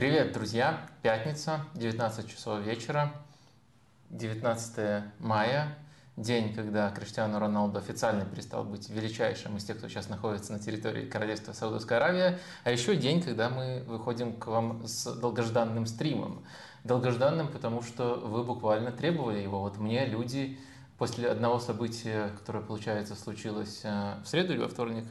Привет, друзья! Пятница, 19 часов вечера, 19 мая, день, когда Криштиану Роналду официально перестал быть величайшим из тех, кто сейчас находится на территории Королевства Саудовская Аравия, а еще день, когда мы выходим к вам с долгожданным стримом. Долгожданным, потому что вы буквально требовали его. Вот мне люди после одного события, которое, получается, случилось э, в среду или во вторник?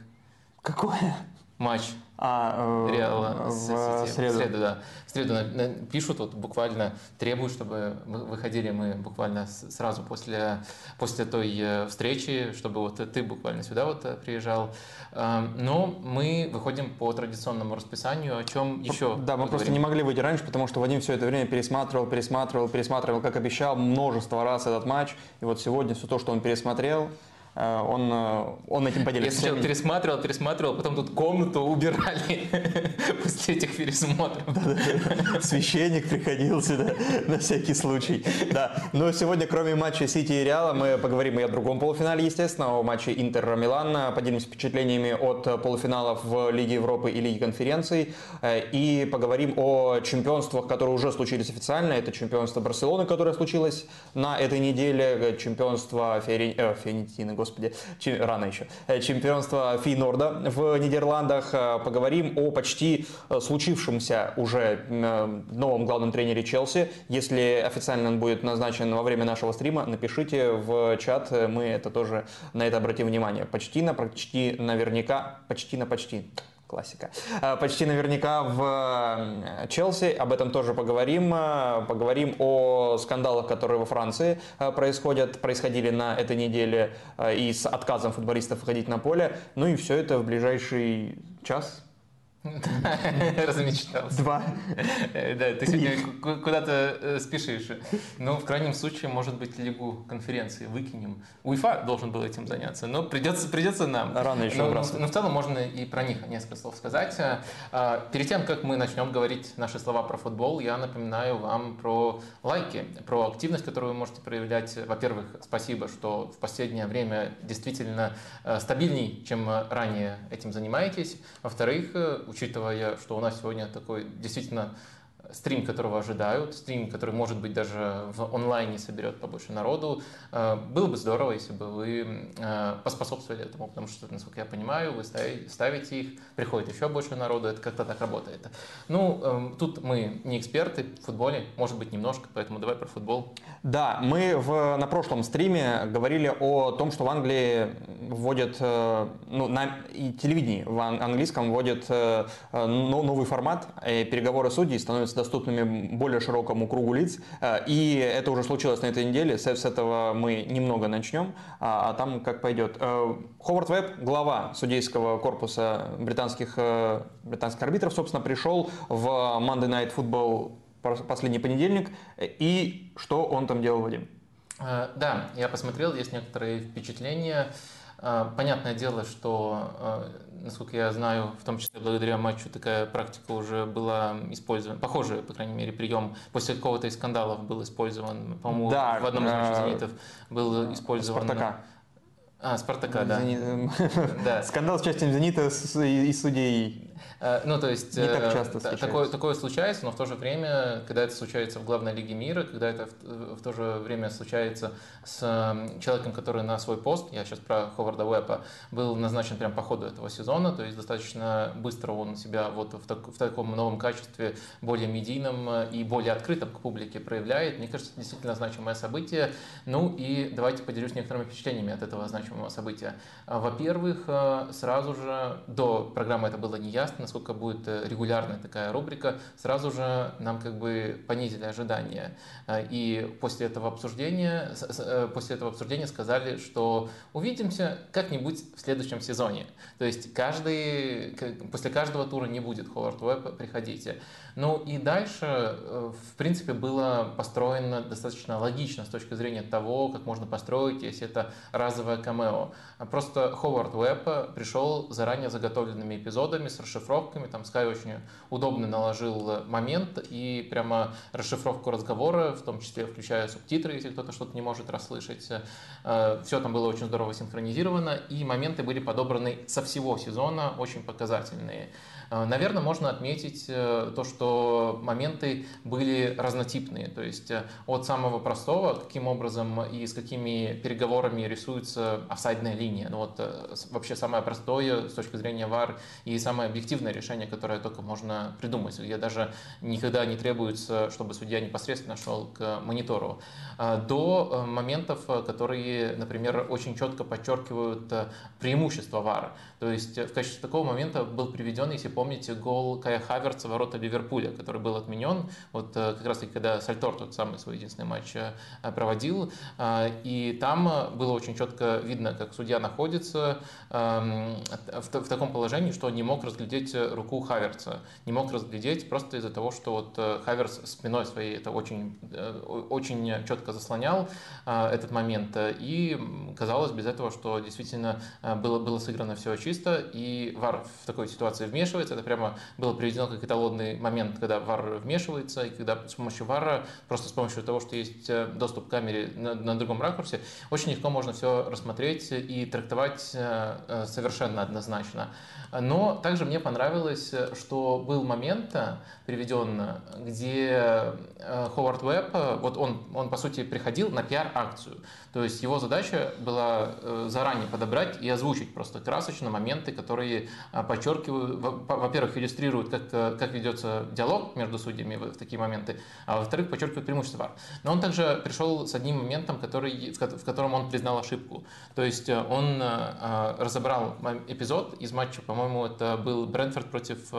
Какое? Матч а, э, Реала в, Сити. среду. В среду, да. В среду на- на- пишут, вот буквально требуют, чтобы мы выходили мы буквально с- сразу после, после той э, встречи, чтобы вот ты буквально сюда вот э, приезжал. Э, Но мы выходим по традиционному расписанию, о чем еще Да, мы просто поговорим? не могли выйти раньше, потому что Вадим все это время пересматривал, пересматривал, пересматривал, как обещал, множество раз этот матч. И вот сегодня все то, что он пересмотрел, он, э, он этим Я поделится. сначала пересматривал, пересматривал, потом тут комнату убирали после этих пересмотров. Священник приходил сюда на всякий случай. Да. Но сегодня, кроме матча Сити и Реала, мы поговорим и о другом полуфинале, естественно, о матче Интер-Милан, поделимся впечатлениями от полуфиналов в Лиге Европы и Лиге конференций, э, и поговорим о чемпионствах, которые уже случились официально. Это чемпионство Барселоны, которое случилось на этой неделе, э, чемпионство э, Фиорентины, господи, Чем- рано еще, Э, чемпионство Фейнорда в Нидерландах. Э, Поговорим о почти э, случившемся уже новом главном тренере Челси. Если официально он будет назначен во время нашего стрима, напишите в чат, мы это тоже на это обратим внимание. Почти на почти наверняка, почти на почти. Классика. Э, Почти наверняка в э, Челси, об этом тоже поговорим. Э, Поговорим о скандалах, которые во Франции происходят, происходили на этой неделе и с отказом футболистов выходить на поле. Ну и все это в ближайший час, Размечтался. два. Э, Да, ты сегодня ку- куда-то э, спешишь. Ну, в крайнем случае, может быть, Лигу конференции выкинем. УЕФА должен был этим заняться, но придется, придется нам. Рано еще Но, в целом можно и про них несколько слов сказать. А, Перед тем, как мы начнем говорить наши слова про футбол, я напоминаю вам про лайки, про активность, которую вы можете проявлять. Во-первых, спасибо, что в последнее время действительно э, стабильней, чем э, ранее этим занимаетесь. Во-вторых, э, учитывая, что у нас сегодня такой действительно стрим, которого ожидают, стрим, который, может быть, даже в онлайне соберет побольше народу. Э, Было бы здорово, если бы вы э, поспособствовали этому, потому что, насколько я понимаю, вы стави- ставите их, приходит еще больше народу, это как-то так работает. Ну, эм, тут мы не эксперты в футболе, может быть, немножко, поэтому давай про футбол. Да, мы в, на прошлом стриме говорили о том, что в Англии вводят, э, ну, на и телевидении в ан- английском вводят но- новый формат, переговоры судей становятся доступными более широкому кругу лиц, Э, и это уже случилось на этой неделе, с, этого мы немного начнем, а, а там как пойдет. Э, Ховард Вебб, глава судейского корпуса британских, э, британских арбитров, собственно, пришел в Monday Night Football пос- последний понедельник, и что он там делал, Вадим? Да, я посмотрел, есть некоторые впечатления. Э, Понятное дело, что, э, насколько я знаю, в том числе благодаря матчу такая практика уже была использована, похожий, по крайней мере, прием после какого-то из скандалов был использован, по-моему, Да, в одном из матчей э, «Зенитов» был использован... Спартака. А, «Спартака», да. Зени- Да. Скандал с участием «Зенита» и судей. Э, Ну, то есть, Не так э, часто случается. такое, такое случается, но в то же время, когда это случается в главной лиге мира, когда это в, в то же время случается с э, человеком, который на свой пост, я сейчас про Ховарда Уэпа, был назначен прямо по ходу этого сезона, то есть достаточно быстро он себя вот в, так- в таком новом качестве, более медийном э, и более открытом к публике проявляет. Мне кажется, это действительно значимое событие. Ну и давайте поделюсь некоторыми впечатлениями от этого значимого события. Во-первых, э, сразу же до программы это было не ясно, насколько будет э, регулярная такая рубрика, сразу же нам как бы понизили ожидания. Э, И после этого обсуждения, э, после этого обсуждения сказали, что увидимся как-нибудь в следующем сезоне. То есть каждый, после каждого тура не будет Ховард Уэбб, приходите. Ну и дальше, э, в принципе, было построено достаточно логично с точки зрения того, как можно построить, если это разовое камео. Просто Ховард Уэбб пришел заранее заготовленными эпизодами с расшифровками, там Sky очень удобно наложил момент и прямо расшифровку разговора, в том числе включая субтитры, если кто-то что-то не может расслышать. Все там было очень здорово синхронизировано, и моменты были подобраны со всего сезона, очень показательные. Наверное, можно отметить то, что моменты были разнотипные. То есть от самого простого, каким образом и с какими переговорами рисуется офсайдная линия. Ну вот вообще самое простое с точки зрения VAR и самое объективное решение, которое только можно придумать, где даже никогда не требуется, чтобы судья непосредственно шел к монитору. До моментов, которые, например, очень четко подчеркивают преимущество ВАР. То есть в качестве такого момента был приведен, если помните, гол Кая Хаверца ворота Ливерпуля, который был отменен, вот э, как раз таки, когда Сальтор тот самый свой единственный матч э, проводил, э, и там было очень четко видно, как судья находится эм, в таком положении, что он не мог разглядеть руку Хаверца, не мог разглядеть просто из-за того, что вот Хаверц спиной своей это очень, очень четко заслонял этот момент, и казалось без этого, что действительно было, было сыграно все чисто, и ВАР в такой ситуации вмешивается. Это прямо было приведено как эталонный момент, когда ВАР вмешивается, и когда с помощью ВАРа, просто с помощью того, что есть э, доступ к камере на, на другом ракурсе, очень легко можно все рассмотреть и трактовать э, э, совершенно однозначно. Но также мне понравилось, что был момент приведен, где Ховард Уэбб, вот он, он по сути приходил на пиар-акцию. То есть его задача была заранее подобрать и озвучить просто красочно моменты, которые подчеркивают, во-первых, иллюстрируют, как, как ведется диалог между судьями в такие моменты, а во-вторых, подчеркивают преимущество ВАР. Но он также пришел с одним моментом, который, в котором он признал ошибку. То есть он разобрал эпизод из матча, по-моему, это был Брэнфорд против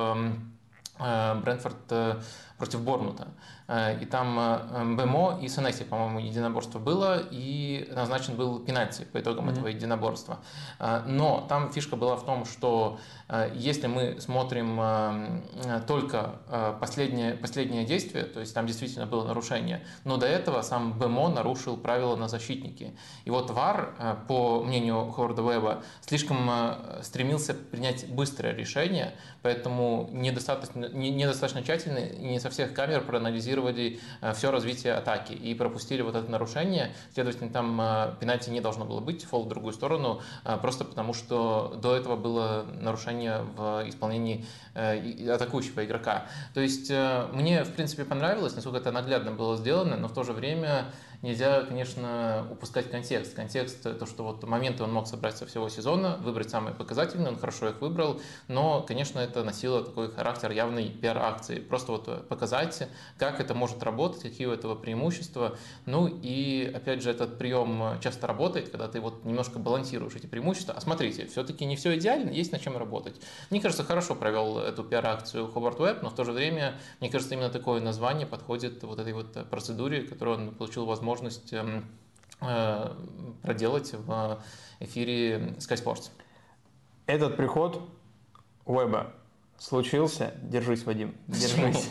Брэнфорд против Борнута. Э, и там э, БМО и Сенеси, по-моему, единоборство было, и назначен был пенальти по итогам mm-hmm. этого единоборства. Э, но там фишка была в том, что если мы смотрим только последнее, последнее действие, то есть там действительно было нарушение, но до этого сам БМО нарушил правила на защитнике. И вот ВАР, по мнению Ховарда Веба, слишком стремился принять быстрое решение, поэтому недостаточно, недостаточно тщательно и не со всех камер проанализировали э, все развитие атаки и пропустили вот это нарушение. Следовательно, там э, пенальти не должно было быть, фол в другую сторону, э, просто потому что до этого было нарушение в исполнении атакующего игрока. То есть мне, в принципе, понравилось, насколько это наглядно было сделано, но в то же время нельзя, конечно, упускать контекст. Контекст то, что вот моменты он мог собрать со всего сезона, выбрать самые показательные, он хорошо их выбрал, но, конечно, это носило такой характер явной пиар-акции. Просто вот показать, как это может работать, какие у этого преимущества. Ну и, опять же, этот прием часто работает, когда ты вот немножко балансируешь эти преимущества. А смотрите, все-таки не все идеально, есть над чем работать. Мне кажется, хорошо провел эту пиар-акцию Ховард Уэбб, но в то же время, мне кажется, именно такое название подходит вот этой вот процедуре, которую он получил возможность возможность эм, э, проделать в эфире Sky Sports. Этот приход Уэба случился, держись, Вадим, держись,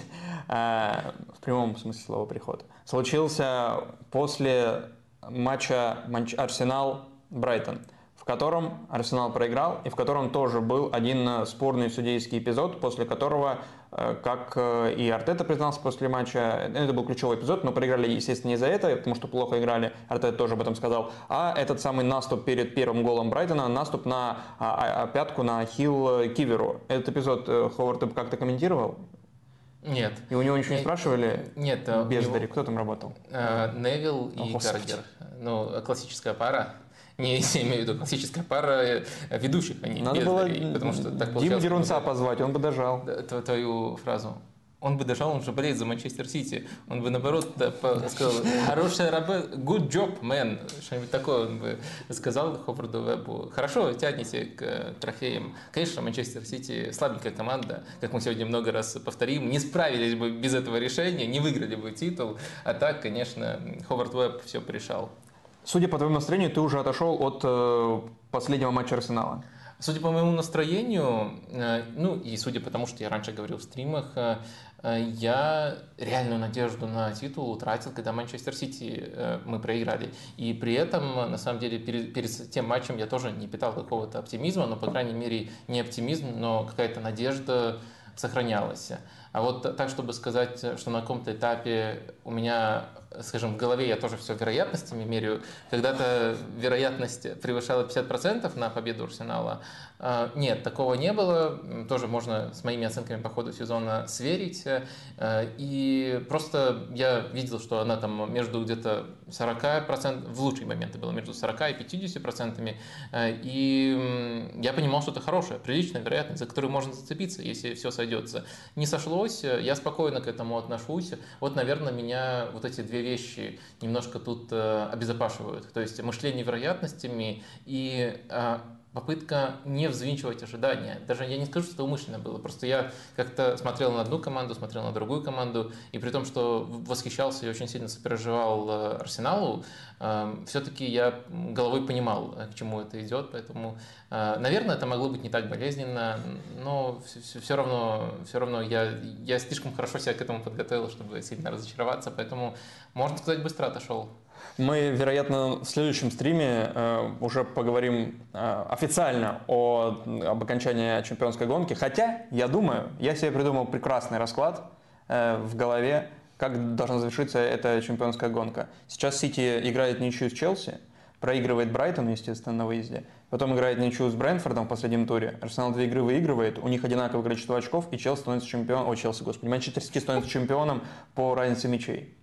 э, в прямом смысле слова приход, случился после матча Арсенал-Брайтон в котором Арсенал проиграл и в котором тоже был один спорный судейский эпизод, после которого как э, и Артета признался после матча, это был ключевой эпизод, но проиграли, естественно, не из-за этого, потому что плохо играли, Артета тоже об этом сказал, а этот самый наступ перед первым голом Брайтона, наступ на а, а, а пятку на Хилл Киверу. Этот эпизод э, Ховард ты как-то комментировал? Нет. И у него ничего не спрашивали? Нет. Бездари, него... кто там работал? Невил и Гаргер. Ну, классическая пара не я имею в виду классическая пара э, ведущих, а не Надо было потому что так Диму Дерунца позвать, он бы дожал. Твою фразу. Он бы дожал, он же болеет за Манчестер Сити. Он бы, наоборот, сказал, хорошая работа, good job, man. Что-нибудь такое он бы сказал Ховарду Вебу. Хорошо, тянете к трофеям. Конечно, Манчестер Сити слабенькая команда, как мы сегодня много раз повторим. Не справились бы без этого решения, не выиграли бы титул. А так, конечно, Ховард Веб все порешал. Судя по твоему настроению, ты уже отошел от э, последнего матча Арсенала. Судя по моему настроению, э, ну и судя по тому, что я раньше говорил в стримах, э, э я реальную надежду на титул утратил, когда Манчестер Сити э, мы проиграли. И при этом, на самом деле, перед, перед тем матчем я тоже не питал какого-то оптимизма, но, по крайней мере, не оптимизм, но какая-то надежда сохранялась. А вот так, чтобы сказать, что на каком-то этапе у меня скажем, в голове я тоже все вероятностями меряю. Когда-то вероятность превышала 50% на победу Арсенала. А, нет, такого не было. Тоже можно с моими оценками по ходу сезона сверить. Э, и просто я видел, что она там между где-то 40%, в лучшие моменты было между 40 и 50%. Э, и я понимал, что это хорошая, приличная вероятность, за которую можно зацепиться, если все сойдется. Не сошлось, я спокойно к этому отношусь. Вот, наверное, меня вот эти две вещи немножко тут э, обезопашивают. То есть мышление вероятностями и попытка не взвинчивать ожидания. Даже я не скажу, что это умышленно было. Просто я как-то смотрел на одну команду, смотрел на другую команду, и при том, что восхищался и очень сильно сопереживал э, Арсеналу, эм, все-таки я головой понимал, э, к чему это идет, поэтому, э, наверное, это могло быть не так болезненно, но все равно, все равно я, я слишком хорошо себя к этому подготовил, чтобы сильно разочароваться, поэтому, можно сказать, быстро отошел. Мы, вероятно, в следующем стриме э, уже поговорим э, официально о, об окончании чемпионской гонки. Хотя, я думаю, я себе придумал прекрасный расклад э, в голове, как должна завершиться эта чемпионская гонка. Сейчас Сити играет ничью с Челси, проигрывает Брайтон, естественно, на выезде. Потом играет ничью с Брэнфордом в последнем туре. Арсенал две игры выигрывает, у них одинаковое количество очков, и Челси становится чемпионом, о, Челси, господи, Манчестер Сити становится чемпионом по разнице мячей.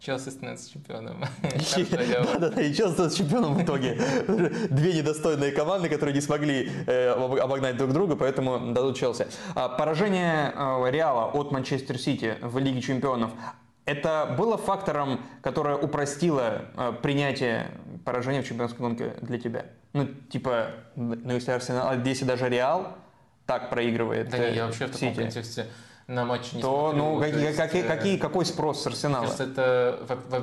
Челси становится чемпионом. Да-да-да, и Челси становится чемпионом в итоге. Две недостойные команды, которые не смогли э, обогнать друг друга, поэтому дадут Челси. А, поражение э, Реала от Манчестер Сити в Лиге чемпионов это было фактором, которое упростило э, принятие поражения в чемпионской гонке для тебя? Ну, типа, ну, если Арсенал, если даже Реал так проигрывает Да не, я вообще в таком контексте на матч не то, смотрю. ну, какие, есть, какие, какие, какой спрос с Арсенала? Кажется, это,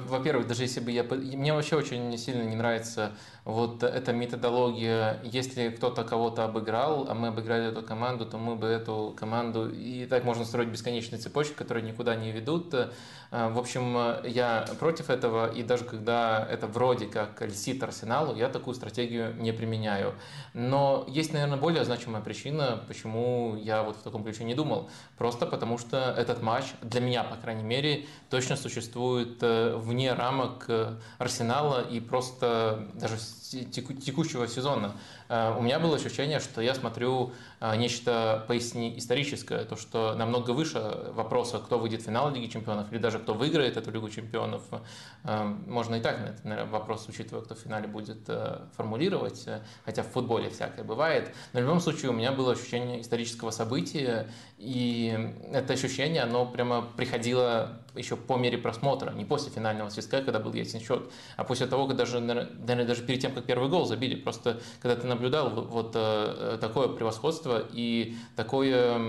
во-первых, даже если бы я... Мне вообще очень сильно не нравится вот эта методология. Если кто-то кого-то обыграл, а мы обыграли эту команду, то мы бы эту команду... И так можно строить бесконечные цепочки, которые никуда не ведут. Э, в общем, я против этого, и даже когда это вроде как льстит Арсеналу, я такую стратегию не применяю. Но есть, наверное, более значимая причина, почему я вот в таком ключе не думал. Просто потому что этот матч, для меня, по крайней мере, точно существует э, вне рамок э, Арсенала и просто даже текущего сезона. Э, у меня было ощущение, что я смотрю э, нечто поистине историческое, то, что намного выше вопроса, кто выйдет в финал Лиги Чемпионов, или даже кто выиграет эту Лигу Чемпионов. Э, можно и так на этот наверное, вопрос, учитывая, кто в финале будет формулировать, хотя в футболе всякое бывает. Но в любом случае у меня было ощущение исторического события, и это ощущение, оно прямо приходило еще по мере просмотра, не после финального свистка, когда был ясен счет, а после того, когда даже, наверное, даже перед тем, как первый гол забили. Просто когда ты наблюдал вот э, такое превосходство и такое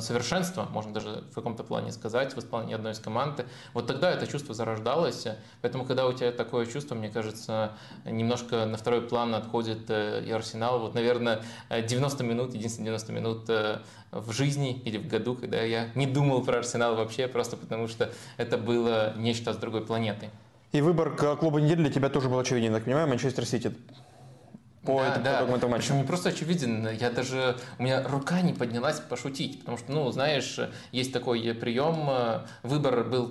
совершенство, можно даже в каком-то плане сказать, в исполнении одной из команд, вот тогда это чувство зарождалось. Поэтому, когда у тебя такое чувство, мне кажется, немножко на второй план отходит э, и Арсенал. Вот, наверное, 90 минут, единственные 90 минут э, в жизни или в году, когда я не думал про Арсенал вообще, просто потому что это было нечто с другой планеты. И выбор клуба недели для тебя тоже был очевиден, так понимаю, Манчестер Сити по, да, да. по этому матчу. Причем не просто очевиден, я даже, у меня рука не поднялась пошутить, потому что, ну, знаешь, есть такой прием, выбор, был,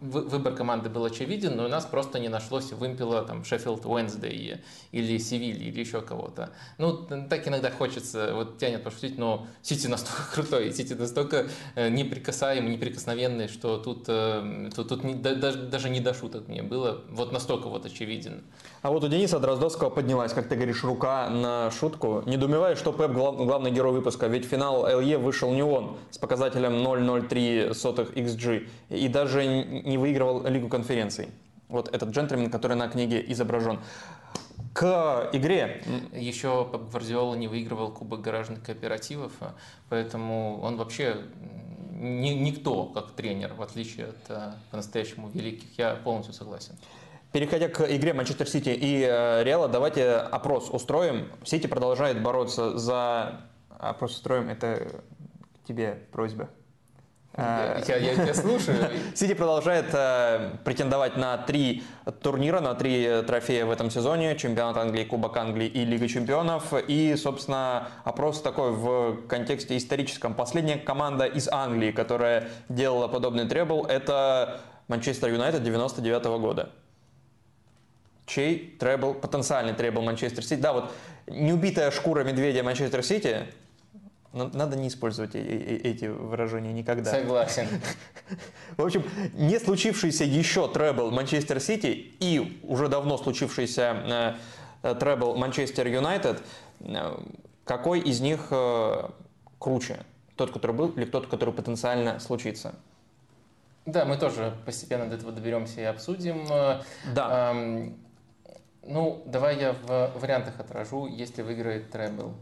выбор команды был очевиден, но у нас просто не нашлось вымпела там Шеффилд Уэнсдей или Севиль или еще кого-то. Ну, так иногда хочется, вот тянет пошутить, но Сити настолько крутой, Сити настолько э, неприкасаемый, неприкосновенный, что тут, э, тут, тут не, даже, даже не до шуток мне было, вот настолько вот очевиден. А вот у Дениса Дроздовского поднялась, как ты говоришь, рука на шутку. Не думай, что Пеп глав, главный герой выпуска, ведь финал ЛЕ вышел не он с показателем 0,03 XG и даже не выигрывал Лигу конференций. Вот этот джентльмен, который на книге изображен. К игре. Еще Пеп Гвардиола не выигрывал Кубок гаражных кооперативов, поэтому он вообще ни, никто как тренер, в отличие от э, по-настоящему великих. Я полностью согласен. Переходя к игре Манчестер Сити и э, Реала, давайте опрос устроим. Сити продолжает бороться за... Опрос устроим, это тебе просьба. Я, я, я тебя слушаю. Сити продолжает э, претендовать на три турнира, на три трофея в этом сезоне. Чемпионат Англии, Кубок Англии и Лига Чемпионов. И, собственно, опрос такой в контексте историческом. Последняя команда из Англии, которая делала подобный требл, это Манчестер Юнайтед 99 -го года. Чей требл, потенциальный требл Манчестер Сити. Да, вот неубитая шкура медведя Манчестер Сити, надо не использовать эти выражения никогда. Согласен. В общем, не случившийся еще требл Манчестер Сити и уже давно случившийся э, требл Манчестер Юнайтед, э, какой из них э, круче? Тот, который был, или тот, который потенциально случится? Да, мы тоже постепенно до этого доберемся и обсудим. Да. Эм, ну, давай я в вариантах отражу, если выиграет Требл.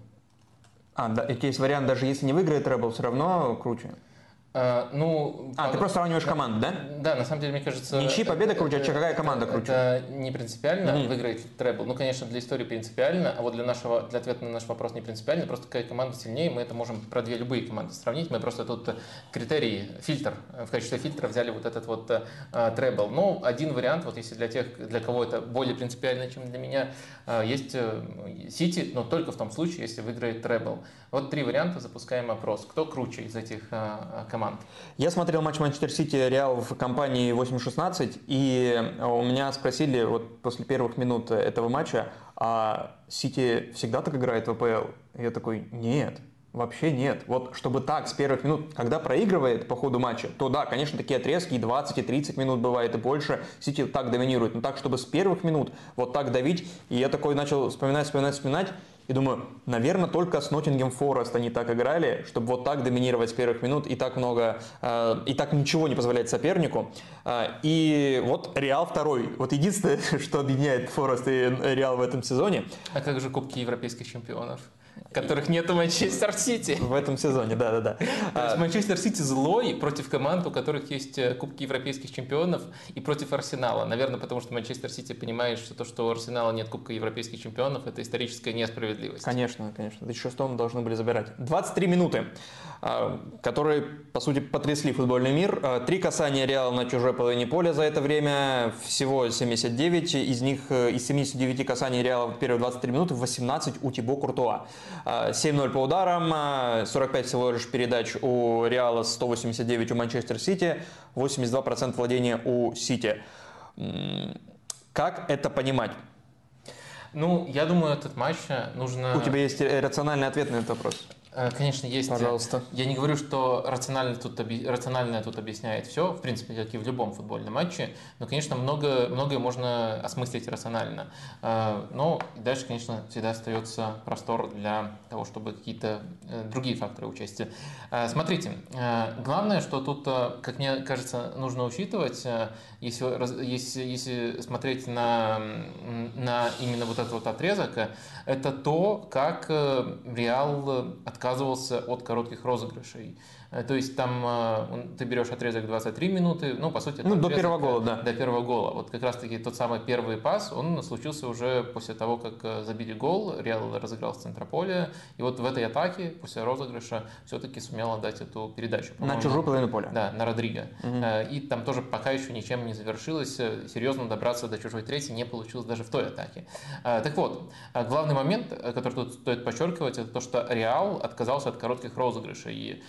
А, да, есть вариант, даже если не выиграет Требл, все равно круче. А, ну, а, ты просто сравниваешь команды, да? Да, на самом деле, мне кажется... Ничьи победа круче, а какая команда круче? Это не принципиально mm-hmm. выиграть требл. Ну, конечно, для истории принципиально, а вот для, нашего, для ответа на наш вопрос не принципиально. Просто какая команда сильнее, мы это можем про две любые команды сравнить. Мы просто тут критерий, фильтр, в качестве фильтра взяли вот этот вот uh, требл. Ну, один вариант, вот если для тех, для кого это более принципиально, чем для меня, э, есть Сити, но только в том случае, если выиграет требл. Вот три варианта, запускаем опрос. Кто круче из этих э, команд? Я смотрел матч Манчестер Сити Реал в компании 8-16, и у меня спросили вот после первых минут этого матча, а Сити всегда так играет в АПЛ? Я такой, нет, Вообще нет. Вот чтобы так с первых минут, когда проигрывает по ходу матча, то да, конечно, такие отрезки и 20, и 30 минут бывает, и больше. Сити так доминирует. Но так, чтобы с первых минут вот так давить. И я такой начал вспоминать, вспоминать, вспоминать. И думаю, наверное, только с Ноттингем Форест они так играли, чтобы вот так доминировать с первых минут и так много, э, и так ничего не позволять сопернику. Э, и вот Реал второй. Вот единственное, что объединяет Форест и Реал в этом сезоне. А как же Кубки Европейских чемпионов? Которых нет у Манчестер Сити. В этом сезоне, да-да-да. То есть Манчестер Сити злой против команд, у которых есть э, Кубки Европейских Чемпионов и против Арсенала. Наверное, потому что Манчестер Сити понимает, что то, что у Арсенала нет Кубка Европейских Чемпионов, это историческая несправедливость. Конечно, конечно. В 2006 должны были забирать. 23 минуты, а, которые, по сути, потрясли футбольный мир. А, три касания Реала на чужой половине поля за это время. Всего 79. Из них, э, из 79 касаний Реала в первые 23 минуты, 18 у Тибо Куртуа. 7-0 по ударам, 45 всего лишь передач у Реала, 189 у Манчестер Сити, 82% владения у Сити. Как это понимать? Ну, я думаю, этот матч нужно... У тебя есть рациональный ответ на этот вопрос? Э, конечно, есть. Пожалуйста. Я не говорю, что рационально тут, рациональное тут объясняет все, в принципе, как и в любом футбольном матче, но, конечно, много, многое можно осмыслить рационально. Э, но дальше, конечно, всегда остается простор для того, чтобы какие-то э, другие факторы участия. Смотрите, главное, что тут, как мне кажется, нужно учитывать, если, если, если смотреть на, на именно вот этот вот отрезок, это то, как Реал отказывался от коротких розыгрышей. Э, то есть там э, ты берешь отрезок 23 минуты, ну, по сути... Ну, до первого гола, да. До первого гола. Вот как раз-таки тот самый первый пас, он случился уже после того, как э, забили гол, Реал разыграл с центра поля, и вот в этой атаке, после розыгрыша, все-таки сумел отдать эту передачу. На чужую половину поля. Да, на Родриго. Угу. И там тоже пока еще ничем не завершилось, серьезно добраться до чужой трети не получилось даже в той атаке. Так вот, главный момент, который тут стоит подчеркивать, это то, что Реал отказался от коротких розыгрышей. И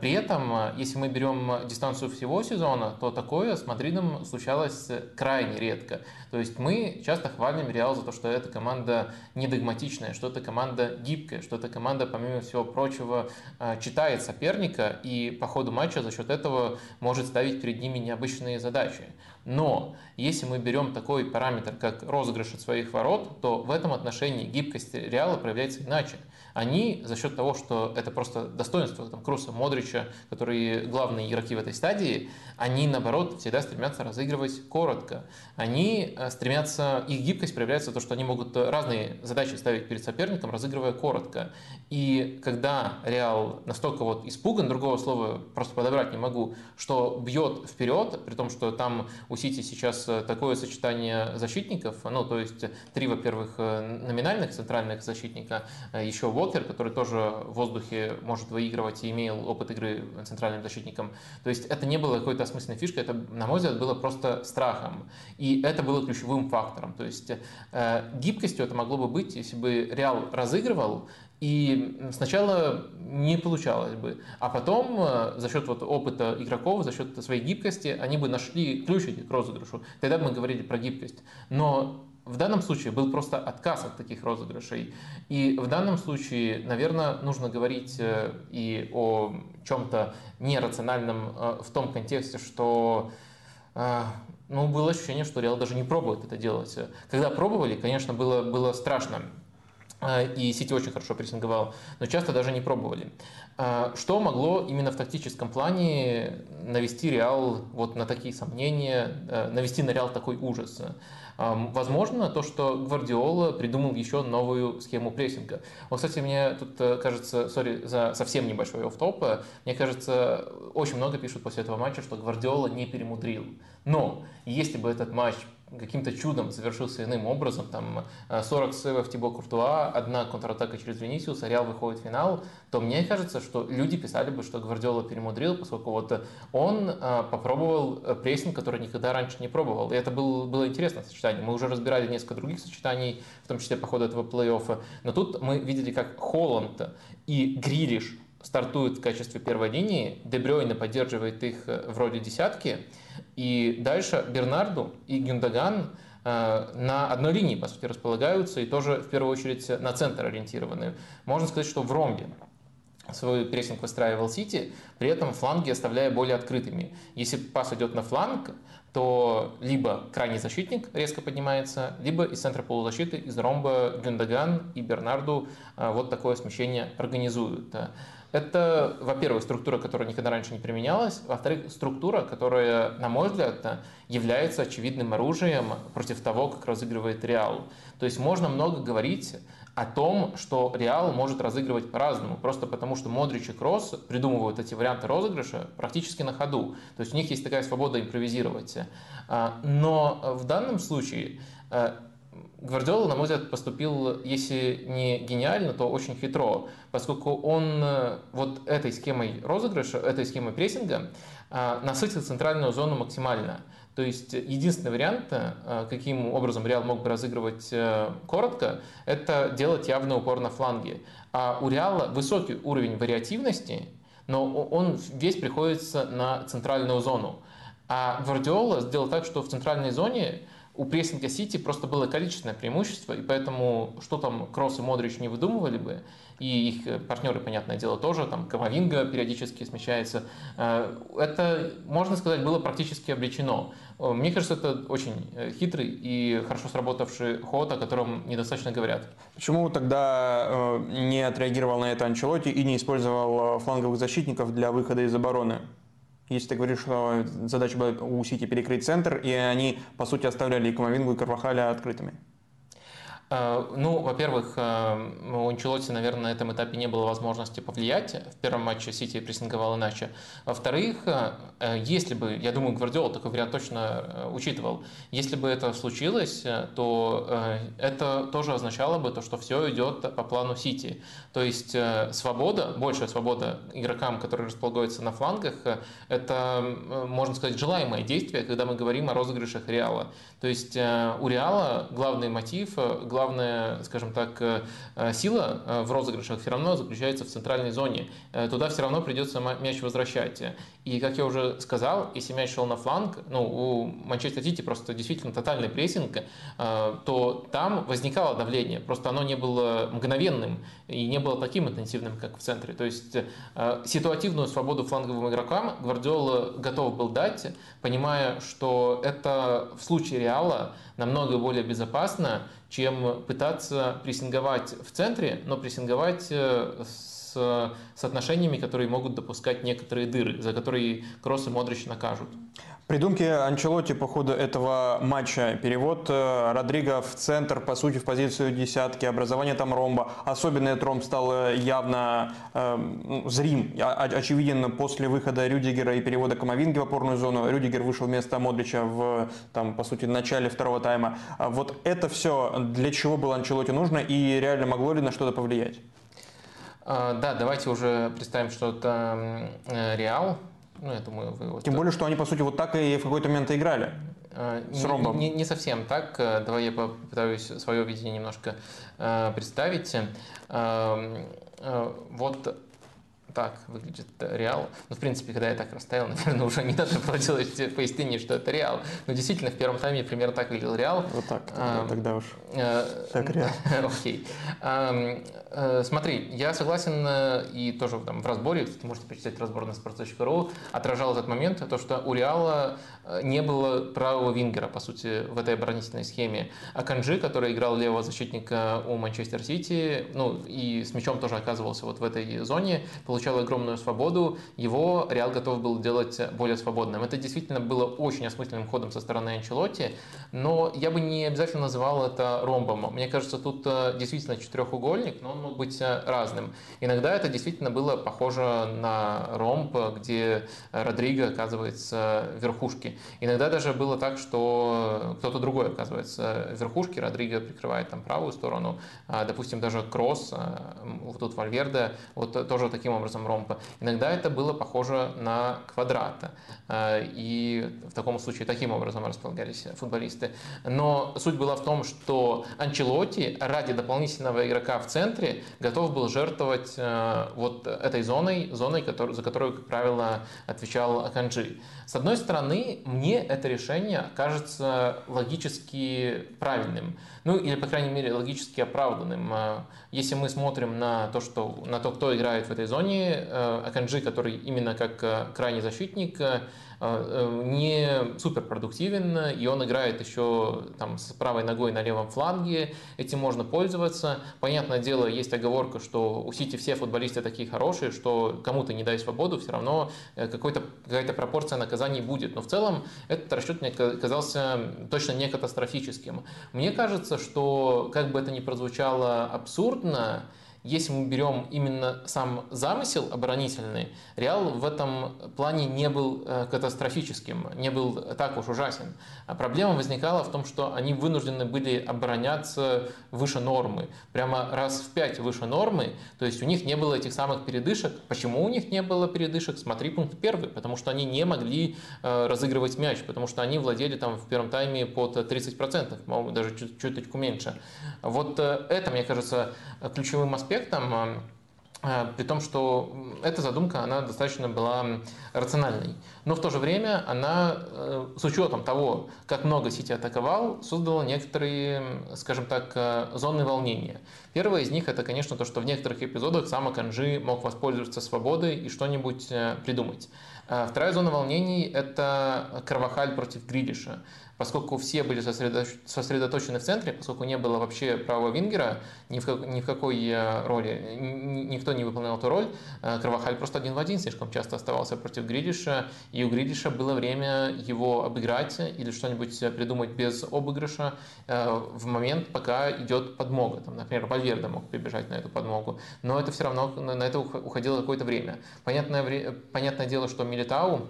при при этом, э, если мы берем дистанцию всего сезона, то такое с Мадридом случалось крайне редко. То есть мы часто хвалим Реал за то, что эта команда не догматичная, что эта команда гибкая, что эта команда, помимо всего прочего, э, читает соперника и по ходу матча за счет этого может ставить перед ними необычные задачи. Но если мы берем такой параметр, как розыгрыш от своих ворот, то в этом отношении гибкость Реала проявляется иначе они за счет того, что это просто достоинство там, Круса, Модрича, которые главные игроки в этой стадии, они, наоборот, всегда стремятся разыгрывать коротко. Они э, стремятся, их гибкость проявляется в том, что они могут разные задачи ставить перед соперником, разыгрывая коротко. И когда Реал настолько вот испуган, другого слова просто подобрать не могу, что бьет вперед, при том, что там у Сити сейчас такое сочетание защитников, ну, то есть три, во-первых, э, номинальных центральных защитника, э, еще Уокер, который тоже в воздухе может выигрывать и имел опыт игры центральным защитником. То есть это не было какой-то осмысленной фишкой, это, на мой взгляд, было просто страхом. И это было ключевым фактором. То есть э, гибкостью это могло бы быть, если бы Реал разыгрывал, И сначала не получалось бы. А потом э, за счет вот опыта игроков, за счет своей гибкости, они бы нашли ключики к розыгрышу. Тогда бы мы говорили про гибкость. Но в данном случае был просто отказ от таких розыгрышей. И в данном случае, наверное, нужно говорить э, и о чем-то нерациональном э, в том контексте, что э, ну, было ощущение, что Реал даже не пробует это делать. Когда пробовали, конечно, было, было страшно. И Сити очень хорошо прессинговал, но часто даже не пробовали. Что могло именно в тактическом плане навести Реал вот на такие сомнения, навести на Реал такой ужас? Возможно, то, что Гвардиола придумал еще новую схему прессинга. Вот, кстати, мне тут э, кажется, sorry за совсем небольшой офф-топ, мне кажется, очень много пишут после этого матча, что Гвардиола не перемудрил. Но если бы этот матч каким-то чудом завершился иным образом, там 40 э, сейвов Тибо Куртуа, одна контратака через Венисиуса, Реал выходит в финал, то мне кажется, что люди писали бы, что Гвардиола перемудрил, поскольку вот он э, попробовал э, прессинг, который никогда раньше не пробовал. И это был, было интересное сочетание. Мы уже разбирали несколько других сочетаний, в том числе по ходу этого плей-оффа. Но тут мы видели, как Холланд и Грилиш стартуют в качестве первой линии, Дебрёйна поддерживает их вроде десятки, и дальше Бернарду и Гюндаган э, на одной линии, по сути, располагаются и тоже, в первую очередь, на центр ориентированы. Можно сказать, что в ромбе свой прессинг выстраивал Сити, при этом фланги оставляя более открытыми. Если пас идет на фланг, то либо крайний защитник резко поднимается, либо из центра полузащиты, из ромба Гюндаган и Бернарду э, вот такое смещение организуют. Это, во-первых, структура, которая никогда раньше не применялась. Во-вторых, структура, которая, на мой взгляд, является очевидным оружием против того, как разыгрывает Реал. То есть можно много говорить о том, что Реал может разыгрывать по-разному, просто потому что Модрич и Кросс придумывают эти варианты розыгрыша практически на ходу. То есть у них есть такая свобода импровизировать. А, но в данном случае э, Гвардиола, на мой взгляд, поступил, если не гениально, то очень хитро, поскольку он э, вот этой схемой розыгрыша, этой схемой прессинга э, насытил центральную зону максимально. То есть единственный вариант, э, каким образом Реал мог бы разыгрывать коротко, это делать явный упор на фланге. А у Реала высокий уровень вариативности, но он весь приходится на центральную зону. А Гвардиола сделал так, что в центральной зоне у прессинга Сити просто было количественное преимущество, и поэтому что там Кросс и Модрич не выдумывали бы, и их партнеры, понятное дело, тоже, там Камовинга периодически смещается, э, это, можно сказать, было практически обречено. Э, мне кажется, это очень э, хитрый и хорошо сработавший ход, о котором недостаточно говорят. Почему тогда не отреагировал на это Анчелоти и не использовал фланговых защитников для выхода из обороны? Если ты говоришь, что задача была у Сити перекрыть центр, и они, по сути, оставляли и Камовингу, и Карвахаля открытыми. Э, ну, во-первых, э, у Анчелотти, наверное, на этом этапе не было возможности повлиять. В первом матче Сити прессинговал иначе. Во-вторых, э, если бы, я думаю, Гвардиола такой вариант точно учитывал, если бы это случилось, то это тоже означало бы то, что все идет по плану Сити. То есть свобода, большая свобода игрокам, которые располагаются на флангах, это, можно сказать, желаемое действие, когда мы говорим о розыгрышах Реала. То есть у Реала главный мотив, главная, скажем так, э, э, сила э, в розыгрышах все равно заключается в центральной зоне. Туда все равно придется мяч возвращать. И, как я уже сказал, если мяч шел на фланг, ну, у Манчестер Сити просто действительно тотальный прессинг, то там возникало давление. Просто оно не было мгновенным и не было таким интенсивным, как в центре. То есть ситуативную свободу фланговым игрокам Гвардиола готов был дать, понимая, что это в случае Реала намного более безопасно, чем пытаться прессинговать в центре, но прессинговать э, с соотношениями, которые могут допускать некоторые дыры, за которые Кросс и Модрич накажут. Придумки Анчелотти по ходу этого матча. Перевод э, Родриго в центр, по сути, в позицию десятки. Образование там ромба. Особенно этот ромб стал э, явно э, зрим, очевиден после выхода Рюдигера и перевода Камовинги в опорную зону. Рюдигер вышел вместо Модрича в, там, по сути, начале второго тайма. А вот это все для чего было Анчелотти нужно и реально могло ли на что-то повлиять? А, да, давайте уже представим, что это Реал, Ну, я думаю, вы вот... Тем более, что они, по сути, вот так и в какой-то момент играли. Э, с ромбом. Не, не, не совсем так. Давай я попытаюсь свое видение немножко э, представить. Э, э, вот так выглядит Реал. Ну, в принципе, когда я так расставил, наверное, уже не было делать пояснение, что это Реал. Но действительно, в первом тайме примерно так выглядел Реал. Вот так, тогда, а, тогда уж. А, так, Реал. Окей. А, а, смотри, я согласен э, и тоже там в разборе, кстати, можете почитать разбор на sports.ru, отражал этот момент, то, что у Реала э, не было правого вингера, по сути, в этой оборонительной схеме. А Канджи, который играл левого защитника у Манчестер Сити, ну и с мячом тоже оказывался вот в этой зоне, получал получал огромную свободу, его Реал готов был делать более свободным. Это действительно было очень осмысленным ходом со стороны Анчелотти, но я бы не обязательно называл это ромбом. Мне кажется, тут э, действительно четырехугольник, но он мог быть э, разным. Иногда это действительно было похоже на ромб, где Родриго оказывается в верхушке. Иногда даже было так, что кто-то другой оказывается в верхушке, Родриго прикрывает там правую сторону, а, допустим, даже Кросс, а, вот тут Вальверде, вот тоже таким образом ромба. Иногда это было похоже на квадрат. Э, и в таком случае таким образом располагались футболисты. Но суть была в том, что Анчелоти ради дополнительного игрока в центре готов был жертвовать э, вот этой зоной, зоной, за которую, как правило, отвечал Аканджи. С одной стороны, мне это решение кажется логически правильным ну или, по крайней мере, логически оправданным. А, если мы смотрим на то, что, на то кто играет в этой зоне, э, Аканджи, который именно как э, крайний защитник, э, не супер продуктивен, и он играет еще там, с правой ногой на левом фланге, этим можно пользоваться. Понятное дело, есть оговорка, что у Сити все футболисты такие хорошие, что кому-то не дай свободу, все равно э, какая-то пропорция наказаний будет. Но в целом этот расчет мне казался точно не катастрофическим. Мне кажется, что, как бы это ни прозвучало абсурдно, если мы берем именно сам замысел оборонительный, Реал в этом плане не был э, катастрофическим, не был так уж ужасен. А проблема возникала в том, что они вынуждены были обороняться выше нормы, прямо раз в пять выше нормы, то есть у них не было этих самых передышек. Почему у них не было передышек? Смотри пункт первый, потому что они не могли э, разыгрывать мяч, потому что они владели там в первом тайме под 30%, по-моему, даже чуть-чуть меньше. Вот э, это, мне кажется, ключевым аспектом аспектом, а, а, при том, что эта задумка, она достаточно была рациональной. Но в то же время она, э, с учетом того, как много Сити атаковал, создала некоторые, скажем так, э, зоны волнения. Первое из них это, конечно, то, что в некоторых эпизодах сам Аканжи мог воспользоваться свободой и что-нибудь э, придумать. А вторая зона волнений – это Карвахаль против Гридиша поскольку все были сосредоточены в центре, поскольку не было вообще правого вингера, ни в, как, ни в какой э, роли, никто не выполнял эту роль, э, Кровахаль просто один в один слишком часто оставался против Гридиша, и у Гридиша было время его обыграть или что-нибудь придумать без обыгрыша э, в момент, пока идет подмога. Там, например, Вальверде мог прибежать на эту подмогу, но это все равно, на это уходило какое-то время. Понятное, понятное дело, что Милитау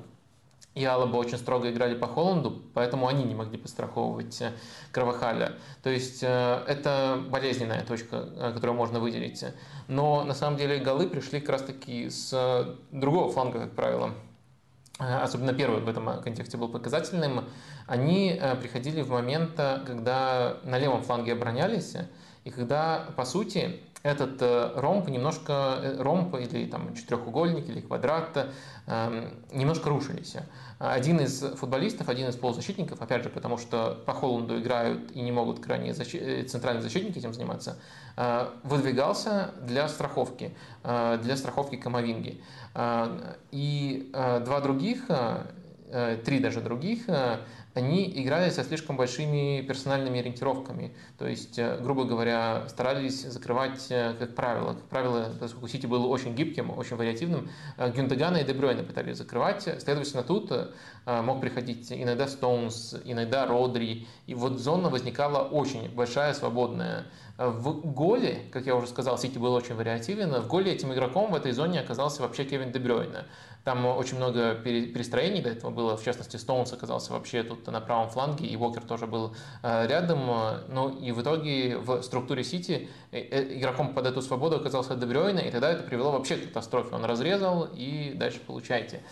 и Алаба очень строго играли по Холланду, поэтому они не могли постраховывать э, Кровахаля. То есть э, это болезненная точка, э, которую можно выделить. Но на самом деле голы пришли как раз таки с другого фланга, как правило. Особенно первый в этом контексте был показательным. Они приходили в момент, когда на левом фланге оборонялись, и когда, по сути, этот ромб немножко, ромб или там четырехугольник или квадрат эм, немножко рушились. Один из футболистов, один из полузащитников, опять же, потому что по Холланду играют и не могут крайние защи... Э, центральные защитники этим заниматься, э, выдвигался для страховки, э, для страховки Камовинги. И два других, три даже других они играли со слишком большими персональными ориентировками. То есть, э, грубо говоря, старались закрывать, э, как правило. Как правило, поскольку Сити был очень гибким, очень вариативным, э, Гюндагана и Дебройна пытались закрывать. Следовательно, тут мог приходить иногда Стоунс, иногда Родри. И вот зона возникала очень большая, свободная. В голе, как я уже сказал, Сити был очень вариативен. В голе этим игроком в этой зоне оказался вообще Кевин Дебройна. Там очень много перестроений до этого было. В частности, Стоунс оказался вообще тут на правом фланге, и Уокер тоже был рядом. Ну и в итоге в структуре Сити игроком под эту свободу оказался Дебрёйна, и тогда это привело вообще к катастрофе. Он разрезал, и дальше получайте.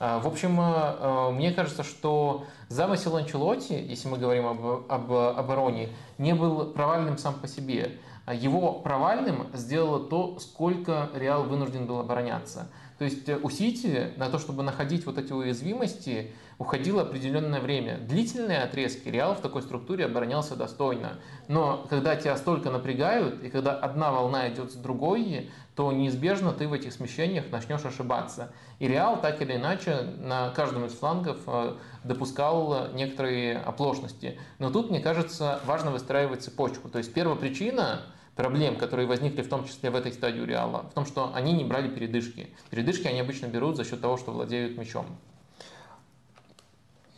В общем, мне кажется, что замысел Анчелотти, если мы говорим об, об обороне, не был провальным сам по себе. Его провальным сделало то, сколько Реал вынужден был обороняться. То есть э, у Сити на то, чтобы находить вот эти уязвимости, уходило определенное время. Длительные отрезки Реал в такой структуре оборонялся достойно. Но когда тебя столько напрягают, и когда одна волна идет с другой, то неизбежно ты в этих смещениях начнешь ошибаться. И Реал так или иначе на каждом из флангов э, допускал некоторые оплошности. Но тут, мне кажется, важно выстраивать цепочку. То есть первая причина проблем, которые возникли в том числе в этой стадии у Реала, в том, что они не брали передышки. Передышки они обычно берут за счет того, что владеют мячом.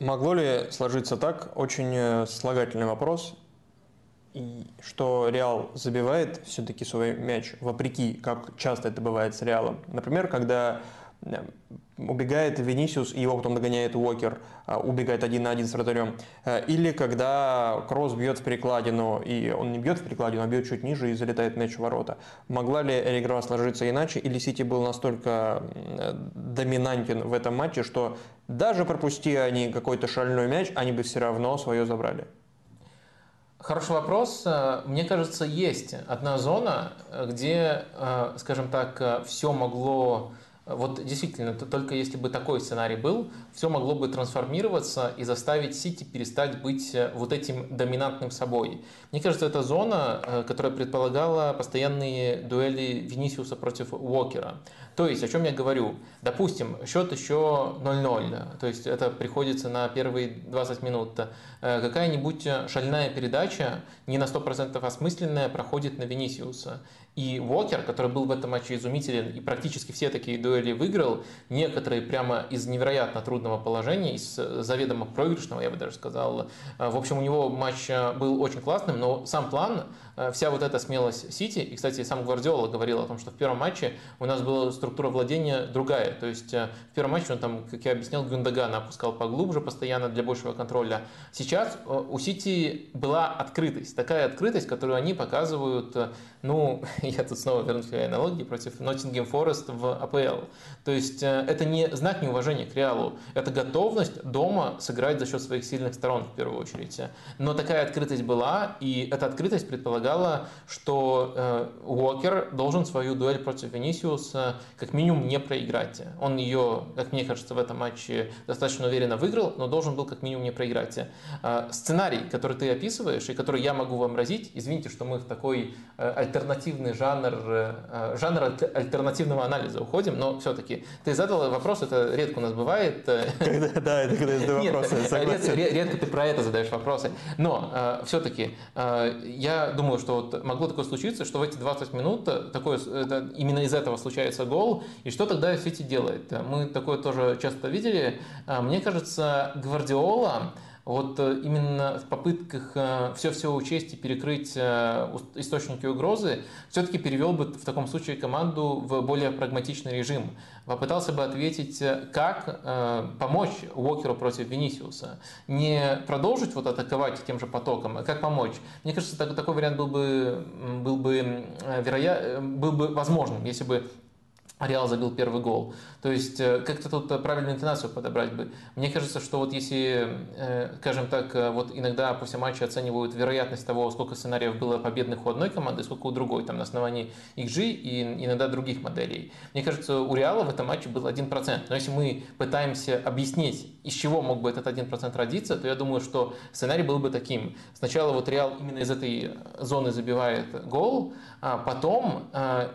Могло ли сложиться так? Очень э, слагательный вопрос. И что Реал забивает все-таки свой мяч, вопреки, как часто это бывает с Реалом. Например, когда убегает Венисиус, и его потом догоняет Уокер, а, убегает один на один с вратарем. Э, или когда Кросс бьет в перекладину, и он не бьет в перекладину, а бьет чуть ниже и залетает мяч в ворота. Могла ли игра сложиться иначе, или Сити был настолько доминантен в этом матче, что даже пропусти они какой-то шальной мяч, они бы все равно свое забрали? Хороший вопрос. Э, мне кажется, есть одна зона, где, э, скажем так, все могло вот действительно, только если бы такой сценарий был, все могло бы трансформироваться и заставить Сити перестать быть э, вот этим доминантным собой. Мне кажется, это зона, э, которая предполагала постоянные дуэли Венисиуса против Уокера. То есть, о чем я говорю? Допустим, счет еще 0-0, то есть это приходится на первые 20 минут. Э, какая-нибудь шальная передача, не на 100% осмысленная, проходит на Венисиуса. И Уокер, который был в этом матче изумителен и практически все такие дуэли выиграл, некоторые прямо из невероятно трудного положения, из заведомо проигрышного, я бы даже сказал. В общем, у него матч был очень классным, но сам план Э, вся вот эта смелость Сити, и, кстати, сам Гвардиола говорил о том, что в первом матче у нас была структура владения другая, то есть э, в первом матче он там, как я объяснял, Гюндагана опускал поглубже постоянно для большего контроля. Сейчас э, у Сити была открытость, такая открытость, которую они показывают, ну, я тут снова вернусь к аналогии, против Ноттингем Форест в АПЛ. То есть это не знак неуважения к Реалу, это готовность дома сыграть за счет своих сильных сторон в первую очередь. Но такая открытость была, и эта открытость предполагала предполагала, что э, Уокер должен свою дуэль против Венисиуса как минимум не проиграть. Он ее, как мне кажется, в этом матче достаточно уверенно выиграл, но должен был как минимум не проиграть. Э, сценарий, который ты описываешь и который я могу вам разить, извините, что мы в такой э, альтернативный жанр, жанр альтернативного анализа уходим, но все-таки ты задал вопрос, это редко у нас бывает. Да, это когда я задаю вопросы, Редко ты про это задаешь вопросы. Но все-таки я думаю, что вот могло такое случиться, что в эти 20 минут такое, это, именно из этого случается гол, и что тогда Сити делает? Мы такое тоже часто видели. А, мне кажется, Гвардиола вот э, именно в попытках все-все э, учесть и перекрыть э, источники угрозы, все-таки перевел бы в таком случае команду в более прагматичный режим. Попытался бы ответить, как помочь Уокеру против Венисиуса. Не продолжить вот атаковать тем же потоком, а как помочь. Мне кажется, такой вариант был бы, был бы, вероя... был бы возможным, если бы Реал забил первый гол. То есть э, как-то тут э, правильную интонацию подобрать бы. Мне кажется, что вот если, э, скажем так, вот иногда после матча оценивают вероятность того, сколько сценариев было победных у одной команды, сколько у другой, там на основании XG и иногда других моделей. Мне кажется, у Реала в этом матче был 1%. Но если мы пытаемся объяснить, из чего мог бы этот 1% родиться, то я думаю, что сценарий был бы таким. Сначала вот Реал именно из этой зоны забивает гол, а потом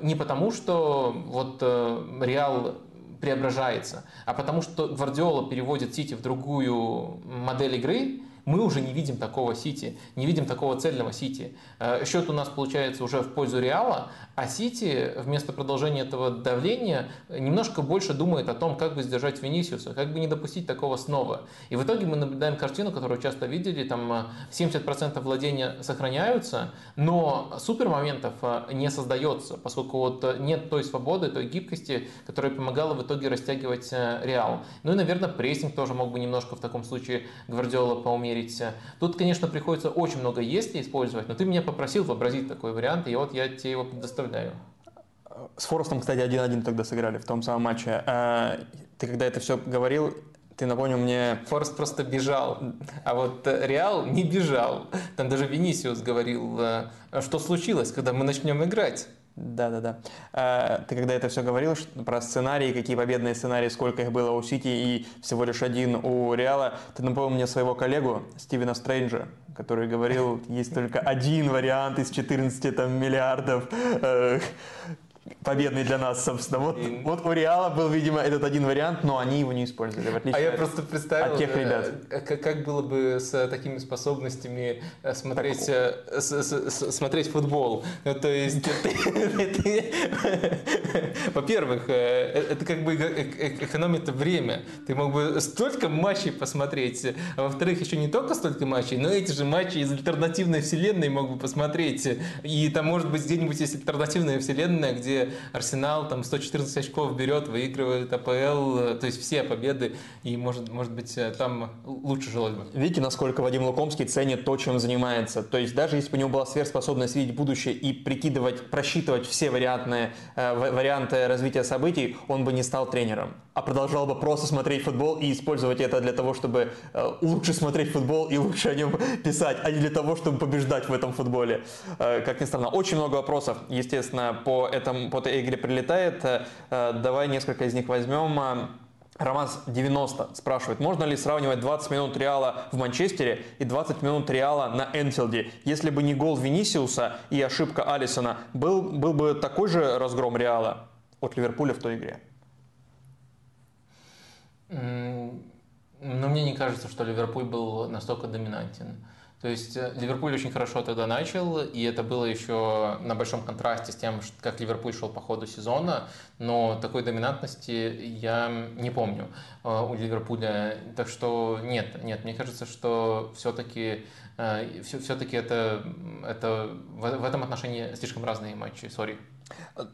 не потому, что вот Реал преображается, а потому что Гвардиола переводит Сити в другую модель игры, мы уже не видим такого Сити, не видим такого цельного Сити. Э, счет у нас получается уже в пользу Реала, а Сити вместо продолжения этого давления немножко больше думает о том, как бы сдержать Венисиуса, как бы не допустить такого снова. И в итоге мы наблюдаем картину, которую часто видели, там 70% владения сохраняются, но супер моментов не создается, поскольку вот нет той свободы, той гибкости, которая помогала в итоге растягивать Реал. Ну и, наверное, прессинг тоже мог бы немножко в таком случае Гвардиола поумерить. Тут, конечно, приходится очень много «если» использовать, но ты меня попросил вообразить такой вариант, и вот я тебе его предоставляю. С Форестом, кстати, 1-1 тогда сыграли в том самом матче. А, ты когда это все говорил, ты напомнил мне... Форест просто бежал, а вот Реал не бежал. Там даже Венисиус говорил, «А что случилось, когда мы начнем играть. Да, да, да. Ты когда это все говорил про сценарии, какие победные сценарии, сколько их было у Сити и всего лишь один у Реала, ты напомнил мне своего коллегу Стивена Стрэнджа, который говорил, есть только один вариант из 14 там, миллиардов э, победный для нас, собственно. Вот, и... вот у Реала был, видимо, этот один вариант, но они его не использовали, в отличие а я просто представил, от тех ребят. Как, как было бы с такими способностями э, смотреть, так... Э, с, с, смотреть футбол. Ну, то есть, во-первых, э, это как бы экономит время. Ты мог бы столько матчей посмотреть, а во-вторых, еще не только столько матчей, но эти же матчи из альтернативной вселенной мог бы посмотреть. И там, может быть, где-нибудь есть альтернативная вселенная, где где Арсенал там 114 очков берет, выигрывает АПЛ, то есть все победы, и может, может быть э, там лучше жилось бы. Видите, насколько Вадим Лукомский ценит то, чем занимается. То есть даже если бы у него была сверхспособность видеть будущее и прикидывать, просчитывать все вариантные, э, варианты развития событий, он бы не стал тренером, а продолжал бы просто смотреть футбол и использовать это для того, чтобы э, лучше смотреть футбол и лучше о нем писать, а не для того, чтобы побеждать в этом футболе. Э, как ни странно, очень много вопросов, естественно, по этому этой игре прилетает. Э, давай несколько из них возьмем. Э, Романс 90 спрашивает, можно ли сравнивать 20 минут Реала в Манчестере и 20 минут Реала на Энфилде? Если бы не гол Винисиуса и ошибка Алисона, был, был бы такой же разгром Реала от Ливерпуля в той игре? Но мне не кажется, что Ливерпуль был настолько доминантен. То есть э, Ливерпуль очень хорошо тогда начал, и это было еще на большом контрасте с тем, как Ливерпуль шел по ходу сезона, но такой доминантности я не помню э, у Ливерпуля. Так что нет, нет, мне кажется, что все-таки все-таки э, это, это в этом отношении слишком разные матчи, сори.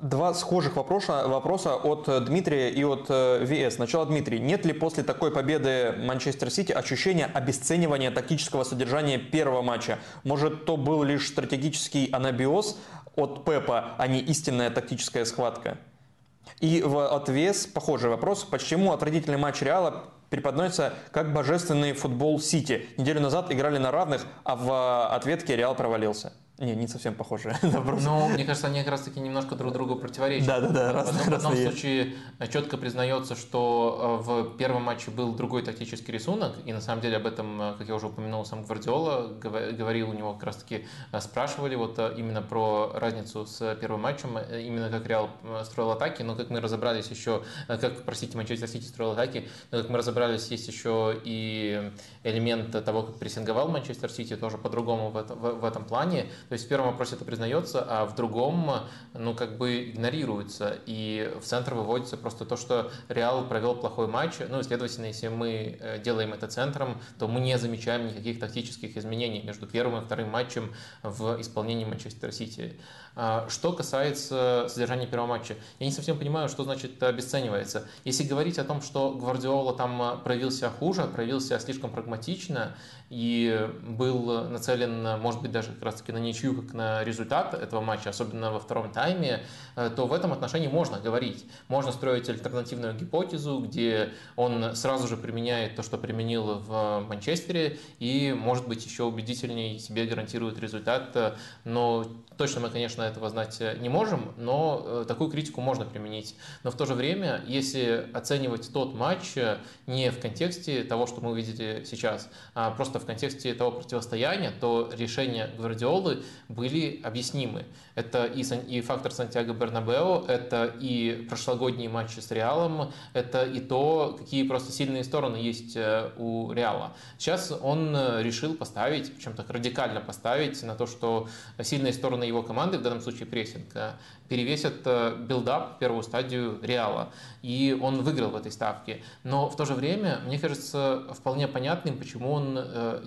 Два схожих вопроса, вопроса от Дмитрия и от э, ВС. Сначала Дмитрий. Нет ли после такой победы Манчестер Сити ощущения обесценивания тактического содержания первого матча? Может, то был лишь стратегический анабиоз от Пепа, а не истинная тактическая схватка? И в отвес похожий вопрос. Почему отвратительный матч Реала преподносится как божественный футбол Сити? Неделю назад играли на равных, а в ответке Реал провалился. Не, не совсем похожие вопросы. Ну, мне кажется, они как раз-таки немножко друг другу противоречат. Да, да, да. Раз, в одном, случае э, четко признается, что э, в первом матче был другой тактический рисунок, и на самом деле об этом, э, как я уже упомянул, сам Гвардиола говорил, у него как раз-таки спрашивали вот именно про разницу с первым матчем, именно как Реал строил атаки, но как мы разобрались еще, как, простите, Манчестер Сити строил атаки, но как мы разобрались, есть еще и элемент того, как прессинговал Манчестер Сити, тоже по-другому в, в, в этом плане. То есть в первом вопросе это признается, а в другом, ну, как бы игнорируется. И в центр выводится просто то, что Реал провел плохой матч. Ну, и, следовательно, если мы э, делаем это центром, то мы не замечаем никаких тактических изменений между первым и вторым матчем в исполнении Манчестер Сити. А, что касается содержания первого матча, я не совсем понимаю, что значит обесценивается. Если говорить о том, что Гвардиола там а, проявился хуже, проявился слишком прагматично и был нацелен, может быть, даже как раз-таки на ничью, как на результат этого матча, особенно во втором тайме, то в этом отношении можно говорить. Можно строить альтернативную гипотезу, где он сразу же применяет то, что применил в Манчестере, и, может быть, еще убедительнее себе гарантирует результат. Но точно мы, конечно, этого знать не можем, но э, такую критику можно применить. Но в то же время, если оценивать тот матч э, не в контексте того, что мы увидели сейчас, а просто в контексте того противостояния, то решение Гвардиолы были объяснимы. Это и, и фактор Сантьяго Бернабео, это и прошлогодние матчи с Реалом, это и то, какие просто сильные стороны есть э, у Реала. Сейчас он э, решил поставить, причем так радикально поставить, на то, что сильные стороны его команды, в данном случае прессинг, э, перевесят build-up, первую стадию Реала. И он выиграл в этой ставке. Но в то же время, мне кажется, вполне понятным, почему он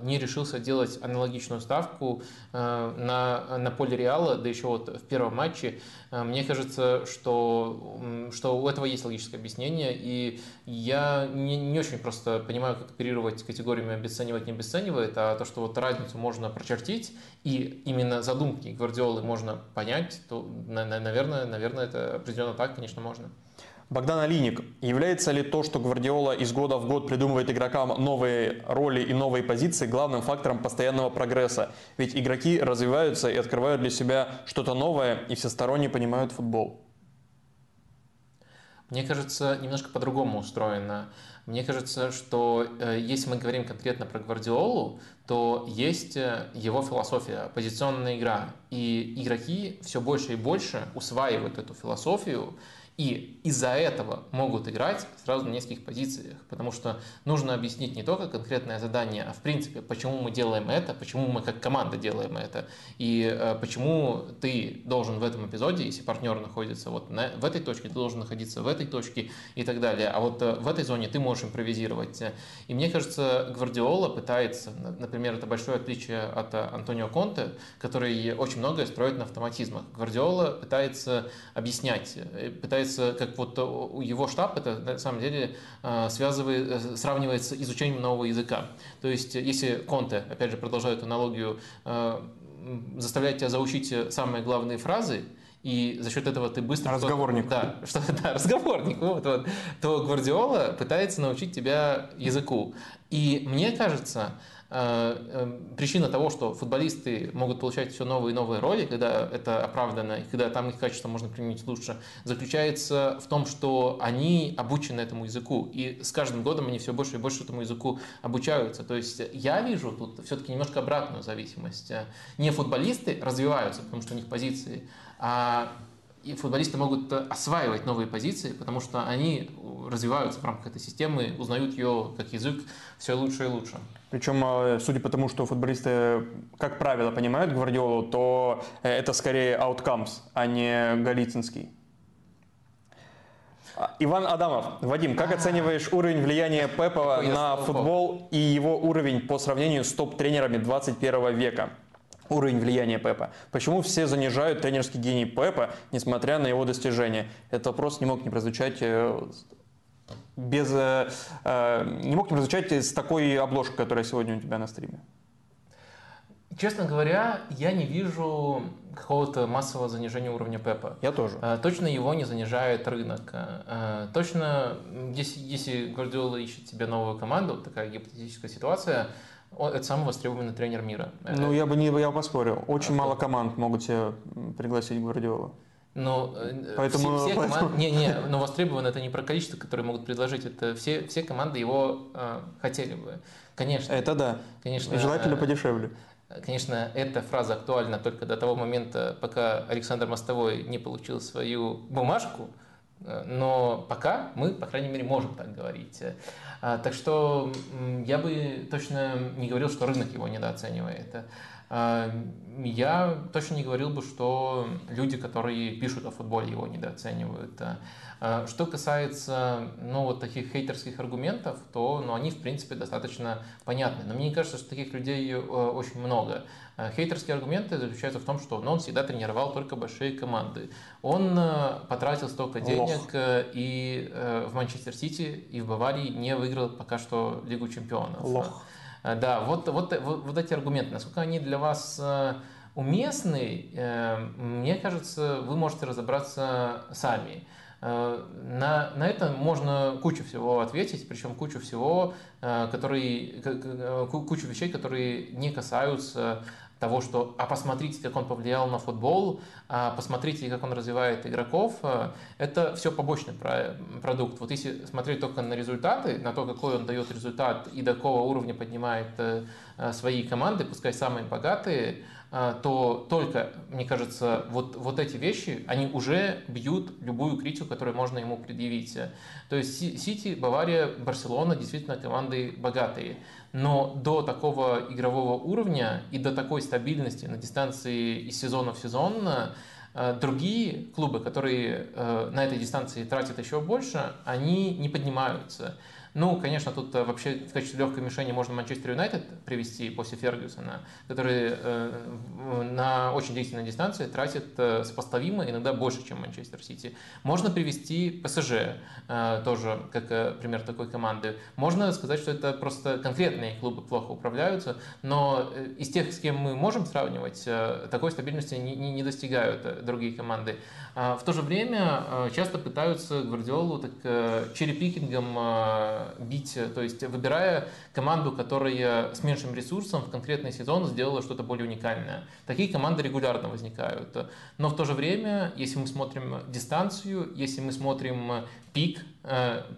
не решился делать аналогичную ставку на, на поле Реала, да еще вот в первом матче. Мне кажется, что, что у этого есть логическое объяснение, и я не, не очень просто понимаю, как оперировать категориями обесценивать, не обесценивает, а то, что вот разницу можно прочертить, и именно задумки Гвардиолы можно понять, то, наверное, наверное, это определенно так, конечно, можно. Богдан Алиник, является ли то, что Гвардиола из года в год придумывает игрокам новые роли и новые позиции, главным фактором постоянного прогресса? Ведь игроки развиваются и открывают для себя что-то новое и всесторонне понимают футбол. Мне кажется, немножко по-другому устроено. Мне кажется, что э, если мы говорим конкретно про Гвардиолу, то есть э, его философия, позиционная игра. И игроки все больше и больше усваивают эту философию, и из-за этого могут играть сразу на нескольких позициях, потому что нужно объяснить не только конкретное задание, а в принципе, почему мы делаем это, почему мы как команда делаем это, и э, почему ты должен в этом эпизоде, если партнер находится вот на, в этой точке, ты должен находиться в этой точке и так далее, а вот э, в этой зоне ты можешь импровизировать. И мне кажется, Гвардиола пытается, например, это большое отличие от э, Антонио Конте, который очень многое строит на автоматизмах. Гвардиола пытается объяснять, э, пытается является, как вот его штаб, это на самом деле э, связывает, э, сравнивается изучением нового языка. То есть, если Конте, опять же, продолжает аналогию, э, заставляет тебя заучить самые главные фразы, и за счет этого ты быстро... Разговорник. Да, что, да, разговорник. Вот, вот. То Гвардиола пытается научить тебя языку. И мне кажется, Э, причина того, что футболисты могут получать все новые и новые роли, когда это оправдано, и когда там их качество можно применить лучше, заключается в том, что они обучены этому языку, и с каждым годом они все больше и больше этому языку обучаются. То есть я вижу тут все-таки немножко обратную зависимость. Не футболисты развиваются, потому что у них позиции, а и футболисты могут осваивать новые позиции, потому что они развиваются в рамках этой системы, узнают ее как язык все лучше и лучше. Причем, э, судя по тому, что футболисты, как правило, понимают Гвардиолу, то э, это скорее outcomes, а не Голицынский. А, Иван Адамов. Вадим, как оцениваешь уровень влияния Пепа на футбол и его уровень по сравнению с топ-тренерами 21 века? Уровень влияния Пепа. Почему все занижают тренерский гений Пепа, несмотря на его достижения? Это вопрос не мог не прозвучать э, без, э, э, не мог не прозвучать с такой обложкой, которая сегодня у тебя на стриме? Честно говоря, я не вижу какого-то массового занижения уровня Пепа. Я тоже. Э, точно его не занижает рынок. Точно, если, если Гвардиола ищет себе новую команду, такая гипотетическая ситуация, это самый востребованный тренер мира. Ну, я бы не я поспорил. Очень а мало команд могут себе пригласить Гвардиола. Но э, поэтому, все, все поэтому... команды, не, не, но востребовано это не про количество, которое могут предложить, это все, все команды его э, хотели бы. Конечно. Это да. Конечно. Желательно э, подешевле. Конечно, эта фраза актуальна только до того момента, пока Александр Мостовой не получил свою бумажку, э, но пока мы, по крайней мере, можем так говорить. А, так что я бы точно не говорил, что рынок его недооценивает. А, я точно не говорил бы, что люди, которые пишут о футболе, его недооценивают. А, что касается ну, вот таких хейтерских аргументов, то ну, они, в принципе, достаточно понятны. Но мне кажется, что таких людей э, очень много. А, хейтерские аргументы заключаются в том, что ну, он всегда тренировал только большие команды. Он э, потратил столько денег Лох. Э, и в Манчестер Сити, и в Баварии не выиграл пока что Лигу чемпионов. Лох. Э, да, вот, вот, вот, вот эти аргументы, насколько они для вас э, уместны, э, мне кажется, вы можете разобраться сами. На, на это можно кучу всего ответить, причем кучу всего, которые, кучу вещей, которые не касаются того, что «а посмотрите, как он повлиял на футбол», «а посмотрите, как он развивает игроков», э, это все побочный продукт. Вот если смотреть только на результаты, на то, какой он дает результат и до какого уровня поднимает э, э, свои команды, пускай самые богатые, то только, мне кажется, вот, вот эти вещи, они уже бьют любую критику, которую можно ему предъявить. То есть Сити, Бавария, Барселона действительно команды богатые. Но до такого игрового уровня и до такой стабильности на дистанции из сезона в сезон э, другие клубы, которые э, на этой дистанции тратят еще больше, они не поднимаются. Ну, конечно, тут э, вообще в качестве легкой мишени можно Манчестер Юнайтед привести после Фергюсона, который э, на очень длительной дистанции тратит э, сопоставимо, иногда больше, чем Манчестер Сити. Можно привести ПСЖ, э, тоже как э, пример такой команды. Можно сказать, что это просто конкретные клубы плохо управляются, но э, из тех, с кем мы можем сравнивать, э, такой стабильности не, не, достигают э, другие команды. А в то же время э, часто пытаются Гвардиолу так э, черепикингом э, бить, то есть выбирая команду, которая с меньшим ресурсом в конкретный сезон сделала что-то более уникальное. Такие команды регулярно возникают. Но в то же время, если мы смотрим дистанцию, если мы смотрим пик,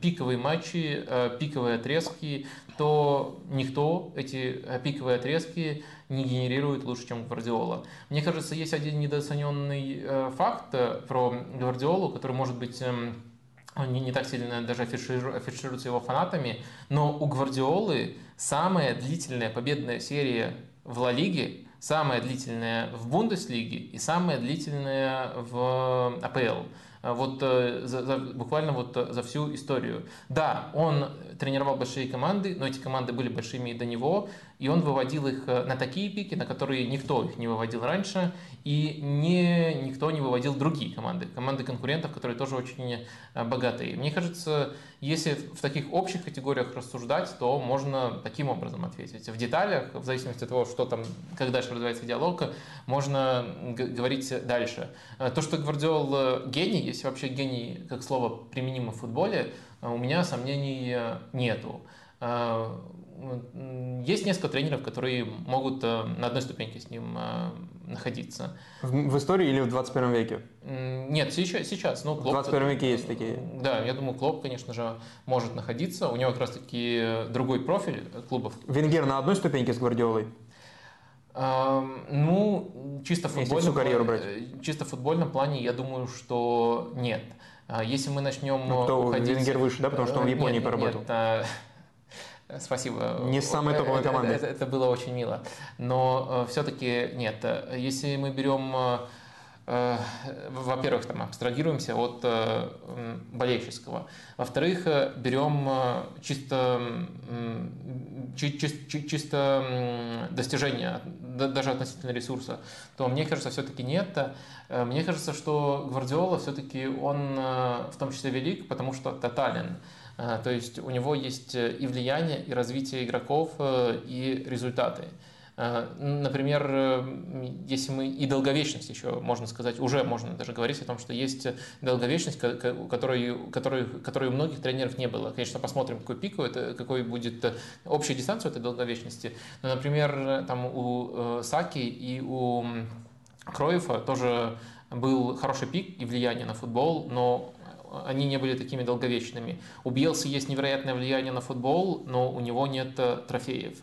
пиковые матчи, пиковые отрезки, то никто эти пиковые отрезки не генерирует лучше, чем Гвардиола. Мне кажется, есть один недооцененный э, факт э, про Гвардиолу, который может быть эм, не, не так сильно даже афишируется его фанатами, но у Гвардиолы самая длительная победная серия в Ла Лиге, самая длительная в Бундеслиге и самая длительная в АПЛ. А вот э, за, за, буквально вот э, за всю историю. Да, он тренировал большие команды, но эти команды были большими и до него, и он выводил их э, на такие пики, на которые никто их не выводил раньше, и не, никто не выводил другие команды, команды конкурентов, которые тоже очень богатые. Мне кажется, если в таких общих категориях рассуждать, то можно таким образом ответить. В деталях, в зависимости от того, что там, как дальше развивается диалог, можно говорить дальше. То, что Гвардиол гений, если вообще гений как слово применимо в футболе, э, у меня сомнений э, нету. Э, есть несколько тренеров, которые могут на одной ступеньке с ним находиться. В, в истории или в 21 веке? Нет, сейчас. сейчас ну, Клоп, в 21 веке есть такие. Да, я думаю, Клоп, конечно же, может находиться. У него как раз-таки другой профиль клубов. Венгер на одной ступеньке с Гвардиолой? Ну, чисто в футбольном, карьеру брать. чисто в футбольном плане, я думаю, что нет. А если мы начнем ну, кто уходить... Венгер выше, да, потому что он в Японии нет, поработал? Нет. Спасибо. Не самая топовая команда. Это, это, это было очень мило. Но э, все-таки нет. Если мы берем э, Э, во-первых, там абстрагируемся от э, болельческого. Во-вторых, э, берем чисто, чисто, чисто достижения, даже относительно ресурса, то мне кажется, все-таки нет. Мне кажется, что Гвардиола все-таки он в том числе велик, потому что тотален. То есть у него есть и влияние, и развитие игроков, и результаты. Э, например, э, если мы и долговечность еще, можно сказать, уже можно даже говорить о том, что есть долговечность, которой, которой, которой у многих тренеров не было. Конечно, посмотрим, какой пик, это, какой будет э, общая дистанция этой долговечности. Но, например, там у Саки и у Кроева тоже был хороший пик и влияние на футбол, но они не были такими долговечными. У Бьелса есть невероятное влияние на футбол, но у него нет э, трофеев.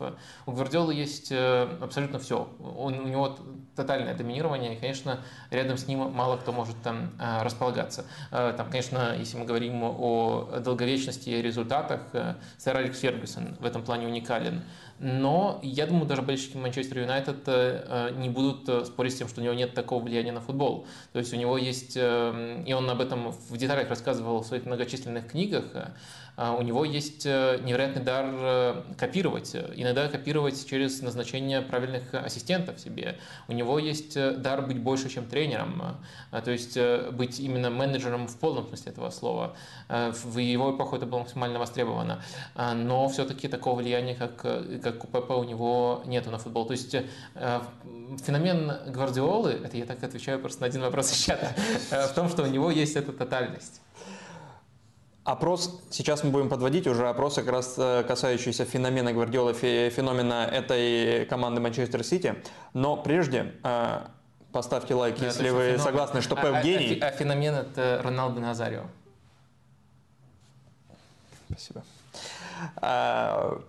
У Гвардиолы есть э, абсолютно все. У него тотальное доминирование, и, конечно, рядом с ним мало кто может там э, располагаться. Там, конечно, если мы говорим о долговечности и результатах, сэр Алекс Фергюсон в этом плане уникален. Но я думаю, даже болельщики Манчестер Юнайтед не будут спорить с тем, что у него нет такого влияния на футбол. То есть у него есть, и он об этом в деталях рассказывал в своих многочисленных книгах, у него есть э, невероятный дар э, копировать, иногда копировать через назначение правильных ассистентов себе. У него есть э, дар быть больше, чем тренером, а, то есть быть именно менеджером в полном смысле этого слова. В его эпоху это было максимально востребовано, а, но все-таки такого влияния, как, как у Пепа, у него нету на футбол. То есть феномен Гвардиолы, это я так отвечаю просто на один вопрос из чата, в том, что у него есть эта тотальность. Опрос, сейчас мы будем подводить уже опросы, как раз э, касающиеся феномена Гвардиолы, феномена этой команды Манчестер Сити. Но прежде э, поставьте лайк, да, если вы феномен. согласны, что Пеп а, гений. А, а феномен это Роналдо Назарио. Спасибо. А,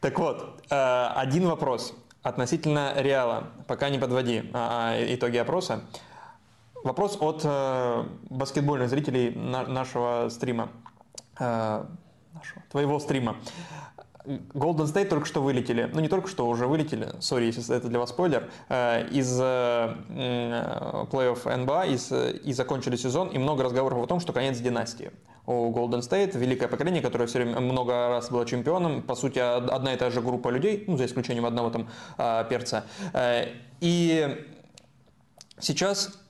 так вот, э, один вопрос. относительно Реала, пока не подводи а, а, итоги опроса. Вопрос от э, баскетбольных зрителей на, нашего стрима. Э, нашего, твоего стрима. Golden State только что вылетели, ну не только что, уже вылетели, сори, если это для вас спойлер, э, из э, плей-офф НБА из, и закончили сезон, и много разговоров о том, что конец династии. У Golden State великое поколение, которое все время много раз было чемпионом, по сути, одна и та же группа людей, ну, за исключением одного там э, перца. И сейчас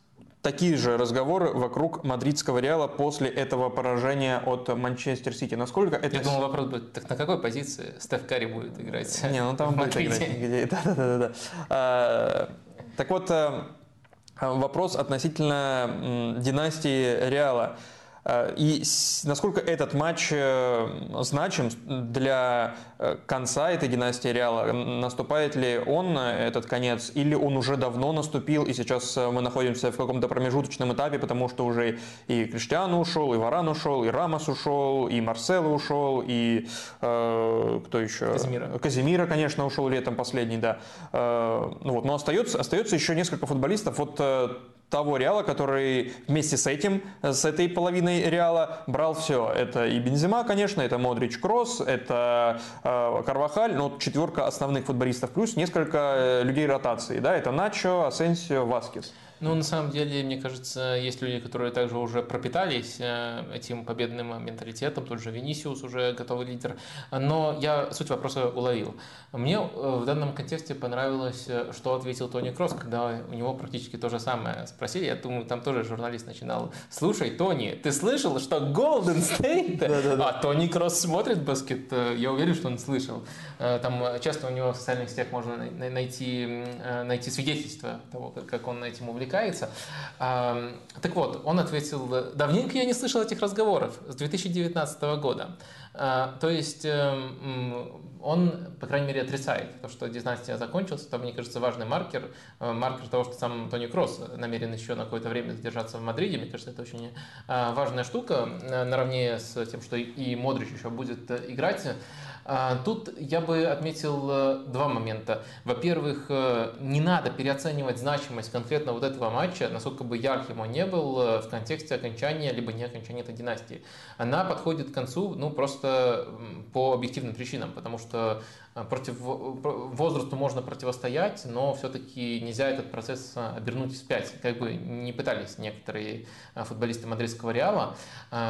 такие же разговоры вокруг мадридского Реала после этого поражения от Манчестер Сити. Насколько это... Я думал, вопрос будет, так на какой позиции Стеф Карри будет играть? Не, ну там будет играть. Да-да-да. А, так вот, э, вопрос относительно династии Реала. Э, и насколько этот матч э, значим для э, конца этой династии Реала? Наступает ли он, этот конец, или он уже давно наступил, и сейчас мы находимся в каком-то промежуточном этапе, потому что уже и Криштиану ушел, и Варан ушел, и Рамос ушел, и Марсело ушел, и э, кто еще? Казимира. Казимира, конечно, ушел летом последний, да. Э, ну вот, но остается, остается еще несколько футболистов. Вот того Реала, который вместе с этим, с этой половиной Реала брал все. Это и Бензима, конечно, это Модрич Кросс, это э, Карвахаль, но четверка основных футболистов, плюс несколько э, людей ротации. Да, это Начо, Асенсио, Васкис. Ну, на самом деле, мне кажется, есть люди, которые также уже пропитались э, этим победным менталитетом, тот же Венисиус уже готовый лидер. Но я суть вопроса уловил. Мне э, в данном контексте понравилось, э, что ответил Тони Кросс, когда у него практически то же самое спросили. Я думаю, там тоже журналист начинал. Слушай, Тони, ты слышал, что Golden State? А Тони Кросс смотрит баскет. Я уверен, что он слышал. Там часто у него в социальных сетях можно найти, найти свидетельство того, как он этим увлекается увлекается. Так вот, он ответил, давненько я не слышал этих разговоров, с 2019 года. А, то есть эм, он, по крайней мере, отрицает то, что династия закончилась. Это, мне кажется, важный маркер, э, маркер того, что сам Тони Кросс намерен еще на какое-то время задержаться в Мадриде. Мне кажется, это очень э, важная штука, э, наравне с тем, что и Модрич еще будет играть. А, тут я бы отметил э, два момента. Во-первых, э, не надо переоценивать значимость конкретно вот этого матча, насколько бы ярким он не был э, в контексте окончания либо не окончания этой династии. Она подходит к концу ну, просто по объективным причинам, потому что против возрасту можно противостоять, но все-таки нельзя этот процесс а, обернуть вспять, как бы не пытались некоторые а, футболисты мадридского Реала.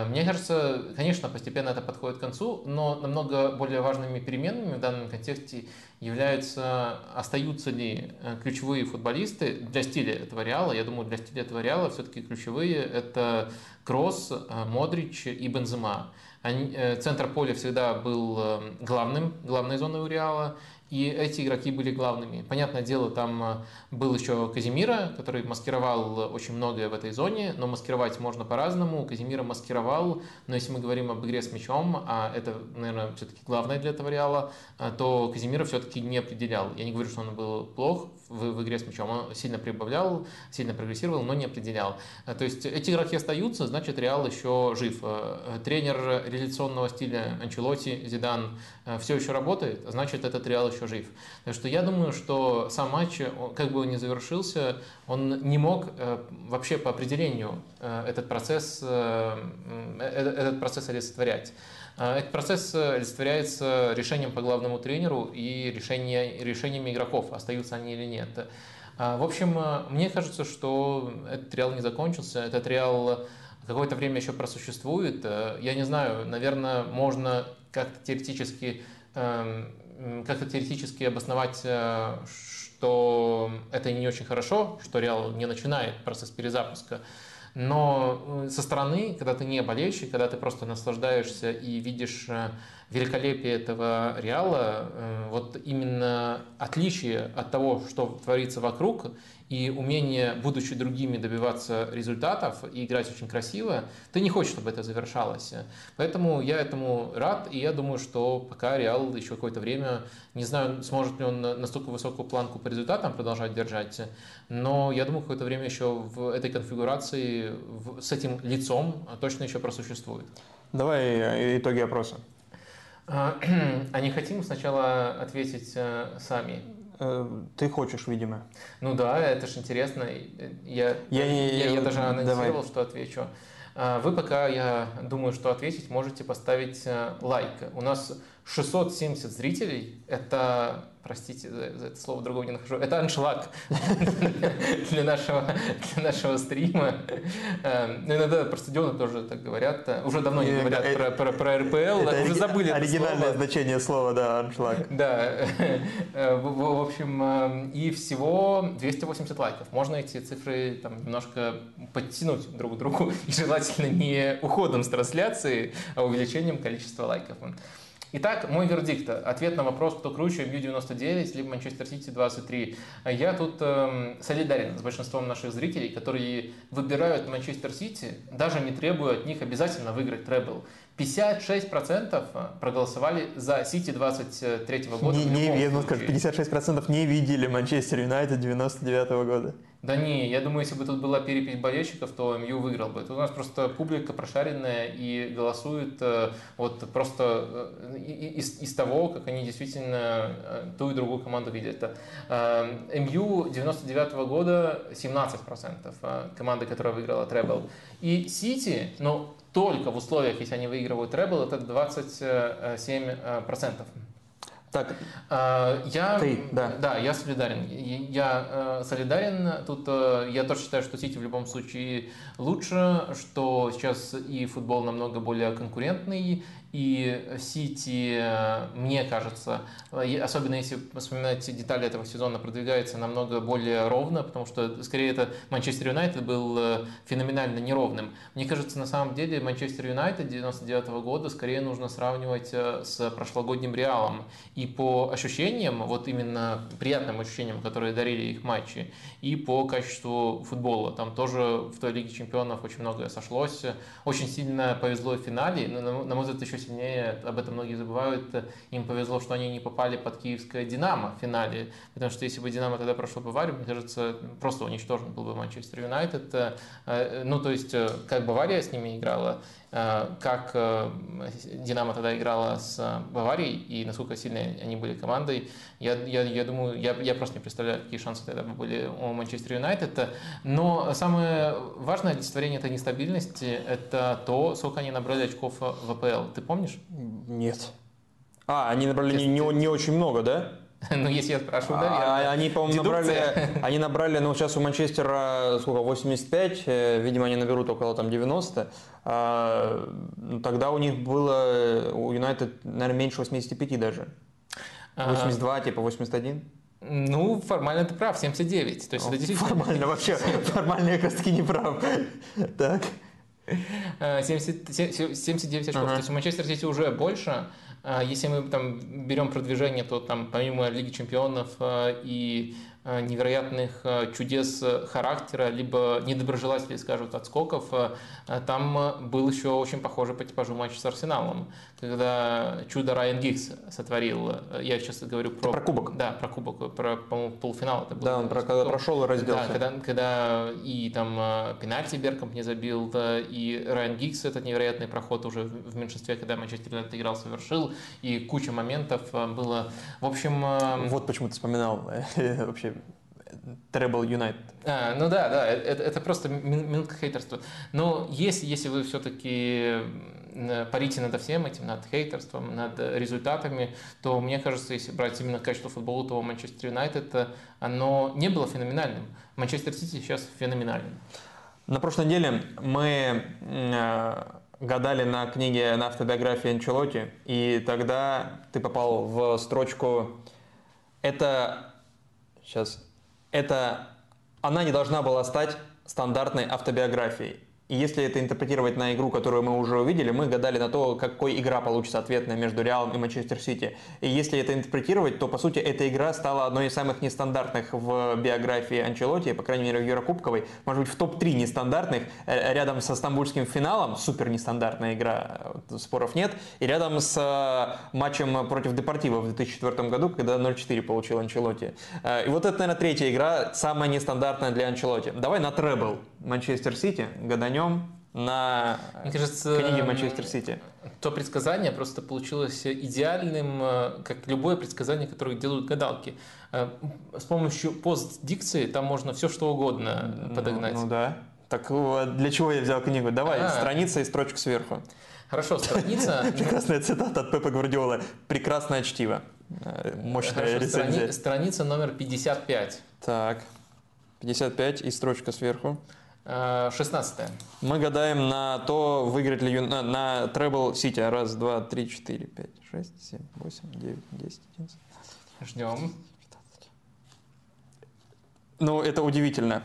Мне кажется, конечно, постепенно это подходит к концу, но намного более важными переменами в данном контексте являются, остаются ли ключевые футболисты для стиля этого Реала. Я думаю, для стиля этого Реала все-таки ключевые это Кросс, Модрич и Бензема. Э, центр поля всегда был э, главным, главной зоной у Реала, и эти игроки были главными. Понятное дело, там э, был еще Казимира, который маскировал очень многое в этой зоне, но маскировать можно по-разному. Казимира маскировал, но если мы говорим об игре с мячом, а это, наверное, все-таки главное для этого Реала, то Казимира все-таки не определял. Я не говорю, что он был плох в, в игре с мячом. Он сильно прибавлял, сильно прогрессировал, но не определял. То есть эти игроки остаются, значит Реал еще жив. Тренер реляционного стиля Анчелоти, Зидан, все еще работает, значит этот Реал еще жив. Так что я думаю, что сам матч, как бы он ни завершился, он не мог э, вообще по определению э, этот процесс, э, этот процесс олицетворять. Этот процесс олицетворяется решением по главному тренеру и решение, решениями игроков, остаются они или нет. В общем, мне кажется, что этот реал не закончился. Этот реал какое-то время еще просуществует. Я не знаю, наверное, можно как-то теоретически эм, как-то теоретически обосновать, э, что это не очень хорошо, что Реал не начинает процесс перезапуска. Но э, со стороны, когда ты не болельщик, когда ты просто наслаждаешься и видишь э, великолепие этого Реала, вот именно отличие от того, что творится вокруг, и умение, будучи другими, добиваться результатов и играть очень красиво, ты не хочешь, чтобы это завершалось. Поэтому я этому рад, и я думаю, что пока Реал еще какое-то время, не знаю, сможет ли он настолько высокую планку по результатам продолжать держать, но я думаю, какое-то время еще в этой конфигурации с этим лицом точно еще просуществует. Давай итоги опроса. А не хотим сначала ответить э, сами? Э, ты хочешь, видимо. Ну да, это же интересно. Я, я, я, я, я даже анонсировал, давай. что отвечу. А, вы пока, я думаю, что ответить, можете поставить э, лайк. У нас 670 зрителей. Это простите за, за это слово другого не нахожу, это аншлаг для нашего, для нашего стрима. Эм, ну, иногда про стадионы тоже так говорят. Уже давно не говорят про, про, про РПЛ, уже забыли Оригинальное значение слова, да, аншлаг. Да, э, в, в общем, эм, и всего 280 лайков. Можно эти цифры там немножко подтянуть друг к другу, и желательно не уходом с трансляции, а увеличением количества лайков. Итак, мой вердикт. Ответ на вопрос, кто круче, МЮ-99 либо Манчестер Сити 23. Я тут э, солидарен с большинством наших зрителей, которые выбирают Манчестер Сити, даже не требуя от них обязательно выиграть требл. 56% проголосовали за Сити 23 года. Не, не, я скажу, 56% не видели Манчестер Юнайтед 99 года. Да не, я думаю, если бы тут была перепись болельщиков, то МЮ выиграл бы. Тут у нас просто публика прошаренная и голосует э, вот просто э, из, из того, как они действительно э, ту и другую команду видят. МЮ 99 -го года 17% команды, которая выиграла Требл. И Сити, ну, только в условиях, если они выигрывают Требл, это 27%. Так, а, я, ты, да. Да, я солидарен. Я э, солидарен. Тут э, я тоже считаю, что Сити в любом случае лучше, что сейчас и футбол намного более конкурентный, и Сити, э, мне кажется, э, особенно если вспоминать детали этого сезона, продвигается намного более ровно, потому что скорее это Манчестер Юнайтед был э, феноменально неровным. Мне кажется, на самом деле Манчестер Юнайтед 99 -го года скорее нужно сравнивать с прошлогодним Реалом. И по ощущениям, вот именно приятным ощущениям, которые дарили их матчи, и по качеству футбола. Там тоже в той Лиге Чемпионов очень многое сошлось. Очень сильно повезло в финале. На мой взгляд, еще сильнее, об этом многие забывают, им повезло, что они не попали под киевское «Динамо» в финале, потому что если бы «Динамо» тогда прошло Баварию, мне кажется, просто уничтожен был бы Манчестер Юнайтед. Э, ну, то есть, э, как Бавария с ними играла, как «Динамо» тогда играла с Баварией и насколько сильные они были командой, я, я, я думаю, я, я просто не представляю, какие шансы тогда бы были у Манчестер Юнайтед. Но самое важное олицетворение этой нестабильности – это то, сколько они набрали очков в АПЛ. Ты помнишь? Нет. А, они набрали не, не, не очень много, да? Ну, если я спрашиваю, да, а, Они, по-моему, набрали, они набрали, ну, сейчас у Манчестера сколько, 85, э, видимо, они наберут около там 90. А, ну, тогда у них было, у Юнайтед, наверное, меньше 85 даже. 82, типа 81? Ну, формально ты прав, 79. То есть О, это действительно... Формально вообще, формально я как раз таки не прав. Так. 70, 79 очков. Ага. То есть у Манчестер Сити уже больше. А если мы там берем продвижение, то там помимо Лиги Чемпионов а, и Э, невероятных чудес характера, либо недоброжелателей скажут отскоков, там был еще очень похожий по типажу матч с Арсеналом, когда чудо Райан Гиггс сотворил. Я сейчас говорю про... про кубок? Да, про кубок, про, по-моему, полуфинал это был. Да, он про, когда прошел и разделся. Да, когда, когда и там пенальти Беркомп не забил, да, и Райан Гиггс этот невероятный проход уже в меньшинстве, когда Манчестер Юнайтед играл, совершил, и куча моментов было. В общем... Вот почему ты вспоминал вообще Treble United. А, ну да, да, это, это просто минутка хейтерства. Но если, если вы все-таки парите над всем этим, над хейтерством, над результатами, то мне кажется, если брать именно качество футбола, то Манчестер Юнайтед, оно не было феноменальным. Манчестер Сити сейчас феноменальным. На прошлой неделе мы э, гадали на книге, на автобиографии Анчелоти, и тогда ты попал в строчку «Это...» Сейчас это она не должна была стать стандартной автобиографией. И если это интерпретировать на игру, которую мы уже увидели, мы гадали на то, какой игра получится ответная между Реалом и Манчестер Сити. И если это интерпретировать, то, по сути, эта игра стала одной из самых нестандартных в биографии Анчелоти, по крайней мере, в Еврокубковой. Может быть, в топ-3 нестандартных, э, рядом со стамбульским финалом, супер нестандартная игра, споров нет, и рядом с э, матчем против Депортива в 2004 году, когда 0-4 получил Анчелоти. Э, и вот это, наверное, третья игра, самая нестандартная для Анчелоти. Давай на требл Манчестер Сити, гаданем. на Мне кажется, книге Манчестер Сити. То предсказание просто получилось идеальным, э, как любое предсказание, которое делают гадалки. Э, с помощью постдикции там можно все что угодно ну, подогнать. Ну, ну да. Так для чего я взял книгу? Давай, а, страница и строчка сверху. Хорошо, страница... Прекрасная цитата от Пепа Гвардиола. Прекрасное чтиво. Э, мощная рецензия. Страница номер 55. Так, 55 и строчка сверху. 16 э, Мы гадаем на то, выиграет ли на, на Treble Сити. Раз, два, три, четыре, пять, шесть, семь, восемь, девять, десять, одиннадцать. Ждем. Ну, это удивительно.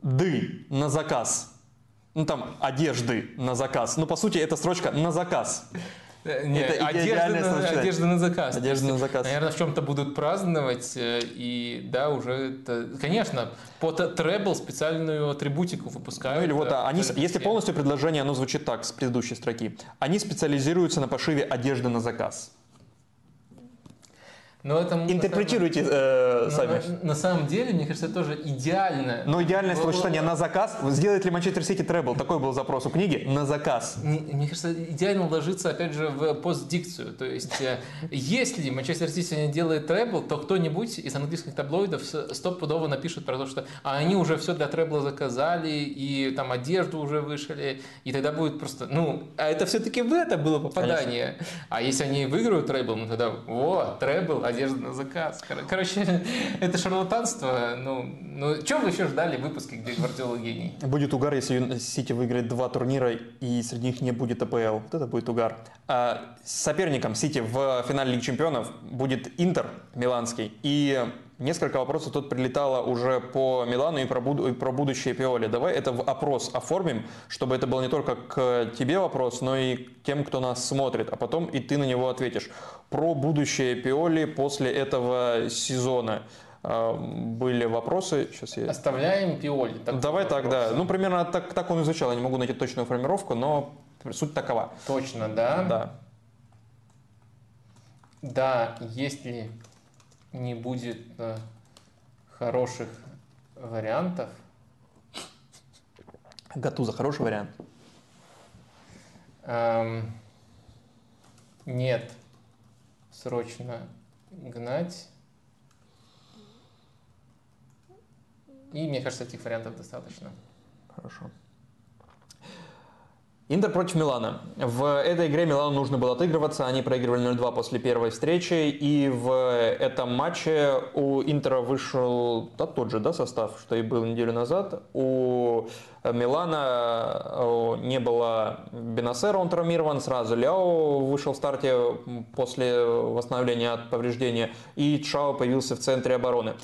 Ды на заказ. Ну, там, одежды на заказ. Ну, по сути, это строчка на заказ. Э, Нет, это одежда, на, одежда на заказ. Одежда на заказ. Наверное, в чем-то будут праздновать, э, и да, уже это... Конечно, по требл специальную атрибутику выпускают. Ну или вот, да, они, если полностью предложение, оно звучит так, с предыдущей строки. Они специализируются на пошиве одежды на заказ. Но это Интерпретируйте э, на, сами. На, на самом деле, мне кажется, это тоже идеально. Но идеальное словосочетание на заказ. Сделает ли Манчестер Сити требл? Такой был запрос у книги. На заказ. Мне, мне кажется, идеально ложится, опять же, в постдикцию. То есть, э, если Манчестер Сити не делает требл, то кто-нибудь из английских таблоидов стопудово напишет про то, что а они уже все для требла заказали, и там одежду уже вышли, и тогда будет просто, ну, а это все-таки в это было попадание. Конечно. А если они выиграют требл, ну тогда, о, требл, одежда на заказ. Короче, это шарлатанство. Ну, ну что вы еще ждали в выпуске, где Гвардиола гений? Будет угар, если Сити выиграет два турнира, и среди них не будет АПЛ. Вот это будет угар. А соперником Сити в финале Лиги Чемпионов будет Интер Миланский. И Несколько вопросов тут прилетало уже по Милану и про, буд- и про будущее Пиоли. Давай это в опрос оформим, чтобы это был не только к тебе вопрос, но и к тем, кто нас смотрит, а потом и ты на него ответишь. Про будущее Пиоли после этого сезона а, были вопросы. Сейчас я... Оставляем Пиоли. Давай так, да. Ну, примерно так, так он изучал. Я не могу найти точную формировку, но суть такова. Точно, да? Да. Да, если не будет э, хороших вариантов. Гатуза хороший вариант? Эм, нет. Срочно гнать. И мне кажется, этих вариантов достаточно. Хорошо. Интер против Милана. В этой игре Милану нужно было отыгрываться. Они проигрывали 0-2 после первой встречи. И в этом матче у Интера вышел да, тот же да, состав, что и был неделю назад. У Милана не было Бенасера, он травмирован. Сразу Ляо вышел в старте после восстановления от повреждения. И Чао появился в центре обороны.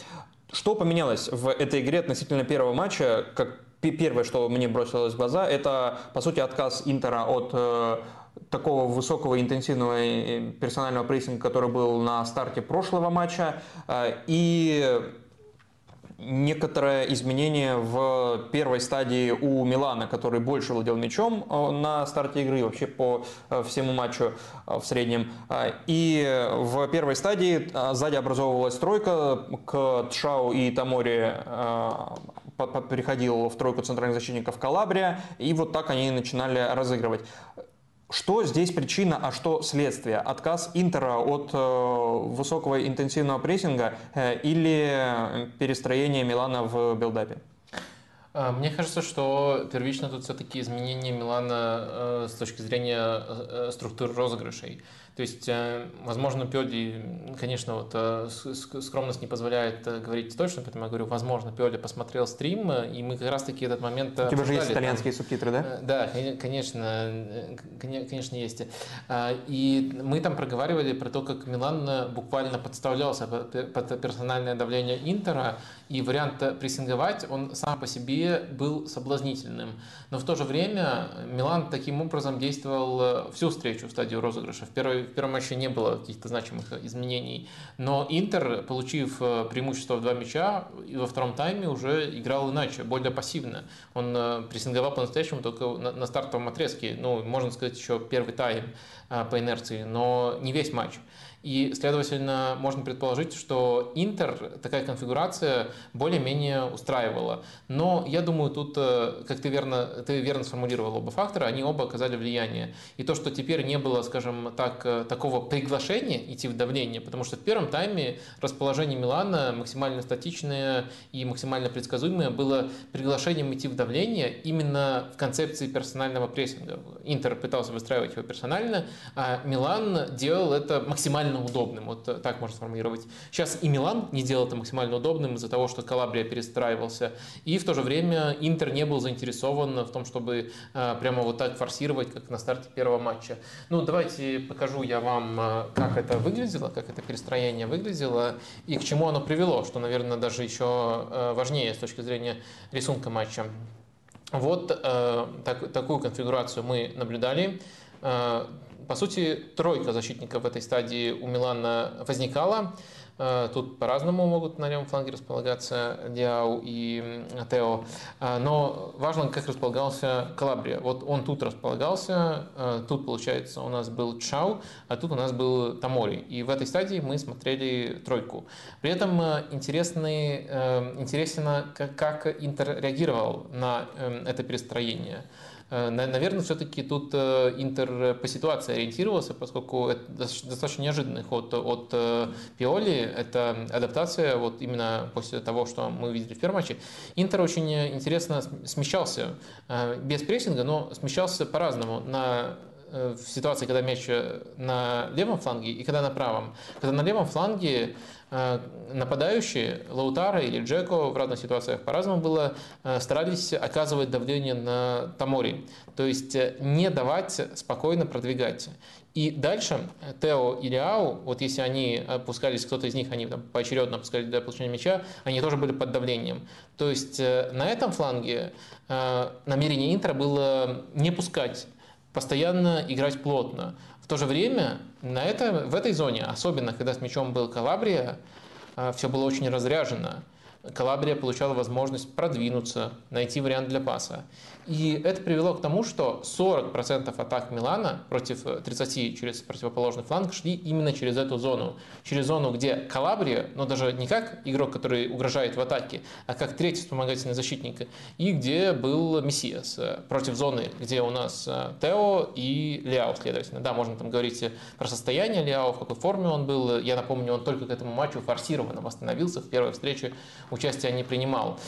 Что поменялось в этой игре относительно первого матча, как первое, что мне бросилось в глаза, это, по сути, отказ Интера от э, такого высокого интенсивного персонального прессинга, который был на старте прошлого матча, э, и некоторое изменение в первой стадии у Милана, который больше владел мячом э, на старте игры, вообще по всему матчу в среднем. И в первой стадии сзади образовывалась тройка к Тшау и Тамори переходил в тройку центральных защитников Калабрия, и вот так они начинали разыгрывать. Что здесь причина, а что следствие? Отказ Интера от э, высокого интенсивного прессинга э, или перестроение Милана в билдапе? А, мне кажется, что первично тут все-таки изменение Милана э, с точки зрения э, структуры розыгрышей. То есть, э, возможно, Пёди, конечно, вот э, скромность не позволяет э, говорить точно, поэтому я говорю, возможно, Пёди посмотрел стрим, и мы как раз-таки этот момент У тебя же есть итальянские там, субтитры, да? Да, конечно, конечно, есть. И мы там проговаривали про то, как Милан буквально подставлялся под персональное давление Интера, и вариант прессинговать, он сам по себе был соблазнительным. Но в то же время Милан таким образом действовал всю встречу в стадию розыгрыша. В первой в первом матче не было каких-то значимых изменений. Но Интер, получив э, преимущество в два мяча, во втором тайме уже играл иначе, более пассивно. Он э, прессинговал по-настоящему только на, на стартовом отрезке. Ну, можно сказать, еще первый тайм э, по инерции, но не весь матч. И, следовательно, можно предположить, что Интер такая конфигурация более-менее устраивала. Но я думаю, тут, э, как ты верно, ты верно сформулировал оба фактора, они оба оказали влияние. И то, что теперь не было, скажем так, э, такого приглашения идти в давление, потому что в первом тайме расположение Милана максимально статичное и максимально предсказуемое было приглашением идти в давление именно в концепции персонального прессинга. Интер пытался выстраивать его персонально, а Милан делал это максимально удобным. Вот так можно сформулировать. Сейчас и Милан не делал это максимально удобным из-за того, что Калабрия перестраивался. И в то же время Интер не был заинтересован в том, чтобы а, прямо вот так форсировать, как на старте первого матча. Ну, давайте покажу я вам, а, как это выглядело, как это перестроение выглядело и к чему оно привело, что, наверное, даже еще важнее с точки зрения рисунка матча. Вот э, так, такую конфигурацию мы наблюдали. Э, по сути, тройка защитников в этой стадии у Милана возникала. Э, тут по-разному могут на левом фланге располагаться Диау и Тео. Э, но важно, как располагался Калабрия. Вот он тут располагался, э, тут, получается, у нас был Чау, а тут у нас был Тамори. И в этой стадии мы смотрели тройку. При этом интересно, как Интер реагировал на это перестроение. Э, наверное, все-таки тут э, Интер по ситуации ориентировался, поскольку это достаточно неожиданный ход от э, Пиоли. Это адаптация вот именно после того, что мы видели в первом матче. Интер очень интересно смещался без прессинга, но смещался по-разному. На в ситуации, когда мяч на левом фланге и когда на правом. Когда на левом фланге нападающие, Лаутара или Джеко в разных ситуациях по-разному было, э, старались оказывать давление на Тамори. То есть э, не давать спокойно продвигать. И дальше Тео и Ляо, вот если они опускались, кто-то из них, они там поочередно опускались до получения мяча, они тоже были под давлением. То есть на этом фланге намерение Интера было не пускать, постоянно играть плотно. В то же время на это, в этой зоне, особенно когда с мячом был Калабрия, а, все было очень разряжено. Калабрия получала возможность продвинуться, найти вариант для паса. И это привело к тому, что 40% атак Милана против 30 э, через противоположный фланг шли именно через эту зону. Через зону, где Калабрия, но даже не как игрок, который угрожает в атаке, а как третий вспомогательный защитник, и где был Мессиас э, против зоны, где у нас э, Тео и Ляо, следовательно. Да, можно там говорить про состояние Ляо, в какой форме он был. Я напомню, он только к этому матчу форсированно восстановился, в первой встрече участия не принимал.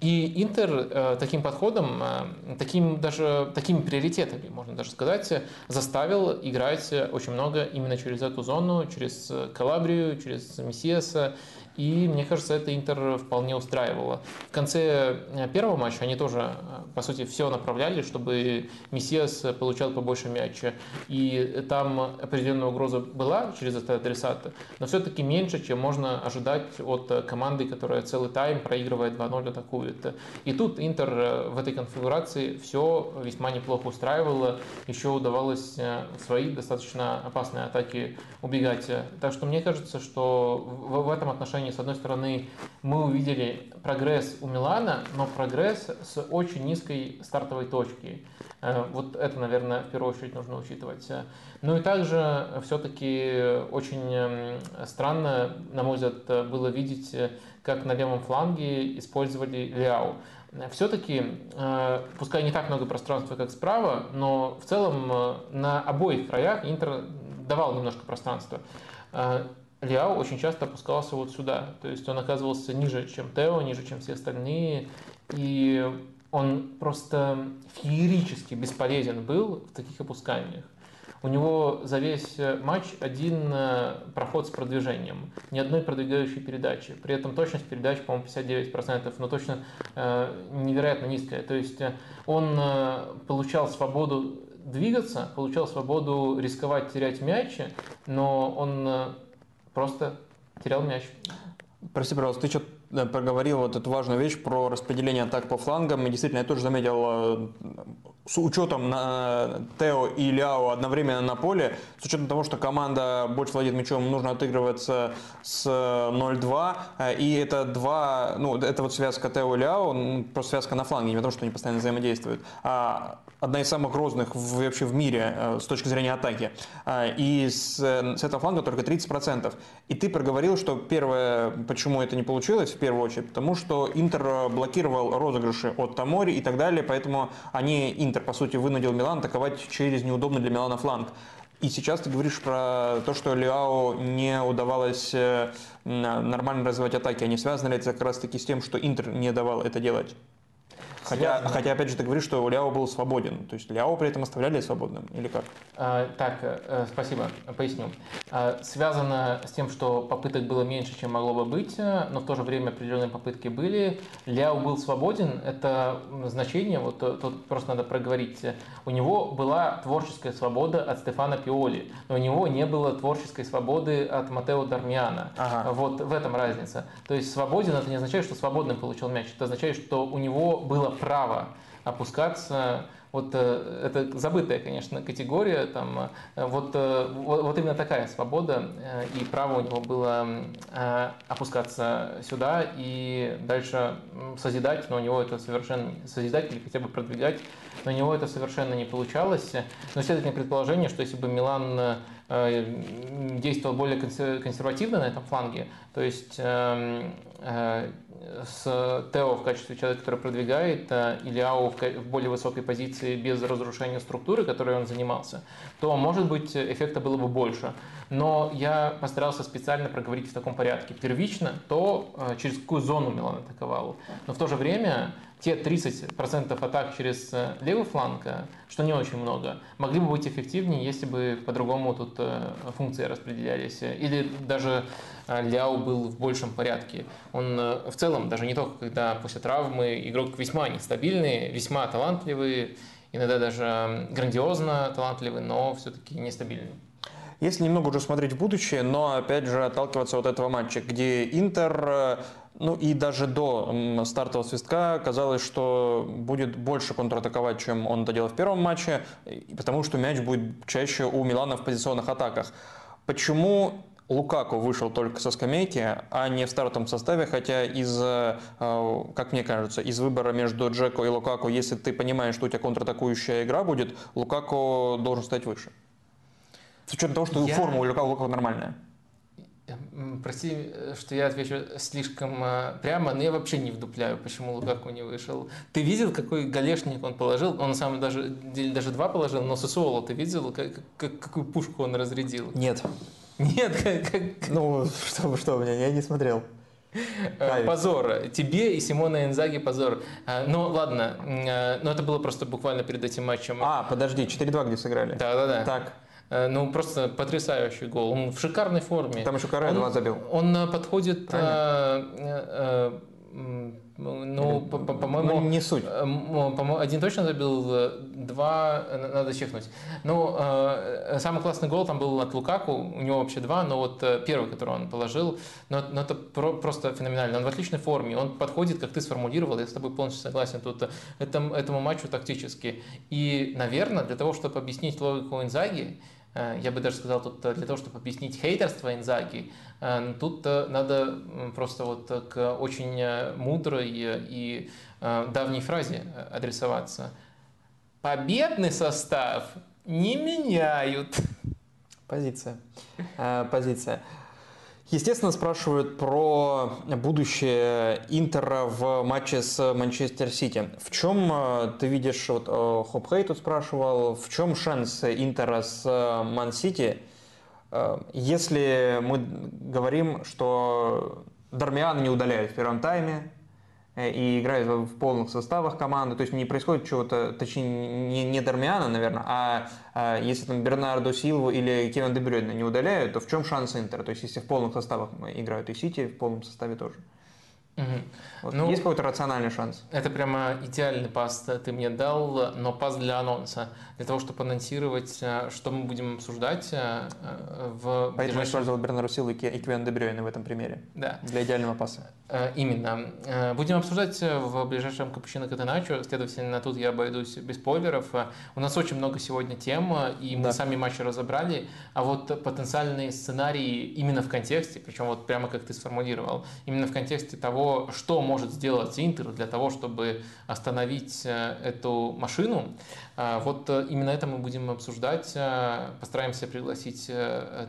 И Интер э, таким подходом, э, таким даже, такими приоритетами, можно даже сказать, заставил играть очень много именно через эту зону, через Калабрию, через Мессиаса и мне кажется, это Интер вполне устраивало. В конце э, первого матча они тоже, э, по сути, все направляли, чтобы Мессиас получал побольше мяча. И там определенная угроза была через это адресата, но все-таки меньше, чем можно ожидать от команды, которая целый тайм проигрывает 2-0, атакует. И тут Интер э, в этой конфигурации все весьма неплохо устраивало. Еще удавалось свои достаточно опасные атаки убегать. Так что мне кажется, что в этом отношении отношении, с одной стороны, мы увидели прогресс у Милана, но прогресс с очень низкой стартовой точки. Э, вот это, наверное, в первую очередь нужно учитывать. Ну и также все-таки очень эм, странно, на мой взгляд, было видеть, как на левом фланге использовали Ляо. Все-таки, э, пускай не так много пространства, как справа, но в целом э, на обоих краях Интер давал немножко пространства. Лиао очень часто опускался вот сюда. То есть он оказывался ниже, чем Тео, ниже, чем все остальные. И он просто феерически бесполезен был в таких опусканиях. У него за весь матч один э, проход с продвижением, ни одной продвигающей передачи. При этом точность передач, по-моему, 59%, но точно э, невероятно низкая. То есть э, он получал свободу двигаться, получал свободу рисковать терять мяч, но он просто терял мяч. Прости, пожалуйста, ты что проговорил вот эту важную вещь про распределение атак по флангам. И действительно, я тоже заметил, э, с учетом на Тео и Ляо одновременно на поле, с учетом того, что команда больше владеет мячом, нужно отыгрываться с 0-2. Э, и это два, ну, это вот связка Тео и Ляо, просто связка на фланге, не потому что они постоянно взаимодействуют, а одна из самых грозных в, вообще в мире э, с точки зрения атаки. И с, с этого фланга только 30%. И ты проговорил, что первое, почему это не получилось, первую очередь, потому что Интер блокировал розыгрыши от Тамори и так далее, поэтому они, Интер, по сути, вынудил Милан атаковать через неудобный для Милана фланг. И сейчас ты говоришь про то, что Лиао не удавалось э, нормально развивать атаки. Они связаны ли это как раз таки с тем, что Интер не давал это делать? Хотя, хотя, опять же, ты говоришь, что Ляо был свободен. То есть Ляо при этом оставляли свободным или как? А, так, э, спасибо, поясню. А, связано с тем, что попыток было меньше, чем могло бы быть, э, но в то же время определенные попытки были. Ляо был свободен, это значение, вот э, тут просто надо проговорить. У него была творческая свобода от Стефана Пиоли, но у него не было творческой свободы от Матео Дармиана. Ага. Вот в этом разница. То есть свободен это не означает, что свободным получил мяч, это означает, что у него было право опускаться вот э, это забытая, конечно, категория, там, э, вот, э, вот, вот именно такая свобода, и право у него было опускаться сюда и дальше созидать, но у него это совершенно, созидать или хотя бы продвигать, но у него это совершенно не получалось. Но следовательно предположение, что если бы Милан действовал более консервативно на этом фланге, то есть эм, с Тео в качестве человека, который продвигает, э, или Ау в более высокой позиции без разрушения структуры, которой он занимался, то, может быть, эффекта было бы больше. Но я постарался специально проговорить в таком порядке. Первично то, э, через какую зону Милан атаковал. Но в то же время те 30% атак через э, левый фланг, что не очень много, могли бы быть эффективнее, если бы по-другому тут функции распределялись. Или даже Ляо был в большем порядке. Он в целом, даже не только когда после травмы, игрок весьма нестабильный, весьма талантливый, иногда даже грандиозно талантливый, но все-таки нестабильный. Если немного уже смотреть в будущее, но опять же отталкиваться от этого матча, где Интер, э, ну и даже до стартового свистка казалось, что будет больше контратаковать, чем он это делал в первом матче, потому что мяч будет чаще у Милана в позиционных атаках. Почему Лукаку вышел только со скамейки, а не в стартовом составе, хотя из, э, как мне кажется, из выбора между Джеко и Лукаку, если ты понимаешь, что у тебя контратакующая игра будет, Лукаку должен стать выше. С учетом того, что я... форма у Лукаку, Лукаку нормальная. Прости, что я отвечу слишком э, прямо, но я вообще не вдупляю, почему Лукаку не вышел. Ты видел, какой галешник он положил? Он на самом даже, даже два положил, но Сосуоло ты видел, как, как, какую пушку он разрядил? Нет. Нет, как... как... Ну, что, что, меня, я не смотрел. Э, позор. Тебе и Симона Инзаги позор. Э, ну, ладно. Э, но это было просто буквально перед этим матчем. А, подожди, 4-2 где сыграли? Да, да, да. Так. Ну, просто потрясающий гол. Он в шикарной форме. Там еще Каре 2 забил. Он подходит... Правильно ну, по-моему, ну, не суть. По один точно забил, э, два э, надо чекнуть. Ну, э, самый классный гол там был от Лукаку, у него вообще два, но вот первый, который он положил, но, но это про, просто феноменально. Он в отличной форме, он подходит, как ты сформулировал, я с тобой полностью согласен тут, этому, этому матчу тактически. И, наверное, для того, чтобы объяснить логику Инзаги, я бы даже сказал, тут для того, чтобы объяснить хейтерство Инзаги, Э, тут э, надо просто вот к очень э, мудрой и давней фразе адресоваться. Победный состав не меняют. Позиция. Позиция. Естественно, спрашивают про будущее Интера в матче с Манчестер Сити. В чем ты видишь, вот Хоп Хей тут спрашивал, в чем шанс Интера с Ман Сити – Э, если мы говорим, что Дармиан не удаляют в первом тайме э, и играет в полных составах команды, то есть не происходит чего-то, точнее не, не Дармиана, наверное, а, а если там Бернардо Силву или Кевин Дебрюйна не удаляют, то в чем шанс Интера? То есть если в полных составах играют и Сити, в полном составе тоже. Угу. Вот. Ну, есть какой-то рациональный шанс? Это прямо идеальный пас ты мне дал, но пас для анонса. Для того, чтобы анонсировать, э, что мы будем обсуждать э, в Поэтому я использовал Бернару Силу и Квен Дебрёйна в этом примере. Да. Для идеального паса. Э, именно. Э, будем обсуждать в ближайшем Капучино Катеначо, следовательно, тут я обойдусь без спойлеров. У нас очень много сегодня тем, и мы да. сами матчи разобрали, а вот потенциальные сценарии именно в контексте, причем вот прямо как ты сформулировал, именно в контексте того, что может сделать Интер для того, чтобы остановить э, эту машину, вот именно это мы будем обсуждать. Постараемся пригласить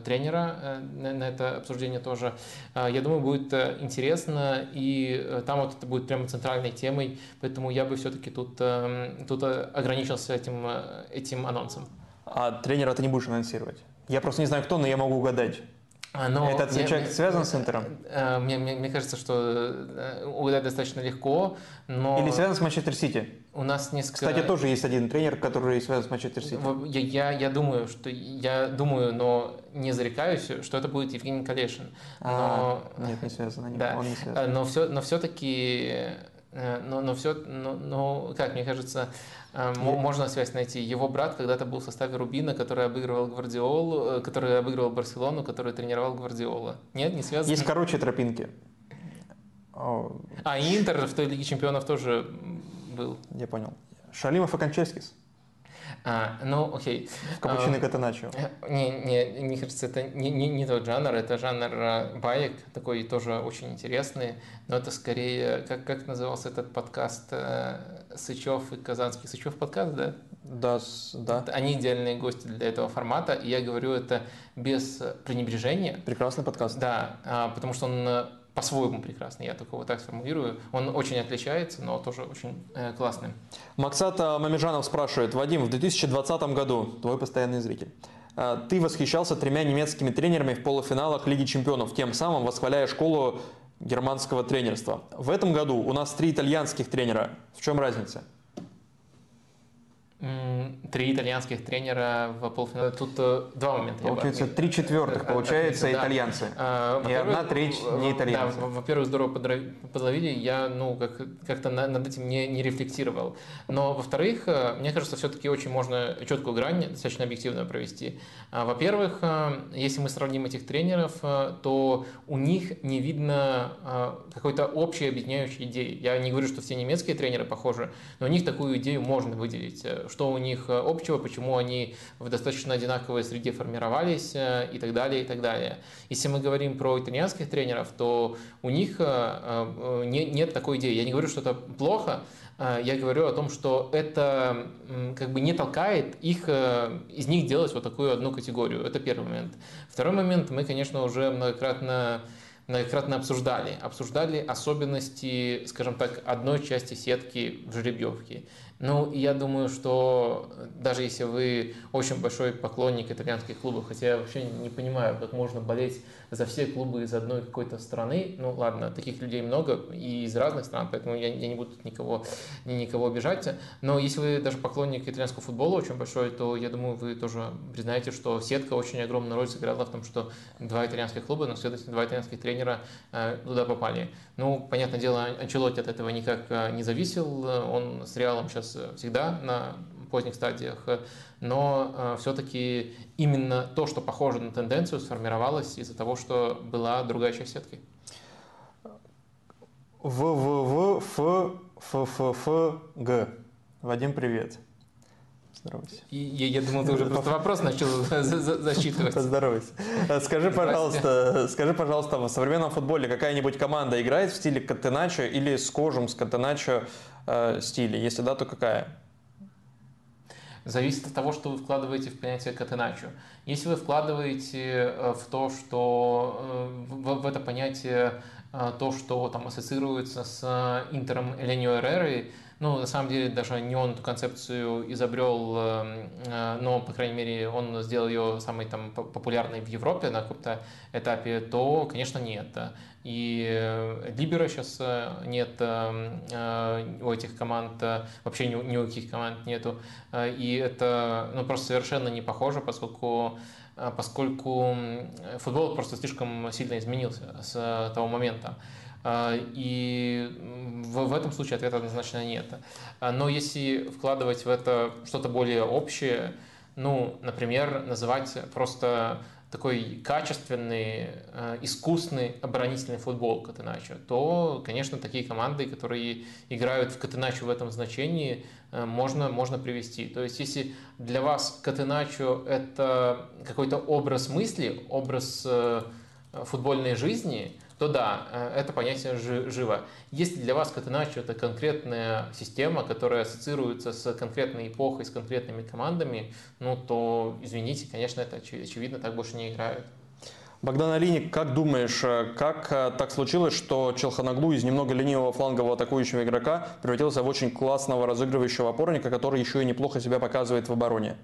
тренера на это обсуждение тоже. Я думаю, будет интересно и э, там вот это будет прямо центральной темой, поэтому я бы все-таки тут, тут э, ограничился этим, э, этим анонсом. А тренера ты не будешь анонсировать? Я просто не знаю кто, но я могу угадать. А, но Этот мне, человек связан с Интером? Мне, мне, мне кажется, что угадать достаточно легко, но... Или связан с Манчестер Сити? У нас несколько... Кстати, тоже есть один тренер, который связан с Манчестер Сити. Я, я, я думаю, что я думаю, но не зарекаюсь, что это будет Евгений Калешин. Но... А, нет, не связан, да. он не связан. Но, все, но все-таки но, но все, но, но, как мне кажется, Э, можно связь найти. Его брат когда-то был в составе Рубина, который обыгрывал Гвардиолу, э, который обыгрывал Барселону, который тренировал Гвардиола. Нет, не связано? Есть короче тропинки. А, Интер в той Лиге Чемпионов тоже был. Я понял. Шалимов и Конческис. А, ну, окей. Капучино а, Катаначо. Не, не, мне кажется, это не, не, не тот жанр, это жанр а, баек, такой тоже очень интересный, но это скорее, как, как назывался этот подкаст э, Сычев и Казанский? Сычев подкаст, да? Да, да. Они идеальные гости для этого формата, и я говорю это без пренебрежения. Прекрасный подкаст. Да, а, потому что он по-своему прекрасный, я только вот так сформулирую. Он очень отличается, но тоже очень э, классный. Максата Мамежанов спрашивает, Вадим, в 2020 году, твой постоянный зритель, э, ты восхищался тремя немецкими тренерами в полуфиналах Лиги Чемпионов, тем самым восхваляя школу германского тренерства. В этом году у нас три итальянских тренера. В чем разница? Три итальянских тренера в полуфинале. Тут э, два момента. Получается, три четвертых, э, получается, да. итальянцы. А, и одна треть не итальянцы. Да, во-первых, здорово подловили. Я ну, как, как-то над этим не, не рефлексировал. Но, во-вторых, э, мне кажется, все-таки очень можно четкую грань достаточно объективно провести. А, во-первых, если мы сравним этих тренеров, то у них не видно какой-то общей объединяющей идеи. Я не говорю, что все немецкие тренеры похожи, но у них такую идею можно выделить что у них э, общего, почему они в достаточно одинаковой среде формировались э, и так далее, и так далее. Если мы говорим про итальянских тренеров, то у них э, нет такой идеи. Я не говорю, что это плохо, я говорю о том, что это как бы не толкает их, из них делать вот такую одну категорию. Это первый момент. Второй момент, мы, конечно, уже многократно многократно обсуждали. Обсуждали особенности, скажем так, одной части сетки в жеребьевке. Ну, я думаю, что даже если вы очень большой поклонник итальянских клубов, хотя я вообще не понимаю, как можно болеть за все клубы из одной какой-то страны, ну ладно, таких людей много и из разных стран, поэтому я, я не буду никого, никого обижать, но если вы даже поклонник итальянского футбола очень большой, то я думаю, вы тоже признаете, что сетка очень огромную роль сыграла в том, что два итальянских клуба, но, следовательно, два итальянских тренера э, туда попали. Ну, понятное дело, Анчелотти от этого никак э, не зависел, он с Реалом сейчас всегда на поздних стадиях, но э, все-таки именно то, что похоже на тенденцию, сформировалось из-за того, что была другая часть сетки. В В В Ф Ф Ф Ф Г. Вадим, привет. Здоровайся. И, я, я думал, ты уже просто вопрос начал засчитывать. Поздоровайся. Скажи, пожалуйста, скажи, пожалуйста, в современном футболе какая-нибудь команда играет в стиле Катеначо или схожем с Катеначо э, стиле? Если да, то какая? зависит от того, что вы вкладываете в понятие катеначо. Если вы вкладываете э, в то, что э, в, в это понятие то, что там ассоциируется с Интером Эленио Эрерой, ну, на самом деле, даже не он эту концепцию изобрел, но, по крайней мере, он сделал ее самой там, популярной в Европе на каком-то этапе, то, конечно, нет. И э, Либера сейчас э, нет э, у этих команд, вообще ни, ни у каких команд нету. И это ну, просто совершенно не похоже, поскольку поскольку футбол просто слишком сильно изменился с того момента. И в, в этом случае ответа однозначно нет. Но если вкладывать в это что-то более общее, ну, например, называть просто такой качественный, э, искусный оборонительный футбол Катеначо, то, конечно, такие команды, которые играют в Катеначо в этом значении, можно, можно привести. То есть, если для вас Катеначо – это какой-то образ мысли, образ э, футбольной жизни – то да, э, это понятие живо. Если для вас Катеначо это конкретная система, которая ассоциируется с конкретной эпохой, с конкретными командами, ну то, извините, конечно, это очевидно, так больше не играют. Богдан Алиник, как думаешь, э, как э, так случилось, что Челханаглу из немного ленивого флангового атакующего игрока превратился в очень классного разыгрывающего опорника, который еще и неплохо себя показывает в обороне?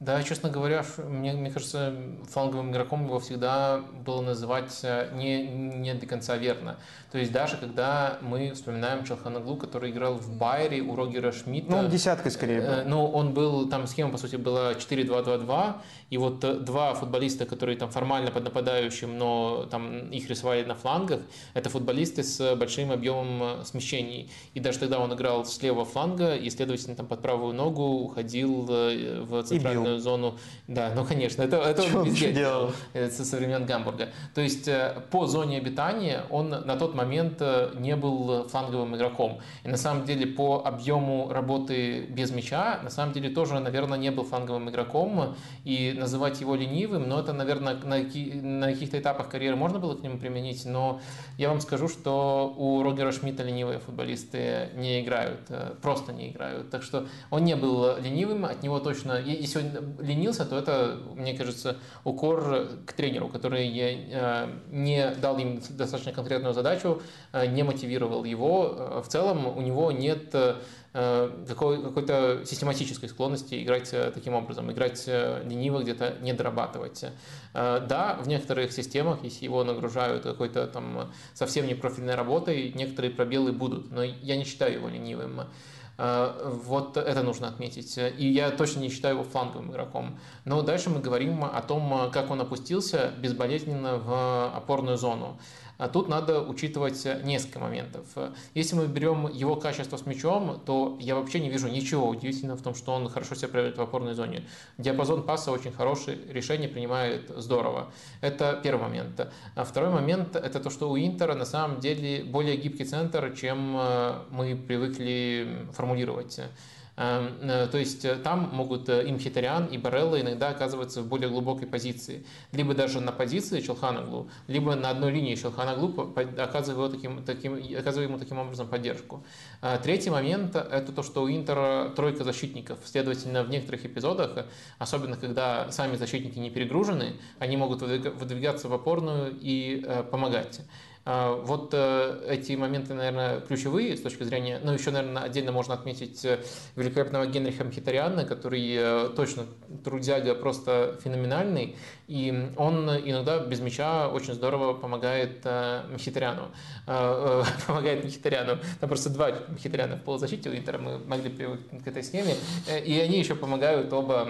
Да, честно говоря, мне, мне кажется, фланговым игроком его всегда было называть э, не, не до конца верно. То есть даже когда мы вспоминаем Челханаглу, который играл в Байере у Рогера Шмидта. Ну, он десяткой скорее был. Э, ну, он был, там схема, по сути, была 4-2-2-2, и вот э, два футболиста, которые там формально под нападающим, но там их рисовали на флангах, это футболисты с большим объемом смещений. И даже тогда он играл с левого фланга, и, следовательно, там под правую ногу уходил в центральную зону. Да, ну, конечно, это, это он везде делал. Со времен Гамбурга. То есть по зоне обитания он на тот момент момент не был фланговым игроком. И на самом деле по объему работы без мяча, на самом деле тоже, наверное, не был фланговым игроком. И называть его ленивым, но это, наверное, на, на каких-то этапах карьеры можно было к нему применить. Но я вам скажу, что у Рогера Шмидта ленивые футболисты не играют, э, просто не играют. Так что он не был ленивым, от него точно... Если он ленился, то это, мне кажется, укор к тренеру, который э, не дал им достаточно конкретную задачу, Э, не мотивировал его. Э, в целом у него нет э, какой, какой-то систематической склонности играть таким образом, играть лениво, где-то не дорабатывать. Да, в некоторых системах, если его нагружают какой-то там совсем не профильной работой, некоторые пробелы будут, но я не считаю его ленивым. Вот это нужно отметить. И я точно не считаю его фланговым игроком. Но дальше мы говорим о том, как он опустился безболезненно в опорную зону. А тут надо учитывать несколько моментов. Если мы берем его качество с мячом, то я вообще не вижу ничего удивительного в том, что он хорошо себя проявляет в опорной зоне. Диапазон паса очень хороший, решение принимает здорово. Это первый момент. А второй момент – это то, что у Интера на самом деле более гибкий центр, чем э, мы привыкли формулировать. Эм, э, то есть э, там могут э, и Мхитарян, и Барелла иногда оказываться в более глубокой позиции. Либо даже на позиции Челханаглу, либо на одной линии Челханаглу, оказывая, таким, таким, оказывая ему таким образом поддержку. Третий момент – это то, что у Интера тройка защитников. Следовательно, в некоторых эпизодах, особенно когда сами защитники не перегружены, они могут выдвигаться в опорную и помогать. А, вот э, эти моменты, наверное, ключевые с точки зрения, ну, еще, наверное, отдельно можно отметить э, великолепного Генриха Мхитариана, который э, точно трудяга просто феноменальный, и он иногда без мяча очень здорово помогает Мхитаряну. Помогает Мхитаряну. Там просто два Мхитаряна в полузащите у Интера, мы могли привыкнуть к этой схеме, и они еще помогают оба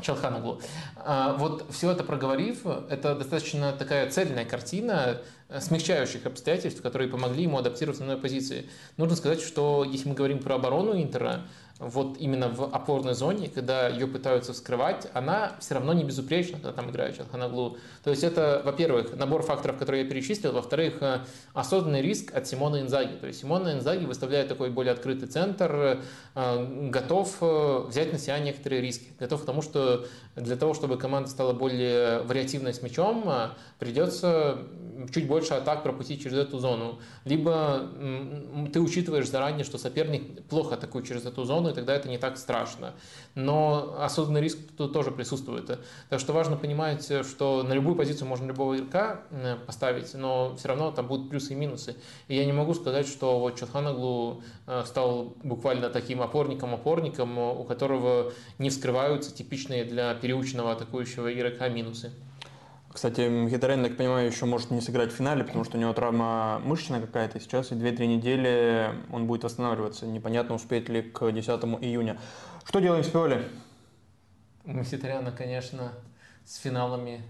Чалханаглу. А, вот все это проговорив, это достаточно такая цельная картина Э, смягчающих обстоятельств, которые помогли ему адаптироваться на новой позиции. Нужно сказать, что если мы говорим про оборону Интера, вот именно в опорной зоне, когда ее пытаются скрывать, она все равно не безупречна, когда там играет Чалханаглу. То есть это, во-первых, набор факторов, которые я перечислил, во-вторых, э, осознанный риск от Симона Инзаги. То есть Симона Инзаги выставляет такой более открытый центр, э, готов взять на себя некоторые риски, готов к тому, что для того, чтобы команда стала более вариативной с мячом, придется чуть больше атак пропустить через эту зону. Либо ты учитываешь заранее, что соперник плохо атакует через эту зону, и тогда это не так страшно. Но осознанный риск тут тоже присутствует. Так что важно понимать, что на любую позицию можно любого игрока поставить, но все равно там будут плюсы и минусы. И я не могу сказать, что вот Чатханаглу э, стал буквально таким опорником-опорником, у которого не вскрываются типичные для переученного атакующего игрока минусы. Кстати, Мхитарян, так понимаю, еще может не сыграть в финале, потому что у него травма мышечная какая-то сейчас, и 2-3 недели он будет восстанавливаться. Непонятно, успеет ли к 10 июня. Что делаем с Пиоли? У Мхитаряна, конечно, с финалами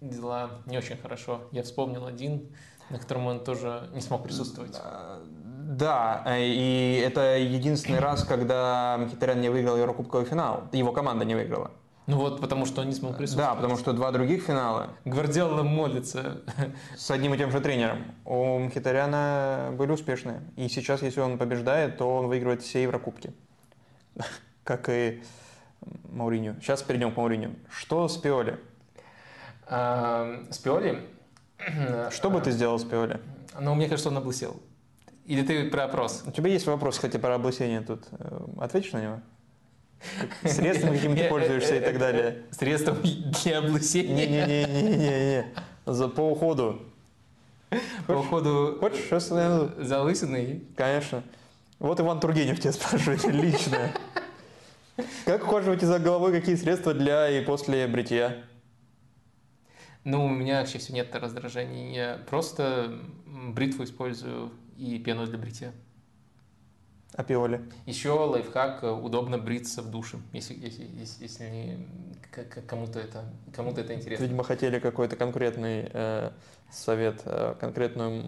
дела не очень хорошо. Я вспомнил один, на котором он тоже не смог присутствовать. Да, и это единственный раз, когда Мхитарян не выиграл Еврокубковый финал. Его команда не выиграла. Ну вот, потому что он не смог присутствовать. Да, потому что два других финала Гвардиола молится. с одним и тем же тренером у Мхитаряна были успешные. И сейчас, если он побеждает, то он выигрывает все Еврокубки. Как и Мауриню. Сейчас перейдем к Мауриню. Что с Пиоли? А, С Пиоли... Что бы ты сделал с Пиоли? Ну, мне кажется, он облысел. Или ты про опрос? У тебя есть вопрос, кстати, про облысение тут. Э, Ответишь на него? Как- Средствами, какими ты пользуешься и так далее. Средством для облысения? Не-не-не-не-не. За по уходу. По уходу Хочешь, сейчас я... за лысиной? Конечно. Вот Иван Тургенев тебя спрашивает лично. Как ухаживаете за головой, какие средства для и после бритья? Ну, у меня, к счастью, нет раздражений. Я просто бритву использую и пену для бритья. А пиоли? Еще лайфхак, э, удобно бриться в душе, если, если, если, если кому-то это, кому-то это интересно. Видимо, хотели какой-то конкретный э, совет, э, конкретное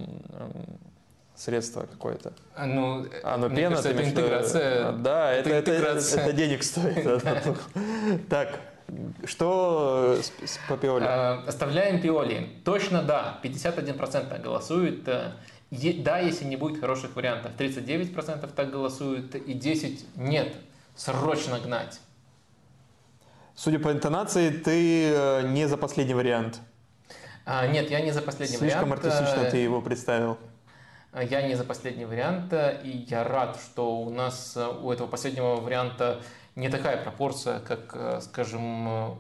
средство какое-то. А, Ну, А, ну мне пена, кажется, это в виду? интеграция. А, Да, это, это это, интеграция. это денег стоит. Так, что с, с по пиоли? Э, Оставляем Пиоли. Точно да, 51% голосуют. Э, е- Да, если не будет хороших вариантов. 39% так голосуют и 10% нет. Срочно гнать. Судя по интонации, ты э, не за последний вариант. А, Нет, я не за последний Слишком вариант. артистично Э, ты его представил. Я не за последний вариант, э, и я рад, что у нас э, у этого последнего варианта не такая пропорция, как, э, скажем, э,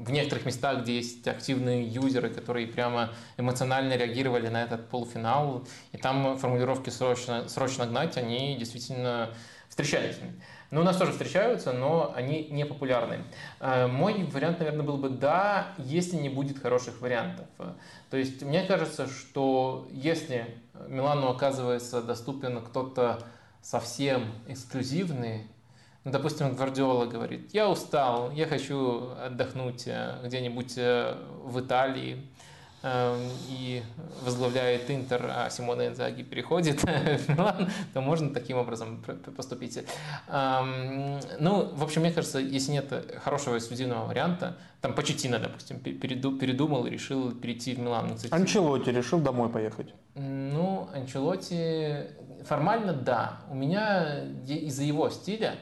в некоторых местах, где есть активные юзеры, которые прямо эмоционально реагировали на этот полуфинал, и там формулировки «срочно, срочно гнать», они действительно встречались. Ну, у нас тоже встречаются, но они не популярны. Э, Мой вариант, наверное, был бы «да», если не будет хороших вариантов. То есть мне кажется, что если Милану оказывается доступен кто-то совсем эксклюзивный, ну, допустим, Гвардиола говорит, я устал, я хочу отдохнуть э, где-нибудь э, в Италии, э, и возглавляет Интер, а Симона Инзаги переходит в Милан, то можно таким образом поступить. Эм, Ну, в общем, мне кажется, если нет хорошего эксклюзивного варианта, там Почетина, допустим, пе- переду- передумал и решил перейти в Милан. Ну, кстати, Анчелотти решил домой поехать. ну, Анчелоти формально да. У меня из-за его стиля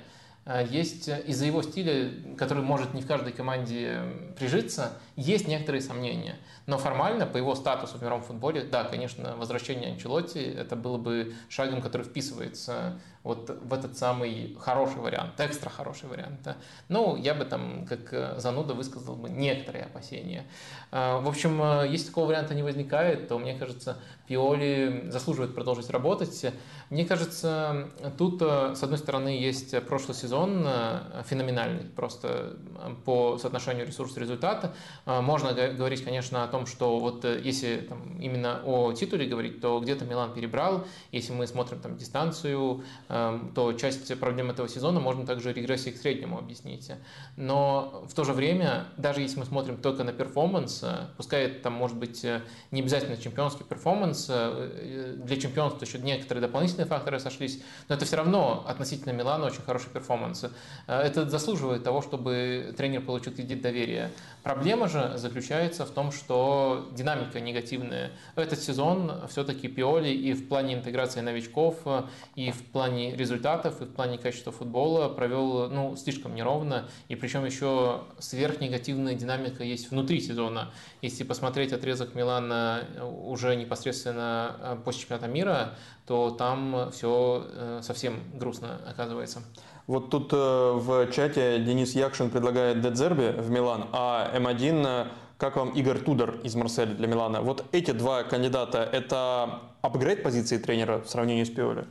есть э, из-за его стиля, который может не в каждой команде м, прижиться, есть некоторые сомнения. Но формально, по его статусу в мировом футболе, да, конечно, возвращение Анчелотти это было бы шагом, который вписывается вот в этот самый хороший вариант, экстра хороший вариант. да. Ну, я бы там, как э, зануда, высказал бы некоторые опасения. Э, В общем, э, если такого варианта не возникает, то, мне кажется, Пиоли заслуживает продолжить работать. Мне кажется, тут, э, с одной стороны, есть прошлый сезон э, феноменальный, просто э, по соотношению ресурс-результата. Можно говорить, конечно, о том, что вот если там, именно о титуле говорить, то где-то Милан перебрал. Если мы смотрим там дистанцию, э, то часть проблем этого сезона можно также регрессией к среднему объяснить. Но в то же время, даже если мы смотрим только на performance, пускай это там может быть не обязательно чемпионский перформанс, для чемпионства еще некоторые дополнительные факторы сошлись, но это все равно относительно Милана очень хороший performance. Э, Это заслуживает того, чтобы тренер получил кредит доверия. Проблема же заключается в том, что динамика негативная. Этот сезон все-таки Пиоли и в плане интеграции новичков, э, и в плане результатов, и в плане качества футбола провел ну, слишком неровно. И причем еще сверхнегативная динамика есть внутри сезона. Если посмотреть отрезок Милана э, уже непосредственно после чемпионата мира, то там все совсем грустно оказывается. Вот тут э, в чате Денис Якшин предлагает Дедзерби в Милан, а М1, э, как вам Игорь Тудор из Марселя для Милана? Вот эти два кандидата – это апгрейд позиции тренера в сравнении с Пиоли?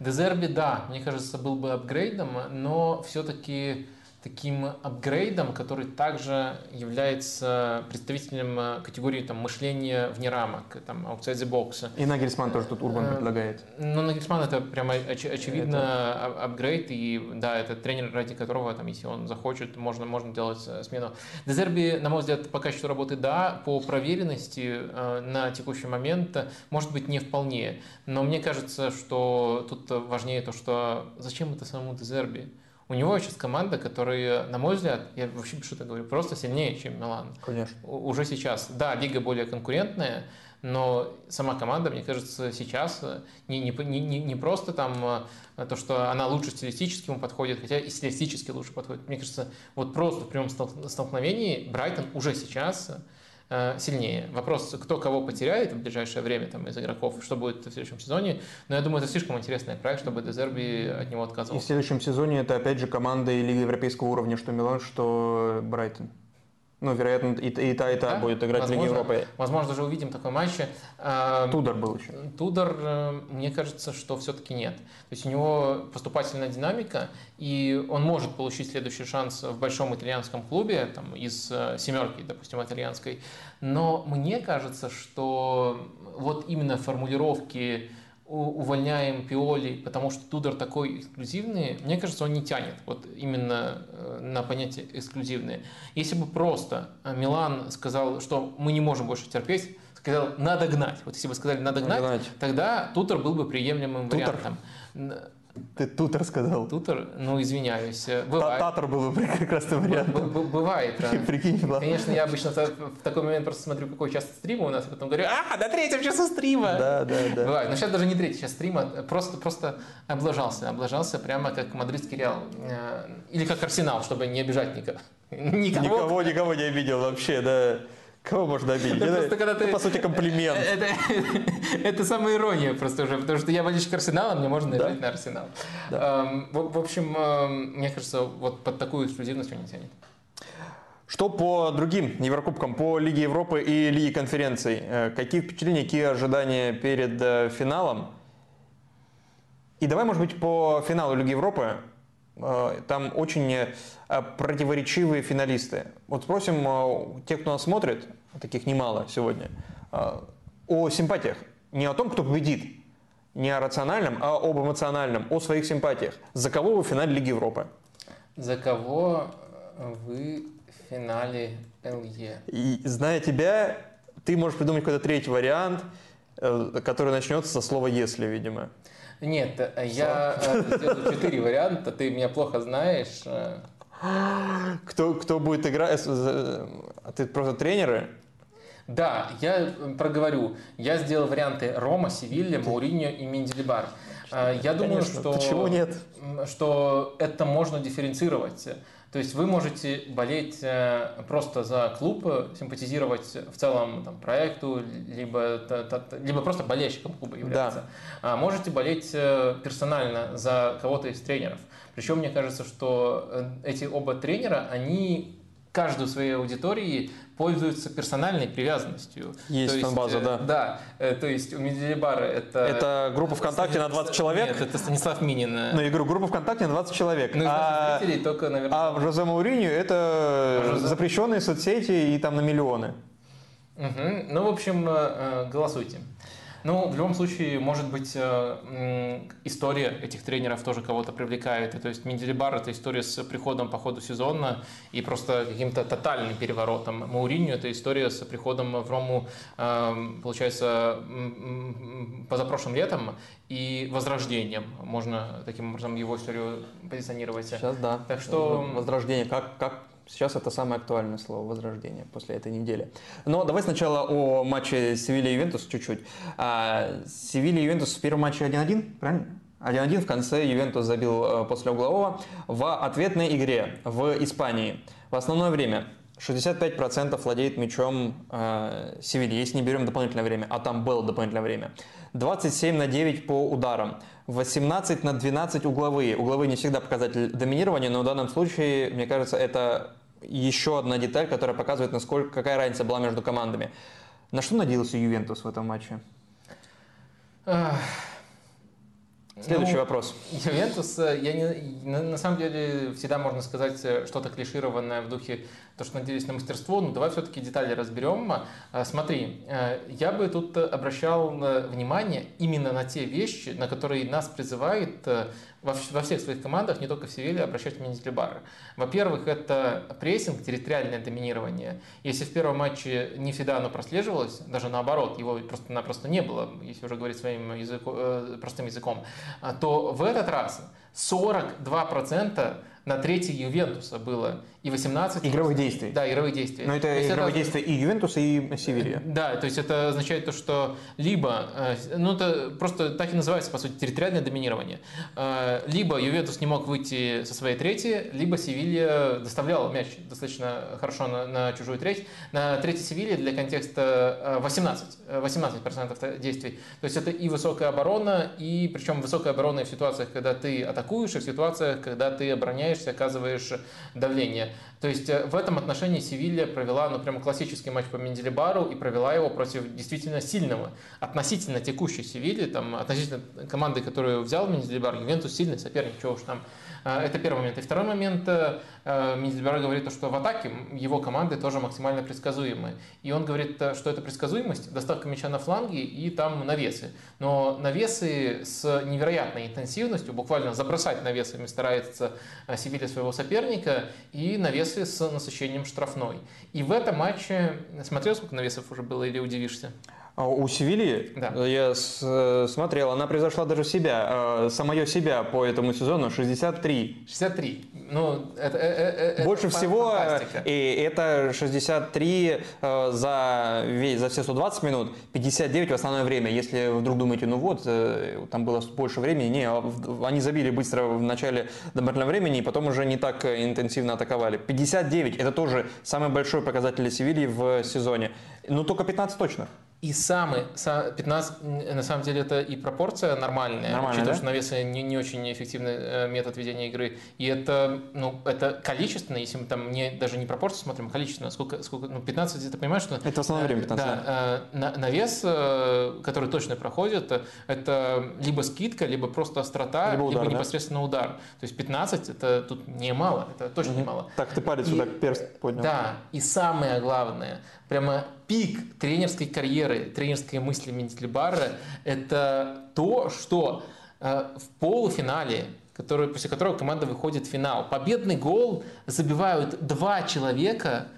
Дезерби, да, мне кажется, был бы апгрейдом, но все-таки таким апгрейдом, который также является представителем э, категории там, мышления вне рамок, там, outside the box. И Нагельсман тоже тут Урбан Э, предлагает. Ну, Нагельсман это прямо оч- очевидно а- апгрейд, и да, это тренер, ради которого, там, если он захочет, можно, можно делать э, смену. Дезерби, на мой взгляд, по качеству работы да, по проверенности на текущий момент, может быть, не вполне. Но мне кажется, что тут важнее то, что зачем это самому Дезерби? У него сейчас команда, которая, на мой взгляд, я вообще что-то говорю, просто сильнее, чем Милан. Конечно. Уже сейчас. Да, лига более конкурентная, но сама команда, мне кажется, сейчас не, не, не, не просто там э, то, что она лучше стилистически ему подходит, хотя и стилистически лучше подходит. Мне кажется, вот просто в прямом столкновении Брайтон уже сейчас Э, сильнее. Вопрос, кто кого потеряет в ближайшее время там, из игроков, что будет в следующем сезоне. Но я думаю, это слишком интересный проект, чтобы Дезерби от него отказывался. И в следующем сезоне это опять же команда Лиги европейского уровня, что Милан, что Брайтон. Ну, вероятно, и, и та, и та да? будет играть возможно, в Лиге Европы. Возможно, даже увидим такой матч. Э, Тудор был еще. Тудор, э, мне кажется, что все-таки нет. То есть у него поступательная динамика, и он может получить следующий шанс в большом итальянском клубе, там, из э, семерки, допустим, итальянской. Но мне кажется, что вот именно формулировки увольняем Пиоли, потому что Тудор такой эксклюзивный, мне кажется, он не тянет вот именно э, на понятие эксклюзивные. Если бы просто э, Милан сказал, что мы не можем больше терпеть, сказал, надо гнать. Вот если бы сказали, надо гнать, гнать. тогда Тутор был бы приемлемым Тутор. вариантом. Ты тутор сказал. Тутор? Ну, извиняюсь. Бывает. Татар был бы прекрасный вариант. Бывает. Прикинь, Конечно, я обычно в такой момент просто смотрю, какой час стрима у нас, и потом говорю, а, до третьего часа стрима. Да, да, да. Бывает. Но сейчас даже не третий час стрима, просто, просто облажался. Облажался прямо как мадридский Реал. Э, или как Арсенал, чтобы не обижать никого. Никого, никого, никого не обидел вообще, да. Кого можно обидеть? Это, это, когда ты, по сути, комплимент. Это, это, самая ирония просто уже, потому что я болельщик Арсенала, мне можно наезжать да? на Арсенал. Да. Эм, в, в общем, эм, мне кажется, вот под такую эксклюзивность он не тянет. Что по другим Еврокубкам, по Лиге Европы и Лиге конференций? Э, какие впечатления, какие ожидания перед э, финалом? И давай, может быть, по финалу Лиги Европы. Э, там очень противоречивые финалисты. Вот спросим тех, кто нас смотрит, таких немало сегодня, о симпатиях. Не о том, кто победит, не о рациональном, а об эмоциональном, о своих симпатиях. За кого вы в финале Лиги Европы? За кого вы в финале ЛЕ? И, зная тебя, ты можешь придумать какой-то третий вариант, э, который начнется со слова «если», видимо. Нет, э, я э, сделаю четыре варианта, ты меня плохо знаешь. Кто, кто будет играть? А ты просто тренеры? Да, я проговорю. Я сделал варианты Рома, Севилья, Мауриньо и Менделибар. А, я думаю, Конечно, что, почему нет? что это можно дифференцировать. То есть вы можете болеть э, просто за клуб, симпатизировать в целом там, проекту, либо, либо просто болельщиком клуба являться. Да. А можете болеть э, персонально за кого-то из тренеров. Причем мне кажется, что э, эти оба тренера, они каждую своей аудитории пользуются персональной привязанностью. Есть фан-база, э, да. Да, э, то есть у Медиабара это... Это группа ВКонтакте на 20 человек? Нет, это Станислав Минин. Ну, я говорю, группа ВКонтакте на 20 человек. Ну, а, зрителей только, наверное... А в Жозе Мауриню это Жозе... запрещенные соцсети и там на миллионы. Угу. Ну, в общем, э, голосуйте. Ну, в любом случае, может быть, э, история этих тренеров тоже кого-то привлекает. То есть Менделибар – это история с приходом по ходу сезона и просто каким-то тотальным переворотом. Мауриньо – это история с приходом в Рому, э, получается, позапрошлым летом и возрождением. Можно таким образом его историю позиционировать. Сейчас да. Так что... Возрождение. Как, как Сейчас это самое актуальное слово «возрождение» после этой недели. Но давай сначала о матче Севилья-Ювентус чуть-чуть. А, Севилья-Ювентус в первом матче 1-1, правильно? 1-1 в конце Ювентус забил э, после углового в ответной игре в Испании. В основное время 65% владеет мячом э, Севилья, если не берем дополнительное время, а там было дополнительное время. 27 на 9 по ударам, 18 на 12 угловые. Угловые не всегда показатель доминирования, но в данном случае, мне кажется, это еще одна деталь, которая показывает, насколько какая разница была между командами. На что надеялся Ювентус в этом матче? Следующий ну, вопрос. Ювентус, э, я не, на, на самом деле всегда можно сказать э, что-то клишированное в духе то, что надеюсь на мастерство, но давай все-таки детали разберем. Э, смотри, я бы тут обращал внимание именно на те вещи, на которые нас призывает во, всех своих командах, не только в Севиле, обращать внимание Бары. Во-первых, это прессинг, территориальное доминирование. Если в первом матче не всегда оно прослеживалось, даже наоборот, его просто-напросто не было, если уже говорить своим языко, простым языком, то в этот раз 42% на третий Ювентуса было и 18... Игровых действий. Да, игровых действий. Но это игровые это... действия и Ювентуса, и Севилья. Да, то есть это означает то, что либо, э, ну это просто так и называется, по сути, территориальное доминирование. Э, либо Ювентус не мог выйти со своей трети, либо Севилья доставляла мяч достаточно хорошо на, на чужую треть. На третьей Севилье для контекста 18, 18% действий. То есть это и высокая оборона, и причем высокая оборона в ситуациях, когда ты атакуешь, и в ситуациях, когда ты обороняешься, оказываешь давление. То есть э, в этом отношении Севилья провела ну, прямо классический матч по Менделебару и провела его против действительно сильного, относительно текущей Севильи, там, относительно команды, которую взял Менделебар, Ювентус сильный соперник, чего уж там это первый момент. И второй момент, э, э, Миндельберг говорит, что в атаке его команды тоже максимально предсказуемы. И он говорит, э, что это предсказуемость, доставка мяча на фланги и там навесы. Но навесы с невероятной интенсивностью, буквально забросать навесами старается Севилья своего соперника, и навесы с насыщением штрафной. И в этом матче, смотрел, сколько навесов уже было или удивишься? А у Севильи, да. я с, смотрел, она превзошла даже себя, э, самое себя по этому сезону 63. 63. Ну, это, это, это Больше всего, и это 63 э, за, за все 120 минут, 59 в основное время. Если вдруг думаете, ну вот, э, там было больше времени, не, а они забили быстро в начале добавительного времени, и потом уже не так интенсивно атаковали. 59 это тоже самый большой показатель Севильи в сезоне. Ну, только 15 точно. И самый, 15, на самом деле это и пропорция нормальная, Нормально, учитывая, да? что навесы не, не очень эффективный э, метод ведения игры. И это, ну, это количественно, если мы там не, даже не пропорцию смотрим, а количественно, сколько, сколько, ну, 15, ты понимаешь, что... Это основное время 15, да. да. Э, навес, э, который точно проходит, это либо скидка, либо просто острота, либо, удар, либо да? непосредственно удар. То есть 15 это тут немало, это точно угу. немало. Так, ты палец и, вот так перст поднял. Да, и самое главное, прямо пик тренерской карьеры, тренерской мысли Менделебара – это то, что э, в полуфинале, который, после которого команда выходит в финал, победный гол забивают два человека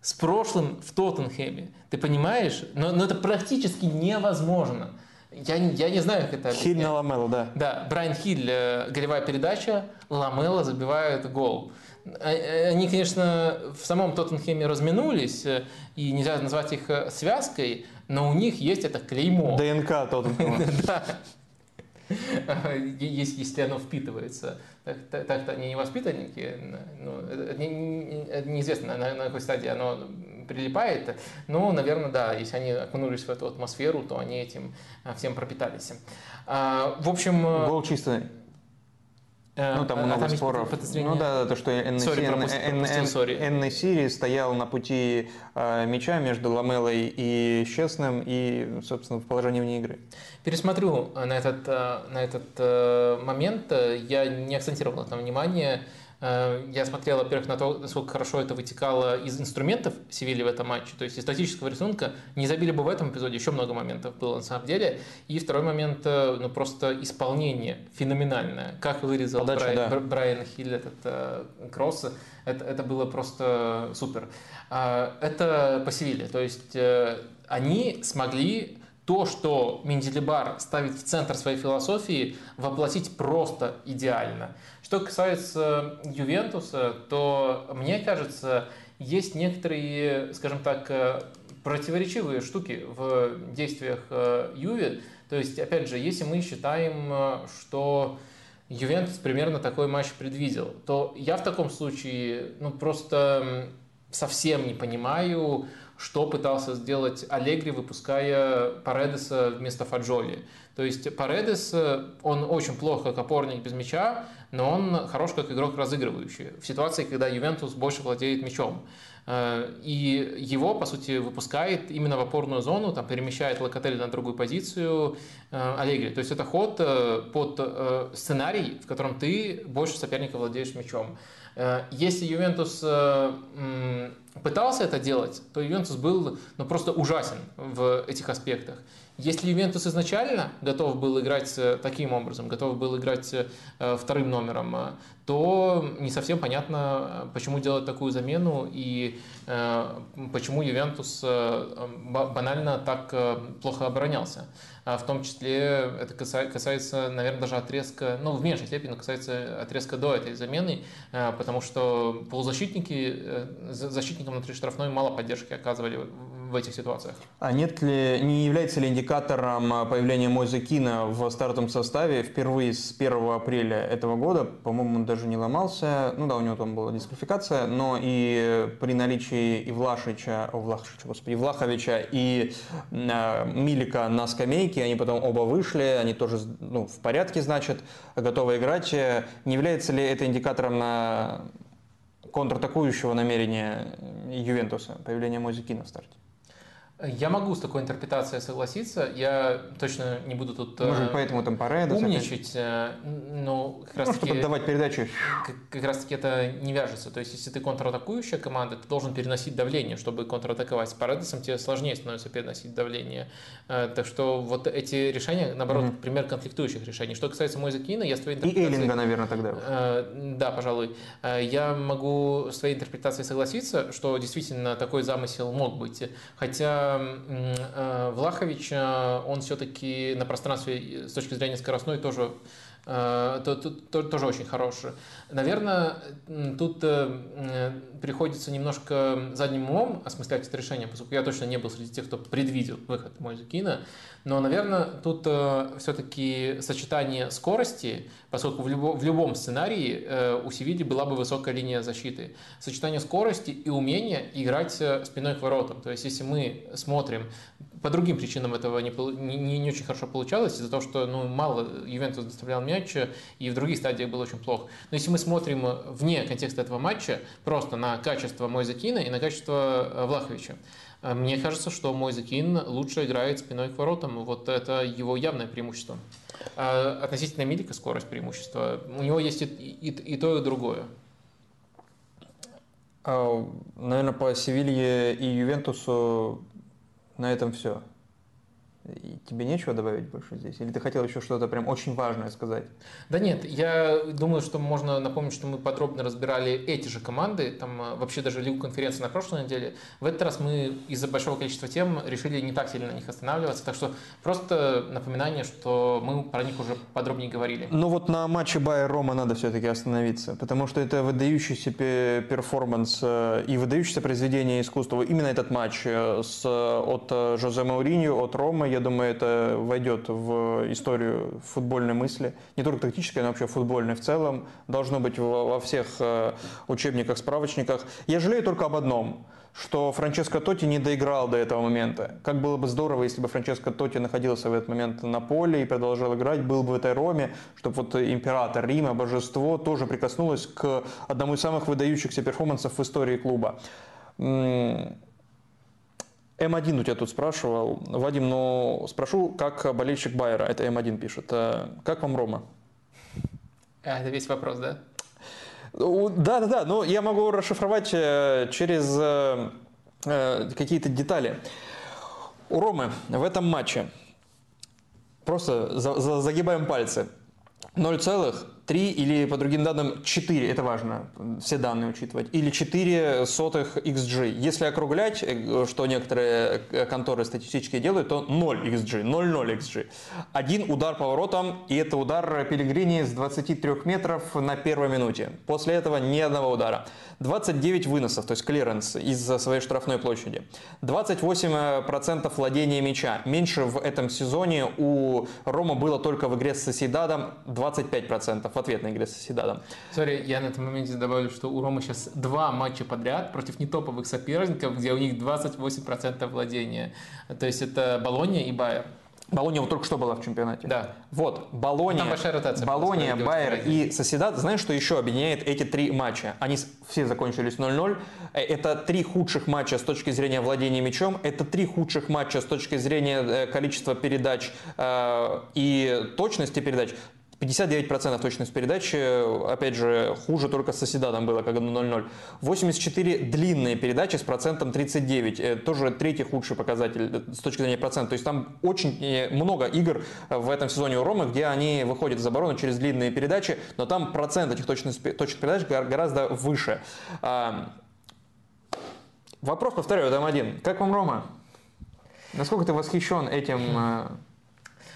с прошлым в Тоттенхэме. Ты понимаешь? Но, но это практически невозможно. Я, я не знаю, как это объяснять. Хиль на Ламело, да. Да, Брайан Хиль, э, голевая передача, Ламело забивает гол. Э, они, конечно, в самом Тоттенхеме разминулись, э, и нельзя назвать их э, связкой, но у них есть это клеймо. ДНК Тоттенхема. Да. Если оно впитывается. Так-то они не воспитанники, ну, неизвестно, на, на какой стадии оно прилипает, но, наверное, да, если они окунулись в эту атмосферу, то они этим всем пропитались. А, в общем... Гол чистый. Э, ну, там а, много там споров. Ну да, то, что Энной Сири стоял на пути э, мяча между Ламелой и Честным и, собственно, в положении вне игры. Пересмотрю на этот, э, на этот э, момент. Я не акцентировал на этом внимание. Э, я смотрел, во-первых, на то, насколько хорошо это вытекало из инструментов Севильи в этом матче, то есть из статического рисунка. Не забили бы в этом эпизоде, еще много моментов было на самом деле. И второй момент, э, ну просто исполнение феноменальное. Как вырезал Подача, Брайан, да. Брайан Хилл этот э, кросс, это, это было просто супер. Э, это по Севилье, то есть э, они смогли то, что Менделебар ставит в центр своей философии, воплотить просто идеально. Что касается Ювентуса, то мне кажется, есть некоторые, скажем так, э, противоречивые штуки в действиях э, Юве. То есть, опять же, если мы считаем, э, что Ювентус примерно такой матч предвидел, то я в таком случае ну, просто совсем не понимаю, что пытался сделать Аллегри, выпуская Паредеса вместо Фаджоли. То есть Паредес, он очень плохо как опорник без мяча, но он хорош как игрок разыгрывающий. В ситуации, когда Ювентус больше владеет мячом. Э, и его, по сути, выпускает именно в опорную зону, там, перемещает Локотель на другую позицию э, Аллегри. То есть это ход э, под сценарий, в котором ты больше соперника владеешь мячом. Если Ювентус пытался это делать, то Ювентус был ну, просто ужасен в этих аспектах. Если Ювентус изначально готов был играть таким образом, готов был играть вторым номером, то не совсем понятно, почему делать такую замену и почему Ювентус банально так плохо оборонялся. А в том числе это касается, наверное, даже отрезка, ну, в меньшей степени касается отрезка до этой замены, а, потому что полузащитники, э, защитникам внутри штрафной мало поддержки оказывали в этих ситуациях. А нет ли, не является ли индикатором а, появления Мойзе Кина в стартовом составе впервые с 1 апреля этого года? По-моему, он даже не ломался. Ну да, у него там была дисквалификация, но и при наличии и Влашича, о, Влашича, господи, Влаховича и э, Милика на скамейке, они потом оба вышли, они тоже ну, в порядке, значит, готовы играть. Не является ли это индикатором на контратакующего намерения Ювентуса, появление Мозикина в старте? Я могу с такой интерпретацией согласиться. Я точно не буду тут Может, поэтому там Паредос умничать, э, но как раз ну, таки, чтобы давать передачи. Как, как раз таки это не вяжется. То есть, если ты контратакующая команда, ты должен переносить давление, чтобы контратаковать. С Паредосом тебе сложнее становится переносить давление. Э, так что вот эти решения, наоборот, mm-hmm. пример конфликтующих решений. Что касается Мойза Кина, я с твоей интерпретацией... И Эллинга, наверное, тогда. Э, да, пожалуй. Я могу с твоей интерпретацией согласиться, что действительно такой замысел мог быть. Хотя Э, Влахович, э, он все-таки на пространстве с точки зрения скоростной тоже Э, то, то, то, тоже очень хорошие. Наверное, тут э, приходится немножко задним умом осмыслять это решение, поскольку я точно не был среди тех, кто предвидел выход Мойзекина. Но, наверное, тут э, все-таки сочетание скорости, поскольку в, любо, в любом сценарии у Севильи была бы высокая линия защиты. Сочетание скорости и умения играть спиной к воротам. То есть, если мы смотрим по другим причинам этого не, не, не очень хорошо получалось, из-за того, что ну, мало Ювентус доставлял мяч, и в других стадиях было очень плохо. Но если мы смотрим вне контекста этого матча, просто на качество Мойзакина и на качество э, Влаховича, э, мне кажется, что Мойзакин лучше играет спиной к воротам. Вот это его явное преимущество. А относительно Милика скорость преимущества. У него есть и, и, и то, и другое. А, наверное, по Севилье и Ювентусу на этом все. И тебе нечего добавить больше здесь? Или ты хотел еще что-то прям очень важное сказать? Да нет, я думаю, что можно напомнить, что мы подробно разбирали эти же команды, там а, вообще даже Лигу конференции на прошлой неделе. В этот раз мы из-за большого количества тем решили не так сильно на них останавливаться, так что просто напоминание, что мы про них уже подробнее говорили. Ну вот на матче Байер Рома надо все-таки остановиться, потому что это выдающийся перформанс э, и выдающееся произведение искусства. Именно этот матч э, с, от э, Жозе Мауриньо, от Ромы, я думаю, это войдет в историю футбольной мысли, не только тактической, но вообще футбольной в целом, должно быть во всех э, учебниках, справочниках. Я жалею только об одном, что Франческо Тоти не доиграл до этого момента. Как было бы здорово, если бы Франческо Тоти находился в этот момент на поле и продолжал играть, был бы в этой Роме, чтобы вот император Рима, божество, тоже прикоснулось к одному из самых выдающихся перформансов в истории клуба. М1 у тебя тут спрашивал. Вадим, ну спрошу, как болельщик Байера, это М1 пишет. Э, как вам Рома? А, это весь вопрос, да? Да, да, да. Ну, я могу расшифровать э, через э, какие-то детали. У Ромы в этом матче просто загибаем пальцы. 0, 3 или, по другим данным, 4, это важно, все данные учитывать, или 4 сотых XG. Если округлять, э, что некоторые э, конторы статистические делают, то 0 XG, 0,0 XG. Один удар по воротам, и это удар Пеллегрини с 23 метров на первой минуте. После этого ни одного удара. 29 выносов, то есть клиренс из своей штрафной площади. 28% владения мяча. Меньше в этом сезоне у Ромы было только в игре с Сосьедадом 25% в ответной игре с Сосьедадом. Sorry, я на этом моменте добавлю, что у Ромы сейчас два матча подряд против нетоповых соперников, где у них 28% владения. То есть это Болония и Байер. Болония вот только что была в чемпионате. Да. Вот, Болония, Болония Байер и Соседат. Знаешь, что еще объединяет эти три матча? Они все закончились 0-0. Э, это три худших матча с точки зрения владения мячом. Это три худших матча с точки зрения э, количества передач э, и точности передач. 59% точность передачи, опять же, хуже только с Соседадом было, когда 0-0. 84 длинные передачи с процентом 39, э, тоже третий худший показатель с точки зрения процента. То есть там очень э, много игр в этом сезоне у Ромы, где они выходят из обороны через длинные передачи, но там процент этих точных, точных передач гораздо выше. А, вопрос, повторяю, там один. Как вам Рома? Насколько ты восхищен этим э,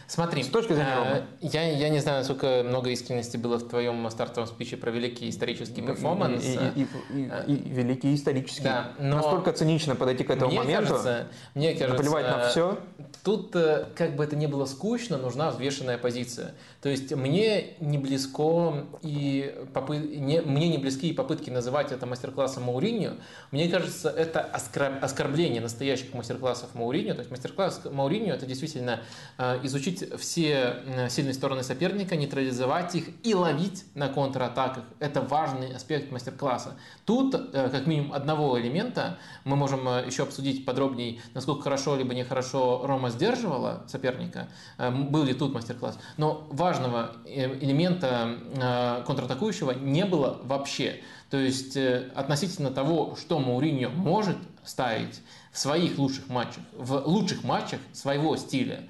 Смотри, с точки зрения Ромы. Я, я не знаю, насколько много искренности было в твоем стартовом спиче про великий исторический перформанс. И, и, и, и, и великий исторический. Да, но Настолько цинично подойти к этому мне моменту. Кажется, мне кажется, наплевать на все. Тут, э, как бы это ни было скучно, нужна взвешенная позиция. То есть мне не близко и попы... не... мне не близки и попытки называть это мастер-классом Мауриньо. Мне кажется, это оскорб... оскорбление настоящих мастер-классов Мауриньо. То есть мастер-класс Мауриньо это действительно э, изучить все сильные стороны соперника, нейтрализовать их и ловить на контратаках. Это важный аспект мастер-класса. Тут, э, как минимум, одного элемента мы можем еще обсудить подробнее, насколько хорошо либо нехорошо Рома сдерживала соперника, был ли тут мастер-класс. Но важно важного э, элемента э, контратакующего не было вообще. То есть э, относительно того, что Мауриньо может ставить в своих лучших матчах, в лучших матчах своего стиля,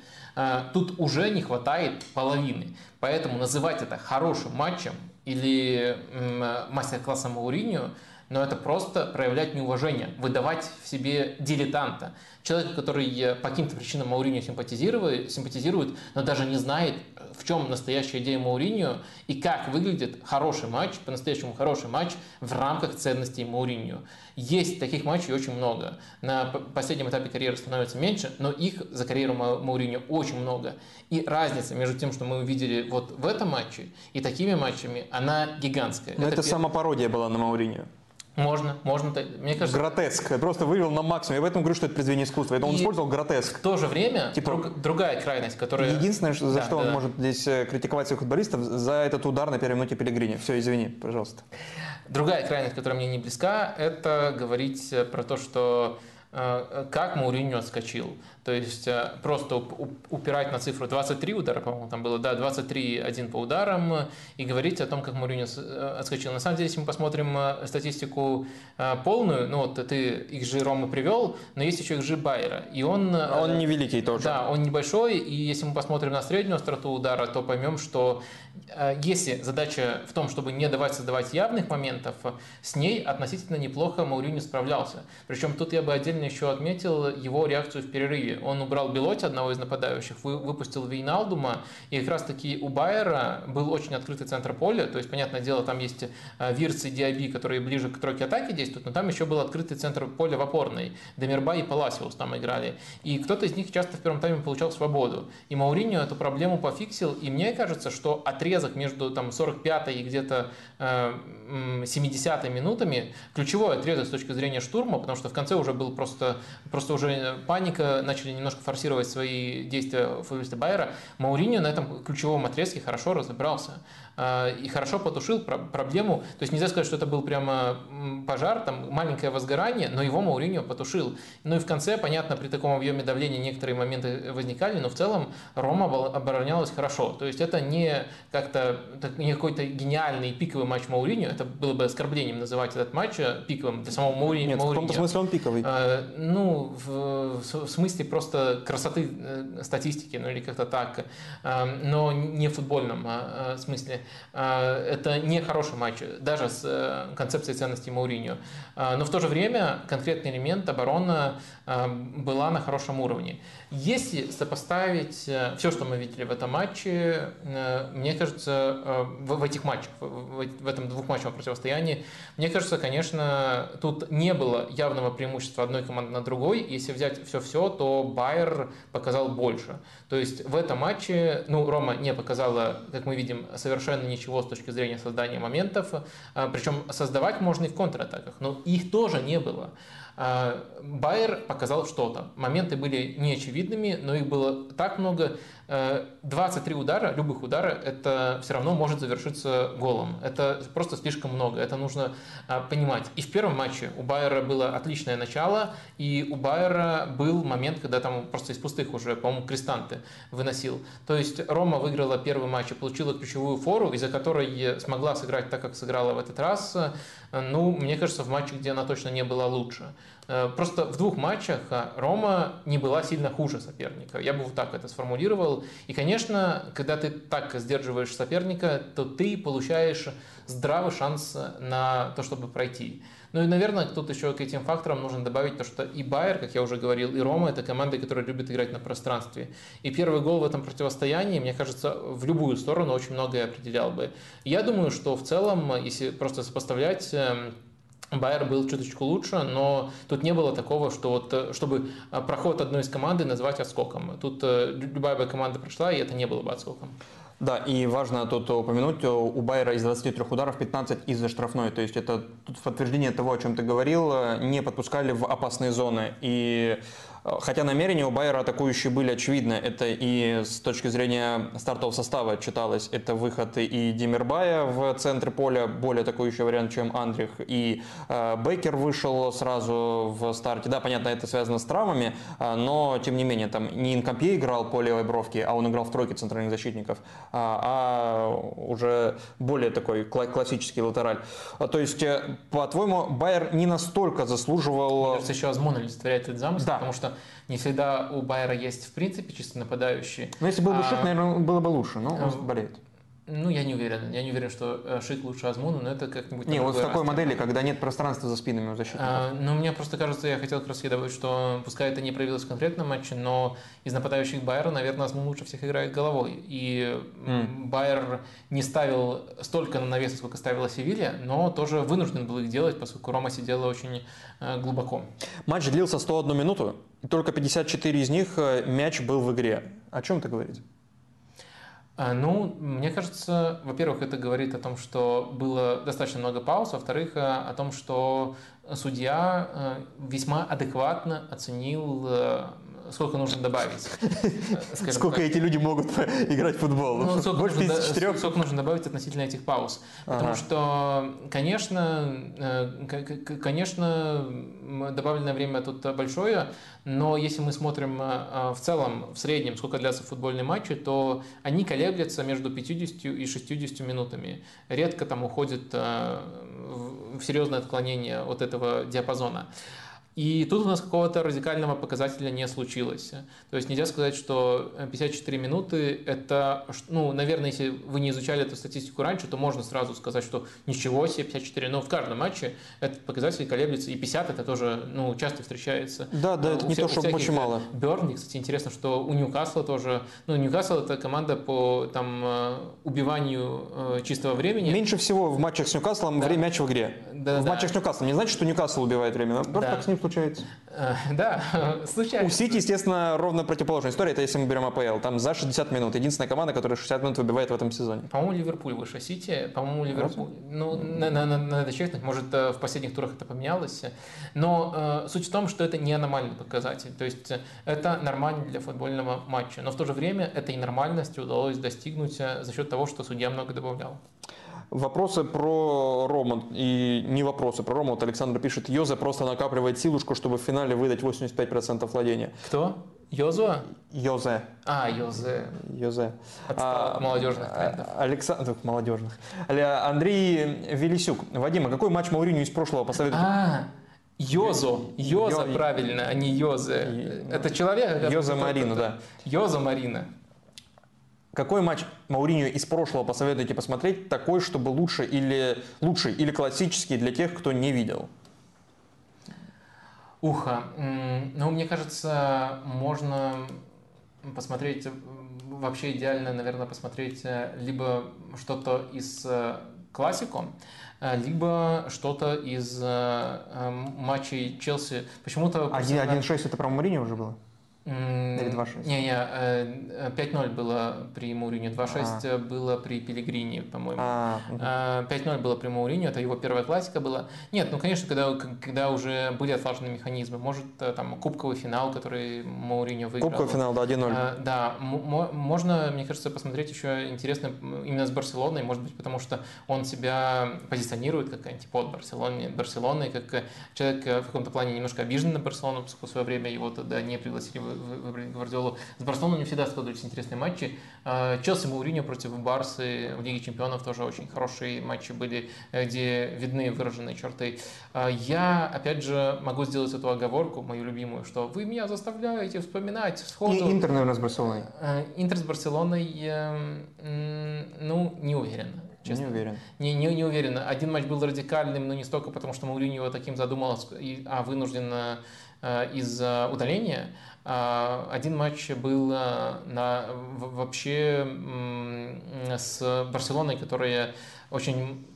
тут уже не хватает половины. Поэтому называть это хорошим матчем или мастер-классом Мауриньо – но это просто проявлять неуважение, выдавать в себе дилетанта. Человека, который по каким-то причинам Мауриньо симпатизирует, симпатизирует, но даже не знает, в чем настоящая идея Мауриньо и как выглядит хороший матч, по-настоящему хороший матч в рамках ценностей Мауриньо. Есть таких матчей очень много. На последнем этапе карьеры становится меньше, но их за карьеру Мауриньо очень много. И разница между тем, что мы увидели вот в этом матче и такими матчами, она гигантская. Но это, это сама пародия была на Мауриньо. Можно, можно. Мне кажется... Гротеск. Я просто вывел на максимум. Я в этом говорю, что это произведение искусства. Это он использовал гротеск. В то же время типа... друг, другая крайность, которая... Единственное, за да, что да, он да. может здесь э, критиковать своих футболистов, за этот удар на первой минуте Пелегрини. Все, извини, пожалуйста. Другая крайность, которая мне не близка, это говорить про то, что э, как Мауриньо отскочил. То есть э, просто упирать на цифру 23 удара, по-моему, там было, да, 23-1 по ударам, и говорить о том, как Мourinho э, отскочил. На самом деле, если мы посмотрим э, статистику полную, ну вот ты XG Рома привел, но есть еще XG Байера, и он... А он невеликий тоже. Да, он небольшой, и если мы посмотрим на среднюю остроту удара, то поймем, что если задача в том, чтобы не давать создавать явных моментов, с ней относительно неплохо Мауриню справлялся. Причем тут я бы отдельно еще отметил его реакцию в перерыве он убрал Белоти, одного из нападающих, выпустил Вейналдума, и как раз таки у Байера был очень открытый центр поля, то есть, понятное дело, там есть э, Вирс и Диаби, которые ближе к тройке атаки действуют, но там еще был открытый центр поля в опорной, Демирба и Паласиус там играли, и кто-то из них часто в первом тайме получал свободу, и Мауриньо эту проблему пофиксил, и мне кажется, что отрезок между там 45 и где-то э, 70 минутами, ключевой отрезок с точки зрения штурма, потому что в конце уже был просто, просто уже паника, начали немножко форсировать свои действия футболисты Байера, Мауриньо на этом ключевом отрезке хорошо разобрался. А, и хорошо потушил проблему. То есть нельзя сказать, что это был прямо пожар, там маленькое возгорание, но его Мауриньо потушил. Ну и в конце, понятно, при таком объеме давления некоторые моменты возникали, но в целом Рома оборонялась хорошо. То есть это не как-то не какой-то гениальный пиковый матч Мауриньо, это было бы оскорблением называть этот матч э, пиковым для самого Мауриньо. Нет, в каком-то смысле он пиковый. А, ну, в, в смысле просто красоты э, статистики, ну или как-то так, а, но не в футбольном а, смысле. А, это не хороший матч, даже с э, концепцией ценностей Мауриньо. А, но в то же время конкретный элемент оборона была на хорошем уровне. Если сопоставить э, все, что мы видели в этом матче, э, мне кажется, в этих матчах, в этом двухматчевом противостоянии, мне кажется, конечно, тут не было явного преимущества одной команды на другой. Если взять все-все, то Байер показал больше. То есть в этом матче, ну, Рома не показала, как мы видим, совершенно ничего с точки зрения создания моментов. Причем создавать можно и в контратаках, но их тоже не было. А, Байер показал что-то. Моменты были неочевидными, но их было так много. 23 удара, любых удара, это все равно может завершиться голом. Это просто слишком много, это нужно понимать. И в первом матче у Байера было отличное начало, и у Байера был момент, когда там просто из пустых уже, по-моему, крестанты выносил. То есть Рома выиграла первый матч и получила ключевую фору, из-за которой смогла сыграть так, как сыграла в этот раз. Ну, мне кажется, в матче, где она точно не была лучше. Э, просто в двух матчах а, Рома не была сильно хуже соперника. Я бы вот так это сформулировал. И, конечно, когда ты так сдерживаешь соперника, то ты получаешь здравый шанс на то, чтобы пройти. Ну и, наверное, тут еще к этим факторам нужно добавить то, что и Байер, как я уже говорил, и Рома – это команды, которые любят играть на пространстве. И первый гол в этом противостоянии, мне кажется, в любую сторону очень многое определял бы. Я думаю, что в целом, если просто сопоставлять эм, Байер был чуточку лучше, но тут не было такого, что вот, э, чтобы э, проход одной из команды назвать отскоком. Тут э, любая бы команда прошла, и это не было бы отскоком. Да, и важно тут упомянуть, у Байера из 23 ударов 15 из-за штрафной. То есть это подтверждение того, о чем ты говорил, не подпускали в опасные зоны. И Хотя намерения у Байера атакующие были очевидны. Это и с точки зрения стартового состава читалось. Это выход и Демирбая в центре поля, более атакующий вариант, чем Андрих. И э, Бейкер вышел сразу в старте. Да, понятно, это связано с травмами, э, но тем не менее, там не Инкомпье играл по левой бровке, а он играл в тройке центральных защитников, а, а уже более такой классический латераль. То есть, э, по-твоему, Байер не настолько заслуживал... Мне кажется, еще Азмун олицетворяет этот замысел, да. потому что не всегда у Байера есть, в принципе, чисто нападающий. Ну, если был бы а... Шит, наверное, было бы лучше, но он а... болеет. Ну, я не уверен. Я не уверен, что э, Шик лучше Азмуна, но это как-нибудь... Не, вот в такой модели, когда нет пространства за спинами у защитников. А, ну, мне просто кажется, я хотел как раз добавить, что пускай это не проявилось в конкретном матче, но из нападающих Байера, наверное, Азмун лучше всех играет головой. И mm. Байер не ставил столько на навеса, сколько ставила Севилья, но тоже вынужден был их делать, поскольку Рома сидела очень э, глубоко. Матч длился 101 минуту, и только 54 из них э, мяч был в игре. О чем это говорит? А, ну, мне кажется, во-первых, это говорит о том, что было достаточно много пауз, во-вторых, э, о том, что судья э, весьма адекватно оценил э, сколько нужно добавить. Сколько эти люди могут играть в футбол? Ну, сколько, Больше нужно, четырех? сколько нужно добавить относительно этих пауз. Потому что, конечно, э, конечно, добавленное время тут большое, но если мы смотрим э, в целом, в среднем, сколько длятся футбольные матчи, то они колеблются между 50 и 60 минутами. Редко там уходит э, в серьезное отклонение от этого диапазона. И тут у нас какого-то радикального показателя не случилось. То есть нельзя сказать, что 54 минуты – это, ну, наверное, если вы не изучали эту статистику раньше, то можно сразу сказать, что ничего себе 54. Но в каждом матче этот показатель колеблется, и 50 – это тоже, ну, часто встречается. Да, да, это у не всех, то, что очень мало. Бернли, кстати, интересно, что у Ньюкасла тоже, ну, Ньюкасл – это команда по, там, э, убиванию э, чистого времени. Меньше всего в матчах с Ньюкаслом да. время мяч в игре. Да, в да. матчах с Ньюкаслом не значит, что Ньюкасл убивает время, просто да. так с ним случается. Э, да, случается. У Сити, естественно, ровно противоположная история. Это если мы берем АПЛ. Там за 60 минут. Единственная команда, которая 60 минут выбивает в этом сезоне. По-моему, Ливерпуль выше Сити. По-моему, Ливерпуль. Ну, надо, чекнуть. Может, э, в последних турах это поменялось. Но э, суть в том, что это не аномальный показатель. То есть это нормально для футбольного матча. Но в то же время этой нормальности удалось достигнуть за счет того, что судья много добавлял. Вопросы про Рома и не вопросы про Рома. Вот Александр пишет, Йоза просто накапливает силушку, чтобы в финале выдать 85% владения. Кто? Йозуа? Йозе. А, Йозе. Йозе. а, молодежных трендов. Александр, молодежных. Андрей Велисюк. Вадима, какой матч Мауриню из прошлого посоветуете? А, Йозо. Йоза, Йо... правильно, а не Йозе. Это человек? Йоза Марина, да. Йоза Марина. Какой матч Мауриньо из прошлого посоветуете посмотреть, такой, чтобы лучше или, лучший или классический для тех, кто не видел? Уха. Ну, мне кажется, можно посмотреть, вообще идеально, наверное, посмотреть э, либо что-то из э, классику, э, либо что-то из матчей Челси. Почему-то... 1-6 это про Мауриньо уже было? Или 2-6? Не-не, 5-0 было при Мауриньо, 2-6 а. было при Пелигрине, по-моему. А, угу. 5-0 было при Мауриньо, это его первая классика была. Нет, ну, конечно, когда, когда уже были отлажены механизмы, может, э, там, кубковый финал, который Мауриньо выиграл. Кубковый финал, да, 1-0. Да, можно, мне кажется, посмотреть еще интересно именно с Барселоной, может быть, потому что он себя позиционирует как антипод Барселоны, Барселоны, как человек в каком-то плане немножко обижен на Барселону, поскольку в свое время его тогда не пригласили выбрали Гвардиолу. С Барселоной не всегда складывались интересные матчи. А, Челси Мауриньо против Барсы в Лиге Чемпионов тоже очень хорошие матчи были, э, где видны выраженные черты. А, я, опять же, могу сделать эту оговорку, мою любимую, что вы меня заставляете вспоминать сходу. И Интер, наверное, с Барселоной. Э, Интер с Барселоной, ну, не уверен. Честно. Не уверен. Не, не, не уверен. Один матч был радикальным, но не столько потому, что Мауриньо его таким задумал, а вынужден э, из-за удаления. А, один матч был а, на, вообще с Барселоной, которая очень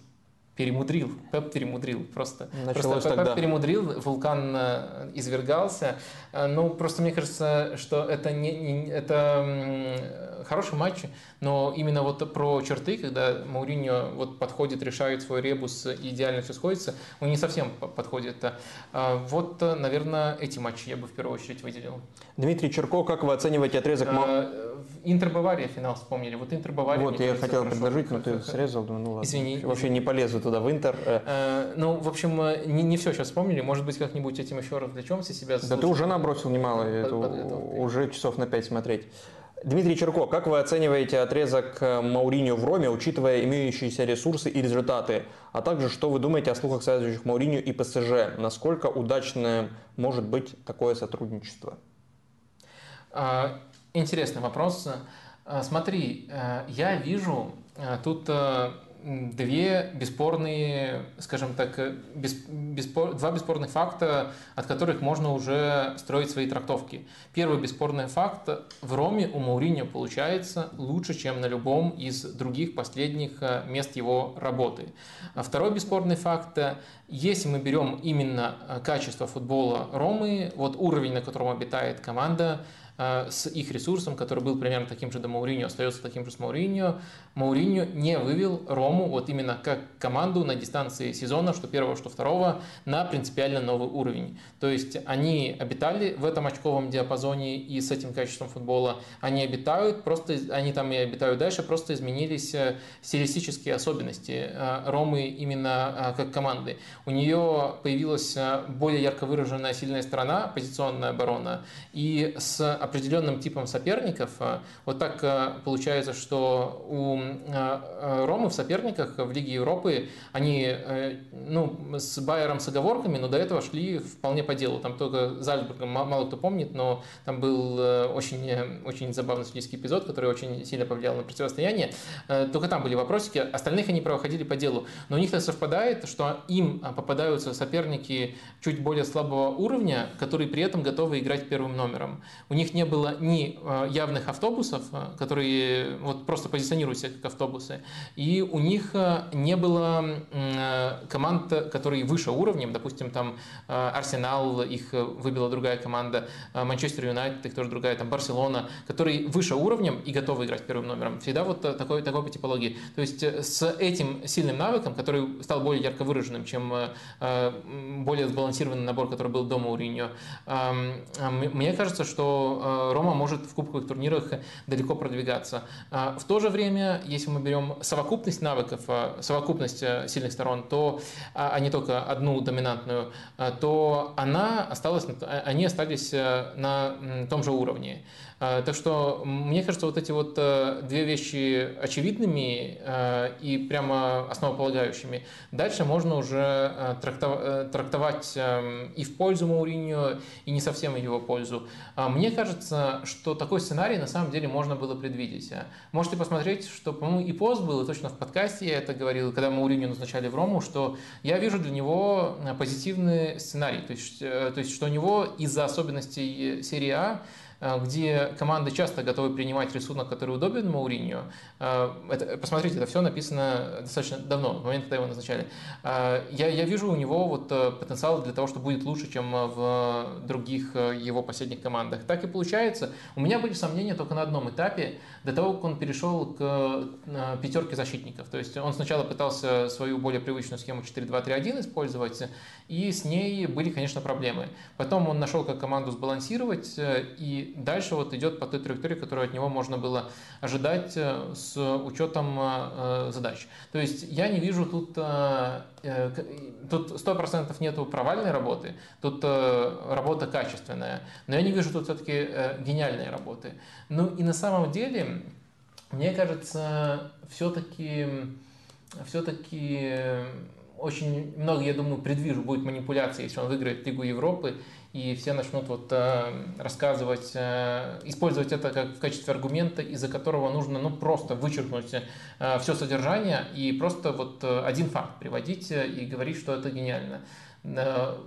перемудрил, Пеп перемудрил просто. Началось просто тогда. Пеп перемудрил, вулкан э, извергался. Э, ну, просто мне кажется, что это, не, не, это хороший матч, но именно вот про черты, когда Мауриньо вот подходит, решает свой ребус, идеально все сходится, он не совсем подходит. Э, вот, наверное, эти матчи я бы в первую очередь выделил. Дмитрий Черко, как вы оцениваете отрезок? Интер Бавария финал вспомнили. Вот Интер Бавария. Вот, я хотел предложить, но ты срезал, ну ладно. Извини. Вообще не полезу туда в Интер. Э. Э, ну, в общем, э, не, не все сейчас вспомнили. Может быть, как-нибудь этим еще развлечемся себя. Да ты уже набросил немало, это уже часов на пять смотреть. Дмитрий Черко, как вы оцениваете отрезок Мауриньо в Роме, учитывая имеющиеся ресурсы и результаты? А также, что вы думаете о слухах, связывающих Мауриньо и ПСЖ? Насколько удачное может быть такое сотрудничество? А, интересный вопрос. Смотри, я вижу тут две бесспорные, скажем так, бес, беспор, два бесспорных факта, от которых можно уже строить свои трактовки. Первый бесспорный факт – в Роме у Мауриньо получается лучше, чем на любом из других последних э, мест его работы. А второй бесспорный факт – если мы берем именно э, качество футбола Ромы, вот уровень, на котором обитает команда – Э, с их ресурсом, который был примерно таким же до Мауриньо, остается таким же с Мауриньо. Мауриньо не вывел Рому вот именно как команду на дистанции сезона, что первого, что второго, на принципиально новый уровень. То есть они обитали в этом очковом диапазоне и с этим качеством футбола они обитают, просто они там и обитают дальше, просто изменились э, стилистические особенности э, Ромы именно как команды. У нее появилась более ярко выраженная сильная сторона, позиционная оборона, и с определенным типом соперников. А, вот так а, получается, что у а, Ромы в соперниках в Лиге Европы они э, ну, с Байером с оговорками, но до этого шли вполне по делу. Там только Зальцбургом мало кто помнит, но там был э, очень, очень забавный судейский эпизод, который очень сильно повлиял на противостояние. Э, только там были вопросики, остальных они проходили по делу. Но у них это совпадает, что им попадаются соперники чуть более слабого уровня, которые при этом готовы играть первым номером. У них не было ни э, явных автобусов, э, которые вот просто позиционируют себя как автобусы, и у них э, не было команд, которые выше уровнем, допустим, там Арсенал, их выбила другая команда, Манчестер Юнайтед, их тоже другая, там Барселона, которые выше уровнем и готовы играть первым номером. Всегда вот такой, такой по типологии. То есть с этим сильным навыком, который стал более ярко выраженным, чем более сбалансированный набор, который был до Мауриньо, мне кажется, что Э, Рома может в кубковых турнирах далеко продвигаться. А, в то же время, если мы берем совокупность навыков, э, совокупность э, сильных сторон, то, а, а не только одну доминантную, то она осталась, они остались на том же уровне. А, так что мне кажется, вот эти вот э, две вещи очевидными э, и прямо основополагающими. Дальше можно уже э, трактовать эм, и в пользу Мауриньо, и не совсем в его пользу. А мне кажется, что такой сценарий на самом деле можно было предвидеть. Можете посмотреть, что, по-моему, и пост был, и точно в подкасте я это говорил, когда Мауриньо назначали в Рому, что я вижу для него позитивный сценарий. То есть, то есть что у него из-за особенностей серии А где команды часто готовы принимать рисунок, который удобен Мауриньо. Это, посмотрите, это все написано достаточно давно, в момент, когда его назначали. Я, я вижу у него вот потенциал для того, что будет лучше, чем в других его последних командах. Так и получается. У меня были сомнения только на одном этапе, до того, как он перешел к пятерке защитников. То есть он сначала пытался свою более привычную схему 4-2-3-1 использовать, и с ней были, конечно, проблемы. Потом он нашел, как команду сбалансировать, э, дальше вот идет по той траектории, которую от него можно было ожидать э, с учетом э, задач. То есть я не вижу тут, тут 100% нету провальной работы, тут работа качественная, но я не вижу тут все-таки гениальной работы. Ну и на самом деле, мне кажется, все-таки все-таки очень много, я думаю, предвижу, будет манипуляции, если он выиграет Лигу Европы, и все начнут вот э, рассказывать, э, использовать это как в качестве аргумента, из-за которого нужно ну просто вычеркнуть э, все содержание и просто вот э, один факт приводить э, и говорить, что это гениально. Э,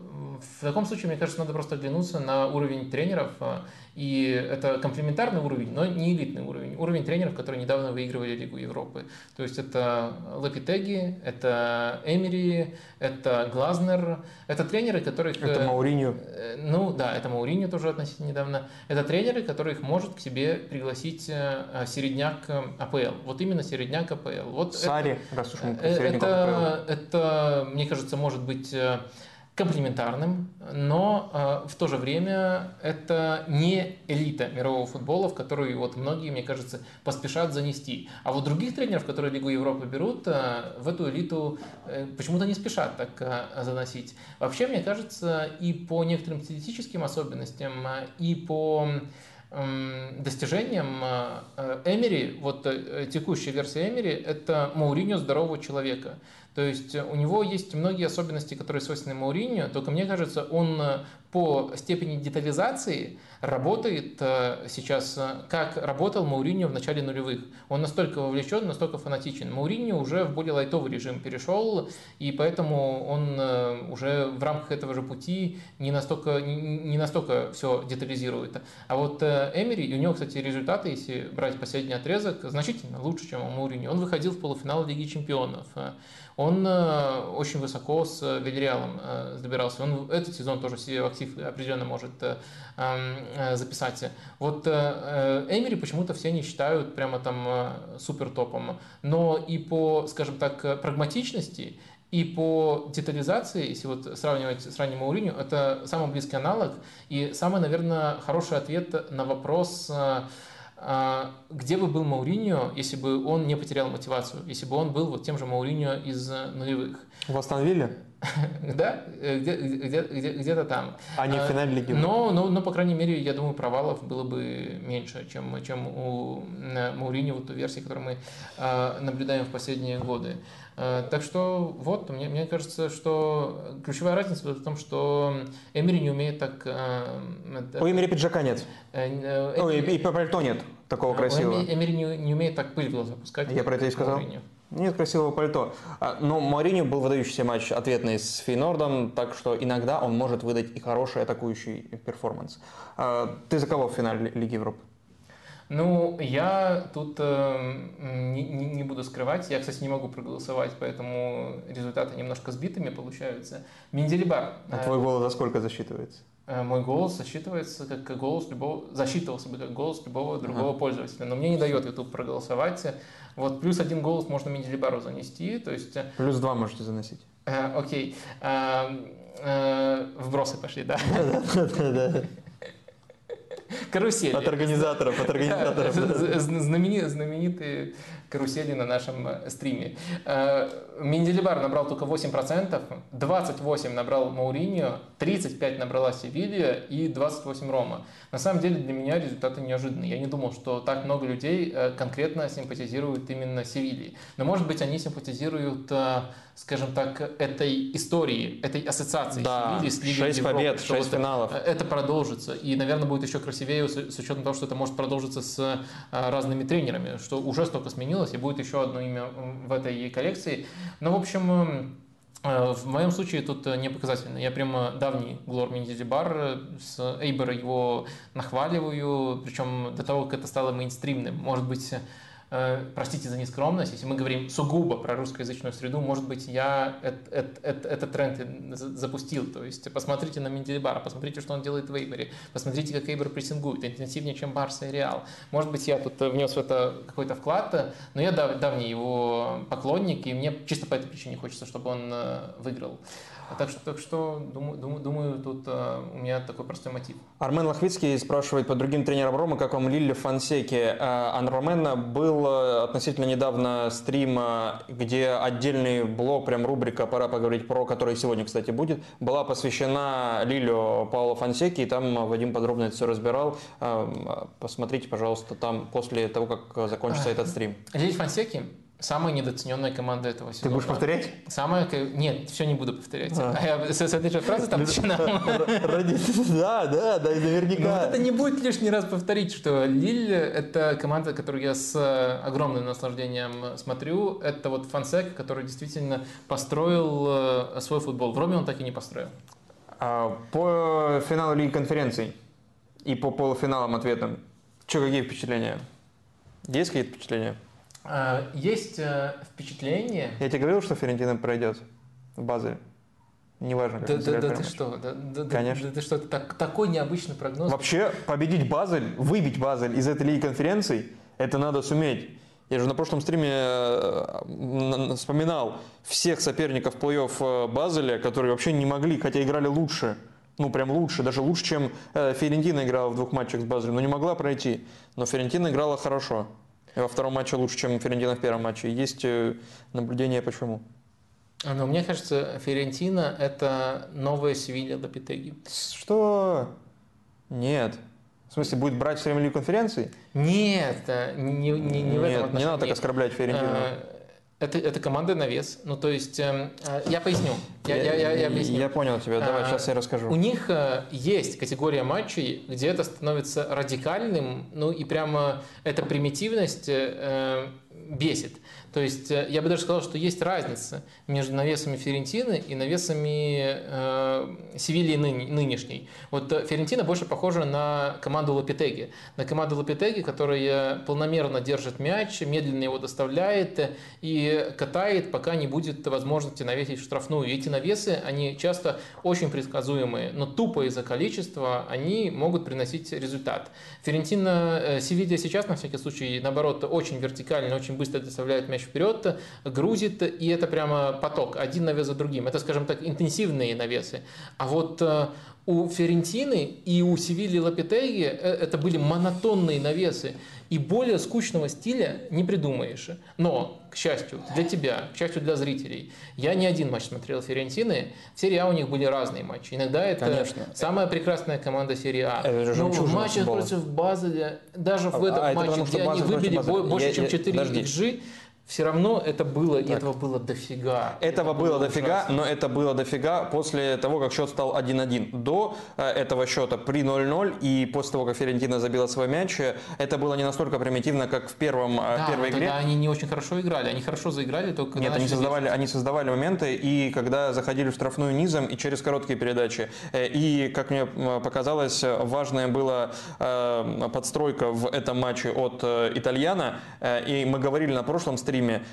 в таком случае, мне кажется, надо просто оглянуться на уровень тренеров и это комплементарный уровень, но не элитный уровень. Уровень тренеров, которые недавно выигрывали Лигу Европы. То есть это Лапитеги, это Эмери, это Глазнер. Это тренеры, которых... Это э, Мауриньо. Э, ну да, это Мауриньо тоже относительно недавно. Это тренеры, которых может к себе пригласить э, середняк АПЛ. Вот именно середняк АПЛ. Вот Сари, это, раз уж мы это, это, мне кажется, может быть комплементарным, но э, в то же время это не элита мирового футбола, в которую вот многие, мне кажется, поспешат занести. А вот других тренеров, которые Лигу Европы берут, э, в эту элиту э, почему-то не спешат так э, заносить. Вообще, мне кажется, и по некоторым стилистическим особенностям, э, и по достижением э, Эмери, вот э, текущая версия Эмери, это Мауриньо здорового человека. То есть у него есть многие особенности, которые свойственны Мауриньо, только мне кажется, он э, по степени детализации работает э, сейчас, э, как работал Мауриньо в начале нулевых. Он настолько вовлечен, настолько фанатичен. Мауриньо уже в более лайтовый режим перешел, и поэтому он уже в рамках этого же пути не настолько, не настолько все детализирует. А вот Эмери, у него, кстати, результаты, если брать последний отрезок, значительно лучше, чем у Мауриньо. Он выходил в полуфинал Лиги Чемпионов. Он э, очень высоко с Вильяреалом э, добирался. Он этот сезон тоже себе в актив определенно может э, записать. Вот Эмери почему-то все не считают прямо там супер топом. Но и по, скажем так, прагматичности и по детализации, если вот сравнивать с ранним Мауриню, это самый близкий аналог и самый, наверное, хороший ответ на вопрос, где бы был Мауриньо, если бы он не потерял мотивацию, если бы он был вот тем же Мауриньо из нулевых. В Астон Да, где-то там. А не в а, финале Лиги но, но, но, по крайней мере, я думаю, провалов было бы меньше, чем, чем у Мауриньо, вот той версии, которую мы наблюдаем в последние годы. Так что вот, мне, мне кажется, что ключевая разница в том, что Эмери не умеет так... У Эмери пиджака нет. Э, э, Ой, и пальто нет такого красивого. Эмери не, не умеет так пыль в глаза пускать. Я про это и сказал. Нет красивого пальто. А, но Мариню был выдающийся матч ответный с Фейнордом, так что иногда он может выдать и хороший атакующий перформанс. А, ты за кого в финале Лиги Европы? Ну, я тут э, не, не буду скрывать. Я, кстати, не могу проголосовать, поэтому результаты немножко сбитыми получаются. Менделибар. А твой голос за сколько засчитывается? Э, мой голос засчитывается как голос любого, засчитывался бы как голос любого другого ага. пользователя. Но мне не дает YouTube проголосовать. Вот плюс один голос можно Менделибару занести. То есть... Э, плюс два можете заносить. Э, окей. Э, э, вбросы пошли, да? Да-да-да. Карусели. От организаторов, от организаторов. Знаменитые карусели на нашем э, стриме. Э, Менделибар набрал только 8%, 28% набрал Мауриньо, 35% набрала Севилья и 28% Рома. На самом деле для меня результаты неожиданные. Я не думал, что так много людей э, конкретно симпатизируют именно Севильи. Но может быть они симпатизируют скажем так, этой истории, этой ассоциации да, с Лигой 6 Европы, побед, 6 вот финалов. Это продолжится. И, наверное, будет еще красивее с, с учетом того, что это может продолжиться с разными тренерами, что уже столько сменилось, и будет еще одно имя в этой коллекции. Но, в общем, Э, в моем случае тут не показательно. Я прямо давний Глор Миндидибар, с Эйбера его нахваливаю, причем до того, как это стало мейнстримным. Может быть, Э, простите за нескромность, если мы говорим сугубо про русскоязычную среду, может быть, я этот, этот, этот тренд запустил. То есть посмотрите на Менделибара, посмотрите, что он делает в Эйбере, посмотрите, как Эйбер прессингует, интенсивнее, чем Барса и Реал. Может быть, я тут внес в это какой-то вклад, но я давний его поклонник, и мне чисто по этой причине хочется, чтобы он э, выиграл. Так что, так что думаю, думаю, думаю, тут э, у меня такой простой мотив. Армен Лохвицкий спрашивает по другим тренерам Рома, как вам Лилли Фансеки. Э, Ан был э, относительно недавно стрим, где отдельный блок, прям рубрика «Пора поговорить про», который сегодня, кстати, будет, была посвящена Лилю Пауло Фансеки, и там Вадим подробно это все разбирал. Посмотрите, пожалуйста, там после того, как закончится этот стрим. Лиль Фансеки Самая недооцененная команда этого сезона. Ты будешь повторять? Самая... Нет, все не буду повторять. А. А я с, с этой же фразы там начинал. Да, да, да, и наверняка. Но вот это не будет лишний раз повторить, что Лиль – это команда, которую я с огромным наслаждением смотрю. Это вот Фансек, который действительно построил э, свой футбол. В Роме он так и не построил. А по финалу Лиги конференций и по полуфиналам ответам, что, какие впечатления? Есть какие-то впечатления? А, есть э, впечатление... Я тебе говорил, что Ферентина пройдет в Базеле? Неважно, как да, да, да ты что? Да, да, Конечно. Да, ты что? Так, такой необычный прогноз. Вообще, победить Базель, выбить Базель из этой лиги конференций, это надо суметь. Я же на прошлом стриме э, вспоминал всех соперников плей-офф э, Базеля, которые вообще не могли, хотя играли лучше. Ну, прям лучше, даже лучше, чем Ферентина играла в двух матчах с Базелем, но не могла пройти. Но Ферентина играла хорошо во втором матче лучше, чем Ферентина в первом матче. Есть э, наблюдение почему? Но мне кажется, Ферентина – это новая Севилья Лапитеги. Что? Нет. В смысле, будет брать все время Лигу конференции? Нет, не, не, не Нет, в этом отношении. не надо так оскорблять Ферентину. А, это, это команда на вес. Ну, то есть, э, я поясню. Я, я, я, я, объясню. я понял тебя. Давай, а, сейчас я расскажу. У них э, есть категория матчей, где это становится радикальным, ну и прямо эта примитивность э, бесит. То есть э, я бы даже сказал, что есть разница между навесами Ферентины и навесами э, Севильи ныне, нынешней. Вот э, Ферентина больше похожа на команду Лапитеги. На команду Лапитеги, которая полномерно держит мяч, медленно его доставляет и катает, пока не будет возможности навесить штрафную. И эти навесы, они часто очень предсказуемые, но тупо из-за количества они могут приносить результат. Ферентина, э, Севилья сейчас, на всякий случай, наоборот, очень вертикально, очень быстро доставляет мяч вперед, грузит, и это прямо поток, один навес за другим. Это, скажем так, интенсивные навесы. А вот э, у Ферентины и у Севильи Лапитеги э, это были монотонные навесы. И более скучного стиля не придумаешь. Но, к счастью, для тебя, к счастью для зрителей, я не один матч смотрел Ферентины. В серии А у них были разные матчи. Иногда это Конечно. самая прекрасная команда серии А. Это Но в матчах против Базеля, даже в а, этом а, матче, потому, где они выбили больше, я, чем 4 XG, все равно это было, так. и этого было дофига. Этого это было, было дофига, ужасно. но это было дофига после того, как счет стал 1-1. До э, этого счета при 0-0 и после того, как Ферентина забила свой мяч, э, это было не настолько примитивно, как в первом, э, да, первой игре. Да, они не очень хорошо играли. Они хорошо заиграли, только Нет, они создавали, они создавали моменты, и когда заходили в штрафную низом, и через короткие передачи. И, как мне показалось, важная была подстройка в этом матче от итальяна. И мы говорили на прошлом стриме, стриме,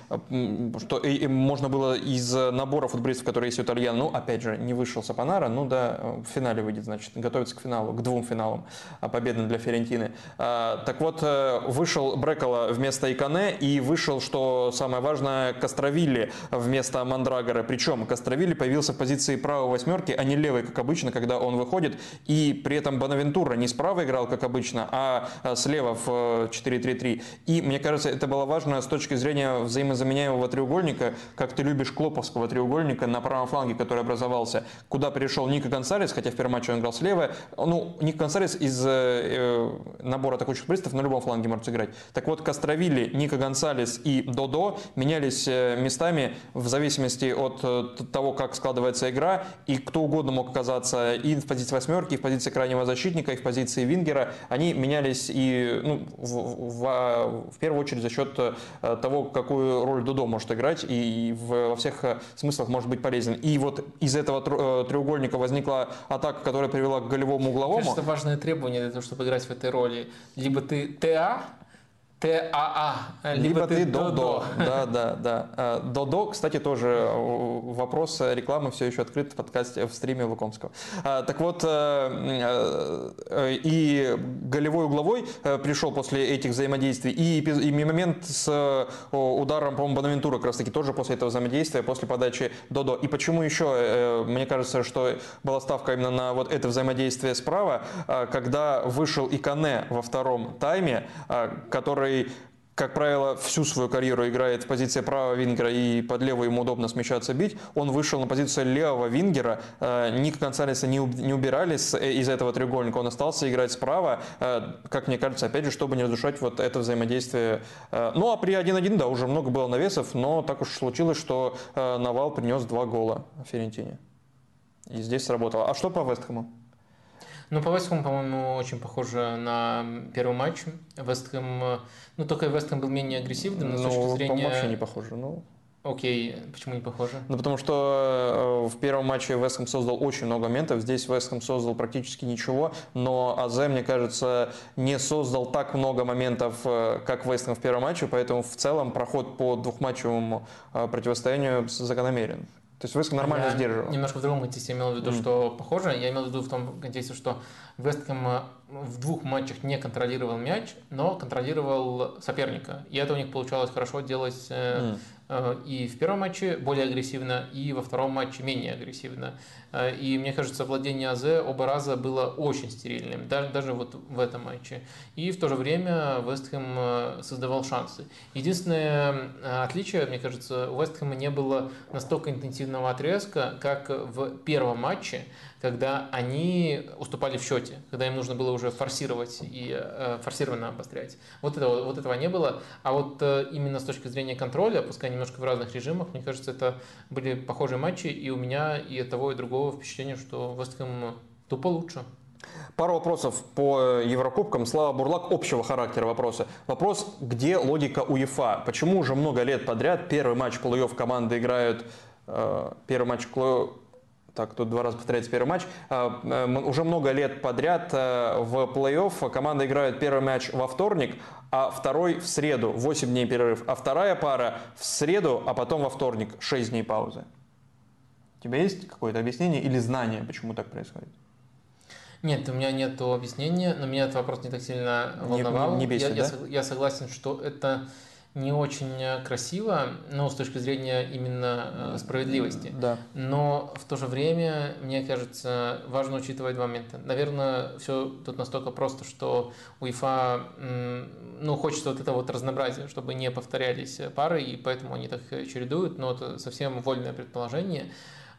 что и, можно было из набора футболистов, которые есть у Итальяна, ну, опять же, не вышел Сапонара, ну да, в финале выйдет, значит, готовится к финалу, к двум финалам а, победным для Ферентины. А, так вот, э, вышел Брекола вместо Икане и вышел, что самое важное, Кастровилли вместо Мандрагора. Причем Кастровилли появился в позиции правой восьмерки, а не левой, как обычно, когда он выходит. И при этом Бонавентура не справа играл, как обычно, а, а слева в 4-3-3. Э, и мне кажется, это было важно с точки зрения взаимозаменяемого треугольника, как ты любишь клоповского треугольника на правом фланге, который образовался, куда пришел Ника Гонсалес, хотя в первом матче он играл слева. Ну, Ник Гонсалес из э, набора атакующих футболистов на любом фланге может сыграть. Так вот, Кастровили, Ника Гонсалес и Додо менялись э, местами в зависимости от э, того, как складывается игра, и кто угодно мог оказаться и в позиции восьмерки, и в позиции крайнего защитника, и в позиции вингера. Они менялись и ну, в, в, в первую очередь за счет того, как какую роль Дудо может играть и во всех смыслах может быть полезен. И вот из этого треугольника возникла атака, которая привела к голевому угловому. Это важное требование для того, чтобы играть в этой роли. Либо ты ТА, ТАА, либо, либо ты Додо. Да, да, да. А, Додо, кстати, тоже э, вопрос рекламы все еще открыт в подкасте в стриме Лукомского. А, так вот, э, э, и голевой угловой пришел после этих взаимодействий, и, и момент с ударом, по-моему, Бонавентура как раз таки тоже после этого взаимодействия, после подачи Додо. И почему еще, мне кажется, что была ставка именно на вот это взаимодействие справа, когда вышел и Кане во втором тайме, который который как правило, всю свою карьеру играет в позиции правого вингера и под левую ему удобно смещаться бить. Он вышел на позицию левого вингера. Э, Ник Гонсалеса не убирались из этого треугольника. Он остался играть справа, э, как мне кажется, опять же, чтобы не разрушать вот это взаимодействие. Э, ну, а при 1-1, да, уже много было навесов, но так уж случилось, что Навал принес два гола Ферентине. И здесь сработало. А что по Вестхэму? Ну, по Вестхэму, по-моему, очень похоже на первый матч. Вестхэм, ну, только Вестхэм был менее агрессивным, но с ну, точки зрения... вообще не похоже, ну... Окей, почему не похоже? Ну, потому что э, в первом матче Вестхэм создал очень много моментов, здесь Вестхэм создал практически ничего, но Азе, мне кажется, не создал так много моментов, э, как Вестхэм в первом матче, поэтому в целом проход по двухматчевому э, противостоянию закономерен. То есть Вестхэм нормально я сдерживал. Немножко в другом контексте имел в виду, mm. что похоже. Я имел в виду в том контексте, что Вестхэм э, в двух матчах не контролировал мяч, но контролировал соперника. И это у них получалось хорошо делать mm. и в первом матче более агрессивно, и во втором матче менее агрессивно. И мне кажется, владение АЗ оба раза было очень стерильным, даже, даже вот в этом матче. И в то же время Вестхэм создавал шансы. Единственное отличие, мне кажется, у Вестхэма не было настолько интенсивного отрезка, как в первом матче, когда они уступали в счете, когда им нужно было уже форсировать и э, форсированно обострять. Вот этого, вот этого не было. А вот э, именно с точки зрения контроля, пускай немножко в разных режимах, мне кажется, это были похожие матчи, и у меня и того, и другого впечатление, что Вестхэм тупо лучше. Пару вопросов по Еврокубкам. Слава Бурлак, общего характера вопросы. Вопрос, где логика УЕФА? Почему уже много лет подряд первый матч плей-офф команды играют, э, первый матч так, тут два раза повторяется первый матч. А, э, уже много лет подряд э, в плей-офф команда играет первый матч во вторник, а второй в среду, 8 дней перерыв. А вторая пара в среду, а потом во вторник, 6 дней паузы. У тебя есть какое-то объяснение или знание, почему так происходит? Нет, у меня нет объяснения, но меня этот вопрос не так сильно волновал. Не, не бесит, я, да? я, я согласен, что это не очень э, красиво, но с точки зрения именно э, справедливости. Да. Но в то же время, мне кажется, важно учитывать два момента. Наверное, все тут настолько просто, что УЕФА ну, хочется вот этого вот разнообразия, чтобы не повторялись пары, и поэтому они так чередуют, но это совсем вольное предположение.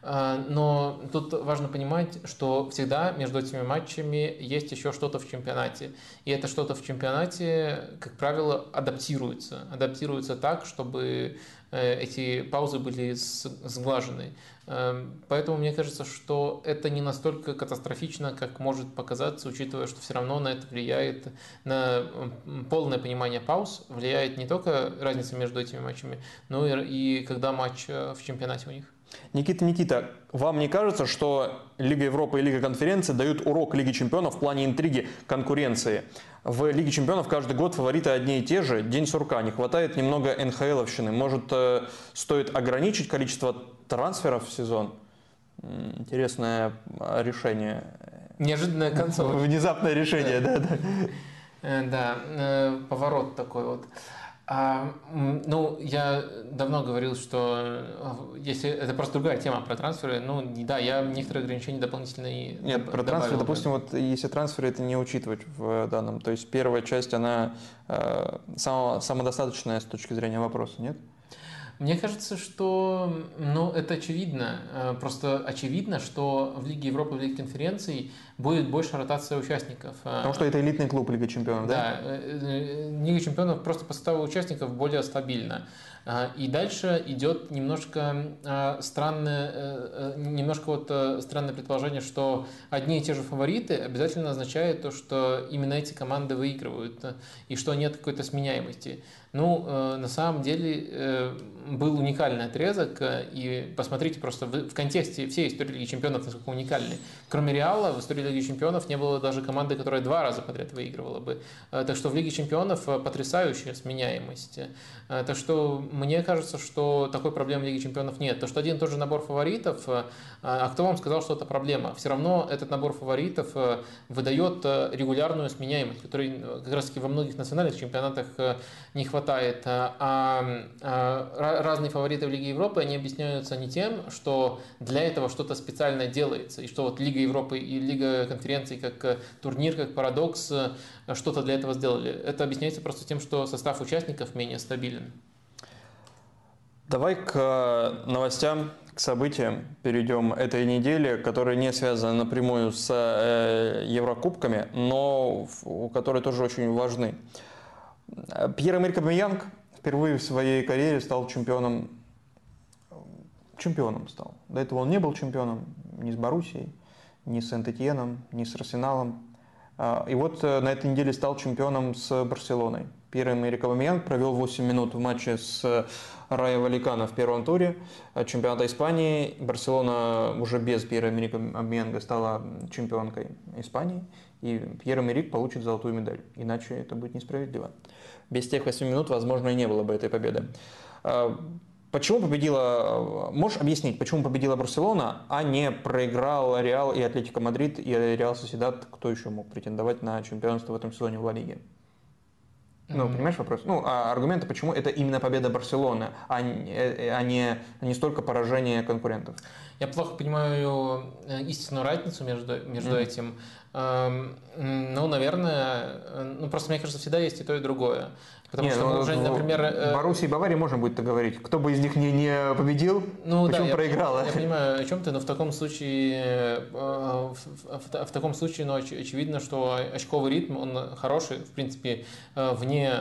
А, но тут важно понимать, что всегда между этими матчами есть еще что-то в чемпионате. И это что-то в чемпионате, как правило, адаптируется. Адаптируется так, чтобы э, эти паузы были сглажены. Эм, поэтому мне кажется, что это не настолько катастрофично, как может показаться, учитывая, что все равно на это влияет, на полное понимание пауз, влияет не только разница между этими матчами, но и, и когда матч э, в чемпионате у них. Никита, Никита, вам не кажется, что Лига Европы и Лига конференции дают урок Лиги чемпионов в плане интриги конкуренции? В Лиге чемпионов каждый год фавориты одни и те же. День сурка. Не хватает немного НХЛовщины. Может, э, стоит ограничить количество трансферов в сезон? Интересное а, решение. Неожиданное концовка. Внезапное решение, да, да. Да, э, поворот такой вот. А, ну, я давно говорил, что э, если это просто другая тема про трансферы, ну да, я некоторые ограничения дополнительные. Нет, про трансферы, допустим, вот если трансферы это не учитывать в данном, то есть первая часть она э, само, самодостаточная с точки зрения вопроса, нет? Мне кажется, что ну, это очевидно. Э, просто очевидно, что в Лиге Европы, в Лиге конференций будет больше ротация участников. Э, Потому что это элитный клуб Лига Чемпионов, да? Да. Э, Лига Чемпионов просто по составу участников более стабильна. И дальше идет немножко странное, немножко вот странное предположение, что одни и те же фавориты обязательно означает то, что именно эти команды выигрывают, и что нет какой-то сменяемости. Ну, э, на самом деле э, был уникальный отрезок, э, и посмотрите просто в, контексте всей истории Лиги Чемпионов, насколько уникальный. Кроме Реала, в истории Лиги Чемпионов не было даже команды, которая два раза подряд выигрывала бы. Так что в Лиге Чемпионов потрясающая сменяемость. Так что мне кажется, что такой проблемы в Лиге Чемпионов нет. То, что один и тот же набор фаворитов, э, а кто вам сказал, что это проблема? Все равно этот набор фаворитов выдает регулярную сменяемость, которой как раз таки во многих национальных чемпионатах не хватает хватает. А, а, а разные фавориты в Лиге Европы, они объясняются не тем, что для этого что-то специально делается, и что вот Лига Европы и Лига конференций как э, турнир, как парадокс, э, что-то для этого сделали. Это объясняется просто тем, что состав участников менее стабилен. Давай к э, новостям, к событиям перейдем этой недели, которые не связаны напрямую с Еврокубками, но которые тоже очень важны. Пьер-Эмерик Абамьянг впервые в своей карьере стал чемпионом, чемпионом стал. До этого он не был чемпионом ни с Боруссией, ни с Сент-Этьеном, ни с Арсеналом. А, и вот э, на этой неделе стал чемпионом с Барселоной. Пьер-Эмерик Абамьянг провел 8 минут в матче с Райо Вальекано в первом туре чемпионата Испании. Барселона уже без Пьера-Эмерика Обамеянга стала чемпионкой Испании и Пьер-Эмерик получит золотую медаль. Иначе это будет несправедливо. Без тех 8 минут, возможно, и не было бы этой победы. А, почему победила, можешь объяснить, почему победила Барселона, а не проиграл Реал и Атлетико Мадрид и Реал Сосьедад? Кто еще мог претендовать на чемпионство в этом сезоне в Ла Лиге? Ну, понимаешь вопрос? Ну, а аргументы, почему это именно победа Барселоны, а не, а не, а не столько поражение конкурентов? Я плохо понимаю э, истинную разницу между, между mm. этим. Эм, ну, наверное, э, ну просто мне кажется, всегда есть и то, и другое. Потому не, что ну, уже, например... Э, Боруссии и Баварии можно будет говорить. Кто бы из них не, не победил, ну, почему да, проиграл? Я, я понимаю, о чем ты, но в таком случае, в, в, в таком случае, ну, оч, очевидно, что очковый ритм, он хороший, в принципе, вне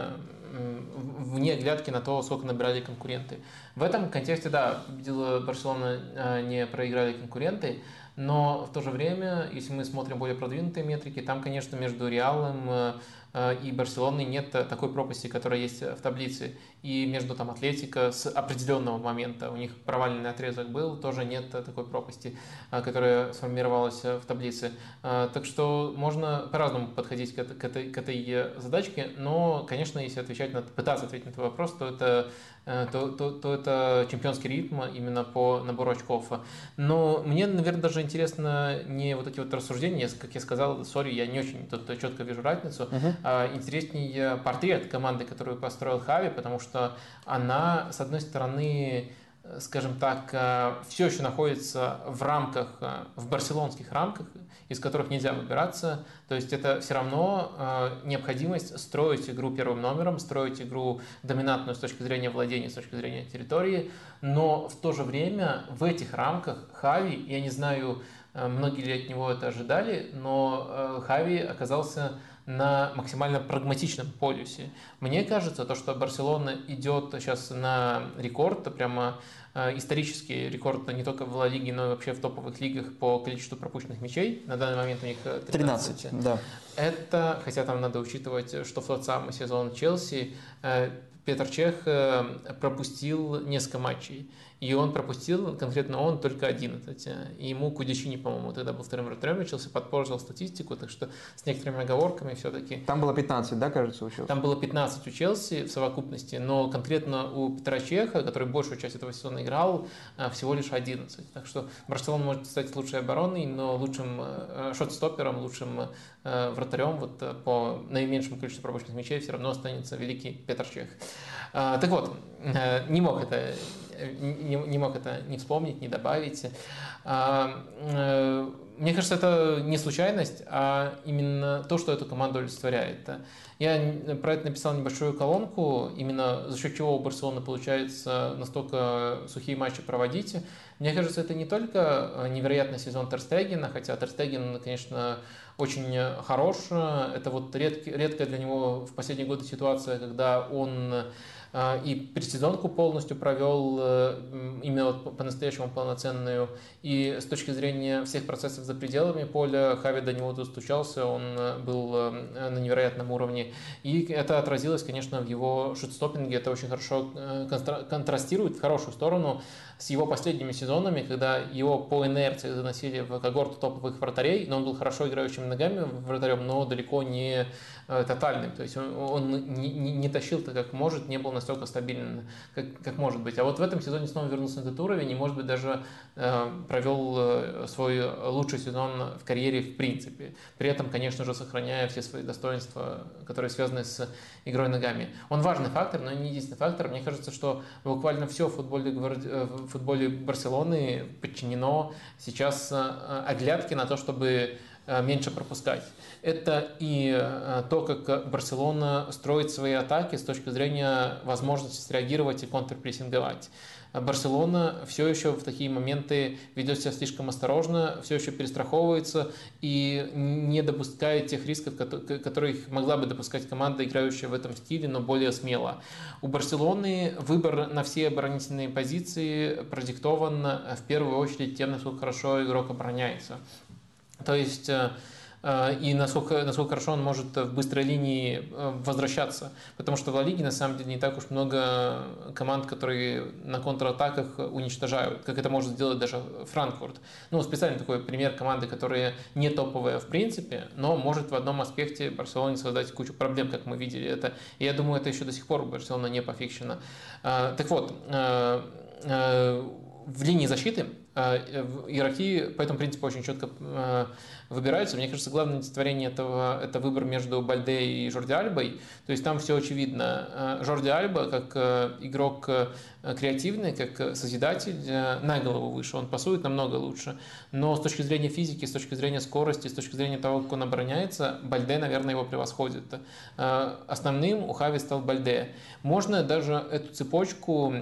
вне глядки на то, сколько набирали конкуренты. В этом контексте, да, победила Барселона, а, не проиграли конкуренты, но в то же время, если мы смотрим более продвинутые метрики, там, конечно, между Реалом Э, и Барселоны нет такой пропасти, которая есть в таблице. И между там Атлетико с определенного момента, у них провальный отрезок был, тоже нет такой пропасти, э, которая сформировалась в таблице. Э, так что можно по-разному подходить к этой, к, этой, задачке, но, конечно, если отвечать на, пытаться ответить на этот вопрос, то это то, то, то это чемпионский ритм именно по набору очков. Но мне, наверное, даже интересно не вот эти вот рассуждения, как я сказал, сори, я не очень тут четко вижу разницу. А, интереснее портрет команды, которую построил Хави, потому что она, с одной стороны, скажем так, э, все еще находится в рамках, э, в барселонских рамках, из которых нельзя выбираться. То есть это все равно э, необходимость строить игру первым номером, строить игру доминантную с точки зрения владения, с точки зрения территории, но в то же время в этих рамках Хави, я не знаю, многие ли от него это ожидали, но Хави оказался на максимально прагматичном полюсе. Мне кажется, то, что Барселона идет сейчас на рекорд, прямо исторический рекорд не только в Ла Лиге, но и вообще в топовых лигах по количеству пропущенных мячей. На данный момент у них 13. 13 да. Это, хотя там надо учитывать, что в тот самый сезон Челси э, Петр Чех э, пропустил несколько матчей. И он пропустил, конкретно он, только 11. И ему Кудичини, по-моему, тогда был вторым вратарем, учился, подпортил статистику, так что с некоторыми оговорками все-таки. Там было 15, да, кажется, у Челси? Там было 15 у Челси в совокупности, но конкретно у Петра Чеха, который большую часть этого сезона играл, э, всего лишь 11. Так что Барселона может стать лучшей обороной, но лучшим э, шот-стопером, лучшим э, вратарем вот по наименьшему количеству пропущенных мячей все равно останется великий Петр Чех. Так вот, не мог это не, не мог это не вспомнить, не добавить. А, э, мне кажется, это не случайность, а именно то, что эту команду олицетворяет. Я про это написал небольшую колонку, именно за счет чего у Барселоны получается настолько сухие матчи проводить. Мне кажется, это не только невероятный сезон Терстегена, хотя Терстеген, конечно, очень хорош. Это вот редкая для него в последние годы ситуация, когда он и предсезонку полностью провел именно вот по-настоящему полноценную. И с точки зрения всех процессов за пределами поля Хави до него достучался, он был на невероятном уровне. И это отразилось, конечно, в его шутстопинге. Это очень хорошо контрастирует в хорошую сторону с его последними сезонами, когда его по инерции заносили в когорту топовых вратарей, но он был хорошо играющим ногами вратарем, но далеко не э, тотальным. То есть он, он не, не, не тащил так, как может, не был настолько стабилен, как, как может быть. А вот в этом сезоне снова вернулся на этот уровень и, может быть, даже э, провел э, свой лучший сезон в карьере в принципе. При этом, конечно же, сохраняя все свои достоинства, которые связаны с игрой ногами. Он важный фактор, но не единственный фактор. Мне кажется, что буквально все в футболе, э, в футболе Барселоны подчинено сейчас э, оглядке на то, чтобы э, меньше пропускать. Это и то, как Барселона строит свои атаки с точки зрения возможности среагировать и контрпрессинговать. Барселона все еще в такие моменты ведет себя слишком осторожно, все еще перестраховывается и не допускает тех рисков, которые могла бы допускать команда, играющая в этом стиле, но более смело. У Барселоны выбор на все оборонительные позиции продиктован в первую очередь тем, насколько хорошо игрок обороняется. То есть э, Э, и насколько, насколько хорошо он может в быстрой линии э, возвращаться. Потому что в Ла Лиге на самом деле не так уж много команд, которые на контратаках уничтожают, как это может сделать даже Франкфурт. Ну, специально такой пример команды, которая не топовая в принципе, но может в одном аспекте Барселоне создать кучу проблем, как мы видели это. Я думаю, это еще до сих пор Барселона не пофикшена. Э, так вот, в линии защиты игроки по этому принципу очень четко выбираются. Мне кажется, главное олицетворение этого – это выбор между Бальде и Жорди Альбой. То есть там все очевидно. Э, Жорди Альба, как э, игрок э, креативный, как созидатель, на голову выше. Он пасует намного лучше. Но с точки зрения физики, с точки зрения скорости, с точки зрения того, как он обороняется, Бальде, наверное, его превосходит. Основным у Хави стал Бальде. Можно даже эту цепочку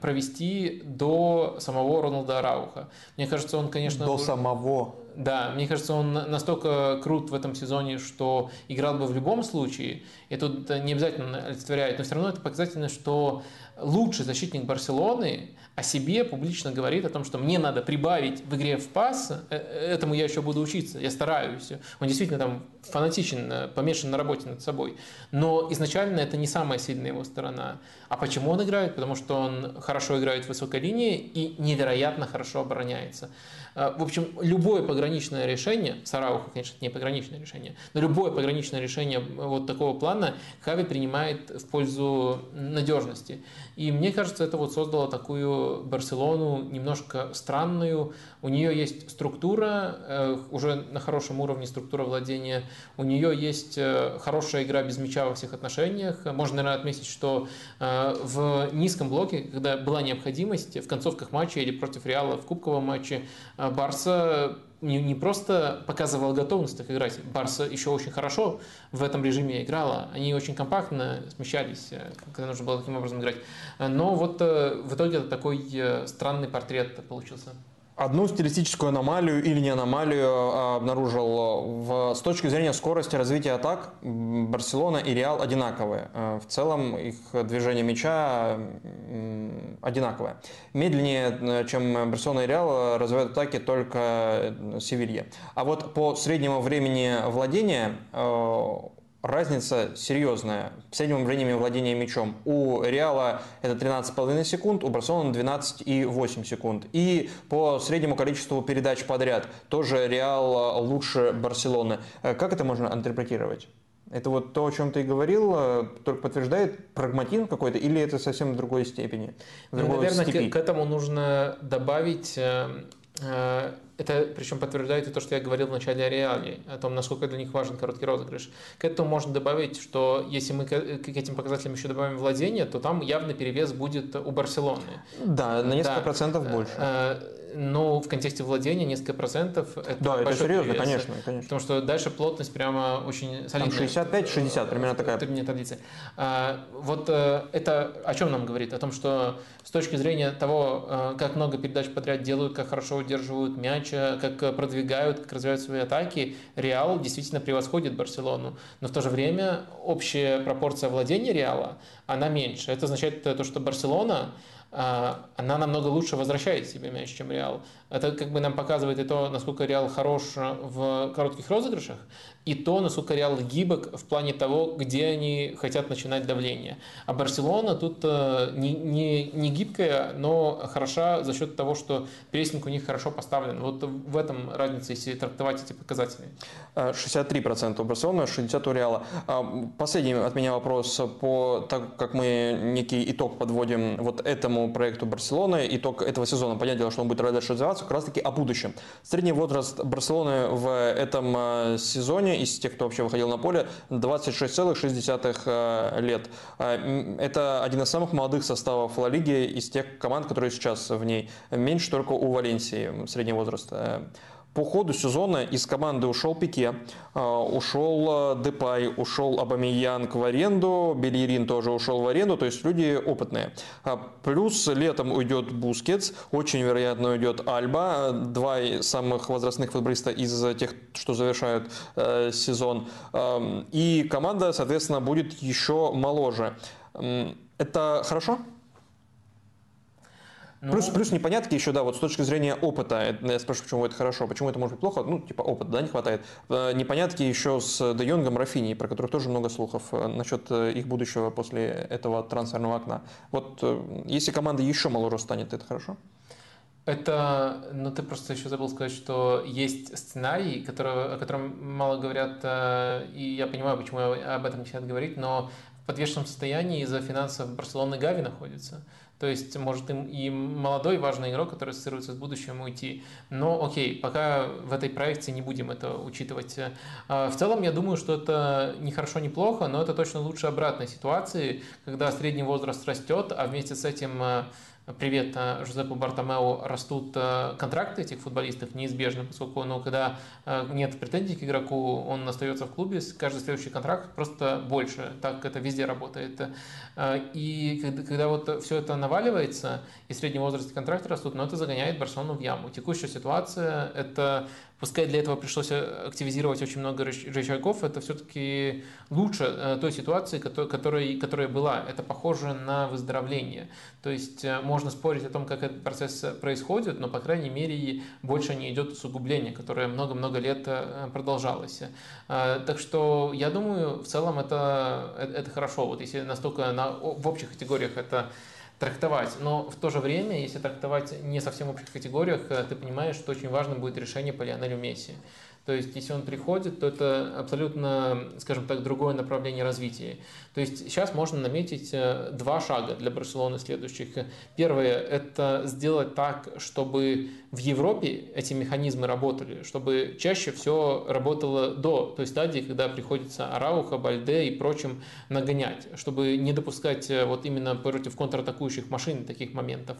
провести до самого Роналда Арауха. Мне кажется, он, конечно... До самого да, мне кажется, он настолько крут в этом сезоне, что играл бы в любом случае. И тут не обязательно олицетворяет, но все равно это показательно, что лучший защитник Барселоны о себе публично говорит о том, что мне надо прибавить в игре в пас, э, этому я еще буду учиться, я стараюсь. Он действительно там фанатичен, э, помешан на работе над собой. Но изначально это не самая сильная его сторона. А почему он играет? Потому что он хорошо играет в высокой линии и невероятно хорошо обороняется. Э, в общем, любое пограничное решение, Сарауха, конечно, не пограничное решение, но любое пограничное решение вот такого плана Хави принимает в пользу надежности. И мне кажется, это вот создало такую Барселону немножко странную. У нее есть структура, э, уже на хорошем уровне структура владения. У нее есть э, хорошая игра без мяча во всех отношениях. Можно, наверное, отметить, что в низком блоке, когда была необходимость в концовках матча или против Реала в кубковом матче, Барса не, не просто показывала готовность так играть, Барса еще очень хорошо в этом режиме играла. Они очень компактно смещались, э, когда нужно было таким образом играть. Но вот э, в итоге такой э, странный портрет получился. Одну стилистическую аномалию или не аномалию а, обнаружил в, с точки зрения скорости развития атак Барселона и Реал одинаковые. А, в целом их движение мяча одинаковое. Медленнее, чем Барселона и Реал, развивают атаки только Севилья. А вот по среднему времени владения разница серьезная в среднем времени владения мячом. У Реала это 13,5 секунд, у Барселоны 12,8 секунд. И по среднему количеству передач подряд тоже Реал лучше Барселоны. Э, как это можно интерпретировать? Это вот то, о чем ты говорил, э, только подтверждает прагматизм какой-то, или это совсем в другой степени? В ну, наверное, к, к этому нужно добавить э, это причем подтверждает и то, что я говорил в начале о Реале, о том, насколько для них важен короткий розыгрыш. К этому можно добавить, что если мы к этим показателям еще добавим владение, то там явный перевес будет у Барселоны. Да, на несколько да. процентов больше. Э, но в контексте владения несколько процентов это Да, это серьезно, перевес, конечно, конечно. Потому что дальше плотность прямо очень солидная. Там 65-60, примерно такая. Турнирной таблицы. А, вот э, это о чем нам говорит? О том, что с точки зрения того, э, как много передач подряд делают, как хорошо удерживают мяч, э, как продвигают, как развивают свои атаки, Реал действительно превосходит Барселону. Но в то же время общая пропорция владения Реала, она меньше. Это означает то, что Барселона она намного лучше возвращает себе мяч, чем Реал. Это как бы нам показывает и то, насколько Реал хорош в коротких розыгрышах, и то, насколько Реал гибок в плане того, где они хотят начинать давление. А Барселона тут э, не, не, не гибкая, но хороша за счет того, что прессинг у них хорошо поставлен. Вот в этом разница, если трактовать эти показатели. 63% у Барселоны, 60% у Реала. А, последний от меня вопрос по так как мы некий итог подводим вот этому проекту Барселоны, итог этого сезона. Понятное дело, что он будет дальше развиваться, как раз таки о будущем. Средний возраст Барселоны в этом э, сезоне из тех, кто вообще выходил на поле, 26,6 э, лет. Э, это один из самых молодых составов Ла Лиги из тех команд, которые сейчас в ней. Меньше только у Валенсии средний возраст. По ходу сезона из команды ушел Пике, а, ушел э, Депай, ушел Абамиянг в аренду, Белерин тоже ушел в аренду, то есть люди опытные. А, плюс летом уйдет Бускетс, очень вероятно уйдет Альба, два самых возрастных футболиста из тех, что завершают э, сезон. И команда, соответственно, будет еще моложе. Это хорошо? Ну... Плюс, плюс непонятки еще, да, вот с точки зрения опыта, я спрашиваю, почему это хорошо, почему это может быть плохо, ну, типа опыт, да, не хватает. Э, непонятки еще с Де Йонгом, Рафиньей, про которых тоже много слухов э, насчет э, их будущего после этого трансферного окна. Вот если команда еще моложе станет, это хорошо? Это, ну ты просто еще забыл сказать, что есть сценарий, который, о котором мало говорят, и я понимаю, почему об этом не хотят говорить, но в подвешенном состоянии из-за финансов Барселоны Гави находится. То есть может им и молодой важный игрок, который ассоциируется с будущим, уйти. Но окей, пока в этой проекции не будем это учитывать. А, в целом я думаю, что это не хорошо, не плохо, но это точно лучше обратной ситуации, когда средний возраст растет, а вместе с этим а, привет э, Жозепу Бартомеу, растут э, контракты этих футболистов неизбежно, поскольку ну, когда э, нет претензий к игроку, он остается в клубе, каждый следующий контракт просто больше, так это везде работает. И когда, когда вот все это наваливается, и средний возраст контракта растут, но это загоняет Барселону в яму. Текущая ситуация – это Пускай для этого пришлось э, активизировать очень много рычагов, это все-таки лучше э, той ситуации, которая, которая была. Это похоже на выздоровление. То есть э, можно спорить о том, как этот процесс происходит, но, по крайней мере, больше не идет усугубление, которое много-много лет продолжалось. Так что я думаю, в целом это, это хорошо. Вот если настолько на, в общих категориях это трактовать. Но в то же время, если трактовать не совсем в общих категориях, э, ты понимаешь, что очень важно будет решение по Лионелю Месси. То есть, если он приходит, то это абсолютно, скажем так, другое направление развития. То есть, сейчас можно наметить э, два шага для Барселоны следующих. Первое – это сделать так, чтобы в Европе эти механизмы работали, чтобы чаще все работало до той стадии, когда приходится Арауха, Бальде и прочим нагонять, чтобы не допускать э, вот именно против контратакующих машин таких моментов.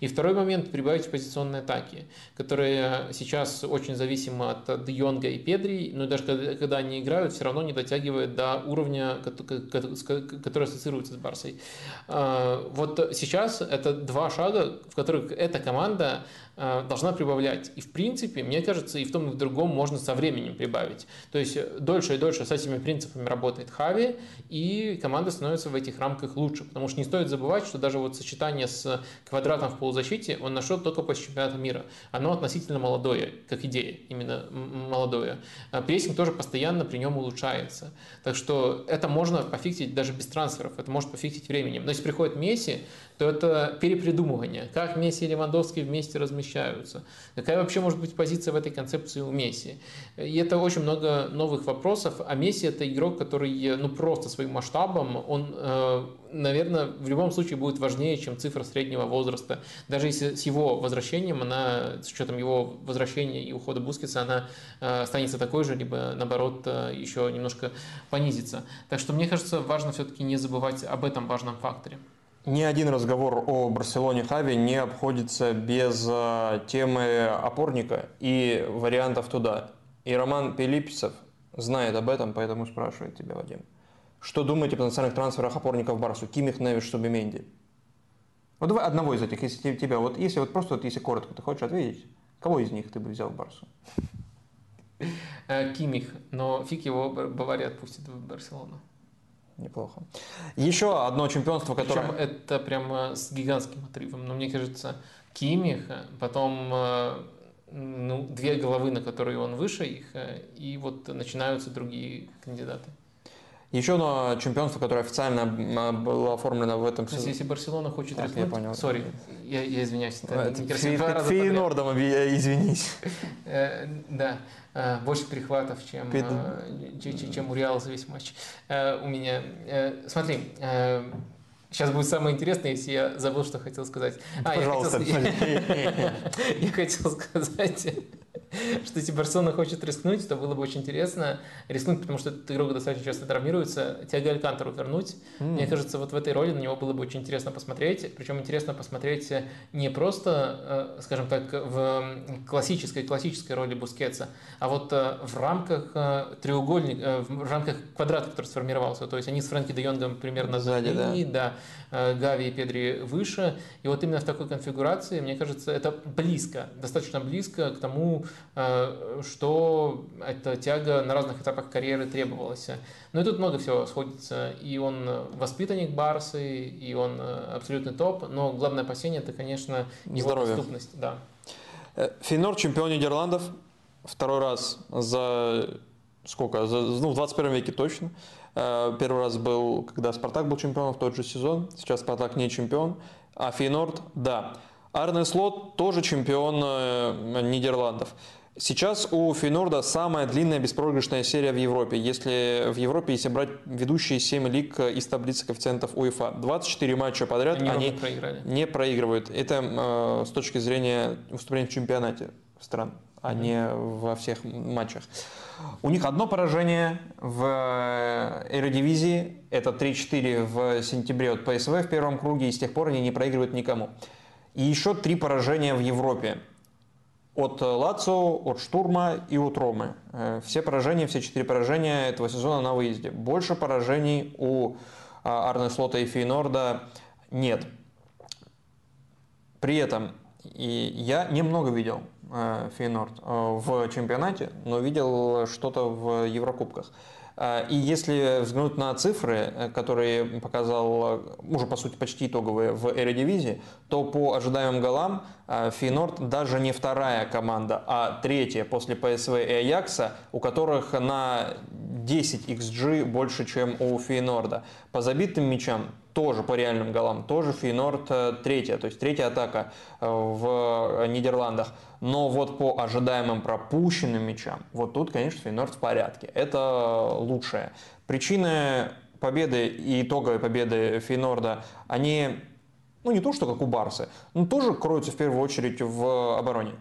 И второй момент – прибавить позиционные атаки, которые сейчас очень зависимы от Де Йонга и Педри, но даже когда, когда они играют, все равно не дотягивают до уровня, который ассоциируется с Барсой. А, вот сейчас это два шага, в которых эта команда должна прибавлять. И в принципе, мне кажется, и в том, и в другом можно со временем прибавить. То есть э, дольше и дольше с этими принципами работает Хави, и команда становится в этих рамках лучше. Потому что не стоит забывать, что даже вот сочетание с квадратом в полузащите он нашел только после чемпионата мира. Оно относительно молодое, как идея, именно молодое. А прессинг тоже постоянно при нем улучшается. Так что это можно пофиксить даже без трансферов, это может пофиксить временем. Но если приходит Месси, то это перепридумывание. Как Месси и Левандовский вместе размещаются? Какая вообще может быть позиция в этой концепции у Месси? И это очень много новых вопросов. А Месси это игрок, который ну, просто своим масштабом, он, э, наверное, в любом случае будет важнее, чем цифра среднего возраста. Даже если с его возвращением, она, с учетом его возвращения и ухода Бускетса, она э, останется такой же, либо наоборот э, еще немножко понизится. Так что мне кажется, важно все-таки не забывать об этом важном факторе. Ни один разговор о Барселоне Хави не обходится без э, темы опорника и вариантов туда. И Роман Пилипцев знает об этом, поэтому спрашивает тебя, Вадим. Что думаете о потенциальных трансферах опорников Барсу? Кимих, Невиш, Субименди? Вот давай одного из этих, если тебя, вот если вот просто, вот если коротко ты хочешь ответить, кого из них ты бы взял в Барсу? Э, Кимих, но фиг его Бавария отпустит в Барселону. Неплохо. Еще одно чемпионство, которое... Причем это прямо с гигантским отрывом. Но мне кажется, Кимих, потом э, ну, две головы, на которые он выше их, э, и вот начинаются другие кандидаты. Еще одно чемпионство, которое официально было оформлено в этом сезоне. Если Барселона хочет рискнуть... я понял. Сори, я, я извиняюсь. Это, это Фейнордом, извинись. Да. Э, больше перехватов, чем. Э, чем у Реала за весь матч. Э, у меня. Смотри, Сейчас будет самое интересное, если я забыл, что хотел сказать. А, Пожалуйста. Я хотел, я хотел сказать, что если Барселона хочет рискнуть, то было бы очень интересно рискнуть, потому что этот игрок достаточно часто травмируется, Тиаго Алькантеру вернуть. Mm. Мне кажется, вот в этой роли на него было бы очень интересно посмотреть. Причем интересно посмотреть не просто, э, скажем так, в классической, классической роли Бускетса, а вот э, в рамках э, треугольника, в рамках квадрата, который сформировался. То есть они с Фрэнки де Йонгом примерно за линией, да. да, Гави и Педри выше. И вот именно в такой конфигурации, мне кажется, это близко, достаточно близко к тому, Э, что эта тяга на разных этапах карьеры требовалась. Но и тут много всего сходится. И он воспитанник Барсы, и он э, абсолютный топ. Но главное опасение это, конечно, его Здоровье. доступность. Да. Э, Финор чемпион Нидерландов. Второй раз за сколько? За, ну, в 21 веке точно. Первый раз был, когда Спартак был чемпионом в тот же сезон. Сейчас Спартак не чемпион. А Фейнорд, да. Арне Слот тоже чемпион Нидерландов. Сейчас у Фейнорда самая длинная беспроигрышная серия в Европе. Если в Европе, если брать ведущие 7 лиг из таблицы коэффициентов УЕФА, 24 матча подряд они, они не проигрывают. Это э, с точки зрения выступления в чемпионате стран, а mm-hmm. не во всех матчах. У них одно поражение в Эродивизии, это 3-4 в сентябре от ПСВ в первом круге, и с тех пор они не проигрывают никому. И еще три поражения в Европе от Лацио, от Штурма и от Ромы. Э, все поражения, все четыре поражения этого сезона на выезде. Больше поражений у а, Арне Слота и Фейнорда нет. При этом и я немного видел э, Фейнорд э, в чемпионате, но видел что-то в Еврокубках. И если взглянуть на цифры, которые показал уже по сути почти итоговые в Эредивизии, то по ожидаемым голам а, Фейнорд даже не вторая команда, а третья после ПСВ и Аякса, у которых на 10 XG больше, чем у Фейнорда. По забитым мячам тоже по реальным голам, тоже Фейнорд э, третья, то есть третья атака э, в Нидерландах. Но вот по ожидаемым пропущенным мячам, вот тут, конечно, Фейнорд в порядке. Это лучшее. Причины победы и итоговой победы Фейнорда, они ну не то, что как у Барса, но тоже кроются в первую очередь в обороне.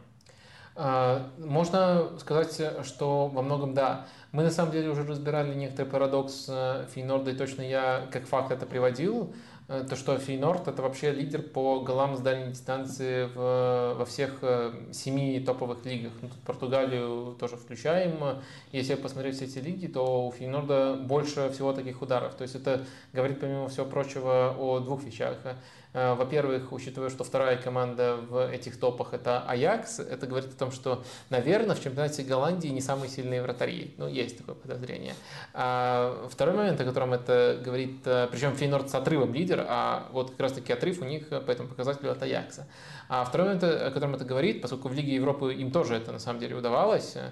А, можно сказать, что во многом да. Мы на самом деле уже разбирали некоторый парадокс э, Фейнорда, и точно я как факт это приводил. Э, то, что Фейнорд это вообще лидер по голам с дальней дистанции в, во всех э, семи топовых лигах. Ну, тут Португалию тоже включаем. Если посмотреть все эти лиги, то у Фейнорда больше всего таких ударов. То есть это говорит, помимо всего прочего, о двух вещах. Э, во-первых, учитывая, что вторая команда в этих топах это Аякс, это говорит о том, что, наверное, в чемпионате Голландии не самые сильные вратари. Ну, есть такое подозрение. А второй момент, о котором это говорит, причем Фейнорд с отрывом лидер, а вот как раз-таки отрыв у них по этому показателю от Аякса. А второй момент, о котором это говорит, поскольку в Лиге Европы им тоже это на самом деле удавалось, э,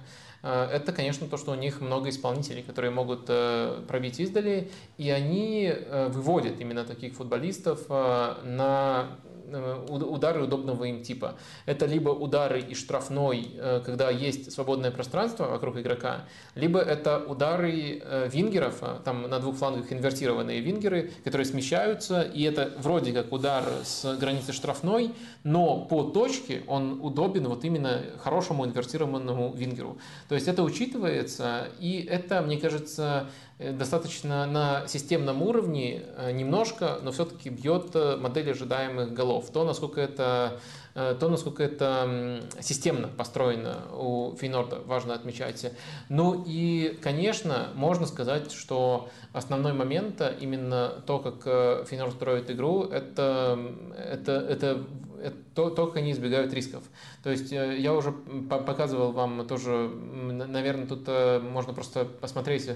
это, конечно, то, что у них много исполнителей, которые могут э, пробить издали, и они э, выводят именно таких футболистов на удары удобного им типа. Это либо удары из штрафной, когда есть свободное пространство вокруг игрока, либо это удары вингеров, там на двух флангах инвертированные вингеры, которые смещаются, и это вроде как удар с границы штрафной, но по точке он удобен вот именно хорошему инвертированному вингеру. То есть это учитывается, и это, мне кажется, Э, достаточно на системном уровне э, немножко, но все-таки бьет э, модель ожидаемых голов. То, насколько это, то, насколько это системно построено у Фейнорда, важно отмечать. Ну и, конечно, можно сказать, что основной момент, именно то, как Фейнорд строит игру, это, это, это то, то, как они избегают рисков. То есть я уже показывал вам тоже, наверное, тут можно просто посмотреть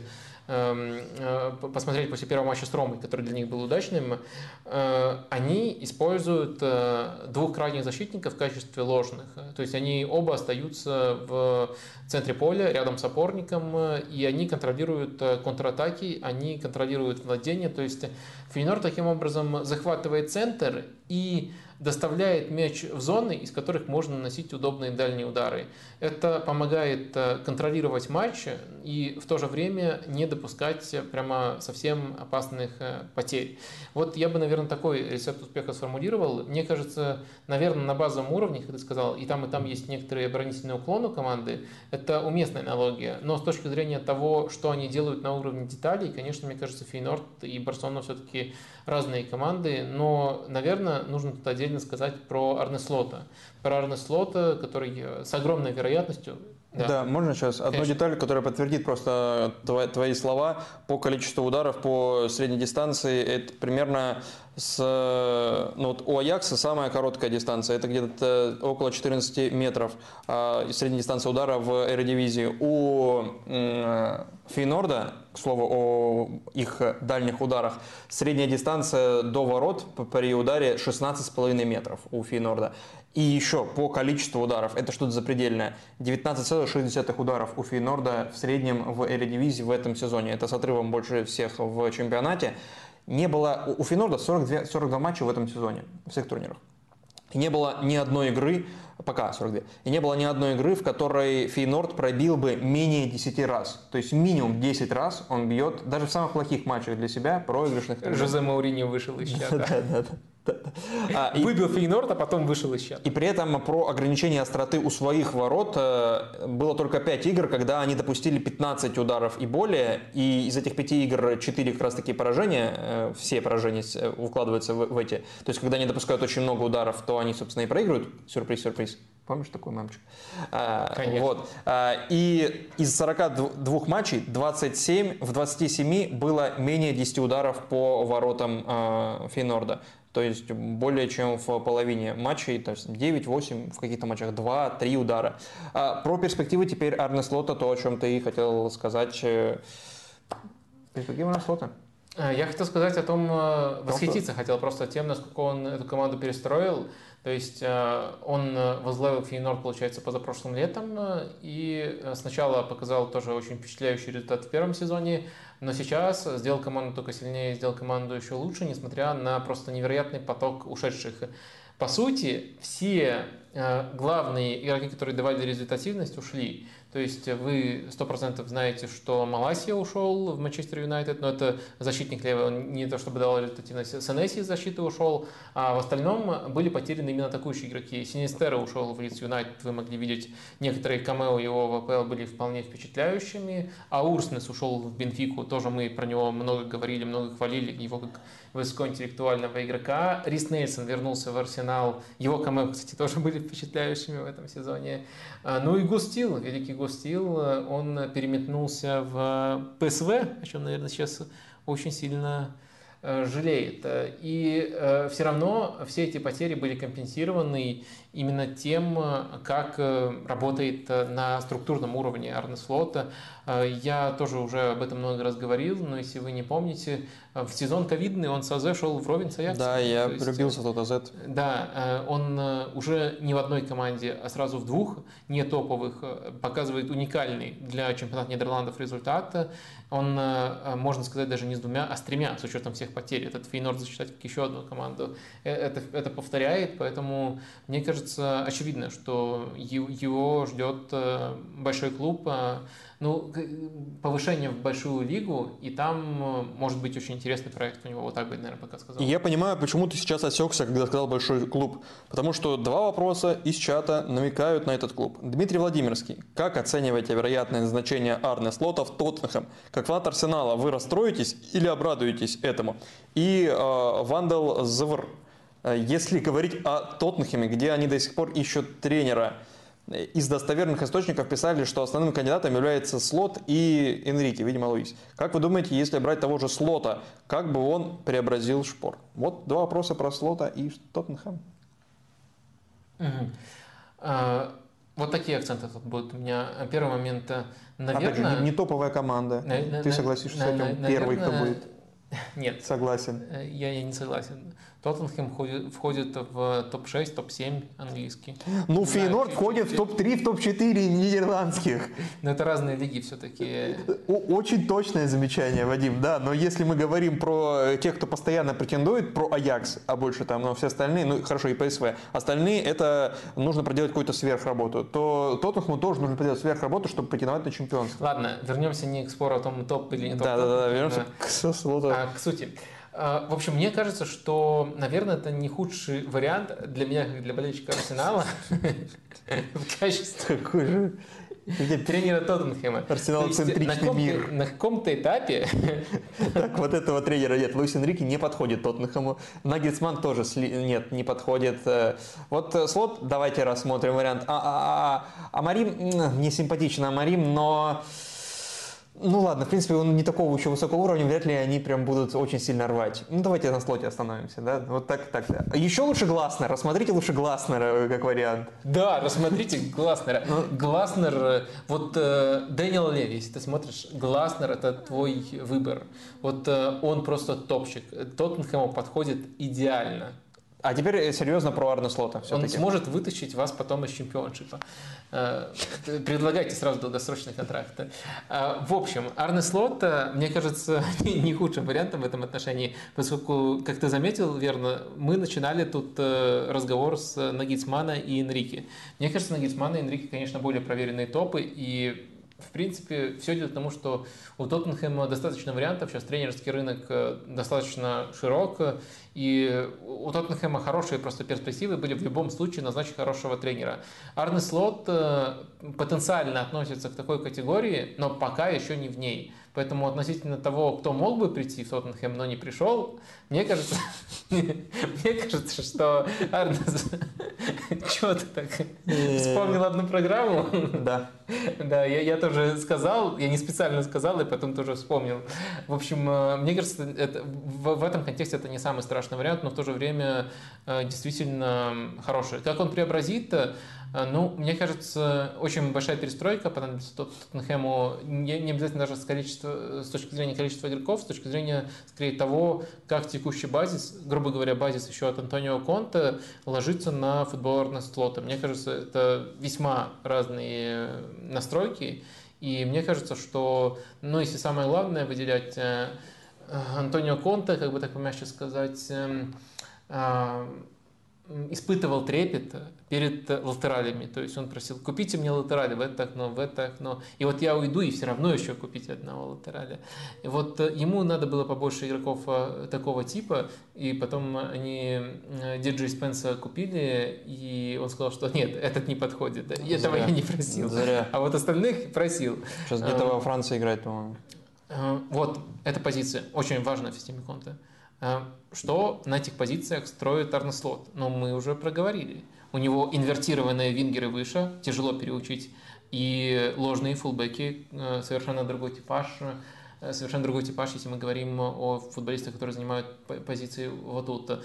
Эм, э, посмотреть после первого матча с Ромой, который для них был удачным, э, они используют э, двух крайних защитников в качестве ложных. То есть они оба остаются в центре поля, рядом с опорником, и они контролируют контратаки, они контролируют владение. То есть Фейнор таким образом захватывает центр и доставляет мяч в зоны, из которых можно наносить удобные дальние удары. Это помогает э, контролировать матч и в то же время не допускать прямо совсем опасных э, потерь. Вот я бы, наверное, такой рецепт успеха сформулировал. Мне кажется, наверное, на базовом уровне, как ты сказал, и там, и там есть некоторые оборонительные уклоны команды, это уместная аналогия. Но с точки зрения того, что они делают на уровне деталей, конечно, мне кажется, Фейнорд и Барселона все-таки разные команды, но, наверное, нужно тут отдельно сказать про Арне Слота. Про Арне Слота, который э, с огромной вероятностью да. да, можно сейчас одну Конечно. деталь, которая подтвердит просто твои, твои слова по количеству ударов по средней дистанции. Это примерно с, ну, вот у Аякса самая короткая дистанция, это где-то около 14 метров а, средняя дистанция удара в Эредивизии. У Фейнорда, к слову о их дальних ударах, средняя дистанция до ворот при ударе 16,5 метров у Фейнорда. И еще по количеству ударов, это что-то запредельное. 19,6 ударов у Фейнорда в среднем в Эредивизии в этом сезоне. Это с отрывом больше всех в чемпионате. Не было, у Фейнорда 42, 42 матча в этом сезоне, в всех турнирах. И не было ни одной игры, пока 42, и не было ни одной игры, в которой Фейнорд пробил бы менее 10 раз. То есть минимум 10 раз он бьет, даже в самых плохих матчах для себя, проигрышных. Жозе Маурини вышел из чата. Да, да, да. А, Выбил Фейнорд, а потом вышел из чата. И при этом про ограничение остроты у своих ворот э, было только 5 игр, когда они допустили 15 ударов и более, и из этих 5 игр 4 как раз таки поражения, э, все поражения э, укладываются в эти. То есть, когда они допускают очень много ударов, то они, собственно, и проигрывают. Сюрприз, сюрприз. Помнишь такой мамчик? А, Конечно. Вот. А, и из 42 матчей 27, в 27 было менее 10 ударов по воротам Фейнорда. То есть более чем в половине матчей, то есть 9-8, в каких-то матчах 2-3 удара. А про перспективы теперь Арне Слота, то, о чем ты хотел сказать. Э, перспективы Арне Слота. Э, я хотел сказать о том, э, восхититься хотел просто тем, насколько он эту команду перестроил. То есть он возглавил Фейнорд, получается, позапрошлым летом, и сначала показал тоже очень впечатляющий результат в первом сезоне, но сейчас сделал команду только сильнее, сделал команду еще лучше, несмотря на просто невероятный поток ушедших. По сути, все э, главные игроки, которые давали результативность, ушли. То есть вы 100% знаете, что Маласия ушел в Манчестер Юнайтед, но это защитник левый, он не то чтобы давал результативность. Сенеси из защиты ушел, а в остальном были потеряны именно атакующие игроки. Синистера ушел в Лидс Юнайтед, вы могли видеть некоторые камео его в АПЛ были вполне впечатляющими. А Урснес ушел в Бенфику, тоже мы про него много говорили, много хвалили, его как высокоинтеллектуального игрока. Рис Нельсон вернулся в Арсенал. Его камео, кстати, тоже были впечатляющими в этом сезоне. А, ну и Густил, великий Густил, он переметнулся в ПСВ, о чем, наверное, сейчас очень сильно э, жалеет. И э, все равно все эти потери были компенсированы, именно тем, как работает на структурном уровне Арне Слота. Я тоже уже об этом много раз говорил, но если вы не помните, в сезон ковидный он с АЗ шел вровень с Аяксом. Да, я есть, влюбился в тот АЗ. Да, он уже не в одной команде, а сразу в двух, не топовых, показывает уникальный для чемпионата Нидерландов результат. Он, можно сказать, даже не с двумя, а с тремя, с учетом всех потерь. Этот Фейнорд зачитать как еще одну команду. Это, это повторяет, поэтому мне кажется очевидно, что его ждет большой клуб, ну, повышение в большую лигу, и там э, может быть очень интересный проект у него, вот так бы, наверное, пока сказал. И я понимаю, почему ты сейчас осекся, когда сказал большой клуб. Потому что два вопроса из чата намекают на этот клуб. Дмитрий Владимирский, как оцениваете вероятное значение Арне Слота в Тоттенхэм? Как фанат Арсенала, вы расстроитесь или обрадуетесь этому? И э, Вандал Звр, э, если говорить о Тоттенхэме, где они до сих пор ищут тренера, из достоверных источников писали, что основным кандидатом является Слот и Энрике, видимо, Луис. Как вы думаете, если брать того же Слота, как бы он преобразил Шпор? Вот два вопроса про Слота и Тоттенхэм. Угу. А, вот такие акценты тут будут у меня. Первый момент, наверное... Опять же, не, не топовая команда. На, Ты согласишься на, с этим? Наверное, Первый, кто будет? Нет. Согласен. Э, я, я не согласен. Тоттенхэм входит, входит в топ-6, топ-7 английский. Ну, Фейнорд входит в топ-3, в топ-4 нидерландских. Но это разные лиги все-таки. Очень точное замечание, Вадим, да. Но если мы говорим про тех, кто постоянно претендует, про Аякс, а больше там, но все остальные, ну хорошо, и ПСВ, остальные это нужно проделать какую-то сверхработу, то Тоттенхэму тоже нужно проделать сверхработу, чтобы претендовать на чемпионство. Ладно, вернемся не к спору о том, топ или не топ. Да-да-да, вернемся к, а, к сути. А, в общем, мне кажется, что, наверное, это не худший вариант для меня, как для болельщика Арсенала в качестве... Тренера Тоттенхэма. Арсенал-центричный мир. На каком-то этапе... Так, вот этого тренера нет. Луис Энрике не подходит Тоттенхэму. Нагельсман тоже нет, не подходит. Э, вот э, слот, давайте рассмотрим вариант. А, а Марим, не симпатично Марим, но... Ну ладно, в принципе, он не такого еще высокого уровня, вряд ли они прям будут очень сильно рвать. Ну давайте на слоте остановимся, да? Вот так, так. Да. Еще лучше Гласнер, рассмотрите лучше Гласнера э, как вариант. Да, рассмотрите Гласнера. Ну, Гласнер, э, вот э, Дэниел Леви, если ты смотришь, Гласнер это твой выбор. Вот э, он просто топчик. Тоттенхэму подходит идеально. А теперь э, серьезно про Арне Слота. Он сможет вытащить вас потом из чемпионшипа. Э, предлагайте сразу долгосрочный контракт. Э, в общем, Арне Слот, мне кажется, не худшим вариантом в этом отношении, поскольку, как ты заметил, верно, мы начинали тут разговор с Нагитсмана и Энрике. Мне кажется, Нагитсман и Энрике, конечно, более проверенные топы, и в принципе, все идет к тому, что у Тоттенхэма достаточно вариантов, сейчас тренерский рынок э, достаточно широк, и у Тоттенхэма хорошие просто перспективы были в любом случае назначить хорошего тренера. Арне Слот э, потенциально относится к такой категории, но пока еще не в ней. Поэтому относительно того, кто мог бы прийти в Тоттенхэм, но не пришел, мне кажется, мне кажется, что Арнес... Чего ты так? Вспомнил одну программу? Да. Да, я, я тоже сказал, я не специально сказал, и потом тоже вспомнил. В общем, э, мне кажется, это, в, в этом контексте это не самый страшный вариант, но в то же время э, действительно хороший. Как он преобразит ну, мне кажется, очень большая перестройка понадобится Тоттенхэму не, не обязательно даже с, количества, с точки зрения количества игроков, с точки зрения, скорее, того, как текущий базис, грубо говоря, базис еще от Антонио Конте ложится на футбол Эрнест. Мне кажется, это весьма разные настройки, и мне кажется, что, ну, если самое главное выделять э, Антонио Конте, как бы так помягче сказать, эм, а, испытывал трепет перед латералями. То есть он просил, купите мне латерали в это окно, в это окно. И вот я уйду и все равно еще купить одного латераля. И вот э, ему надо было побольше игроков э, такого типа. И потом они э, Диджей Спенса купили, и он сказал, что нет, этот не подходит. Этого Зря. я не просил. Зря. А вот остальных просил. Сейчас где-то во Франции играет, по-моему. Вот, эта позиция очень важна в системе Конта. Э, что на этих позициях строит Арнеслот? Ну, мы уже проговорили. У него инвертированные вингеры выше, тяжело переучить, и ложные фулбеки, э, совершенно другой типаж. э, совершенно другой типаж, если мы говорим о футболистах, которые занимают позиции вот тут.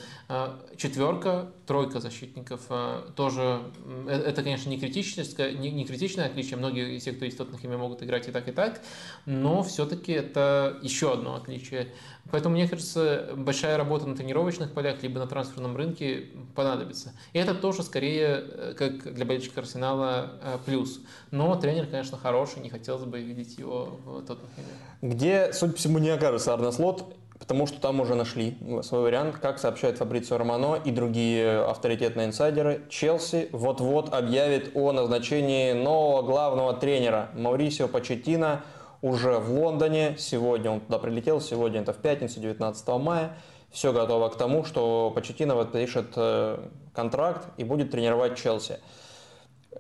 Четверка, тройка защитников тоже, это, конечно, не критичное, не, не критичное отличие, многие из тех, кто есть в Тоттенхэме, могут играть и так, и так, но все-таки это еще одно отличие. Поэтому, мне кажется, большая работа на тренировочных полях, либо на трансферном рынке понадобится. И это тоже скорее, э, как для болельщика Арсенала, э, плюс. Но тренер, конечно, хороший, не хотелось бы видеть его в Тоттенхэме. Где, судя по всему, не окажется Арне Слот, потому что там уже нашли свой вариант, как сообщает Фабрицио Романо и другие авторитетные инсайдеры. Челси вот-вот объявит о назначении нового главного тренера Маурисио Почетина – уже в Лондоне. Сегодня он туда прилетел, сегодня это в пятницу, 19 мая. Все готово к тому, что Почетинов подпишет э, контракт и будет тренировать Челси.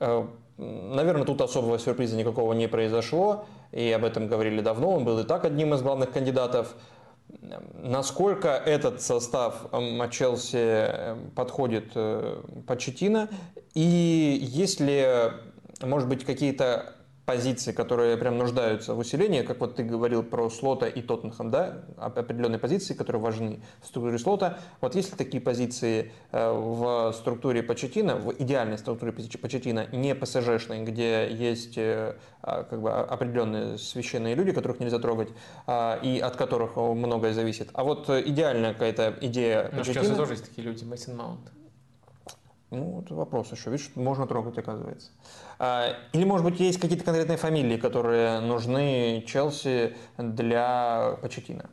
Э, наверное, тут особого сюрприза никакого не произошло, и об этом говорили давно. Он был и так одним из главных кандидатов. Насколько этот состав Челси э, подходит Почетина, и есть ли, может быть, какие-то позиции, которые прям нуждаются в усилении, как вот ты говорил про слота и Тоттенхэм, да, определенные позиции, которые важны в структуре слота. Вот есть ли такие позиции э, в структуре Почетина, в идеальной структуре Почетина, не ПСЖшной, где есть э, а, как бы определенные священные люди, которых нельзя трогать, а, и от которых многое зависит. А вот идеальная какая-то идея Но Почетина... сейчас тоже есть такие люди, Мейсон Маунт. Ну, это вопрос еще. Видишь, можно трогать, оказывается. А, или, может быть, есть какие-то конкретные фамилии, которые нужны Челси для Почетина?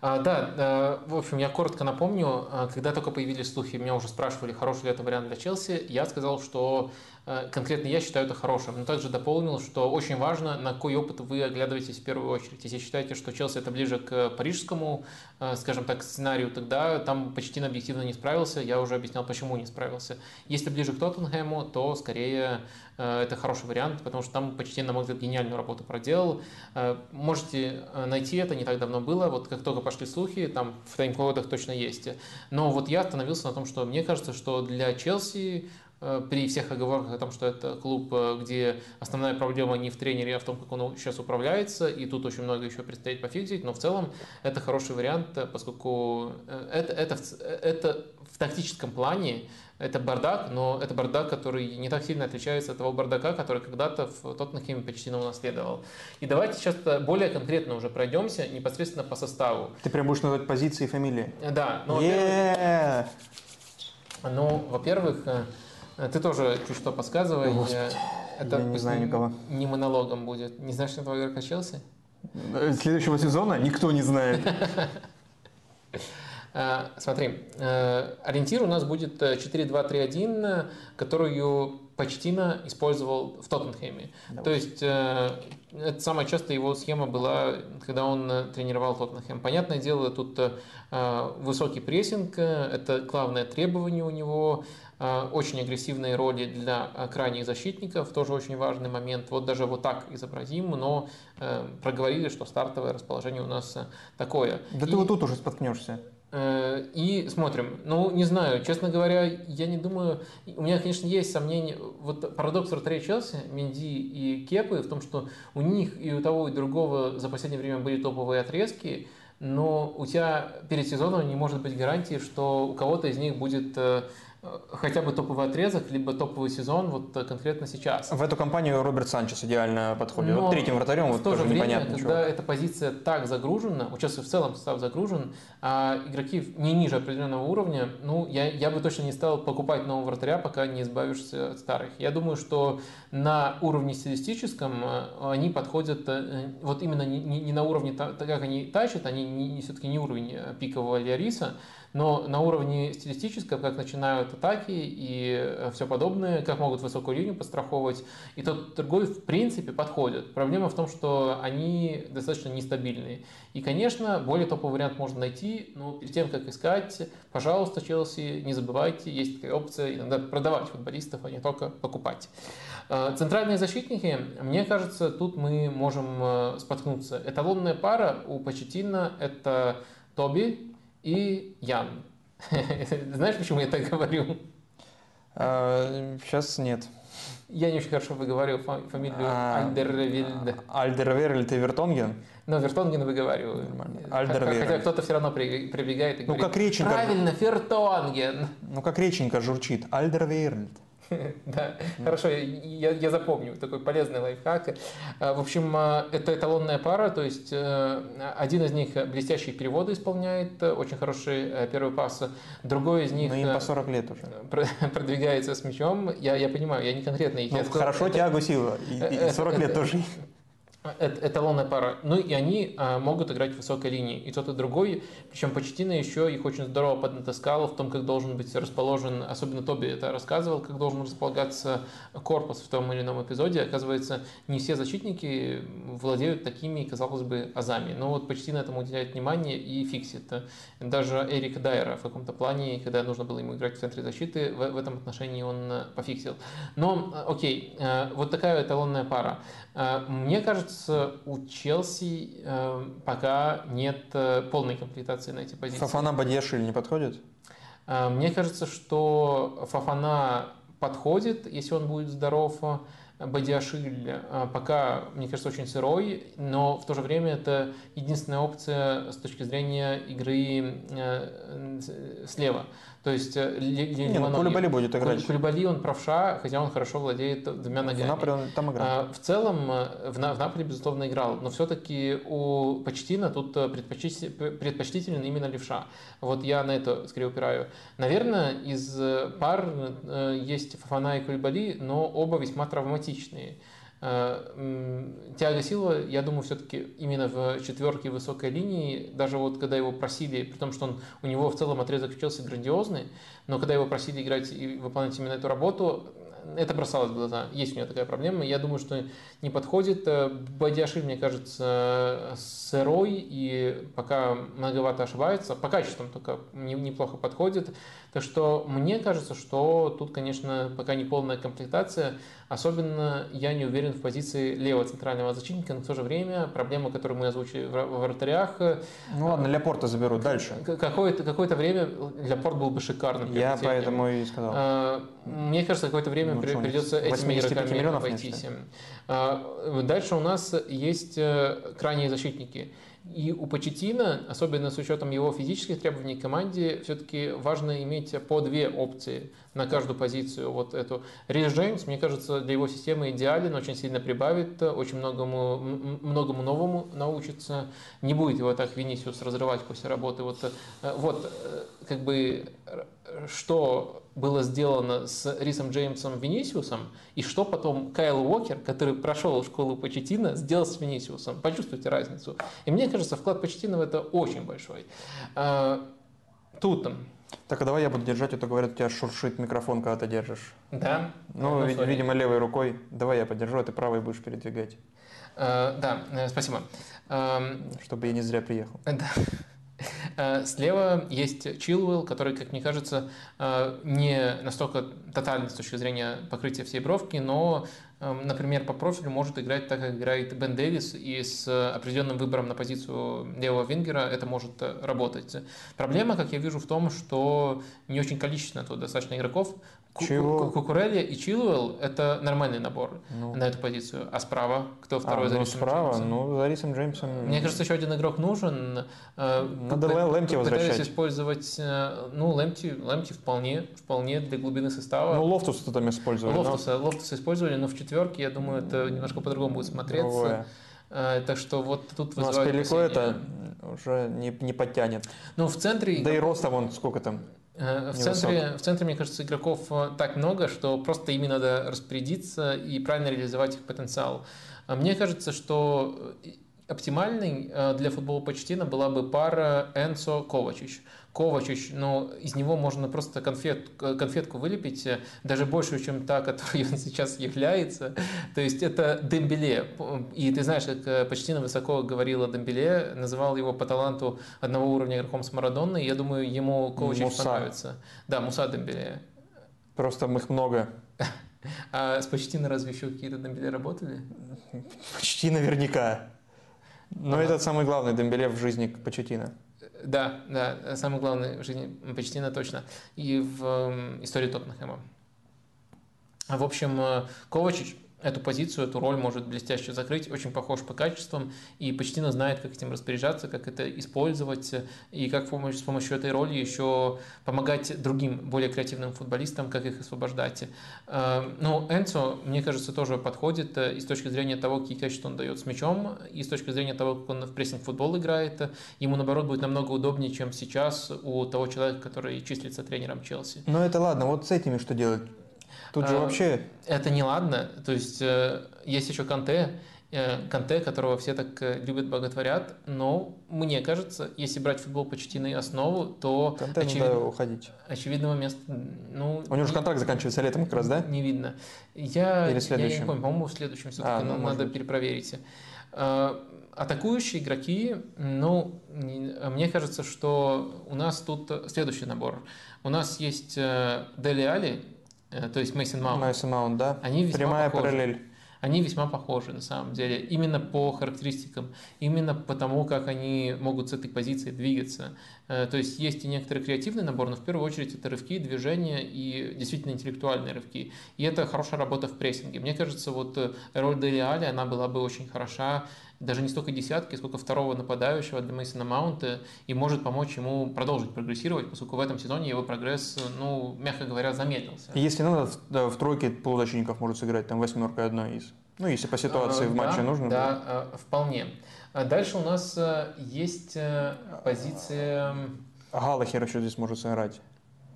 А, да, в общем, я коротко напомню, а, когда только появились слухи, меня уже спрашивали, хороший ли это вариант для Челси, я сказал, что Э, конкретно я считаю это хорошим. Но также дополнил, что очень важно, на какой опыт вы оглядываетесь в первую очередь. Если считаете, что Челси это ближе к парижскому, э, скажем так, сценарию, тогда там почти объективно не справился. Я уже объяснял, почему не справился. Если ближе к Тоттенхэму, то скорее э, это хороший вариант, потому что там почти, на мой взгляд, гениальную работу проделал. Можете найти это, не так давно было. Вот как только пошли слухи, там в тайм-кодах точно есть. Но вот я остановился на том, что мне кажется, что для Челси Э, при всех оговорках о том, что это клуб, э, где основная проблема не в тренере, а в том, как он сейчас управляется, и тут очень много еще предстоит пофиксить, но в целом это хороший вариант, э, поскольку это, это, это в тактическом плане это бардак, но это бардак, который не так сильно отличается от того бардака, который когда-то в Тоттенхеме почти унаследовал. И давайте сейчас более конкретно уже пройдемся непосредственно по составу. Ты прям будешь называть позиции и фамилии? Да. Ну, во-первых, ну, во-первых, Э, ты тоже чуть что подсказывай. Господи, это я не знаю никого. Не монологом будет. Не знаешь этого игрока Челси? Э, следующего сезона никто не знает. Э, смотри, ориентир у нас будет 4-2-3-1, которую Почтина использовал в Тоттенхэме. Давай. То есть это самая частая его схема была, когда он тренировал Тоттенхэм. Понятное дело, тут высокий прессинг, это главное требование у него. Э, очень агрессивные роли для э, крайних защитников, тоже очень важный момент. Вот даже вот так изобразим, но э, проговорили, что стартовое расположение у нас такое. Да и, ты вот тут уже споткнешься. И смотрим. Ну, не знаю, честно говоря, я не думаю... У меня, конечно, есть сомнения. Вот парадокс вратарей Челси, Менди и Кепы в том, что у них и у того, и другого за последнее время были топовые отрезки, но у тебя перед сезоном не может быть гарантии, что у кого-то из них будет Э, хотя бы топовый отрезок, либо топовый сезон вот э, конкретно сейчас. В эту компанию Роберт Санчес идеально подходит. Но вот третьим вратарем вот в то же время, непонятно когда чего. эта позиция так загружена, сейчас в целом состав загружен, а игроки не ниже определенного уровня, ну, я, я бы точно не стал покупать нового вратаря, пока не избавишься от старых. Я думаю, что на уровне стилистическом э, они подходят, вот именно не, не на уровне, так как они тащат, они не, все-таки не уровень пикового Лиариса, но на уровне стилистическом, как начинают атаки и э, все подобное, как могут высокую линию подстраховывать, и тот другой в принципе подходит. Проблема в том, что они достаточно нестабильные. И, конечно, более топовый вариант можно найти, но перед тем, как искать, пожалуйста, Челси, не забывайте, есть такая опция иногда продавать футболистов, а не только покупать. Э, центральные защитники, мне кажется, тут мы можем э, споткнуться. Эталонная пара у Почетина – это Тоби и Ян. Знаешь, почему я так говорю? А, сейчас нет. Я не очень хорошо выговариваю фамилию а, Альдервильд. Альдерверль ты Вертонген? Ну, Вертонген выговариваю. Альдерверль. Хотя кто-то все равно прибегает и ну, говорит, как реченька... правильно, Вертонген. Ну, как реченька журчит. Альдерверль. Да, хорошо, я, я запомню, такой полезный лайфхак. А, в общем, а, это эталонная пара, то есть э, один из них блестящие переводы исполняет, очень хороший э, первый пас, другой из них... Ну, им по 40 лет уже. Продвигается с мячом, я, я понимаю, я не конкретно их... Ну, хорошо, это, тягу сила, и, и 40 лет тоже эталонная пара. Ну и они а, могут играть в высокой линии. И тот, и другой. Причем Почтина еще их очень здорово поднатаскал в том, как должен быть расположен, особенно Тоби это рассказывал, как должен располагаться корпус в том или ином эпизоде. Оказывается, не все защитники владеют такими, казалось бы, азами. Но вот Почтина этому уделяет внимание и фиксит. Даже Эрик Дайера в каком-то плане, когда нужно было ему играть в центре защиты, в, в этом отношении он пофиксил. Но, окей, э, вот такая эталонная пара. Э, мне кажется, у Челси э, пока нет э, полной комплектации на эти позиции. Фафана Бадьяшиль не подходит? Мне кажется, что Фафана подходит, если он будет здоров. Бадиашиль пока, мне кажется, очень сырой, но в то же время это единственная опция с точки зрения игры слева. То есть э, Не, ну, Кулибали будет играть. Кулибали он правша, хотя он хорошо владеет двумя ногами. В Наполе он там играл. А, в целом э, в, в Наполе, безусловно, играл, но все-таки у Почтина тут э, предпочтителен именно левша. Вот я на это скорее упираю. Наверное, из пар есть Фафана и Кулибали, но оба весьма травматичные. Э, Тиаго Сила, я думаю, все-таки именно в четверке высокой линии, даже вот когда его просили, при том, что он, у него в целом отрезок в Челси грандиозный, но когда его просили играть и выполнять именно эту работу, это бросалось в глаза. Есть у него такая проблема. Я думаю, что не подходит. Э, Бадиаши, мне кажется, сырой и пока многовато ошибается. По качествам только неплохо подходит. Так что мне кажется, что тут, конечно, пока не полная комплектация. Особенно я не уверен в позиции левого центрального защитника, но в то же время проблема, которую мы озвучили в вратарях... Ну ладно, Ляпорта заберут дальше. Какое-то какое время Ляпорт был бы шикарным. Я поэтому и сказал. А, мне кажется, какое-то время ну, придется этими игроками обойтись. А, дальше у нас есть э, крайние защитники. И у Почетина, особенно с учетом его физических требований к команде, все-таки важно иметь по две опции на каждую позицию. Вот эту. Рис Джеймс, мне кажется, для его системы идеален, очень сильно прибавит, очень многому, многому новому научится. Не будет его так Венисиус разрывать после работы. Вот, э, вот э, как бы что было сделано с Рисом Джеймсом Венисиусом, и что потом Кайл Уокер, который прошел школу Почетина, сделал с Венисиусом. Почувствуйте разницу. И мне кажется, вклад Почетина в это очень большой. А, тут так, а давай я буду держать, а то говорят, у тебя шуршит микрофон, когда ты держишь. Да? Ну, ну вид- видимо, левой рукой. Давай я подержу, а ты правой будешь передвигать. Да, э, спасибо. Uh, Чтобы я не зря приехал. Да. Э, слева есть Чилуэлл, который, как мне кажется, э, не настолько тотальный с точки зрения покрытия всей бровки, но, эм, например, по профилю может играть так, как играет Бен Дэвис, и с определенным выбором на позицию левого вингера это может работать. Проблема, как я вижу, в том, что не очень количественно тут достаточно игроков, чего? Кукурелья и Чилуэлл – это нормальный набор ну. на эту позицию. А справа кто второй а, за ну, справа, Джеймсом? Ну, за Рисом Джеймсом. Мне кажется, еще один игрок нужен. Э, Надо Лэмти возвращать. использовать, э, ну, Лэмти, Лэмти вполне, вполне для глубины состава. Ну, Лофтуса там использовали. Лофтуса, но... Лофтуса использовали, но в четверке, я думаю, это немножко по-другому будет смотреться. Другое. Э, так что вот тут вызывает... Ну, а Аспиликуэта это уже не, не подтянет. Ну, в центре... Да и роста вон сколько там? Э, в центре, в центре, мне кажется, игроков э, так много, что просто ими надо распорядиться и правильно реализовать их потенциал. А мне кажется, что оптимальной для футбола Почтина была бы пара Энсо Ковачич, но из него можно просто конфет, конфетку вылепить, э, даже большую, чем та, которой он сейчас является. То есть это Дембеле. И ты знаешь, как э, почти на высоко говорил о Дембеле, называл его по таланту одного уровня игроком с Марадонной. Я думаю, ему Муса. понравится. Да, Муса Дембеле. Просто их много. А с Почтина разве еще какие-то Дембеле работали? Почти наверняка. Но ага. это самый главный Дембеле в жизни Почетина. Да, да, самое главное в жизни Почтина точно. И в э, истории Тоттенхэма. В общем, Ковачич эту позицию, эту роль может блестяще закрыть, очень похож по качествам и почти знает, как этим распоряжаться, как это использовать и как с помощью этой роли еще помогать другим, более креативным футболистам, как их освобождать. Э, ну, Энцо, мне кажется, тоже подходит э, и с точки зрения того, какие качества он дает с мячом, и с точки зрения того, как он в прессинг-футбол играет. Ему, наоборот, будет намного удобнее, чем сейчас у того человека, который числится тренером Челси. Ну, это ладно. Вот с этими что делать? Тут же а, вообще... Это не ладно. То есть э, есть еще Канте, э, Канте, которого все так э, любят, боготворят, но мне кажется, если брать футбол почти на основу, то Канте очевид... надо уходить. очевидного места... Ну, У него же контракт заканчивается летом как раз, да? Не видно. Я, Или я не помню, по-моему, в следующем все-таки, а, ну, надо быть. перепроверить. Атакующие игроки, ну, мне кажется, что у нас тут следующий набор. У нас есть Дели Али, Э, то есть Мейсон Маунт. Мейсон Маунт, да. Они весьма Прямая похожи. параллель. Они весьма похожи на самом деле, именно по характеристикам, именно потому, как они могут с этой позиции двигаться. Э, то есть есть и некоторый креативный набор, но в первую очередь это рывки, движения и действительно интеллектуальные рывки. И это хорошая работа в прессинге. Мне кажется, вот э, роль Дели Али, она была бы очень хороша даже не столько десятки, сколько второго нападающего для Мейсона Маунта и может помочь ему продолжить прогрессировать, поскольку в этом сезоне его прогресс, ну, мягко говоря, замедлился. Если надо, да, в тройке полузащитников может сыграть, там восьмерка одна из. Ну, если по ситуации а, в матче да, нужно. Да, будет. А, вполне. А дальше у нас э, есть э, позиция... Галахер еще здесь может сыграть.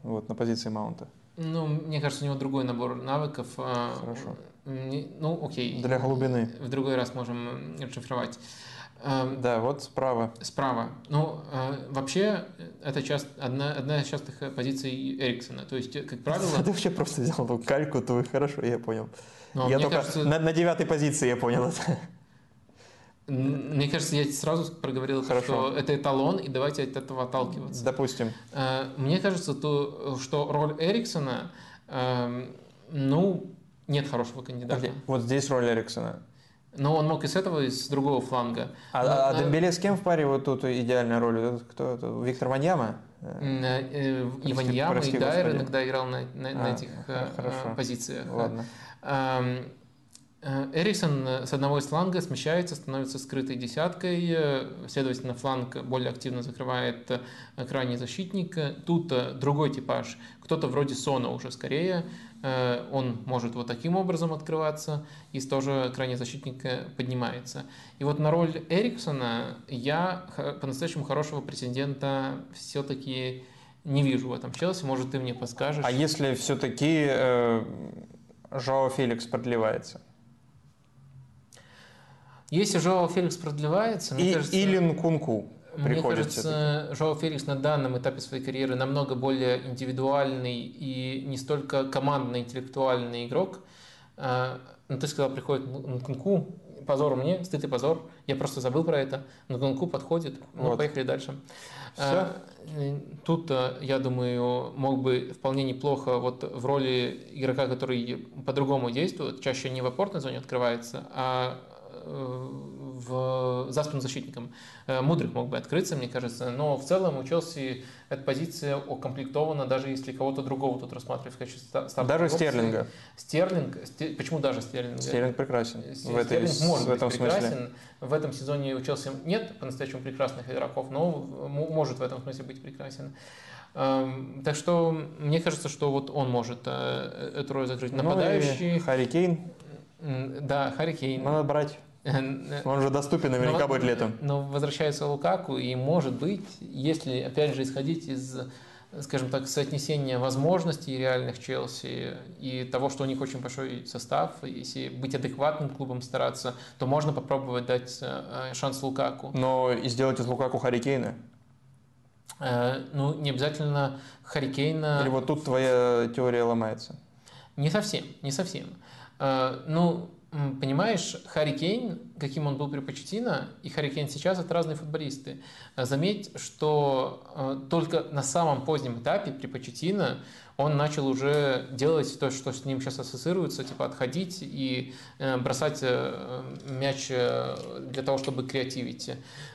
Вот, на позиции Маунта. Ну, мне кажется, у него другой набор навыков. А, Хорошо. Ну, окей. Для глубины. В другой раз можем расшифровать. Эм, да, вот справа. Справа. Ну, э, вообще, это часто, одна, одна из частых позиций Эриксона. То есть, как правило... Ты вообще просто взял эту кальку твою, хорошо, я понял. Но я только кажется... на, на девятой позиции я понял это. Мне кажется, я сразу проговорил, Хорошо. что это эталон, и давайте от этого отталкиваться. Допустим. Э, мне кажется, то, что роль Эриксона, эм, ну, нет хорошего кандидата. Okay. Вот здесь роль Эриксона. Но он мог и с этого, и с другого фланга. А, Но, а Дембеле с кем в паре вот тут идеальная роль? Кто это? Виктор Ваньяма? Э, э, и Ваньяма, и Дайер иногда играл на, на, а, на этих э, хорошо. позициях. Ладно. Эриксон с одного из фланга смещается, становится скрытой десяткой, следовательно, фланг более активно закрывает крайний защитник. Тут другой типаж, кто-то вроде Сона уже скорее, он может вот таким образом открываться, и тоже крайний защитник поднимается. И вот на роль Эриксона я по-настоящему хорошего претендента все-таки не вижу в этом Челси. Может, ты мне подскажешь? А если все-таки э, Жоао Феликс продлевается? Если Жоао Феликс продлевается, мне и, кажется... Или Нкунку. Мне кажется, Жоао Феликс на данном этапе своей карьеры намного более индивидуальный и не столько командный, интеллектуальный игрок. А, ну, ты сказал, приходит Нкунку, позор мне, стыд и позор. Я просто забыл про это. Нкунку подходит. Ну, вот. поехали дальше. Все? А, тут, я думаю, мог бы вполне неплохо вот в роли игрока, который по-другому действует, чаще не в опорной зоне открывается, а Э, в, за спину защитником. Э, Мудрик мог бы открыться, мне кажется, но в целом у Челси эта позиция укомплектована, даже если кого-то другого тут рассматривать в качестве старта. Даже опции. Стерлинга. Стерлинг, стер, почему даже Стерлинг? Стерлинг прекрасен. Стерлинг в, этой, может в этом быть прекрасен. Смысле. В этом сезоне у Челси нет по-настоящему прекрасных игроков, но может в этом смысле быть прекрасен. Эм, так что мне кажется, что вот он может э, эту роль закрыть. Нападающий. Ну, Харри Кейн. Да, Харри Кейн. Надо брать. Он же доступен наверняка но, будет летом. Но возвращается Лукаку, и может быть, если, опять же, исходить из скажем так, соотнесения возможностей реальных Челси и того, что у них очень большой состав, если быть адекватным клубом стараться, то можно попробовать дать э, шанс Лукаку. Но и сделать из Лукаку Харикейна? Э, ну, не обязательно Харикейна. Или вот тут твоя теория ломается? Не совсем, не совсем. Э, ну, понимаешь, Харри Кейн, каким он был при Почетино, и Харри Кейн сейчас, это разные футболисты. Заметь, что только на самом позднем этапе при Почетино он начал уже делать то, что с ним сейчас ассоциируется, типа отходить и бросать мяч для того, чтобы креативить.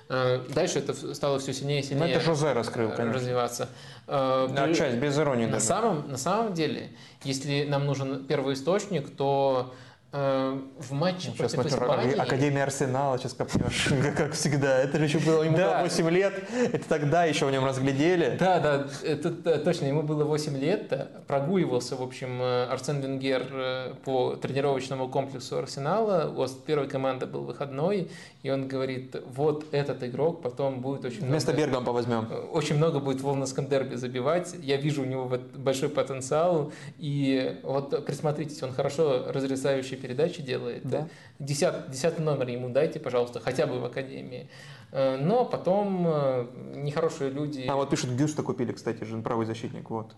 Дальше это стало все сильнее и сильнее. Ну, это Жозе раскрыл, конечно. Развиваться. Да, часть, без иронии на даже. Самом, на самом деле, если нам нужен первый источник, то э, в матче Сейчас против смотрю, Испании... Академия Арсенала, сейчас копнешь, как всегда. Это же еще было, ему Да. было 8 лет, это тогда еще в нем разглядели. Да, да, это точно, ему было 8 лет, прогуливался, в общем, э, Арсен Венгер э, по тренировочному комплексу Арсенала, у вас первой команды был выходной, и он говорит, вот этот игрок потом будет очень Вместо много... Бергампа возьмем. Очень много будет в Лондонском дерби забивать. Я вижу у него большой потенциал. И вот присмотритесь, он хорошо разрезающие передачи делает. Да. Десят- десятый номер ему дайте, пожалуйста, хотя бы в академии. Э, Но потом э, нехорошие люди... А вот пишут, Гюста купили, кстати же, правый защитник, вот.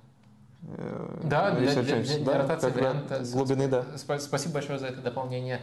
Э, Да, для, для- для- для да, ротации варианта. глубины, да. Спа- Спасибо большое за это дополнение.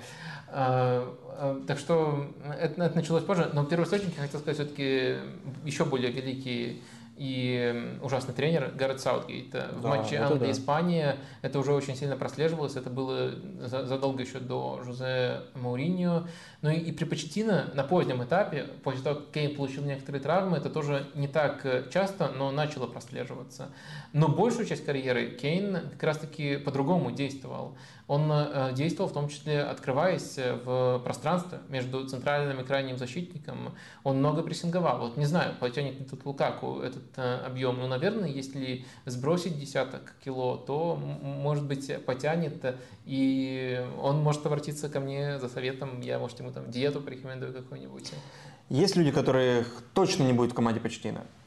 Так что это, это началось позже, но первоисточник, я хотел сказать, все-таки еще более великий и ужасный тренер Гаррет Саутгейт. В Да, матче да. Англия-Испания это уже очень сильно прослеживалось. Это было за- задолго еще до Жозе Мауриньо. Ну и, и при Почеттино на позднем этапе, после того, как Кейн получил некоторые травмы, это тоже не так э, часто, но начало прослеживаться. Но большую часть карьеры Кейн как раз-таки по-другому действовал. Он э, действовал в том числе, открываясь э, в пространстве между центральным и крайним защитником. Он много прессинговал. Вот не знаю, потянет ли тут Лукаку этот э, объем. Но, наверное, если сбросить десяток кило, то, может быть, потянет. И он может обратиться ко мне за советом. Я, может, ему там диету порекомендую какую-нибудь. Есть люди, которых точно не будет в команде Почтина? А,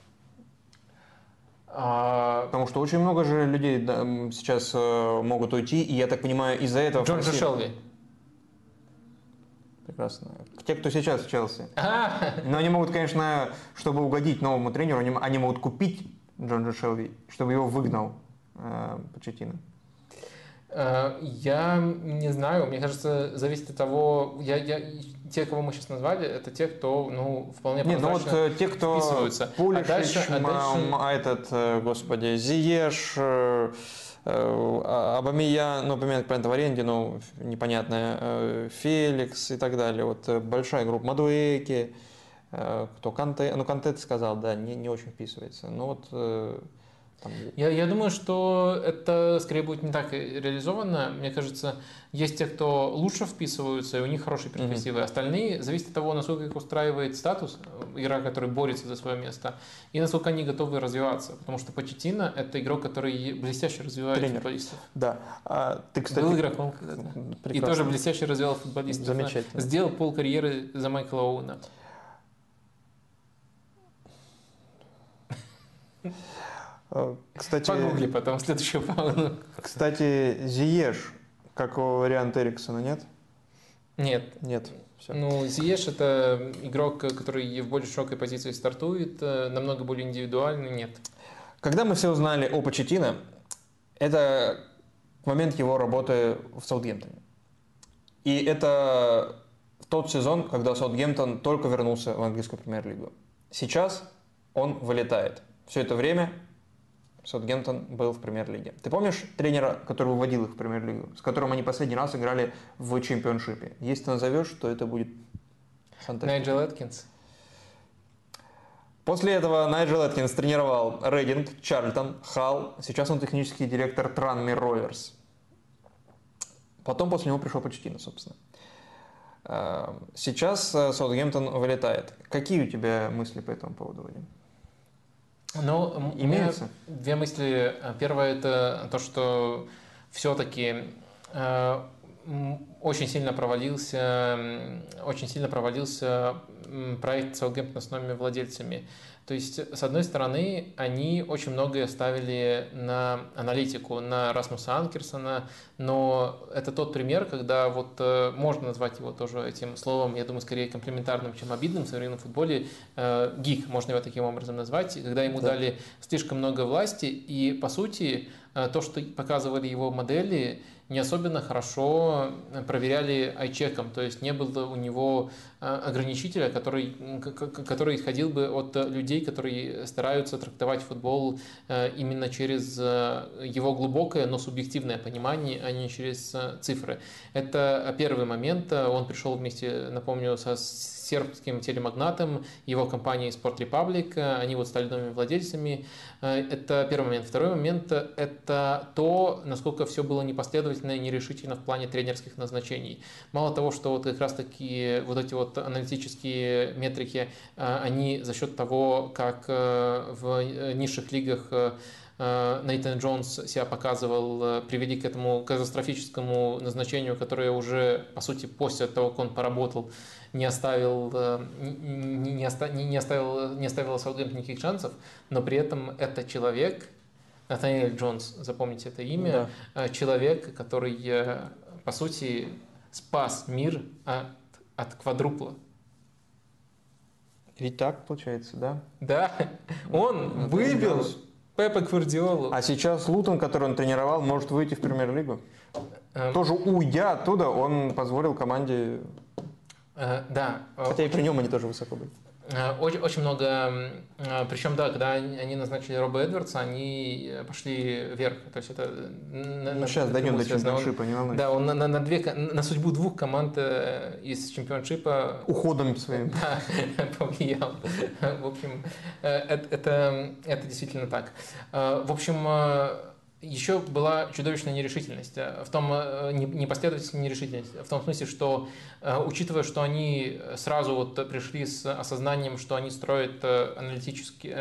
Потому что очень много же людей сейчас э, могут уйти, и я так понимаю, из-за этого... в Джорджа России- Шелви. Прекрасно. Те, кто сейчас в Челси. А, Но они могут, конечно, чтобы угодить новому тренеру, они, они могут купить Джорджа Шелви, чтобы его выгнал э, Почеттино. Э, Я не знаю, мне кажется, зависит от того, я, я, те, кого мы сейчас назвали, это те, кто, ну, вполне Нет, ну вот э, те, кто вписываются. Пулишич, а дальше, а дальше- а этот, э, господи, Зиеш, э, Абамия, ну, упомянуть про это в аренде, ну, непонятное, Феликс и так далее. Вот большая группа, Мадуэки, кто Канте, ну, Канте ты сказал, да, не, не очень вписывается. Ну, вот там, Я, я думаю, что это скорее будет не так и реализовано. Мне кажется, есть те, кто лучше вписываются, и у них хорошие перспективы. Остальные зависит от того, насколько их устраивает статус э, игрока, который борется за свое место, и насколько они готовы развиваться. Потому что Почетино – это игрок, который блестяще развивает Тренер. футболистов. да. А ты, кстати, Был игроком когда-то. И прекрасно. тоже блестяще развивал футболистов. Замечательно. Сделал пол карьеры за Майкла Оуэна. Э, Кстати, Погугли потом следующую паузу. кстати, Зиеш, как вариант Эриксона, нет? Нет. Нет. Все. Ну, Зиеш это игрок, который в более широкой позиции стартует, э, намного более индивидуальный, нет. Когда мы все узнали о Почетино, это момент его работы в Саутгемптоне. И это тот сезон, когда Саутгемптон только вернулся в английскую премьер-лигу. Сейчас он вылетает. Все это время Саутгемптон был в премьер-лиге. Ты помнишь тренера, который выводил их в премьер-лигу, с которым они последний раз играли в чемпионшипе? Если ты назовешь, то это будет. Найджел Эткинс. После этого Найджел Эткинс тренировал Рейдинг, Чарльтон, Халл. Сейчас он технический директор Транмир Роверс. Потом после него пришел Почтина, собственно. Э, Сейчас э, Саутгемптон вылетает. Какие у тебя мысли по этому поводу, Вадим? Ну, Имеются? две мысли. Первое это то, что все-таки очень сильно провалился, очень сильно провалился проект Саутгемптона с новыми владельцами. То есть, с одной стороны, они очень многое ставили на аналитику, на Расмуса Анкерсона, но это тот пример, когда вот э, можно назвать его тоже этим словом, я думаю, скорее комплиментарным, чем обидным в современном футболе. Э, Гик, можно его таким образом назвать, когда ему Да. дали слишком много власти, и, по сути, э, то, что показывали его модели, не особенно хорошо проверяли айчеком, то есть не было у него ограничителя, который, который исходил бы от людей, которые стараются трактовать футбол именно через его глубокое, но субъективное понимание, а не через цифры. Это первый момент. Он пришел вместе, напомню, со сербским телемагнатом, его компанией Sport Republic. Они вот стали новыми владельцами. Это первый момент. Второй момент – это то, насколько все было непоследовательно и нерешительно в плане тренерских назначений. Мало того, что вот как раз-таки вот эти вот аналитические метрики, они за счет того, как в низших лигах Нейтан Джонс себя показывал, привели к этому катастрофическому назначению, которое уже, по сути, после того, как он поработал, не оставил, не, не, оставил, не оставил, не оставил Саутгемптон никаких шансов, но при этом это человек, Натаниэль Джонс, запомните это имя, да. человек, который, по сути, спас мир от, от квадрупла. Ведь так получается, да? Да, он выбил Пепа Гвардиолу. А сейчас Лутон, который он тренировал, может выйти в премьер-лигу? Эм... Тоже уйдя оттуда, он позволил команде... Э, да. Хотя и при нем они тоже высоко были. Э, очень, очень много, э, причем, да, когда они назначили Роба Эдвардса, они пошли вверх, то есть это... Ну, сейчас дойдем до чемпионшипа, не волнуйся. Да, он на, на, на, две, на судьбу двух команд э, из чемпионшипа... Уходом своим. Да, повлиял. В общем, это, это, это действительно так. В общем, еще была чудовищная нерешительность, э, в том, э, непоследовательная нерешительность, в том смысле, что э, учитывая, что они сразу вот пришли с осознанием, что они строят аналитически,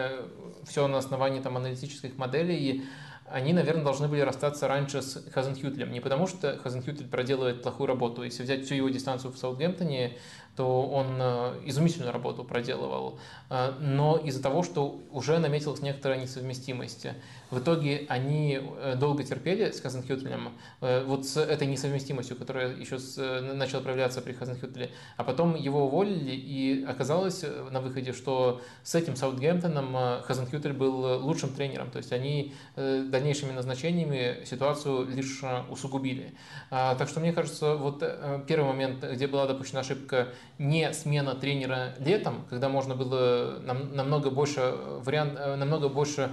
все на основании там аналитических моделей, они, наверное, должны были расстаться раньше с Хазенхютлем. Не потому, что Хазенхютль проделывает плохую работу. Если взять всю его дистанцию в Саутгемптоне, то он изумительную работу проделывал, но из-за того, что уже наметилась некоторая несовместимость. В итоге они э, долго терпели с Хазенхютлем, вот с этой несовместимостью, которая еще начала проявляться при Хазенхютле, а потом его уволили, и оказалось на выходе, что с этим Саутгемптоном Хазенхютль был лучшим тренером, то есть они дальнейшими назначениями ситуацию лишь усугубили. А, так что мне кажется, вот первый момент, где была допущена ошибка не смена тренера летом, когда можно было намного больше вариант, э, намного больше э,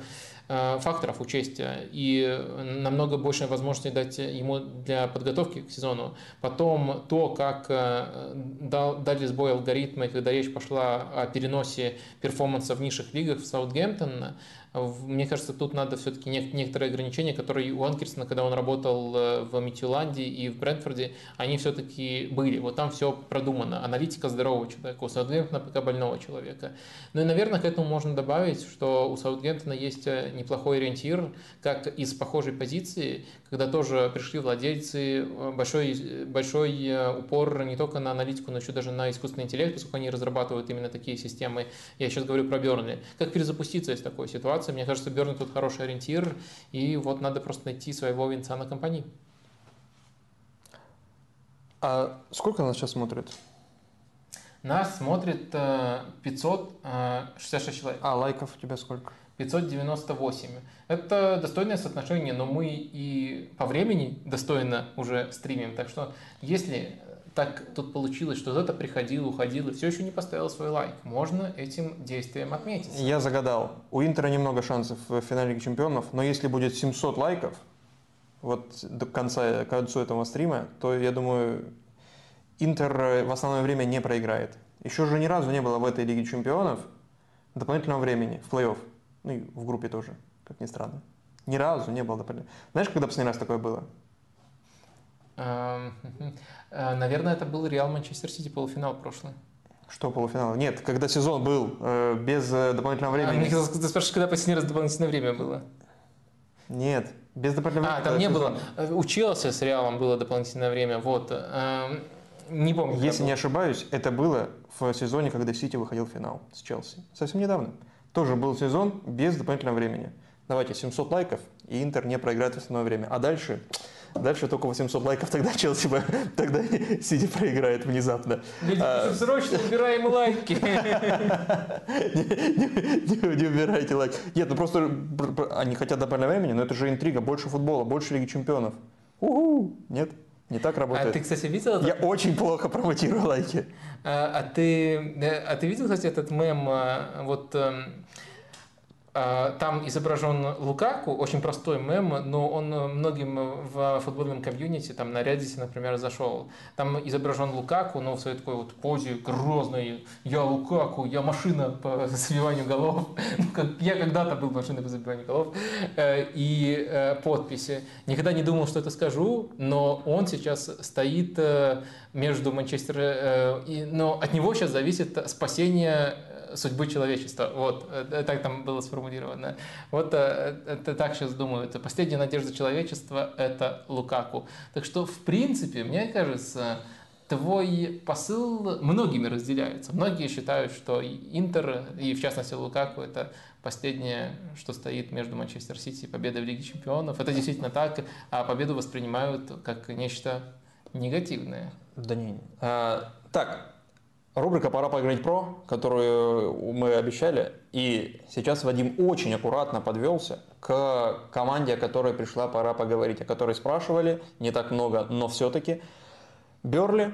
факторов учесть и намного больше возможностей дать ему для подготовки к сезону. Потом то, как э, дали сбой алгоритмы, когда речь пошла о переносе перформанса в низших лигах в Саутгемптон, мне кажется, тут надо все-таки некоторые ограничения, которые у Анкерсона, когда он работал э, в Митюландии и в Брентфорде, они все-таки были. Вот там все продумано. Аналитика здорового человека, у Саутгемптона пока больного человека. Ну и, наверное, к этому можно добавить, что у Саутгемптона есть э, неплохой ориентир, как из похожей позиции, когда тоже пришли владельцы, э, большой, большой упор не только на аналитику, но еще даже на искусственный интеллект, поскольку они разрабатывают именно такие системы. Я сейчас говорю про Бернли. Как перезапуститься из такой ситуации? Мне кажется, Берн тут хороший ориентир, и вот надо просто найти своего венца на компании. А сколько нас сейчас смотрит? Нас смотрит 566 э, э, человек. А лайков у тебя сколько? 598. Это достойное соотношение, но мы и по времени достойно уже стримим. Так что если так тут получилось, что кто-то приходил, уходил и все еще не поставил свой лайк. Можно этим действием отметить. Я загадал. У Интера немного шансов в финале Лиги Чемпионов, но если будет 700 лайков, вот до конца, к концу этого стрима, то я думаю, Интер в основное время не проиграет. Еще же ни разу не было в этой Лиге Чемпионов дополнительного времени в плей-офф. Ну и в группе тоже, как ни странно. Ни разу не было дополнительного. Знаешь, когда последний раз такое было? Эм, э, наверное, это был Реал Манчестер Сити полуфинал прошлый. Что полуфинал? Нет, когда сезон был э, без э, дополнительного времени. А, мне казалось, ты спрашиваешь, когда последний раз дополнительное время было? Нет, без дополнительного времени. А, там не сезон. было. Учился с Реалом, было дополнительное время. Вот. Эм, не помню. Если не ошибаюсь, это было в сезоне, когда Сити выходил в финал с Челси. Совсем недавно. Тоже был сезон без дополнительного времени. Давайте 700 лайков, и Интер не проиграет в основное время. А дальше Дальше только 800 лайков, тогда Челси бы, тогда Сити проиграет внезапно. А, срочно убираем лайки. Не убирайте лайки. Нет, ну просто они хотят добавить времени, но это же интрига, больше футбола, больше Лиги Чемпионов. Уху! Нет? Не так работает. А ты, кстати, видел это? Я очень плохо промотирую лайки. А, а ты, а ты видел, кстати, этот мем? а, Вот эм, Там изображен Лукаку, очень простой мем, но он многим в футбольном комьюнити, там на Reddit, например, зашел. Там изображен Лукаку, но в своей такой вот позе грозной. Я Лукаку, я машина по забиванию голов. Ну, Я когда-то был машиной по забиванию голов. Э, И э, подписи. Никогда не думал, что это скажу, но он сейчас стоит э, между Манчестер... э, Но от него сейчас зависит спасение э, судьбы человечества. Вот, э, так там было сформулировано. Вот э, это так сейчас думаю. Это последняя надежда человечества – это Лукаку. Так что, в принципе, мне кажется, твой посыл многими разделяется. Многие считают, что Интер, и в частности Лукаку, это последнее, что стоит между Манчестер Сити и победой в Лиге Чемпионов. Это действительно так, а победу воспринимают как нечто негативное. Да не. А, так, рубрика «Пора поиграть про», которую мы обещали. И сейчас Вадим очень аккуратно подвелся к команде, о которой пришла пора поговорить, о которой спрашивали, не так много, но все-таки. Берли,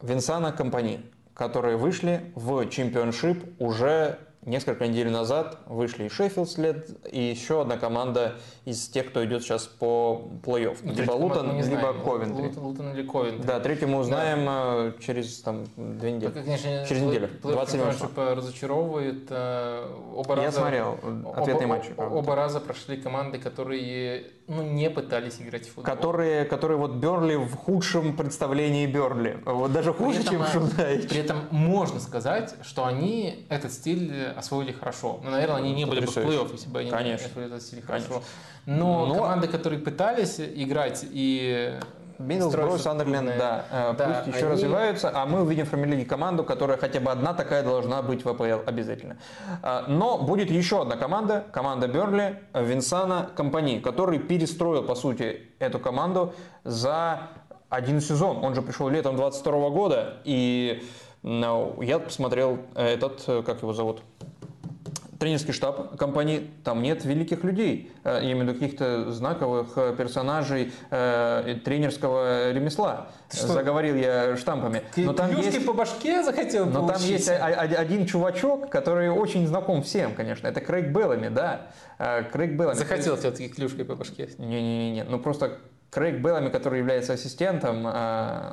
Винсана Компани, которые вышли в чемпионшип уже несколько недель назад. Вышли и Шеффилд Юнайтед, и еще одна команда из тех, кто идет сейчас по плей-офф. Либо Третью мы Лутон, либо знаем. Ковентри. Лут- Лутон или Ковентри. Да, третью мы узнаем э, через там, две недели. Только, конечно, Через неделю, плей-офф 27 числа. чемпионшипа разочаровывает. э, Оба Я раза, смотрел э, ответные оба, матчи. правда. Оба раза прошли команды, которые ну, не пытались играть в футбол. Которые, которые вот Бернли в худшем представлении Бернли. Вот даже При хуже, этом, чем э, Шон Дайч. При этом можно сказать, что они этот стиль освоили хорошо. Ну, наверное, они не были бы в Потрясающе. плей-офф, если бы они Конечно. не освоили Конечно. хорошо. Но, Но- команды, которые пытались играть и Миддлсбро, Сандерленд, да, э, Да, пусть еще они- развиваются, а мы увидим в премьер-лиге команду, которая хотя бы одна такая должна быть в АПЛ обязательно. А, Но будет еще одна команда, команда Берли, Винсана Компани, который перестроил, по сути, эту команду за один сезон. Он же пришел летом 22 года, и ну, я посмотрел этот, э, как его зовут, тренерский штаб компании, там нет великих людей, э, я имею в виду каких-то знаковых э, персонажей э, тренерского ремесла. что? Заговорил я штампами. Ты Но там есть, по башке захотел но там получить? есть о- о- один чувачок, который очень знаком всем, конечно. Это Крейг Беллами, да. Э, Крейг Беллами. Захотел все-таки клюшкой по башке. Не-не-не, ну просто Крейг Беллами, который является ассистентом э,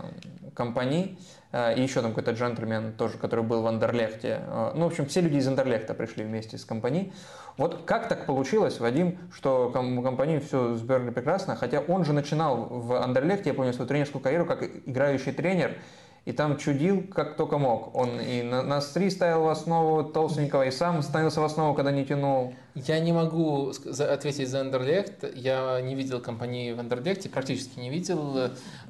компании, э, и еще там какой-то джентльмен тоже, который был в Андерлехте. Э, ну, в общем, все люди из Андерлехта пришли вместе с компанией. Вот как так получилось, Вадим, что ком- компании все с прекрасно, хотя он же начинал в Андерлехте, я помню, свою тренерскую карьеру как играющий тренер, и там чудил как только мог. Он и на, на три ставил в основу толстенького, и сам становился в основу, когда не тянул. Я не могу ответить за Андерлехт. Я не видел компании в Андерлехте, практически не видел.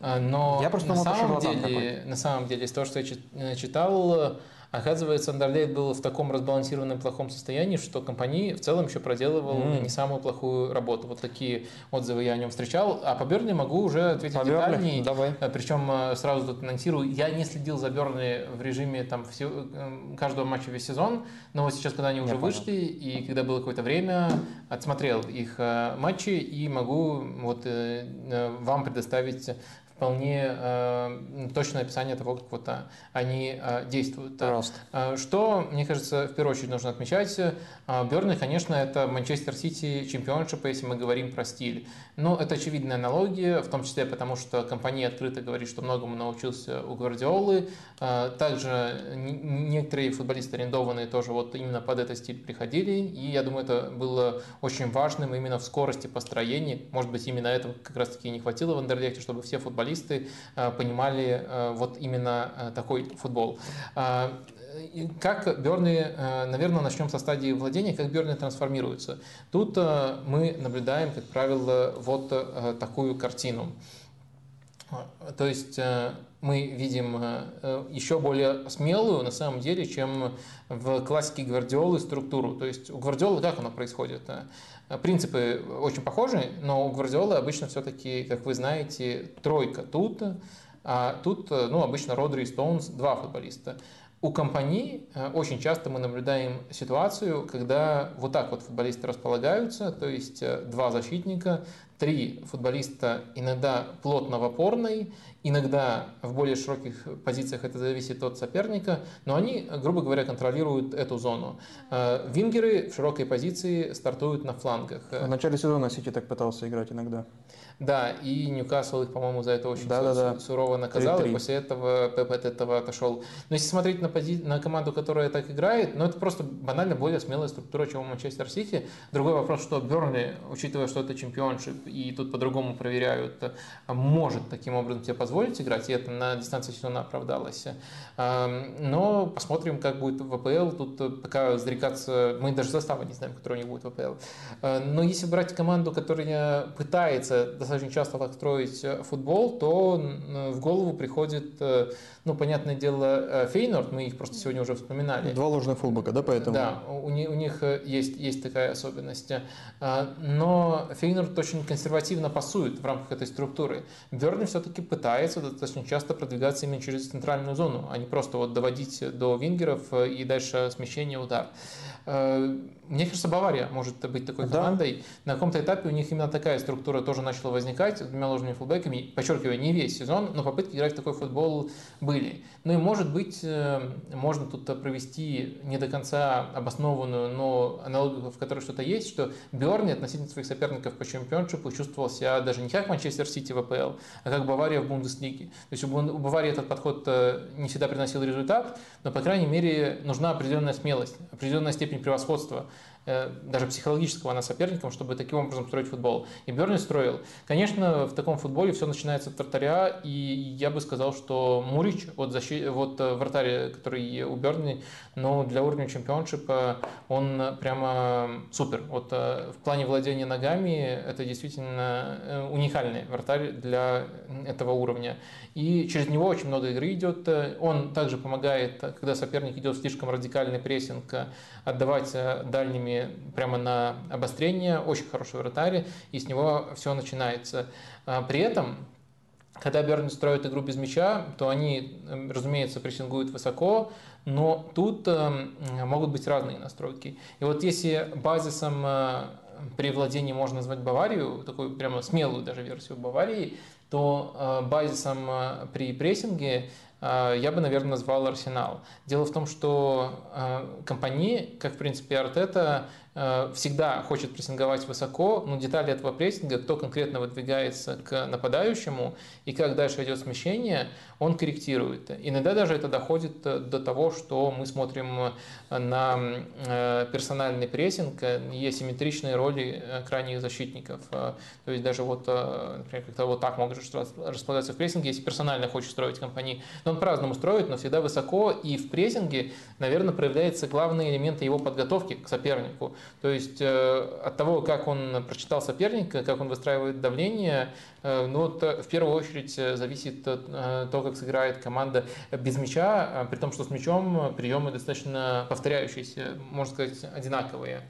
э, Но Я просто на, самом деле, на самом деле, из того, что я э, читал, оказывается, Андерлехт был в таком разбалансированном плохом состоянии, что компания в целом еще проделывал М. не самую плохую работу. Вот такие отзывы я о нем встречал. А по Берни могу уже ответить По Бернли? детальней. Давай. Э, Причем э, сразу тут анонсирую, я не следил за Бернли в режиме там все, э, каждого матча весь сезон, но вот сейчас, когда они уже понял. вышли, и когда было какое-то время, отсмотрел их матчи и могу вот вам предоставить вполне э, точное описание того, как вот а, они э, действуют. Пожалуйста. Э, Что, мне кажется, в первую очередь нужно отмечать, э, Бернли, конечно, это Манчестер Сити чемпионшипа, если мы говорим про стиль. Но это очевидная аналогия, в том числе потому, что компания открыто говорит, что многому научился у Гвардиолы. Э, Также некоторые футболисты арендованные тоже вот именно под этот стиль приходили, и я думаю, это было очень важным именно в скорости построения. Может быть, именно этого как раз-таки не хватило в Андерлехте, чтобы все футболисты э, понимали э, вот именно такой футбол. Как Берни, наверное, начнем со стадии владения, как Берни трансформируется. Тут э, мы наблюдаем, как правило, вот э, такую картину. То есть э, мы видим э, э, еще более смелую, на самом деле, чем в классике Гвардиолы структуру. То есть у Гвардиолы как оно происходит? Э, Принципы очень похожи, но у Гвардиолы обычно все-таки, как вы знаете, тройка тут, а тут, э, ну, обычно Родри и Стоунс, два футболиста. У компании э, очень часто мы наблюдаем ситуацию, когда вот так вот футболисты располагаются, то есть э, два защитника, три футболиста иногда плотно в опорной, иногда в более широких позициях это зависит от соперника, но они, грубо говоря, контролируют эту зону. Э, вингеры в широкой позиции стартуют на флангах. В начале сезона Сити так пытался играть иногда. Да, и Ньюкасл их, по-моему, за это очень да, су- да, да. сурово наказал, 3-3. и после этого Пеп от этого отошел. Но если смотреть на, пози... на команду, которая так играет, ну это просто банально более смелая структура, чем у Манчестер Сити. Другой вопрос, что Бернли, учитывая, что это чемпионшип, и тут по-другому проверяют, может таким образом себе позволить играть, и это на дистанции сезона оправдалось. Но посмотрим, как будет в АПЛ. Тут пока зарекаться, мы даже составы не знаем, который у них будет в АПЛ. Э, Но если брать команду, которая пытается достаточно часто так строить э, футбол, то м, в голову приходит, э, ну, понятное дело, э, Фейнорд, мы их просто сегодня уже вспоминали. Два ложных фулбека, да, поэтому? Да, у, ни- у них э, есть, есть такая особенность. А, Но Фейнорд очень консервативно пасует в рамках этой структуры. Берни все-таки пытается достаточно часто продвигаться именно через центральную зону, а не просто вот доводить до вингеров э, и дальше смещение, удар. Мне кажется, Бавария может быть такой Да. командой. На каком-то этапе у них именно такая структура тоже начала возникать с двумя ложными фулбеками. Подчеркиваю, не весь сезон, но попытки играть в такой футбол были. Ну и может быть, э, можно тут провести не до конца обоснованную, но аналогию, в которой что-то есть, что Берни относительно своих соперников по чемпионшипу чувствовал себя даже не как Манчестер Сити в АПЛ, а как Бавария в Бундеслиге. То есть у Баварии этот подход э, не всегда приносил результат, но, по крайней мере, нужна определенная смелость, определенная степень превосходства даже психологического над соперником, чтобы таким образом строить футбол. И Берни строил. Конечно, в таком футболе все начинается от вратаря, и я бы сказал, что Мурич, вот, защи... вот э, вратарь, который у Берни, но для уровня чемпионшипа он прямо супер. Вот э, в плане владения ногами это действительно э, уникальный вратарь для этого уровня. И через него очень много игры идет. Он также помогает, когда соперник идет в слишком радикальный прессинг, отдавать э, прямо на обострение. Очень хороший вратарь, и с него все начинается. А При этом когда Берни строит игру без мяча, то они, э, разумеется, прессингуют высоко, но тут э, могут быть разные настройки. И вот если базисом э, при владении можно назвать Баварию, такую прямо смелую даже версию Баварии, то э, базисом э, при прессинге я бы, наверное, назвал Арсенал. Дело в том, что э, компании, как в принципе Артета, э, всегда хочет прессинговать высоко, но детали этого прессинга, кто конкретно выдвигается к нападающему и как дальше идет смещение, он корректирует. Иногда даже это доходит э, до того, что мы смотрим э, на э, персональный прессинг и асимметричные роли крайних защитников. То есть даже вот, например, как-то вот так рас- располагаться в прессинге, если персонально хочешь строить компании. Но он по-разному строит, но всегда высоко. И в прессинге, наверное, проявляется главный элемент его подготовки к сопернику. То есть от того, как он прочитал соперника, как он выстраивает давление, э, ну вот в первую очередь э, зависит э, то, как сыграет команда без мяча, э, при том, что с мячом приемы достаточно повторяющиеся, можно сказать, одинаковые.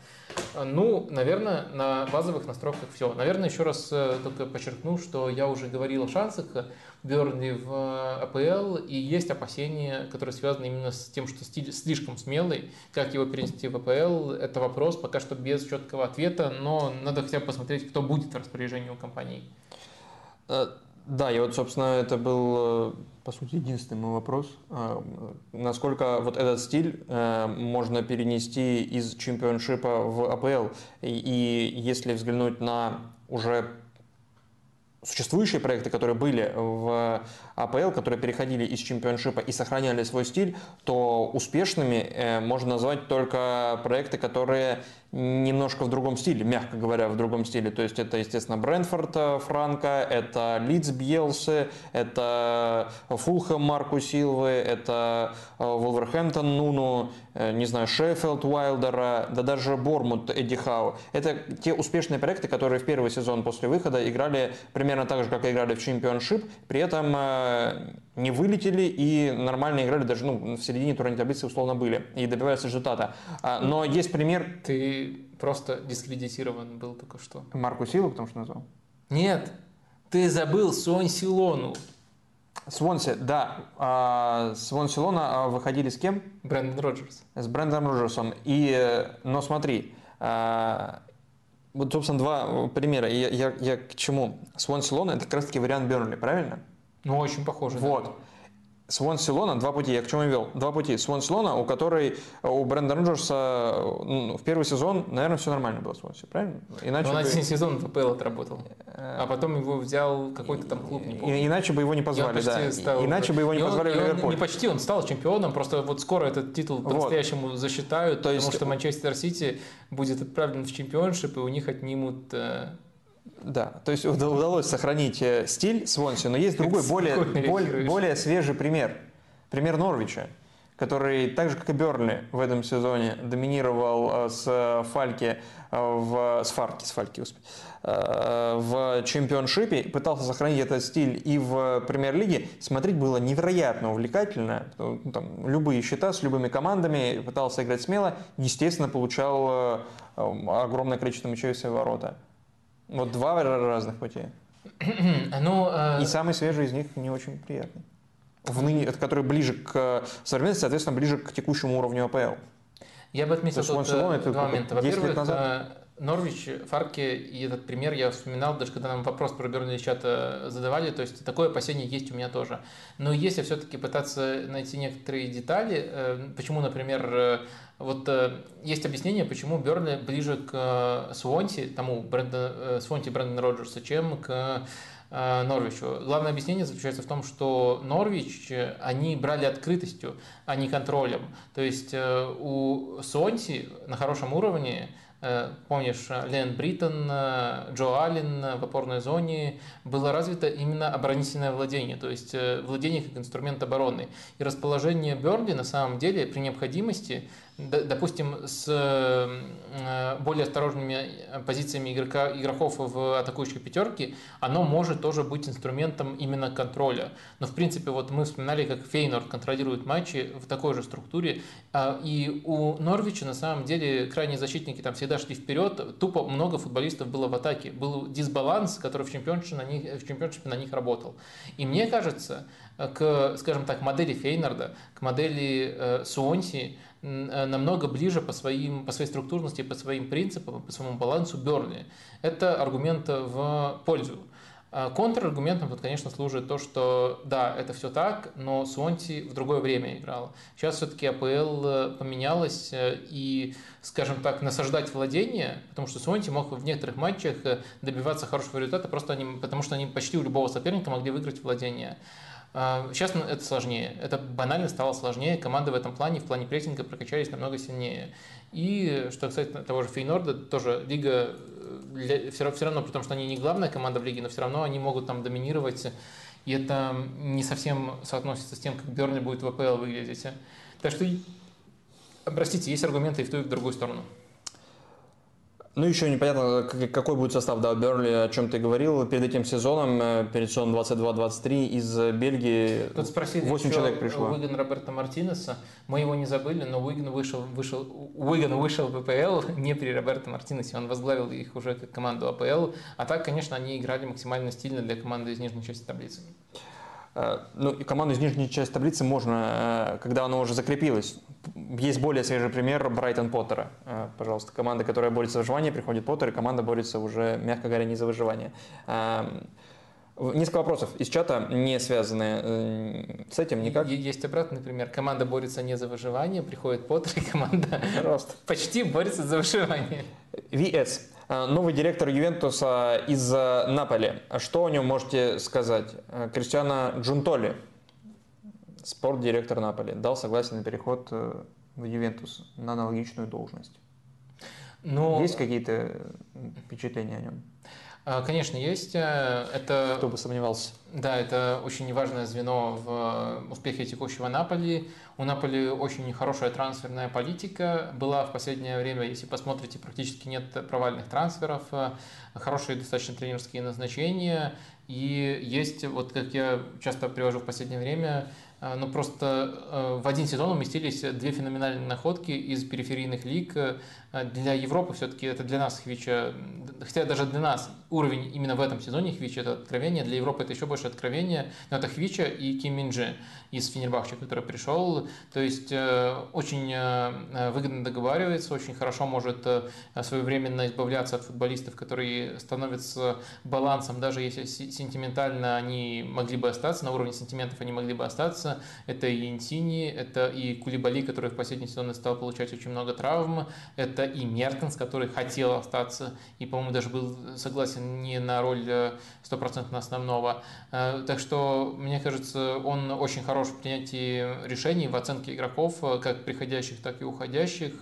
Ну, наверное, на базовых настройках все. Наверное, еще раз только подчеркну, что я уже говорил о шансах Бернли в АПЛ, и есть опасения, которые связаны именно с тем, что стиль слишком смелый. Как его перенести в АПЛ, это вопрос пока что без четкого ответа, но надо хотя бы посмотреть, кто будет в распоряжении у компании. Э, Да, и вот, собственно, это был, э, по сути, единственный мой вопрос. Э, Насколько вот этот стиль можно перенести из чемпионшипа в АПЛ? И если взглянуть на уже существующие проекты, которые были в АПЛ, которые переходили из чемпионшипа и сохраняли свой стиль, то успешными э, можно назвать только проекты, которые немножко в другом стиле, мягко говоря, в другом стиле. То есть это, естественно, Брентфорд э, Франка, это Лидс Бьелсы, это Фулхэм Марку Силвы, это э, Вулверхэмптон Нуну, не знаю, Шеффилд Уайлдера, да даже Бормут Эдди Хау. Это те успешные проекты, которые в первый сезон после выхода играли примерно так же, как играли в чемпионшип, при этом не вылетели и нормально играли, даже ну, в середине турнирной таблицы условно были и добивались результата. А, Но есть пример Ты просто дискредитирован был только что. Марку Силу, потому что назвал. Нет, ты забыл Сон Силону. Свонси, да. А, Свонси Лона а, выходили с кем? Брэндон Роджерс. С Брэндом Роджерсом. И, э, но смотри, Вот, собственно, два примера. Я, я, я к чему? Свон Силона это как раз таки вариант Бернли, правильно? Ну, очень похоже. Вот. Да. Свон Силона, два пути, я к чему вел? Два пути. Свон Силона, у которой, у Бренда Роджерса ну, в первый сезон, наверное, все нормально было с Свонси, правильно? Иначе Но он бы... один сезон в АПЛ отработал, а потом его взял какой-то там клуб, не помню. Иначе бы его не позвали, да. Стал... Иначе бы его не и позвали он, в Ливерпуль. Не почти, он стал чемпионом, просто вот скоро этот титул по-настоящему вот. засчитают, То есть... потому что Манчестер Сити будет отправлен в чемпионшип, и у них отнимут э, да, то есть удалось сохранить э, стиль Свонси, но есть другой, более, более, более свежий пример – Пример Норвича, который так же, как и Бернли в этом сезоне доминировал э, с Фальки э, в, с Фарки, с Фальки, господи, в чемпионшипе, пытался сохранить этот стиль и в премьер-лиге, смотреть было невероятно увлекательно. Ну, там, любые счета с любыми командами, пытался играть смело, естественно, получал огромное количество мячей в свои ворота. Вот два разных пути. ну, э... И самый свежий из них не очень приятный в ныне, который ближе к современности, соответственно, ближе к текущему уровню АПЛ. Я бы отметил тут Барселона, два момента. Во-первых, э, Норвич, Фарки, и этот пример я вспоминал, даже когда нам вопрос про Бернли чата задавали, то есть такое опасение есть у меня тоже. Но если все-таки пытаться найти некоторые детали, э, почему, например, э, вот есть объяснение, почему Бернли ближе к Свонти, тому Брэндон, Свонти Брэндона Роджерса, чем к Э, Норвичу. Главное объяснение заключается в том, что Норвич, они брали открытостью, а не контролем. То есть э, у Сонти на хорошем уровне Э, помнишь, Лен Бриттон, э, Джо Аллен в опорной зоне, было развито именно оборонительное владение, то есть э, владение как инструмент обороны. И расположение Бернли на самом деле при необходимости, допустим, с более осторожными позициями игрока, игроков в атакующей пятерке, оно может тоже быть инструментом именно контроля. Но в принципе вот мы вспоминали, как Фейнорд контролирует матчи в такой же структуре, а, и у Норвича на самом деле крайние защитники там всегда шли вперед, тупо много футболистов было в атаке, был дисбаланс, который в чемпионшипе на них, в чемпионшипе на них работал. И мне кажется, к, скажем так, модели Фейнарда, к модели э, Суонси э, намного ближе по, своим, по своей структурности, по своим принципам, по своему балансу Берли. Это аргумент в пользу. А контраргументом тут, конечно, служит то, что да, это все так, но Суонти в другое время играл. Сейчас все-таки АПЛ э, поменялась, э, и, скажем так, насаждать владение, потому что Суонти мог в некоторых матчах э, добиваться хорошего результата, просто они, потому что они почти у любого соперника могли выиграть владение. А, сейчас это сложнее. Это банально стало сложнее. Команды в этом плане, в плане прессинга прокачались намного сильнее. И что касается того же Фейнорда, тоже лига все, все равно, потому что они не главная команда в лиге, но все равно они могут там доминировать. И это не совсем соотносится с тем, как Бернли будет в АПЛ выглядеть. Так что, простите, есть аргументы и в ту, и в другую сторону. Ну, еще непонятно, какой будет состав, да, Берли, о чем ты говорил. Перед этим сезоном, э, перед сезоном 22-23, из Бельгии Тут спросили 8 человек пришло. Уиган Роберта Мартинеса. Мы его не забыли, но Уиган вышел, вышел, Уиган вышел в АПЛ не при Роберто Мартинесе. Он возглавил их уже как команду АПЛ. А так, конечно, они играли максимально стильно для команды из нижней части таблицы. Э, ну, и команду из нижней части таблицы можно, э, когда она уже закрепилась. Есть более свежий пример Брайтон Поттера. Э, пожалуйста, команда, которая борется за выживание, приходит Поттер, и команда борется уже, мягко говоря, не за выживание. Несколько вопросов из чата, не связанные с этим никак. Есть обратный пример. Команда борется не за выживание, приходит Поттер, и команда Просто. почти борется за выживание. VS. Э, новый директор Ювентуса из э, Наполи. Что о нем можете сказать? Э, Кристиана Джунтоли, спорт-директор Наполи, дал согласие на переход в Ювентус на аналогичную должность. Но... Ну, есть какие-то впечатления о нем? А, конечно, есть. Э, это, Кто бы сомневался. Да, это очень важное звено в успехе текущего Наполи. У Наполи очень хорошая трансферная политика была в последнее время. Если посмотрите, практически нет провальных трансферов, э, хорошие достаточно тренерские назначения. И есть, вот как я часто привожу в последнее время, э, ну просто в один сезон уместились две феноменальные находки из периферийных лиг. Для Европы все-таки это для нас Хвича, хотя даже для нас уровень именно в этом сезоне Хвича это откровение, для Европы это еще больше откровение, но это Хвича и Ким Минджи из Фенербахча, который пришел, то есть очень выгодно договаривается, очень хорошо может своевременно избавляться от футболистов, которые становятся балансом, даже если сентиментально они могли бы остаться, на уровне сентиментов они могли бы остаться. Это и Интини, это и Кулибали, который в последний сезон стал получать очень много травм, это и Мертенс, который хотел остаться и, по-моему, даже был согласен не на роль э, стопроцентно основного. Э, так что, мне кажется, он очень хорош в принятии решений, в оценке игроков, э, как приходящих, так и уходящих.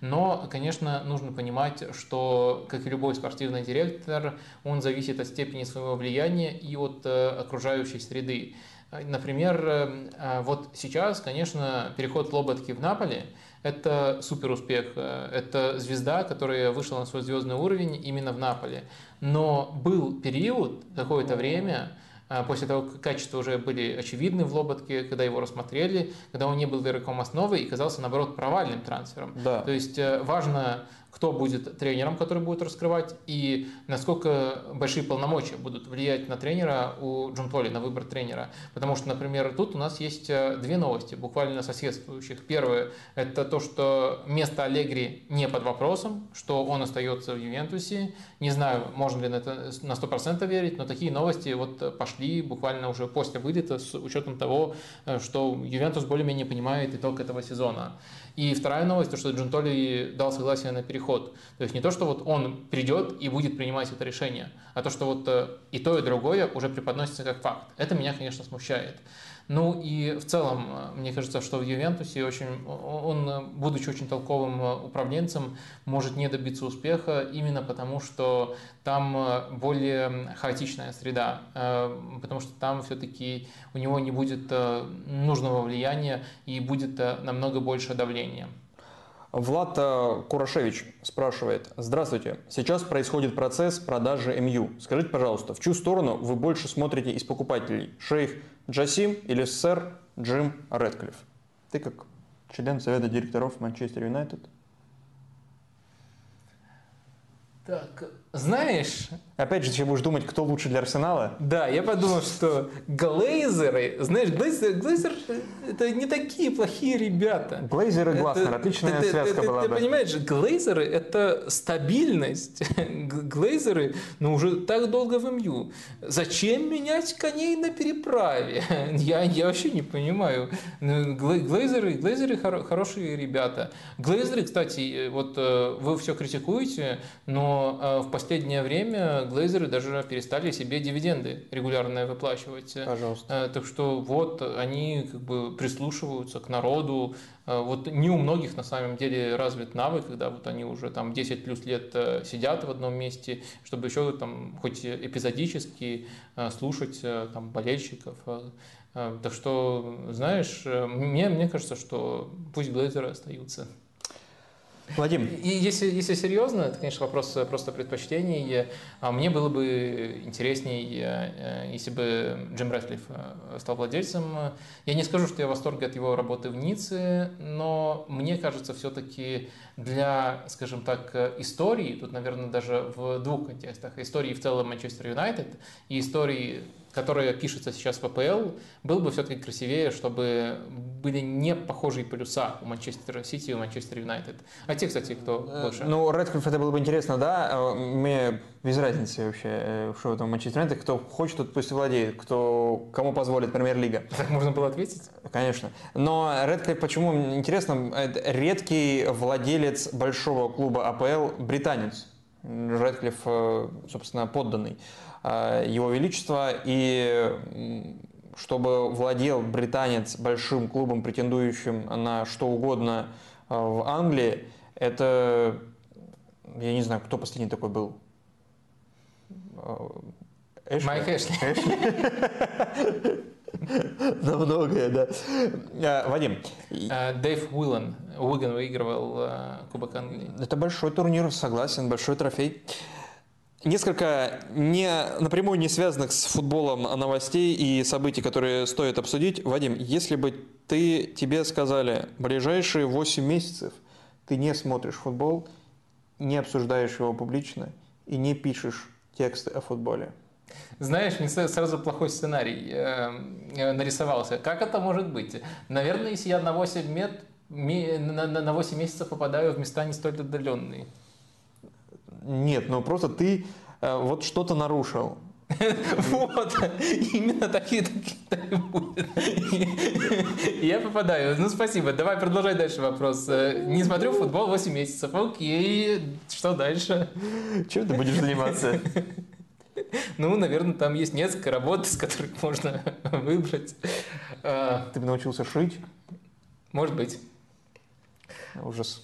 Но, конечно, нужно понимать, что, как и любой спортивный директор, он зависит от степени своего влияния и от окружающей среды. Например, э, вот сейчас, конечно, переход Лоботки в Наполе – это супер успех. Это звезда, которая вышла на свой звездный уровень именно в Наполе. Но был период, какое-то время, а после того, как качества уже были очевидны в Лоботке, когда его рассмотрели, когда он не был игроком основы и казался, наоборот, провальным трансфером. Да. То есть э, важно кто будет тренером, который будет раскрывать, и насколько большие полномочия будут влиять на тренера у Джунтоли, на выбор тренера. Потому что, например, тут у нас есть э, две новости, буквально соседствующих. Первое – это то, что место Аллегри не под вопросом, что он остается в Ювентусе. Не знаю, можно ли на это на 100% верить, но такие новости вот пошли буквально уже после вылета с учетом того, э, что Ювентус более-менее понимает итог этого сезона. И вторая новость, то, что Джунтоли дал согласие на переход. То есть не то, что вот он придет и будет принимать это решение, а то, что вот э, и то, и другое уже преподносится как факт. Это меня, конечно, смущает. Ну и в целом, э, мне кажется, что в Ювентусе очень, он, э, будучи очень толковым э, управленцем, может не добиться успеха именно потому, что там более хаотичная среда, потому что там все-таки у него не будет нужного влияния и будет намного больше давления. Влад Курашевич спрашивает. Здравствуйте. Сейчас происходит процесс продажи МЮ. Скажите, пожалуйста, в чью сторону вы больше смотрите из покупателей? Шейх Джасим или сэр Джим Редклифф. Ты как член совета директоров Манчестер Юнайтед. Так, знаешь... Опять же, ты будешь думать, кто лучше для Арсенала? Да, я подумал, что глейзеры... Знаешь, глейзер, глейзер это не такие плохие ребята. Глейзеры и Гласнер, отличная ты, связка ты, была ты. Ты понимаешь, глейзеры это стабильность. глейзеры, ну, уже так долго в МЮ. Зачем менять коней на переправе? я, я вообще не понимаю. Ну, глейзеры, глейзеры хоро, хорошие ребята. Глейзеры, кстати, вот э, вы все критикуете, но э, в последнее время глейзеры даже перестали себе дивиденды регулярно выплачивать. Пожалуйста. Э, так что вот они как бы прислушиваются к народу. Э, вот не у многих на самом деле развит навык, когда вот они уже там 10 плюс лет э, сидят в одном месте, чтобы еще там хоть эпизодически слушать там болельщиков. Так что, знаешь, мне, мне кажется, что пусть глейзеры остаются. Владимир. И если, если серьезно, это, конечно, вопрос просто предпочтений. А мне было бы э, если бы Джим Рэдклифф э, стал владельцем. Я не скажу, что я в восторге от его работы в Ницце, но мне кажется, все-таки для, скажем так, истории, тут, наверное, даже в двух контекстах, истории в целом Манчестер Юнайтед и истории которая пишется сейчас в АПЛ, было бы все-таки красивее, чтобы были не похожие полюса у Манчестера Сити и у Манчестер Юнайтед. А те, кстати, кто э, больше? Ну, Редклифф это было бы интересно, да. А, мне без разницы вообще, э, что это Манчестер Юнайтед. Кто хочет, тот пусть владеет. Кто, кому позволит Премьер-лига. Так можно было ответить? Конечно. Но Редклифф, почему интересно, это редкий владелец большого клуба АПЛ, британец. Редклифф, э, собственно, подданный. Э, его Величества, и чтобы владел британец большим клубом, претендующим на что угодно э, в Англии, это, я не знаю, кто последний такой был. Э, Эшли? Майк Эшли. Эшли? На многое, да. Вадим. Дэйв Уиллен. Уиган выигрывал Кубок Англии. Это большой турнир, согласен, большой трофей. Несколько не, напрямую не связанных с футболом новостей и событий, которые стоит обсудить. Вадим, если бы ты, тебе сказали, ближайшие 8 месяцев ты не смотришь футбол, не обсуждаешь его публично и не пишешь тексты о футболе. Знаешь, мне сразу плохой сценарий э, нарисовался. Как это может быть? Наверное, если я на 8, мет, на, на 8 месяцев попадаю в места не столь отдаленные. Нет, ну просто ты э, вот что-то нарушил. Вот, именно такие такие будет. Я попадаю. Ну, спасибо. Давай продолжай дальше вопрос. Э, не смотрю футбол 8 месяцев. Окей, что дальше? Чем ты будешь заниматься? Ну, наверное, там есть несколько работ, из которых можно выбрать. А, ты бы научился шить? Может быть. Ужас.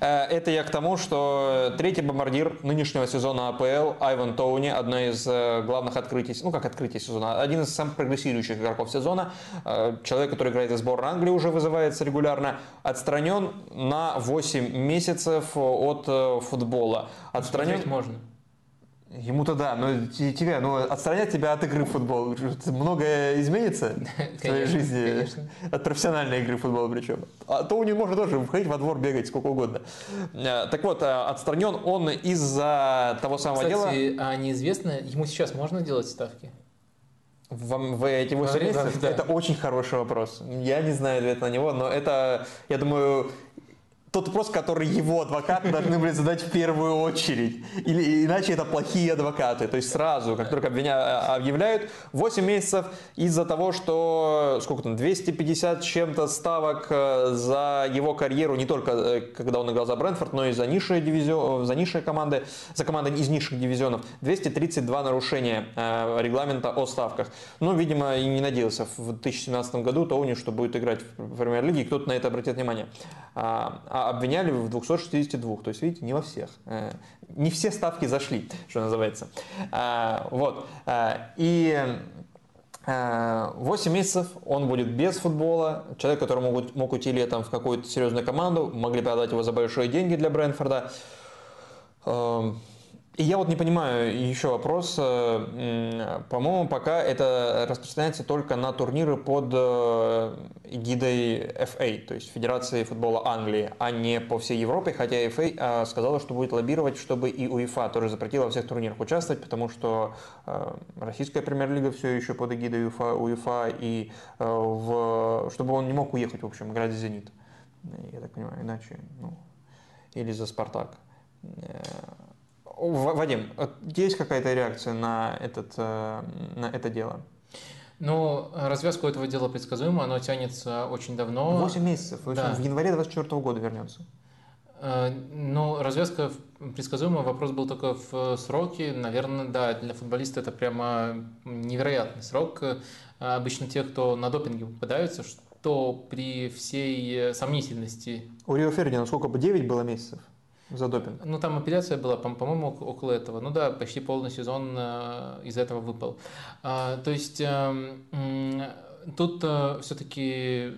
Э, это я к тому, что третий бомбардир нынешнего сезона АПЛ Айван Тоуни, одно из э, главных открытий, ну как открытий сезона, один из самых прогрессирующих игроков сезона, э, человек, который играет в сборной Англии, уже вызывается регулярно, отстранен на 8 месяцев от футбола. Отстранен... можно. Ему-то да, но тебя, ну, отстранять тебя от игры в футбол. Многое изменится в твоей жизни. Конечно. От профессиональной игры в футбол причем. А то у него можно тоже выходить во двор, бегать сколько угодно. Э, так вот, э, отстранен он из-за того самого Кстати, дела. А неизвестно, ему сейчас можно делать ставки? В, в эти 8 месяцев? Да, да. Это очень хороший вопрос. Я не знаю ответ на него, но это, я думаю, тот вопрос, который его адвокаты должны были задать в первую очередь. Или иначе это плохие адвокаты. То есть сразу, как только обвиня... А, объявляют, 8 месяцев из-за того, что сколько там, 250 чем-то ставок э, за его карьеру, не только э, когда он играл за Брэнфорд, но и за низшие, дивизион... за низшие команды, за команды из низших дивизионов. 232 нарушения э, регламента о ставках. Ну, видимо, и не надеялся в 2017 году Тоуни, что будет играть в премьер-лиге, кто-то на это обратит внимание. А, а обвиняли в 262. То есть, видите, не во всех. Э, не все ставки зашли, что называется. А, вот. А, и 8 месяцев он будет без футбола. Человек, который мог, мог уйти летом в какую-то серьезную команду, могли продать его за большие деньги для Брэнфорда. И я вот не понимаю, еще вопрос, э, по-моему, пока это распространяется только на турниры под э, гидой FA, то есть Федерации футбола Англии, а не по всей Европе, хотя FA э, сказала, что будет лоббировать, чтобы и УЕФА тоже запретила во всех турнирах участвовать, потому что российская премьер-лига все еще под эгидой УЕФА, УЕФА и в, чтобы он не мог уехать, в общем, играть за «Зенит». Я так понимаю, иначе, ну, или за «Спартак». Вадим, есть какая-то реакция на, этот, э, на это дело? Ну, развязка этого дела предсказуема, оно тянется очень давно. 8 месяцев, да. в январе 2024 года вернется. Э, ну, развязка предсказуема, вопрос был только в сроке. Наверное, да, для футболиста это прямо невероятный срок. Э, обычно те, кто на допинге попадаются, что при всей сомнительности... У Рио Фердинанда сколько бы, 9 было месяцев? За допинг? Ну, там апелляция была, по-моему, около этого. Ну да, почти полный сезон э, из этого выпал. А, то есть эм, тут э, все-таки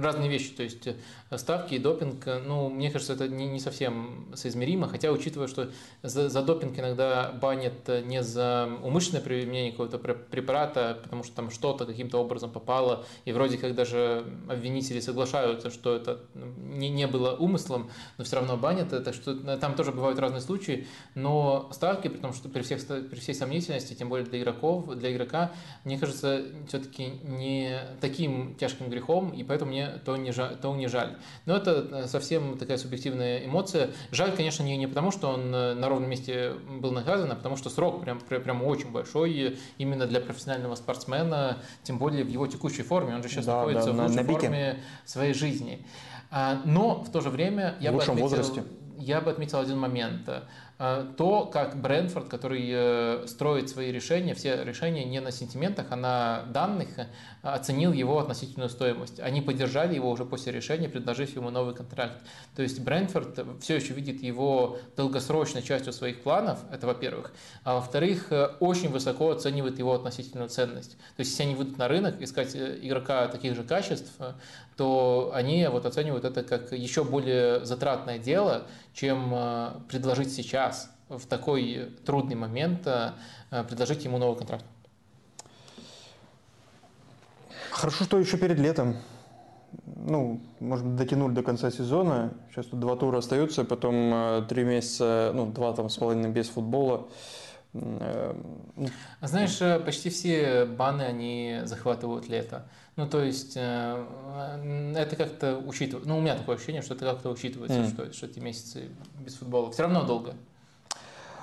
разные вещи. То есть ставки и допинг, ну, мне кажется, это не, не совсем соизмеримо, хотя учитывая, что за, за допинг иногда банят не за умышленное применение какого-то препарата, потому что там что-то каким-то образом попало, и вроде как даже обвинители соглашаются, что это не, не было умыслом, но все равно банят, так что там тоже бывают разные случаи, но ставки, при том, что при, всех, при всей сомнительности, тем более для игроков, для игрока, мне кажется, все-таки не таким тяжким грехом, и поэтому мне то не жаль, то не Но это э, совсем такая субъективная эмоция. Жаль, конечно, не, не потому, что он э, на ровном месте был наказан, а потому что срок прям, прям очень большой именно для профессионального спортсмена, тем более в его текущей форме. Он же сейчас да, находится да, в лучшей на, на форме своей жизни. А, но в то же время я бы, отметил, я бы отметил один момент. Э, то, как Брэнфорд, который э, строит свои решения, все решения не на сентиментах, а на данных, э, оценил его относительную стоимость. Они поддержали его уже после решения, предложив ему новый контракт. То есть Брэнфорд все еще видит его долгосрочной частью своих планов, это во-первых. А во-вторых, очень высоко оценивает его относительную ценность. То есть если они выйдут на рынок искать игрока таких же качеств, то они вот оценивают это как еще более затратное дело, чем предложить сейчас в такой трудный момент предложить ему новый контракт? Хорошо, что еще перед летом. Ну, может быть, дотянули до конца сезона. Сейчас тут два тура остаются, потом три месяца, ну, два там с половиной без футбола. Ну, Знаешь, почти все баны, они захватывают лето. Ну, то есть, э, это как-то учитывается. Ну, у меня такое ощущение, что это как-то учитывается, mm. что, что эти месяцы без футбола. Все равно долго.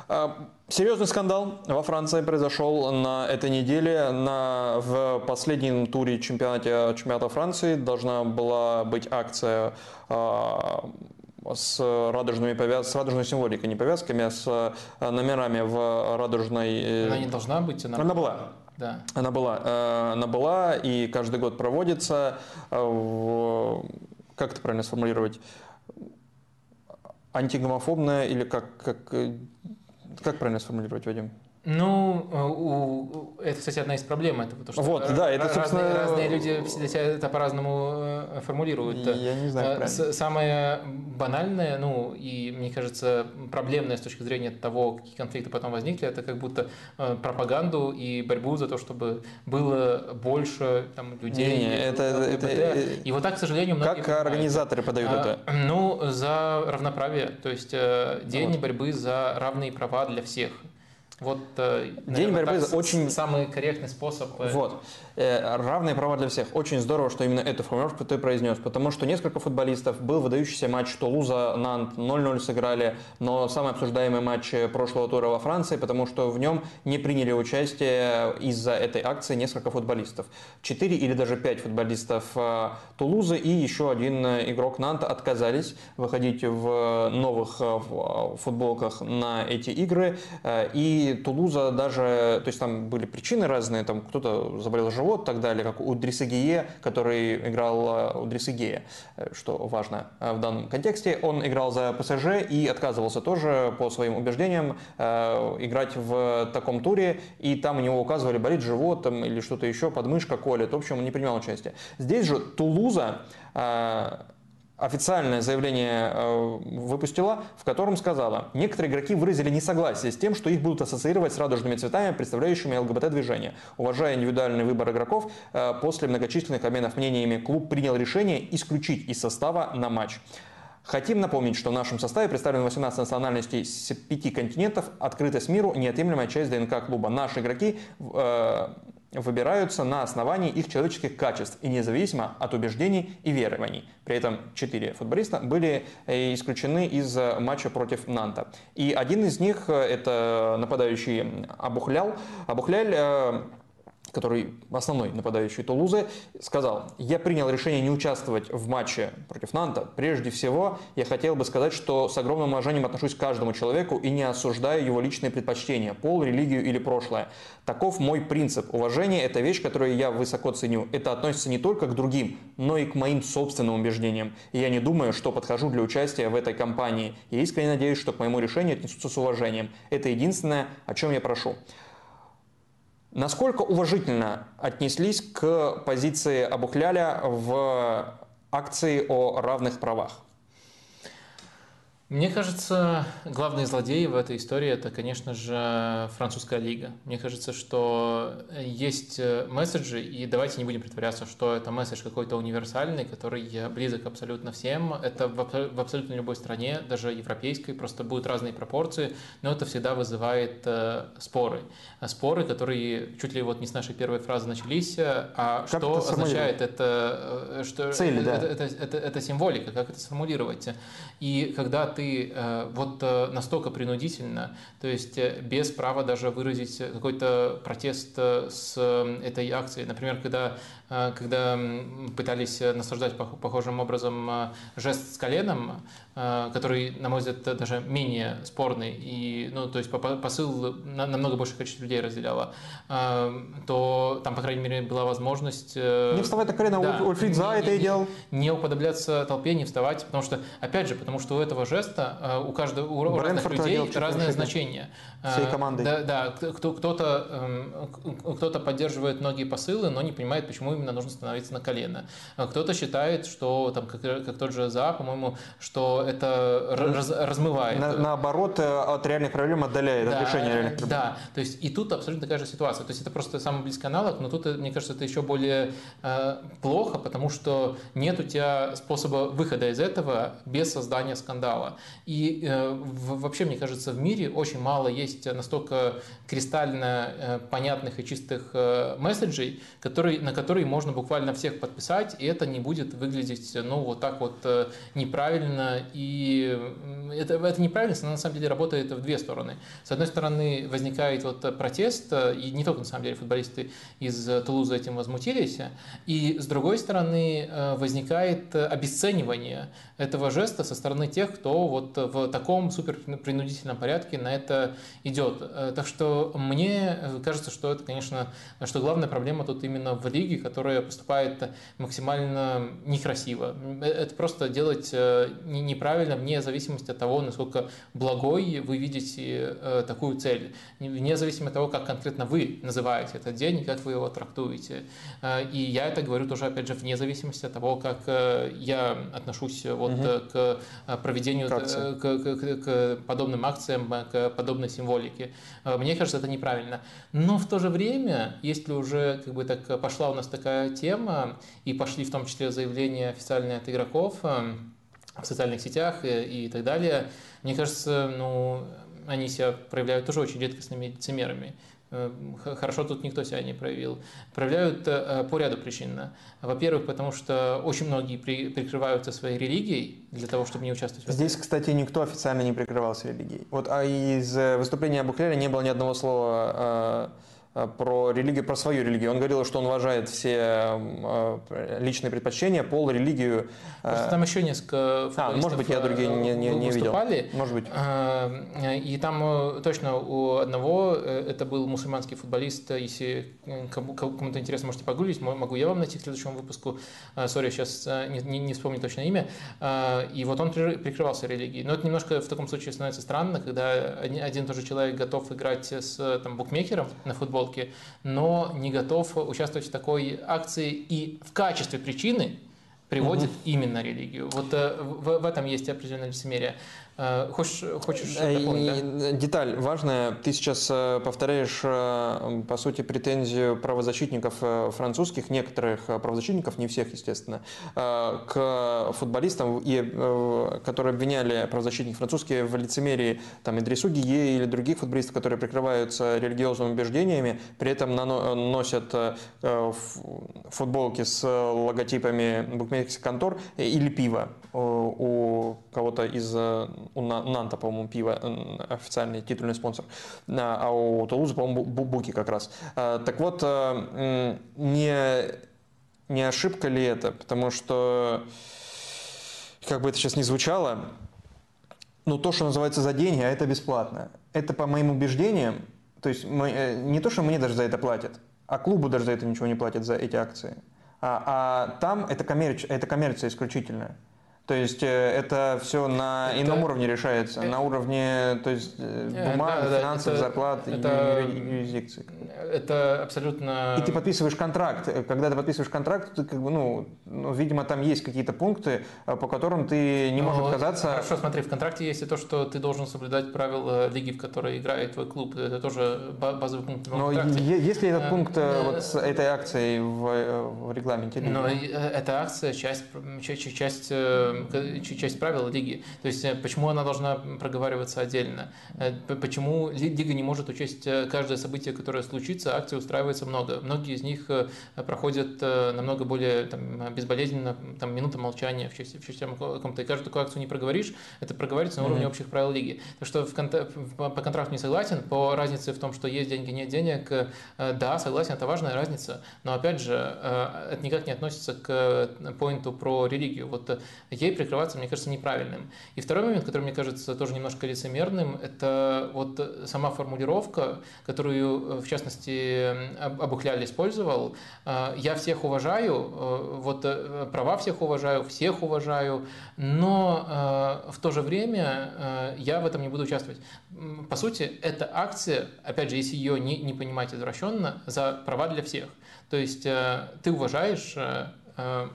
А, серьезный скандал во Франции произошел на этой неделе. На, в последнем туре чемпионата, чемпионата Франции должна была быть акция а, с радужными повяз... с радужной символикой, не повязками, а с э, номерами в радужной... Э, она не должна быть, она, она была. Да. Она была, э, она была и каждый год проводится. Как это правильно сформулировать? Антигомофобная или как, как, как правильно сформулировать, Вадим? Ну, э, у, это, кстати, одна из проблем этого, то, что вот, да, это, разные, разные люди для себя это по-разному э, формулируют. Я не знаю, э, правильно. Самое банальное, ну, и, мне кажется, проблемное с точки зрения того, какие конфликты потом возникли, это как будто пропаганду и борьбу за то, чтобы было больше там, людей. Не, не, это, это, это, и вот так, к сожалению, многие Как понимают. организаторы подают а, это? Ну, за равноправие, то есть день вот. борьбы за равные права для всех. Вот, наверное, День борьбы очень... Самый корректный способ. Э, вот. Э, равные права для всех. Очень здорово, что именно эту формулировку ты произнес, потому что несколько футболистов, был выдающийся матч Тулуза, Нант 0-0 сыграли, но самый обсуждаемый матч прошлого тура во Франции, потому что в нем не приняли участие из-за этой акции несколько футболистов. Четыре или даже пять футболистов э, Тулузы и еще один игрок Нанта отказались выходить в новых э, футболках на эти игры, и Тулуза даже, то есть там были причины разные, там кто-то заболел живот и так далее, как у Дрисагие, который играл э, у Дрисагея, э, что важно э, в данном контексте. Он играл за ПСЖ и отказывался тоже по своим убеждениям играть в таком туре, и там у него указывали болит живот там, или что-то еще, подмышка колет. В общем, он не принимал участия. Здесь же Тулуза официальное заявление э, выпустила, в котором сказала, некоторые игроки выразили несогласие с тем, что их будут ассоциировать с радужными цветами, представляющими ЛГБТ-движение. Уважая индивидуальный выбор игроков, э, после многочисленных обменов мнениями клуб принял решение исключить из состава на матч. Хотим напомнить, что в нашем составе представлены 18 национальностей с 5 континентов, открытость миру, неотъемлемая часть ДНК клуба. Наши игроки э, выбираются на основании их человеческих качеств и независимо от убеждений и верований. При этом четыре футболиста были э, исключены из э, матча против Нанта. И один из них, э, это нападающий Абухлял. Абухляль который основной нападающий Тулузы, сказал, я принял решение не участвовать в матче против Нанта. Прежде всего, я хотел бы сказать, что с огромным уважением отношусь к каждому человеку и не осуждаю его личные предпочтения, пол, религию или прошлое. Таков мой принцип. Уважение – это вещь, которую я высоко ценю. Это относится не только к другим, но и к моим собственным убеждениям. И я не думаю, что подхожу для участия в этой кампании. Я искренне надеюсь, что к моему решению отнесутся с уважением. Это единственное, о чем я прошу. Насколько уважительно отнеслись к позиции Абухляля в акции о равных правах? Мне кажется, главный злодей в этой истории это, конечно же, французская лига. Мне кажется, что есть э, месседжи, и давайте не будем притворяться, что это месседж какой-то универсальный, который близок абсолютно всем. Это в абсолютно любой стране, даже европейской, просто будут разные пропорции, но это всегда вызывает э, споры. Споры, которые чуть ли вот не с нашей первой фразы начались, а как что это означает это, э, что Цели, да. это, это, это, это символика, как это сформулировать. И когда ты э, вот э, настолько принудительно, то есть э, без права даже выразить какой-то протест с этой акцией. Например, когда когда пытались наслаждать похожим образом жест с коленом, который, на мой взгляд, даже менее спорный, и, ну, то есть посыл намного большее количество людей разделяло, то там, по крайней мере, была возможность... Не вставать на колено, да, Ульфрид за это и делал. Не уподобляться толпе, не вставать, потому что, опять же, потому что у этого жеста у каждого у разных людей разное значение. Всей командой. Да, да кто, кто-то, эм, кто-то поддерживает многие посылы, но не понимает, почему именно нужно становиться на колено. Кто-то считает, что, там, как, как тот же ЗА, по-моему, что это раз, размывает. На, наоборот, э, от реальных проблем отдаляет, да, от решения реальных проблем. Да, то есть и тут абсолютно такая же ситуация. То есть это просто самый близкий аналог, но тут, мне кажется, это еще более э, плохо, потому что нет у тебя способа выхода из этого без создания скандала. И э, в, вообще, мне кажется, в мире очень мало есть есть настолько кристально э, понятных и чистых э, месседжей, которые, на которые можно буквально всех подписать, и это не будет выглядеть ну, вот так вот э, неправильно. И это, это неправильность, она на самом деле работает в две стороны. С одной стороны, возникает вот протест, и не только на самом деле футболисты из Тулуза этим возмутились, и с другой стороны, возникает обесценивание этого жеста со стороны тех, кто вот в таком супер принудительном порядке на это идет. Э, так что мне кажется, что это, конечно, что главная проблема тут именно в лиге, которая поступает максимально некрасиво. Э, это просто делать э, неправильно вне зависимости от того, насколько благой вы видите такую цель. Вне зависимости от того, как конкретно вы называете этот день как вы его трактуете. И я это говорю тоже, опять же, вне зависимости от того, как я отношусь вот угу. к проведению, к, к, к подобным акциям, к подобной символике. Э, мне кажется, это неправильно. Но в то же время, если уже как бы так пошла у нас такая тема, и пошли в том числе заявления официальные от игроков э, в социальных сетях и, и так далее, мне кажется, ну, они себя проявляют тоже очень редкостными лицемерами. Э, хорошо тут никто себя не проявил. Проявляют э, по ряду причин. Во-первых, потому что очень многие прикрываются своей религией для того, чтобы не участвовать. Здесь, кстати, никто официально не прикрывался религией. Вот, а из э, выступления Абухляля не было ни одного слова Э, про религию, про свою религию. Он говорил, что он уважает все э, личные предпочтения, пол, религию. Просто там еще несколько а, может быть, я другие не, не, не видел. Может быть. И там точно у одного, э, это был мусульманский футболист, если кому-то интересно, можете погуглить, могу я вам найти в следующем выпуску. Сори, сейчас не, не, не вспомню точно имя. И вот он прикрывался религией. Но это немножко в таком случае становится странно, когда один и тот же человек готов играть с там, букмекером на футбол, футболке, но не готов участвовать в такой акции и в качестве причины приводит угу. именно религию. Вот э, в, в этом есть определенное лицемерие. Э, хочешь, хочешь дополнить, да? Деталь важная. Ты сейчас э, повторяешь, э, по сути, претензию правозащитников французских, некоторых правозащитников, не всех, естественно, к футболистам, и, которые обвиняли правозащитников французские в лицемерии там, Идрису Гие или других футболистов, которые прикрываются религиозными убеждениями, при этом носят футболки с логотипами букмекерских контор или пива у кого-то из у Нанта, по-моему, пиво официальный титульный спонсор, а у Тулуза, по-моему, Буки как раз. А, так вот, э, не, не ошибка ли это? Потому что, как бы это сейчас не звучало, ну, то, что называется за деньги, а это бесплатно. Это, по моим убеждениям, то есть мы, э, не то, что мне даже за это платят, а клубу даже за это ничего не платят, за эти акции. А, а там это, коммерч, это коммерция исключительная. То есть э, это все на это, ином уровне решается, это, на уровне то есть, э, э, бумаг, да, финансов, это, зарплат это, и юрисдикции. Это абсолютно... И ты подписываешь контракт. Когда ты подписываешь контракт, ты как бы, ну, ну видимо, там есть какие-то пункты, по которым ты не можешь ну, отказаться. Хорошо, смотри, в контракте есть и то, что ты должен соблюдать правила лиги, в которой играет твой клуб. Это тоже базовый пункт Но есть ли этот пункт вот с этой акцией в, в регламенте? Но эта акция часть, часть часть правил лиги. То есть э, почему она должна проговариваться отдельно? Э, почему лига не может учесть э, каждое событие, которое случится, акций устраивается много. Многие из них проходят намного более там, безболезненно, там, минута молчания в честь, в честь каком-то. И каждую такую акцию не проговоришь, это проговорится на уровне mm-hmm. общих правил лиги. Так что в конт... по контракту не согласен, по разнице в том, что есть деньги, нет денег, да, согласен, это важная разница, но опять же, это никак не относится к поинту про религию. Вот ей прикрываться, мне кажется, неправильным. И второй момент, который мне кажется тоже немножко лицемерным, это вот сама формулировка, которую, в частности, Абухляль использовал. Я всех уважаю, вот права всех уважаю, всех уважаю, но в то же время я в этом не буду участвовать. По сути, эта акция, опять же, если ее не, не понимать извращенно, за права для всех. То есть ты уважаешь Э,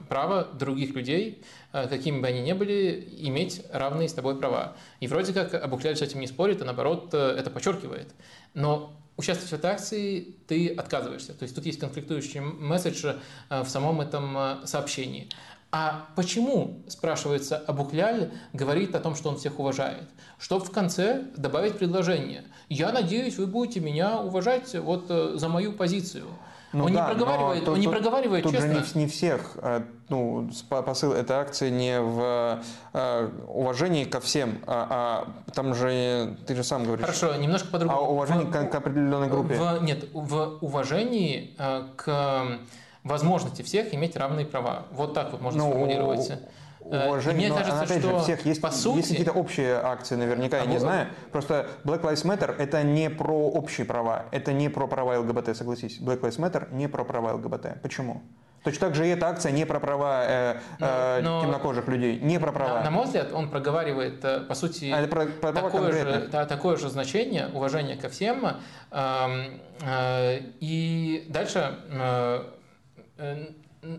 право других людей, э, какими бы они ни были, иметь равные с тобой права. И вроде как Абухляль с этим не спорит, а наоборот э, это подчеркивает. Но участвовать в этой акции ты отказываешься. То есть тут есть конфликтующий месседж в самом этом сообщении. А почему, спрашивается, Абухляль говорит о том, что он всех уважает? Чтобы в конце добавить предложение. Я надеюсь, вы будете меня уважать вот за мою позицию. Ну, он, да, не проговаривает, тут, он не проговаривает тут честно. Же не, не всех. А, ну, посыл этой акции не в а, уважении ко всем, а, а там же ты же сам говоришь. Хорошо, немножко по-другому. А уважение в, к, к определенной группе. В, нет, в уважении к возможности всех иметь равные права. Вот так вот можно ну, сформулировать. Э, уважение, мне но, кажется, опять что же, всех есть, по сути... есть какие-то общие акции, наверняка, а я не знаю. Просто Black Lives Matter – это не про общие права, это не про права ЛГБТ, согласись. Black Lives Matter не про права ЛГБТ. Почему? Точно так же и эта акция не про права э, э, но, темнокожих людей, не про права. На, на мой взгляд, он проговаривает, э, по сути, а про, про такое, же, да, такое же значение, уважение ко всем. Э, э, и дальше э, э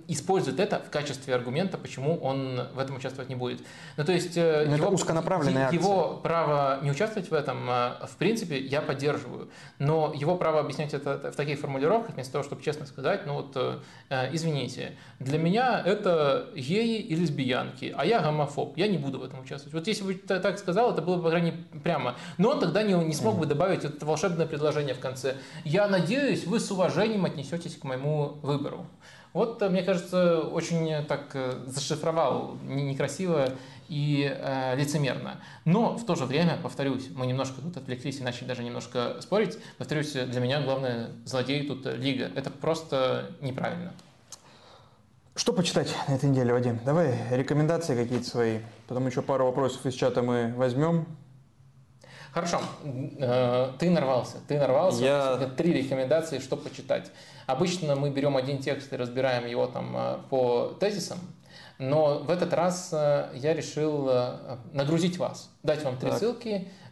использует это в качестве аргумента, почему он в этом участвовать не будет. Ну, то есть э, Но его, это узконаправленная его право не участвовать в этом, э, в принципе, я поддерживаю. Но его право объяснять это в таких формулировках, вместо того, чтобы честно сказать, ну вот, э, извините, для меня это геи и лесбиянки, а я гомофоб, я не буду в этом участвовать. Вот если бы так сказал, это было бы, по крайней мере, прямо. Но он тогда не, не смог бы добавить это волшебное предложение в конце. Я надеюсь, вы с уважением отнесетесь к моему выбору. Вот, э, мне кажется, очень э, так э, зашифровал некрасиво и э, лицемерно. Но в то же время, повторюсь, мы немножко тут отвлеклись и начали даже немножко спорить. Повторюсь, для меня главное злодей тут лига. Это просто неправильно. Что почитать на этой неделе, Вадим? Давай рекомендации какие-то свои. Потом еще пару вопросов из чата мы возьмем. Хорошо, ты нарвался, ты нарвался. Я... Три рекомендации, что почитать. Обычно мы берем один текст и разбираем его там э, по тезисам, но в этот раз э, я решил э, нагрузить вас, дать вам три так. ссылки, Э,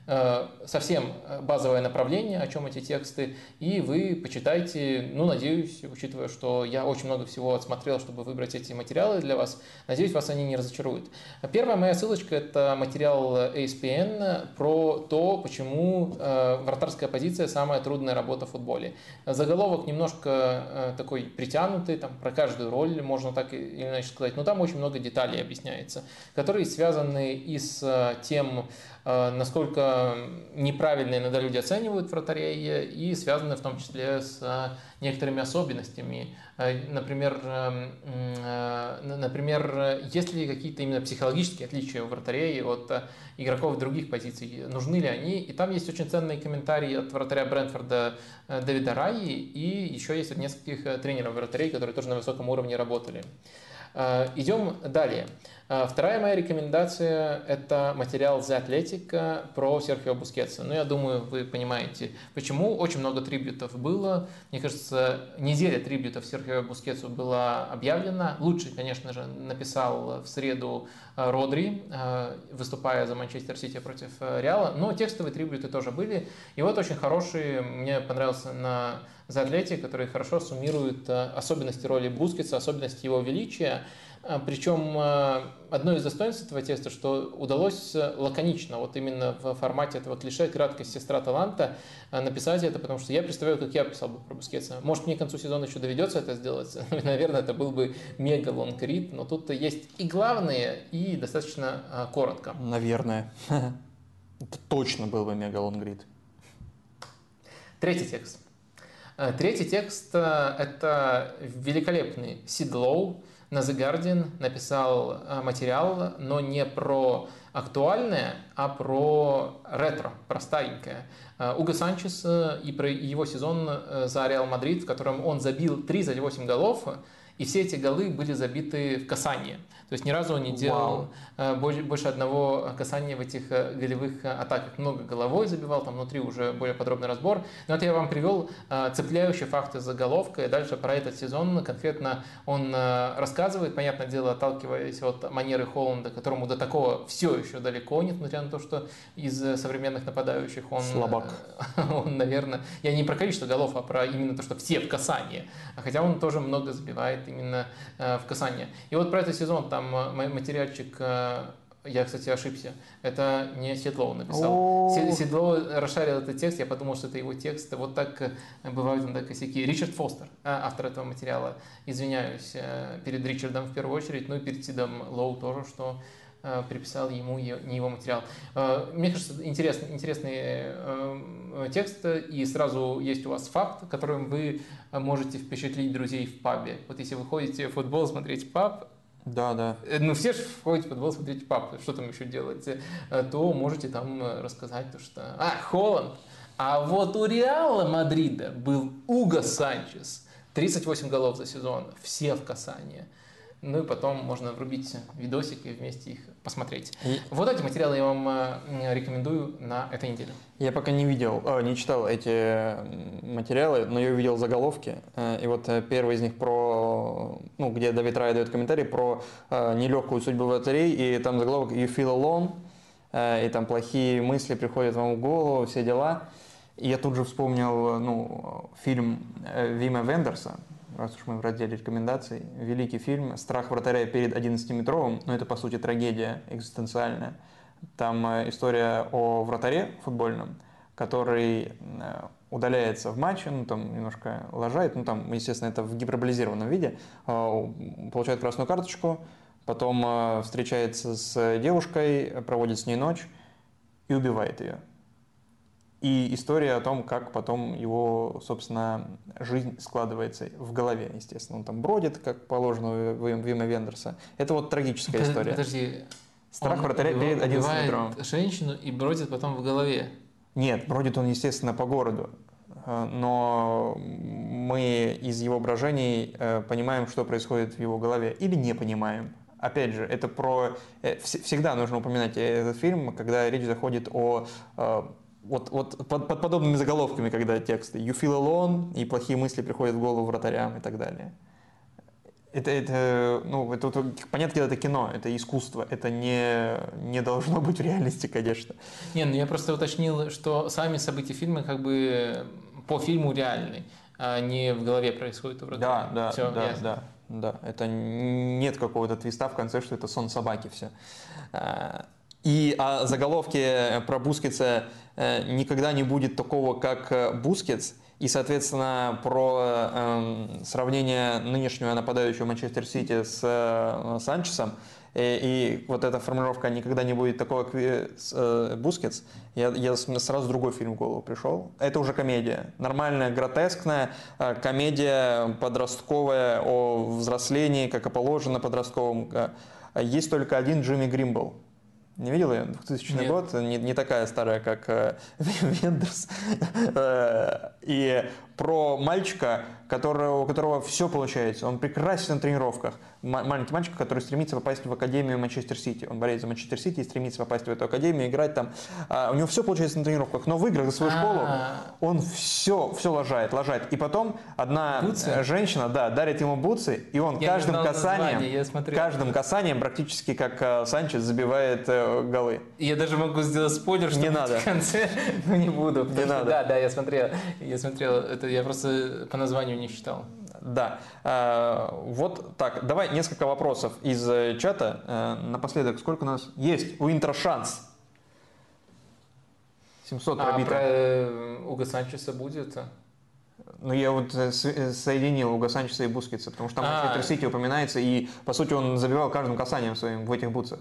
совсем базовое направление, о чем эти тексты, и вы почитайте, ну, надеюсь, учитывая, что я очень много всего отсмотрел, чтобы выбрать эти материалы для вас, надеюсь, вас они не разочаруют. Первая моя ссылочка – это материал ASPN про то, почему э, вратарская позиция – самая трудная работа в футболе. Заголовок немножко э, такой притянутый, там про каждую роль можно так или иначе сказать, но там очень много деталей объясняется, которые связаны и с тем, Э, насколько неправильно иногда люди оценивают вратарей и связаны в том числе с э, некоторыми особенностями. Э, например, например, есть ли какие-то именно психологические отличия у вратарей от игроков других позиций? Нужны ли они? И там есть очень ценные комментарии от вратаря Брэнфорда Дэвида Раи и еще есть от нескольких тренеров вратарей, которые тоже на высоком уровне работали. Идем далее. А, вторая моя рекомендация – это материал The Athletic про Серхио Бускетса. Ну, я думаю, вы понимаете, почему. Очень много трибютов было. Мне кажется, неделя трибютов Серхио Бускетсу была объявлена. Лучший, конечно же, написал в среду а, Родри, а, выступая за Манчестер Сити против Реала. Но текстовые tribute'ы тоже были. И вот очень хороший, мне понравился на The Athletic, который хорошо суммирует особенности роли Бускетса, особенности его величия. А, Причем а, одно из достоинств этого текста, что удалось э, лаконично, вот именно в формате этого клише «краткость сестра таланта» а, написать это, потому что я представляю, как я писал бы про Бускетса. Может, мне к концу сезона еще доведется это сделать, наверное, это был бы мега longread, но тут есть и главное, и достаточно коротко. Наверное. Это точно был бы мега longread. Третий текст. Третий текст это великолепный Сид Лоу, на The Guardian написал э, материал, но не про актуальное, а про ретро, про старенькое. Э, Уго Санчес э, и про его сезон за Реал Мадрид, в котором он забил 38 голов, И все эти голы были забиты в касание. То есть ни разу он не делал Вау. Э, больше одного касания в этих э, голевых э, атаках. Много головой забивал, там внутри уже более подробный разбор. Но это я вам привел цепляющий факт из заголовка. И дальше про этот сезон конкретно он рассказывает, понятное дело, отталкиваясь от манеры Холланда, которому до такого все еще далеко, несмотря на то, что из современных нападающих он... Слабак. Он, наверное... Я не про количество голов, а про именно то, что все в касании. Хотя он тоже много забивает именно в касание. И вот про этот сезон там материальчик э, я, кстати, ошибся. Это не Седлоу написал. Седлоу расшарил этот текст, я подумал, что это его текст. Вот так э, бывают иногда косяки. Ричард Фостер, э, автор этого материала. Извиняюсь перед Ричардом в первую очередь, ну и перед Сидом Лоу тоже, что приписал ему не его материал. Мне кажется, интересный, интересный текст, и сразу есть у вас факт, которым вы можете впечатлить друзей в пабе. Вот если вы ходите в футбол смотреть паб, да, да. Э, ну, все же ходите в футбол, смотрите пап, что там еще делаете, э, то можете там э, рассказать, то, что... А, Холланд! А вот у Реала Мадрида был Уго Санчес. 38 голов за сезон, все в касании. Ну и потом можно врубить видосики и вместе их посмотреть. И... Вот эти материалы я вам э, рекомендую на этой неделе. Я пока не видел, э, не читал эти материалы, но я увидел заголовки. Э, и вот первый из них про, ну, где Давид Рай дает комментарий про нелегкую судьбу в лотерей, и там заголовок «You feel alone», и там плохие мысли приходят вам в голову, все дела. И я тут же вспомнил ну, фильм Вима Вендерса, раз уж мы в разделе рекомендаций, великий фильм «Страх вратаря перед 11-метровым», но это, по сути, трагедия экзистенциальная. Там э, история о вратаре футбольном, который э, удаляется в матче, ну, там немножко лажает, ну, там, естественно, это в гиперболизированном виде, э, получает красную карточку, потом встречается с девушкой, проводит с ней ночь и убивает ее. И история о том, как потом его, собственно, жизнь складывается в голове, естественно. Он там бродит, как положено у Вима Вендерса. Это вот трагическая Под, история. Подожди. Страх вратаря перед 11 метром. женщину и бродит потом в голове. Нет, бродит он, естественно, по городу. Э, но мы из его брожений э, понимаем, что происходит в его голове. Или не понимаем. Опять же, это про... Э, всегда нужно упоминать этот фильм, когда речь заходит о вот, вот под, под подобными заголовками, когда тексты «You feel alone» и плохие мысли приходят в голову вратарям и так далее. Это, это, ну, это, это, понятно, это кино, это искусство, это не, не должно быть в реальности, конечно. Не, ну я просто уточнил, что сами события фильма как бы по фильму реальны, а не в голове происходит у вратаря. Да, да, Все, да, ясно. да, да. Это нет какого-то твиста в конце, что это сон собаки все. И о заголовке про Бускетса Э, никогда не будет такого, как э, Бускетс. И, соответственно, про э, сравнение нынешнего нападающего Манчестер Сити с э, Санчесом, и, и вот эта формулировка «никогда не будет такого, как э, Бускетс», я, я сразу другой фильм в голову пришел. Это уже комедия. Нормальная, гротескная э, комедия подростковая о взрослении, как и положено подростковым. Есть только один Джимми Гримбл не видел ее? 2000 Нет. год, не, не такая старая, как э, Вендерс. Э, и про мальчика, которого, у которого все получается. Он прекрасен на тренировках. Маленький мальчик, который стремится попасть в Академию Манчестер Сити. Он болеет за Манчестер Сити и стремится попасть в эту Академию, играть там. А, у него все получается на тренировках, но в играх за свою школу он все, все лажает, лажает. И потом одна бутсы? женщина, да, дарит ему бутсы, и он я каждым касанием, каждым касанием практически как э, Санчес забивает э, голы. Я даже могу сделать спойлер, что не надо. в конце, но не буду. Не надо. Да, да, я смотрел, я смотрел, это я просто по названию не читал. Да. Э, вот так. Давай несколько вопросов из э, чата. Э, напоследок, сколько у нас есть? У Интер шанс. 700 пробито. А про Уга Санчеса будет? Ну, я вот соединил Уга Санчеса и Бускетса, потому что там а. Манчестер Сити упоминается, и, по сути, он забивал каждым касанием своим в этих бутсах.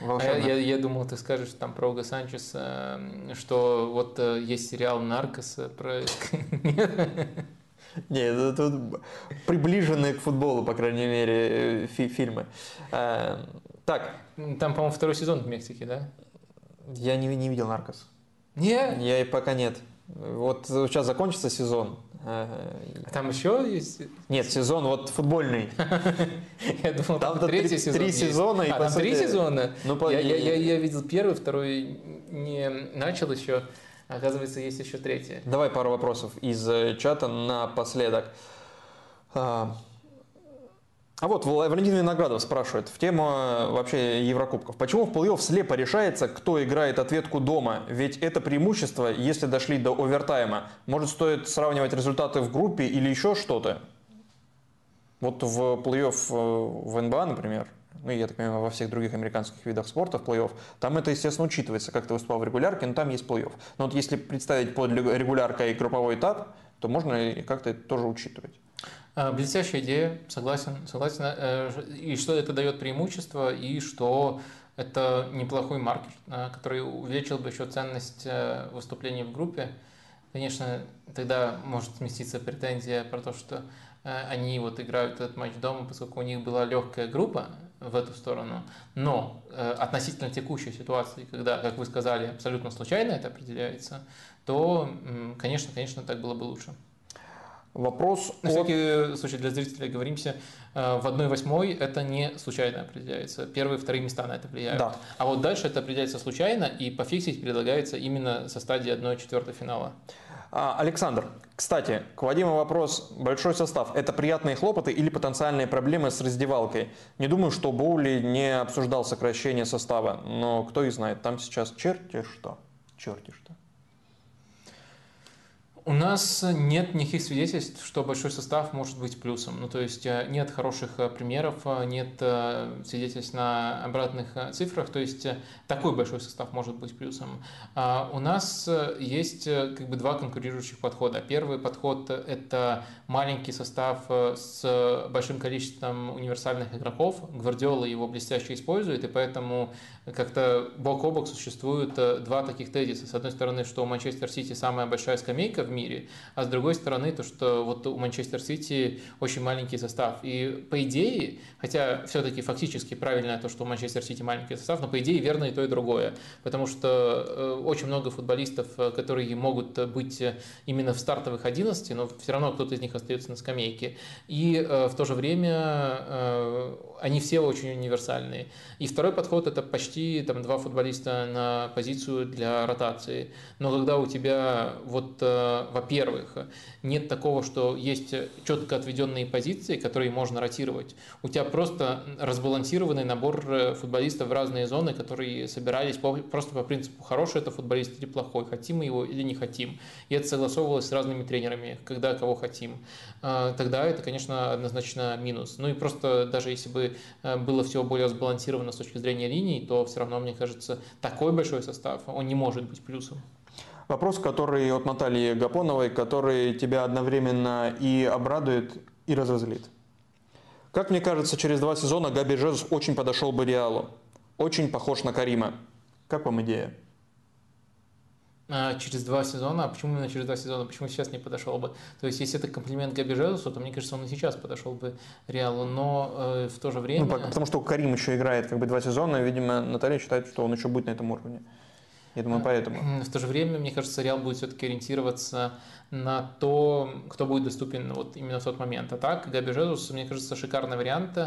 А я, я, я думал, ты скажешь там про Уга Санчеса, что вот есть сериал «Наркос» про... Нет, тут приближенные к футболу, по крайней мере, фи фильмы. Э, так. Там, по-моему, второй сезон в Мексике, да? Я не, не видел «Наркос». Нет? Я и пока нет. Вот сейчас закончится сезон. А там еще есть? Нет, сезон вот футбольный. Я думал, там третий сезон Три сезона. А, там три сезона? Ну, Я видел первый, второй не начал еще. Оказывается, есть еще третий. Давай пару вопросов из э, чата напоследок. А, а вот Валентин Виноградов спрашивает в тему э, вообще Еврокубков. Почему в плей-офф слепо решается, кто играет ответку дома? Ведь это преимущество, если дошли до овертайма. Может, стоит сравнивать результаты в группе или еще что-то? Вот в плей-офф э, в НБА, например, ну, я так понимаю, во всех других американских видах спорта в плей-офф, там это, естественно, учитывается, как ты выступал в регулярке, но там есть плей-офф. Но вот если представить под регуляркой групповой этап, то можно как-то это тоже учитывать. А, блестящая идея, согласен, согласен. Э, и что это дает преимущество, и что это неплохой маркер, э, который увеличил бы еще ценность э, выступлений в группе. Конечно, тогда может сместиться претензия про то, что они вот играют этот матч дома, поскольку у них была легкая группа в эту сторону. Но относительно текущей ситуации, когда, как вы сказали, абсолютно случайно это определяется, то, конечно, конечно, так было бы лучше. Вопрос На от... всякий случай для зрителей говоримся, э, в 1-8 это не случайно определяется. Первые, вторые места на это влияют. Да. А вот дальше это определяется случайно, и пофиксить предлагается именно со стадии 1-4 финала. А, Александр, кстати, к Вадиму вопрос. Большой состав – это приятные хлопоты или потенциальные проблемы с раздевалкой? Не думаю, что Боули не обсуждал сокращение состава, но кто и знает, там сейчас черти что. Черти что. У нас нет никаких свидетельств, что большой состав может быть плюсом. Ну, то есть э, нет хороших э, примеров, э, нет свидетельств на обратных цифрах. То есть такой большой состав может быть плюсом. А у нас есть как бы два конкурирующих подхода. Первый подход – это маленький состав с большим количеством универсальных игроков. Гвардиола его блестяще использует, и поэтому как-то бок о бок существуют два таких тезиса. С одной стороны, что у Манчестер Сити самая большая скамейка в мире, а с другой стороны то, что вот у Манчестер Сити очень маленький состав. И по идее, хотя все-таки фактически правильно то, что у Манчестер Сити маленький состав, но по идее верно и то, и другое. Потому что э, очень много футболистов, э, которые могут быть именно в стартовых 11, но все равно кто-то из них остается на скамейке. И э, в то же время они все очень универсальные. И второй подход – это почти там, два футболиста на позицию для ротации. Но когда у тебя, вот, э, во-первых, нет такого, что есть четко отведенные позиции, которые можно ротировать, у тебя просто разбалансированный набор э, футболистов в разные зоны, которые собирались просто по принципу, хороший это футболист или плохой, хотим мы его или не хотим. И это согласовывалось с разными тренерами, когда кого хотим. Э, тогда это, конечно, однозначно минус. Ну и просто даже если бы Э, было все более сбалансировано с точки зрения линий, то все равно, мне кажется, такой большой состав, он не может быть плюсом. Вопрос, который от Натальи Гапоновой, который тебя одновременно и обрадует, и разозлит. Как мне кажется, через два сезона Габи Жезус очень подошел бы Реалу. Очень похож на Карима. Как вам идея? А, через два сезона. А почему именно через два сезона? Почему сейчас не подошел бы? То есть, если это комплимент Габи Жезусу, то мне кажется, он и сейчас подошел бы Реалу, но э, в то же время... Ну, потому что Карим еще играет как бы два сезона, и, видимо, Наталья считает, что он еще будет на этом уровне. Я думаю, поэтому. В то же время, мне кажется, Реал будет все-таки ориентироваться на то, кто будет доступен вот именно в тот момент. А так, Габи Жезус, мне кажется, шикарный вариант.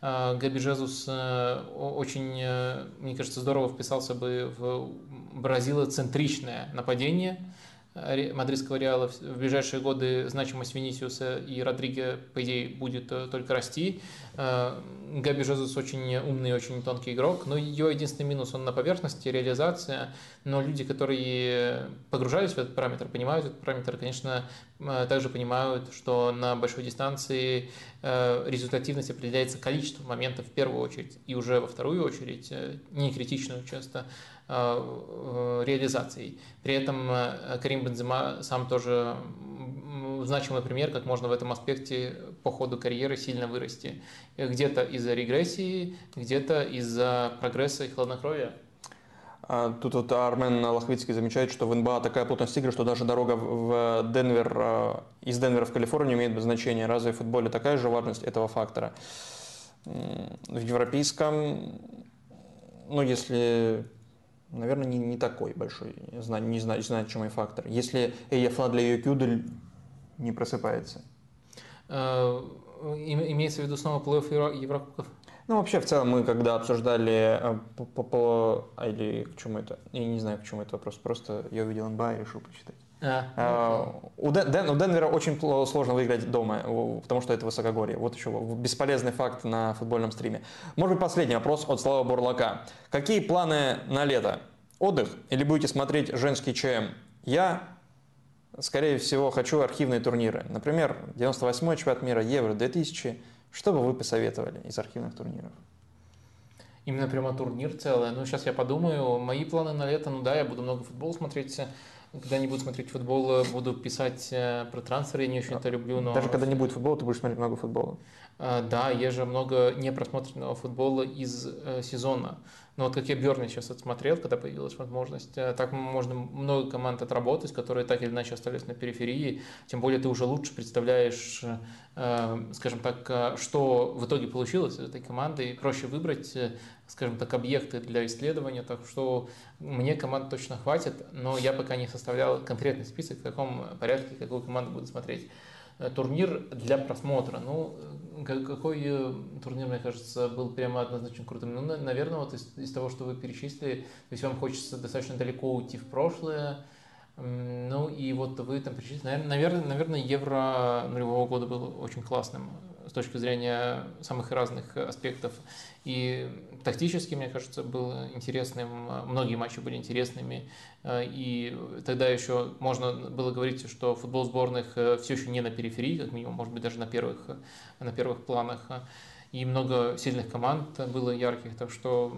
А, Габи Жезус э, очень, э, мне кажется, здорово вписался бы в бразилоцентричное нападение мадридского Реала. В ближайшие годы значимость Венисиуса и Родриго, по идее, будет э, только расти. Габи Жезус очень умный, очень тонкий игрок, но ее единственный минус, он на поверхности, реализация, но люди, которые погружались в этот параметр, понимают этот параметр, конечно, также понимают, что на большой дистанции Э, результативность определяется количеством моментов в первую очередь и уже во вторую очередь, э, не критичную часто, э, реализацией. При этом Карим Бензема сам тоже значимый пример, как можно в этом аспекте по ходу карьеры сильно вырасти. Где-то из-за регрессии, где-то из-за прогресса и хладнокровия. А тут вот Армен Лохвицкий замечает, что в НБА такая плотность игры, что даже дорога в Денвер, из Денвера в Калифорнию имеет значение. Разве в футболе такая же важность этого фактора? В европейском, ну, если наверное, не, не такой большой, не знаю, не знаю, значимый фактор. Если Эйяфла для Йокюдель не просыпается. Э, имеется в виду снова плей-офф Еврокубков? Ну, вообще, в целом, мы когда обсуждали э, по, по, по или к чему это, я не знаю, к чему это вопрос, просто я увидел НБА и решил почитать. А, а, у, Ден, у Денвера очень сложно выиграть дома, потому что это высокогорье. Вот еще бесполезный факт на футбольном стриме. Может быть, последний вопрос от Слава Бурлака. Какие планы на лето? Отдых или будете смотреть женский ЧМ? Я, скорее всего, хочу архивные турниры. Например, 98-й чемпионат мира, Евро 2000. Что бы вы посоветовали из архивных турниров? Именно прямо турнир целый. Ну, сейчас я подумаю. Мои планы на лето, ну да, я буду много футбола смотреть когда не буду смотреть футбол, буду писать э, про трансферы, я не очень это люблю. Но... Даже когда не будет футбола, ты будешь смотреть много футбола? А, да, есть же много непросмотренного футбола из э, сезона. Но вот как я Бёрни сейчас отсмотрел, когда появилась возможность, э, так можно много команд отработать, которые так или иначе остались на периферии. Тем более ты уже лучше представляешь, скажем так, что в итоге получилось из этой команды, и проще выбрать скажем так, объекты для исследования, так что мне команд точно хватит, но я пока не составлял конкретный список, в каком порядке какую команду буду смотреть. Э, турнир для просмотра. Ну, какой э, турнир, мне кажется, был прямо однозначно крутым? Ну, наверное, вот из, из того, что вы перечислили, то есть вам хочется достаточно далеко уйти в прошлое, ну и вот вы там перечислили, наверное, наверное, Евро нулевого года был очень классным с точки зрения самых разных аспектов. И тактически, мне кажется, был интересным, многие матчи были интересными, и тогда еще можно было говорить, что футбол сборных все еще не на периферии, как минимум, может быть, даже на первых, на первых планах и много сильных команд было ярких, так что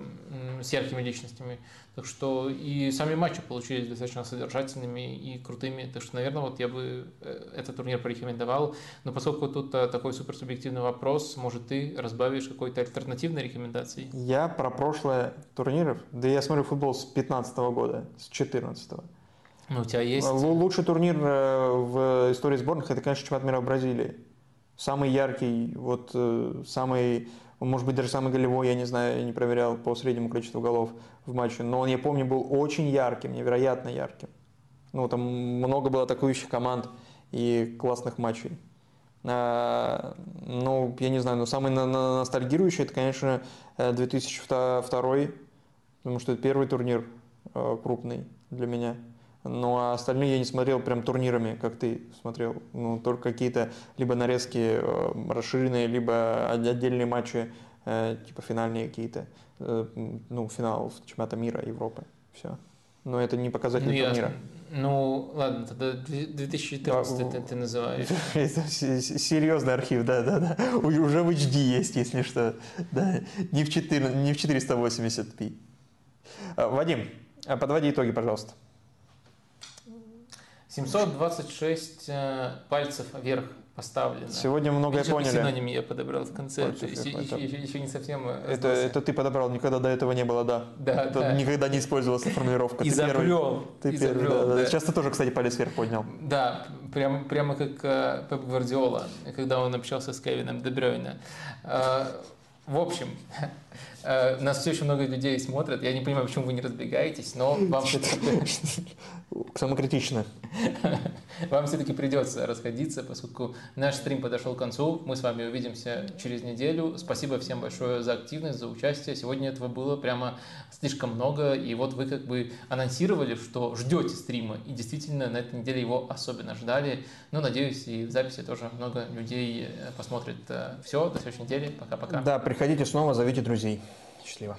с яркими личностями. Так что и сами матчи получились достаточно содержательными и крутыми. Так что, наверное, вот я бы э, этот турнир порекомендовал. Но поскольку тут э, такой суперсубъективный вопрос, может, ты разбавишь какой-то альтернативной рекомендацией? Я про прошлое турниров, да я смотрю футбол с 15 года, с 14 -го. Ну, у тебя есть... Лучший турнир э, в истории сборных – это, конечно, чемпионат мира в Бразилии самый яркий, вот э, самый, может быть, даже самый голевой, я не знаю, я не проверял по среднему количеству голов в матче, но он, я помню, был очень ярким, невероятно ярким. Ну, там много было атакующих команд и классных матчей. А, ну, я не знаю, но самый ностальгирующий, это, конечно, 2002, э, потому что это первый турнир э, крупный для меня. Ну а остальные я не смотрел прям турнирами, как ты смотрел. Ну, только какие-то либо нарезки э, расширенные, либо отдельные матчи, э, типа финальные какие-то. Э, ну, финал чемпионата мира, Европы. Все. Но это не показатель ну, турнира. Ну, ладно, тогда 2014 да, ты, ты называешь. Это серьезный архив, да, да, да. Уже в HD есть, если что. Да, не в, 4, не в 480p. Вадим, подводи итоги, пожалуйста. 726 э, пальцев вверх поставлено. Сегодня многое Еще поняли. синоним я подобрал в конце. Пальцев еще, еще, еще, еще не совсем э, это, это ты подобрал, никогда до этого не было, да. Да, да. Никогда не использовалась формулировка. Изобрел. Ты Изобрел, первый, да, да. Сейчас ты тоже, кстати, палец вверх поднял. Да, прямо, прямо как э, Пеп Гвардиола, когда он общался с Кевином Дебрёйне. Э, в общем, нас все еще много людей смотрят. Я не понимаю, почему вы не разбегаетесь, но вам все-таки... Самокритично. Вам все-таки придется расходиться, поскольку наш стрим подошел к концу. Мы с вами увидимся через неделю. Спасибо всем большое за активность, за участие. Сегодня этого было прямо слишком много. И вот вы как бы анонсировали, что ждете стрима. И действительно на этой неделе его особенно ждали. Ну, надеюсь, и в записи тоже много людей э, посмотрит. Э, все, до следующей недели. Пока-пока. Да, приходите снова, зовите друзей друзей. Счастливо.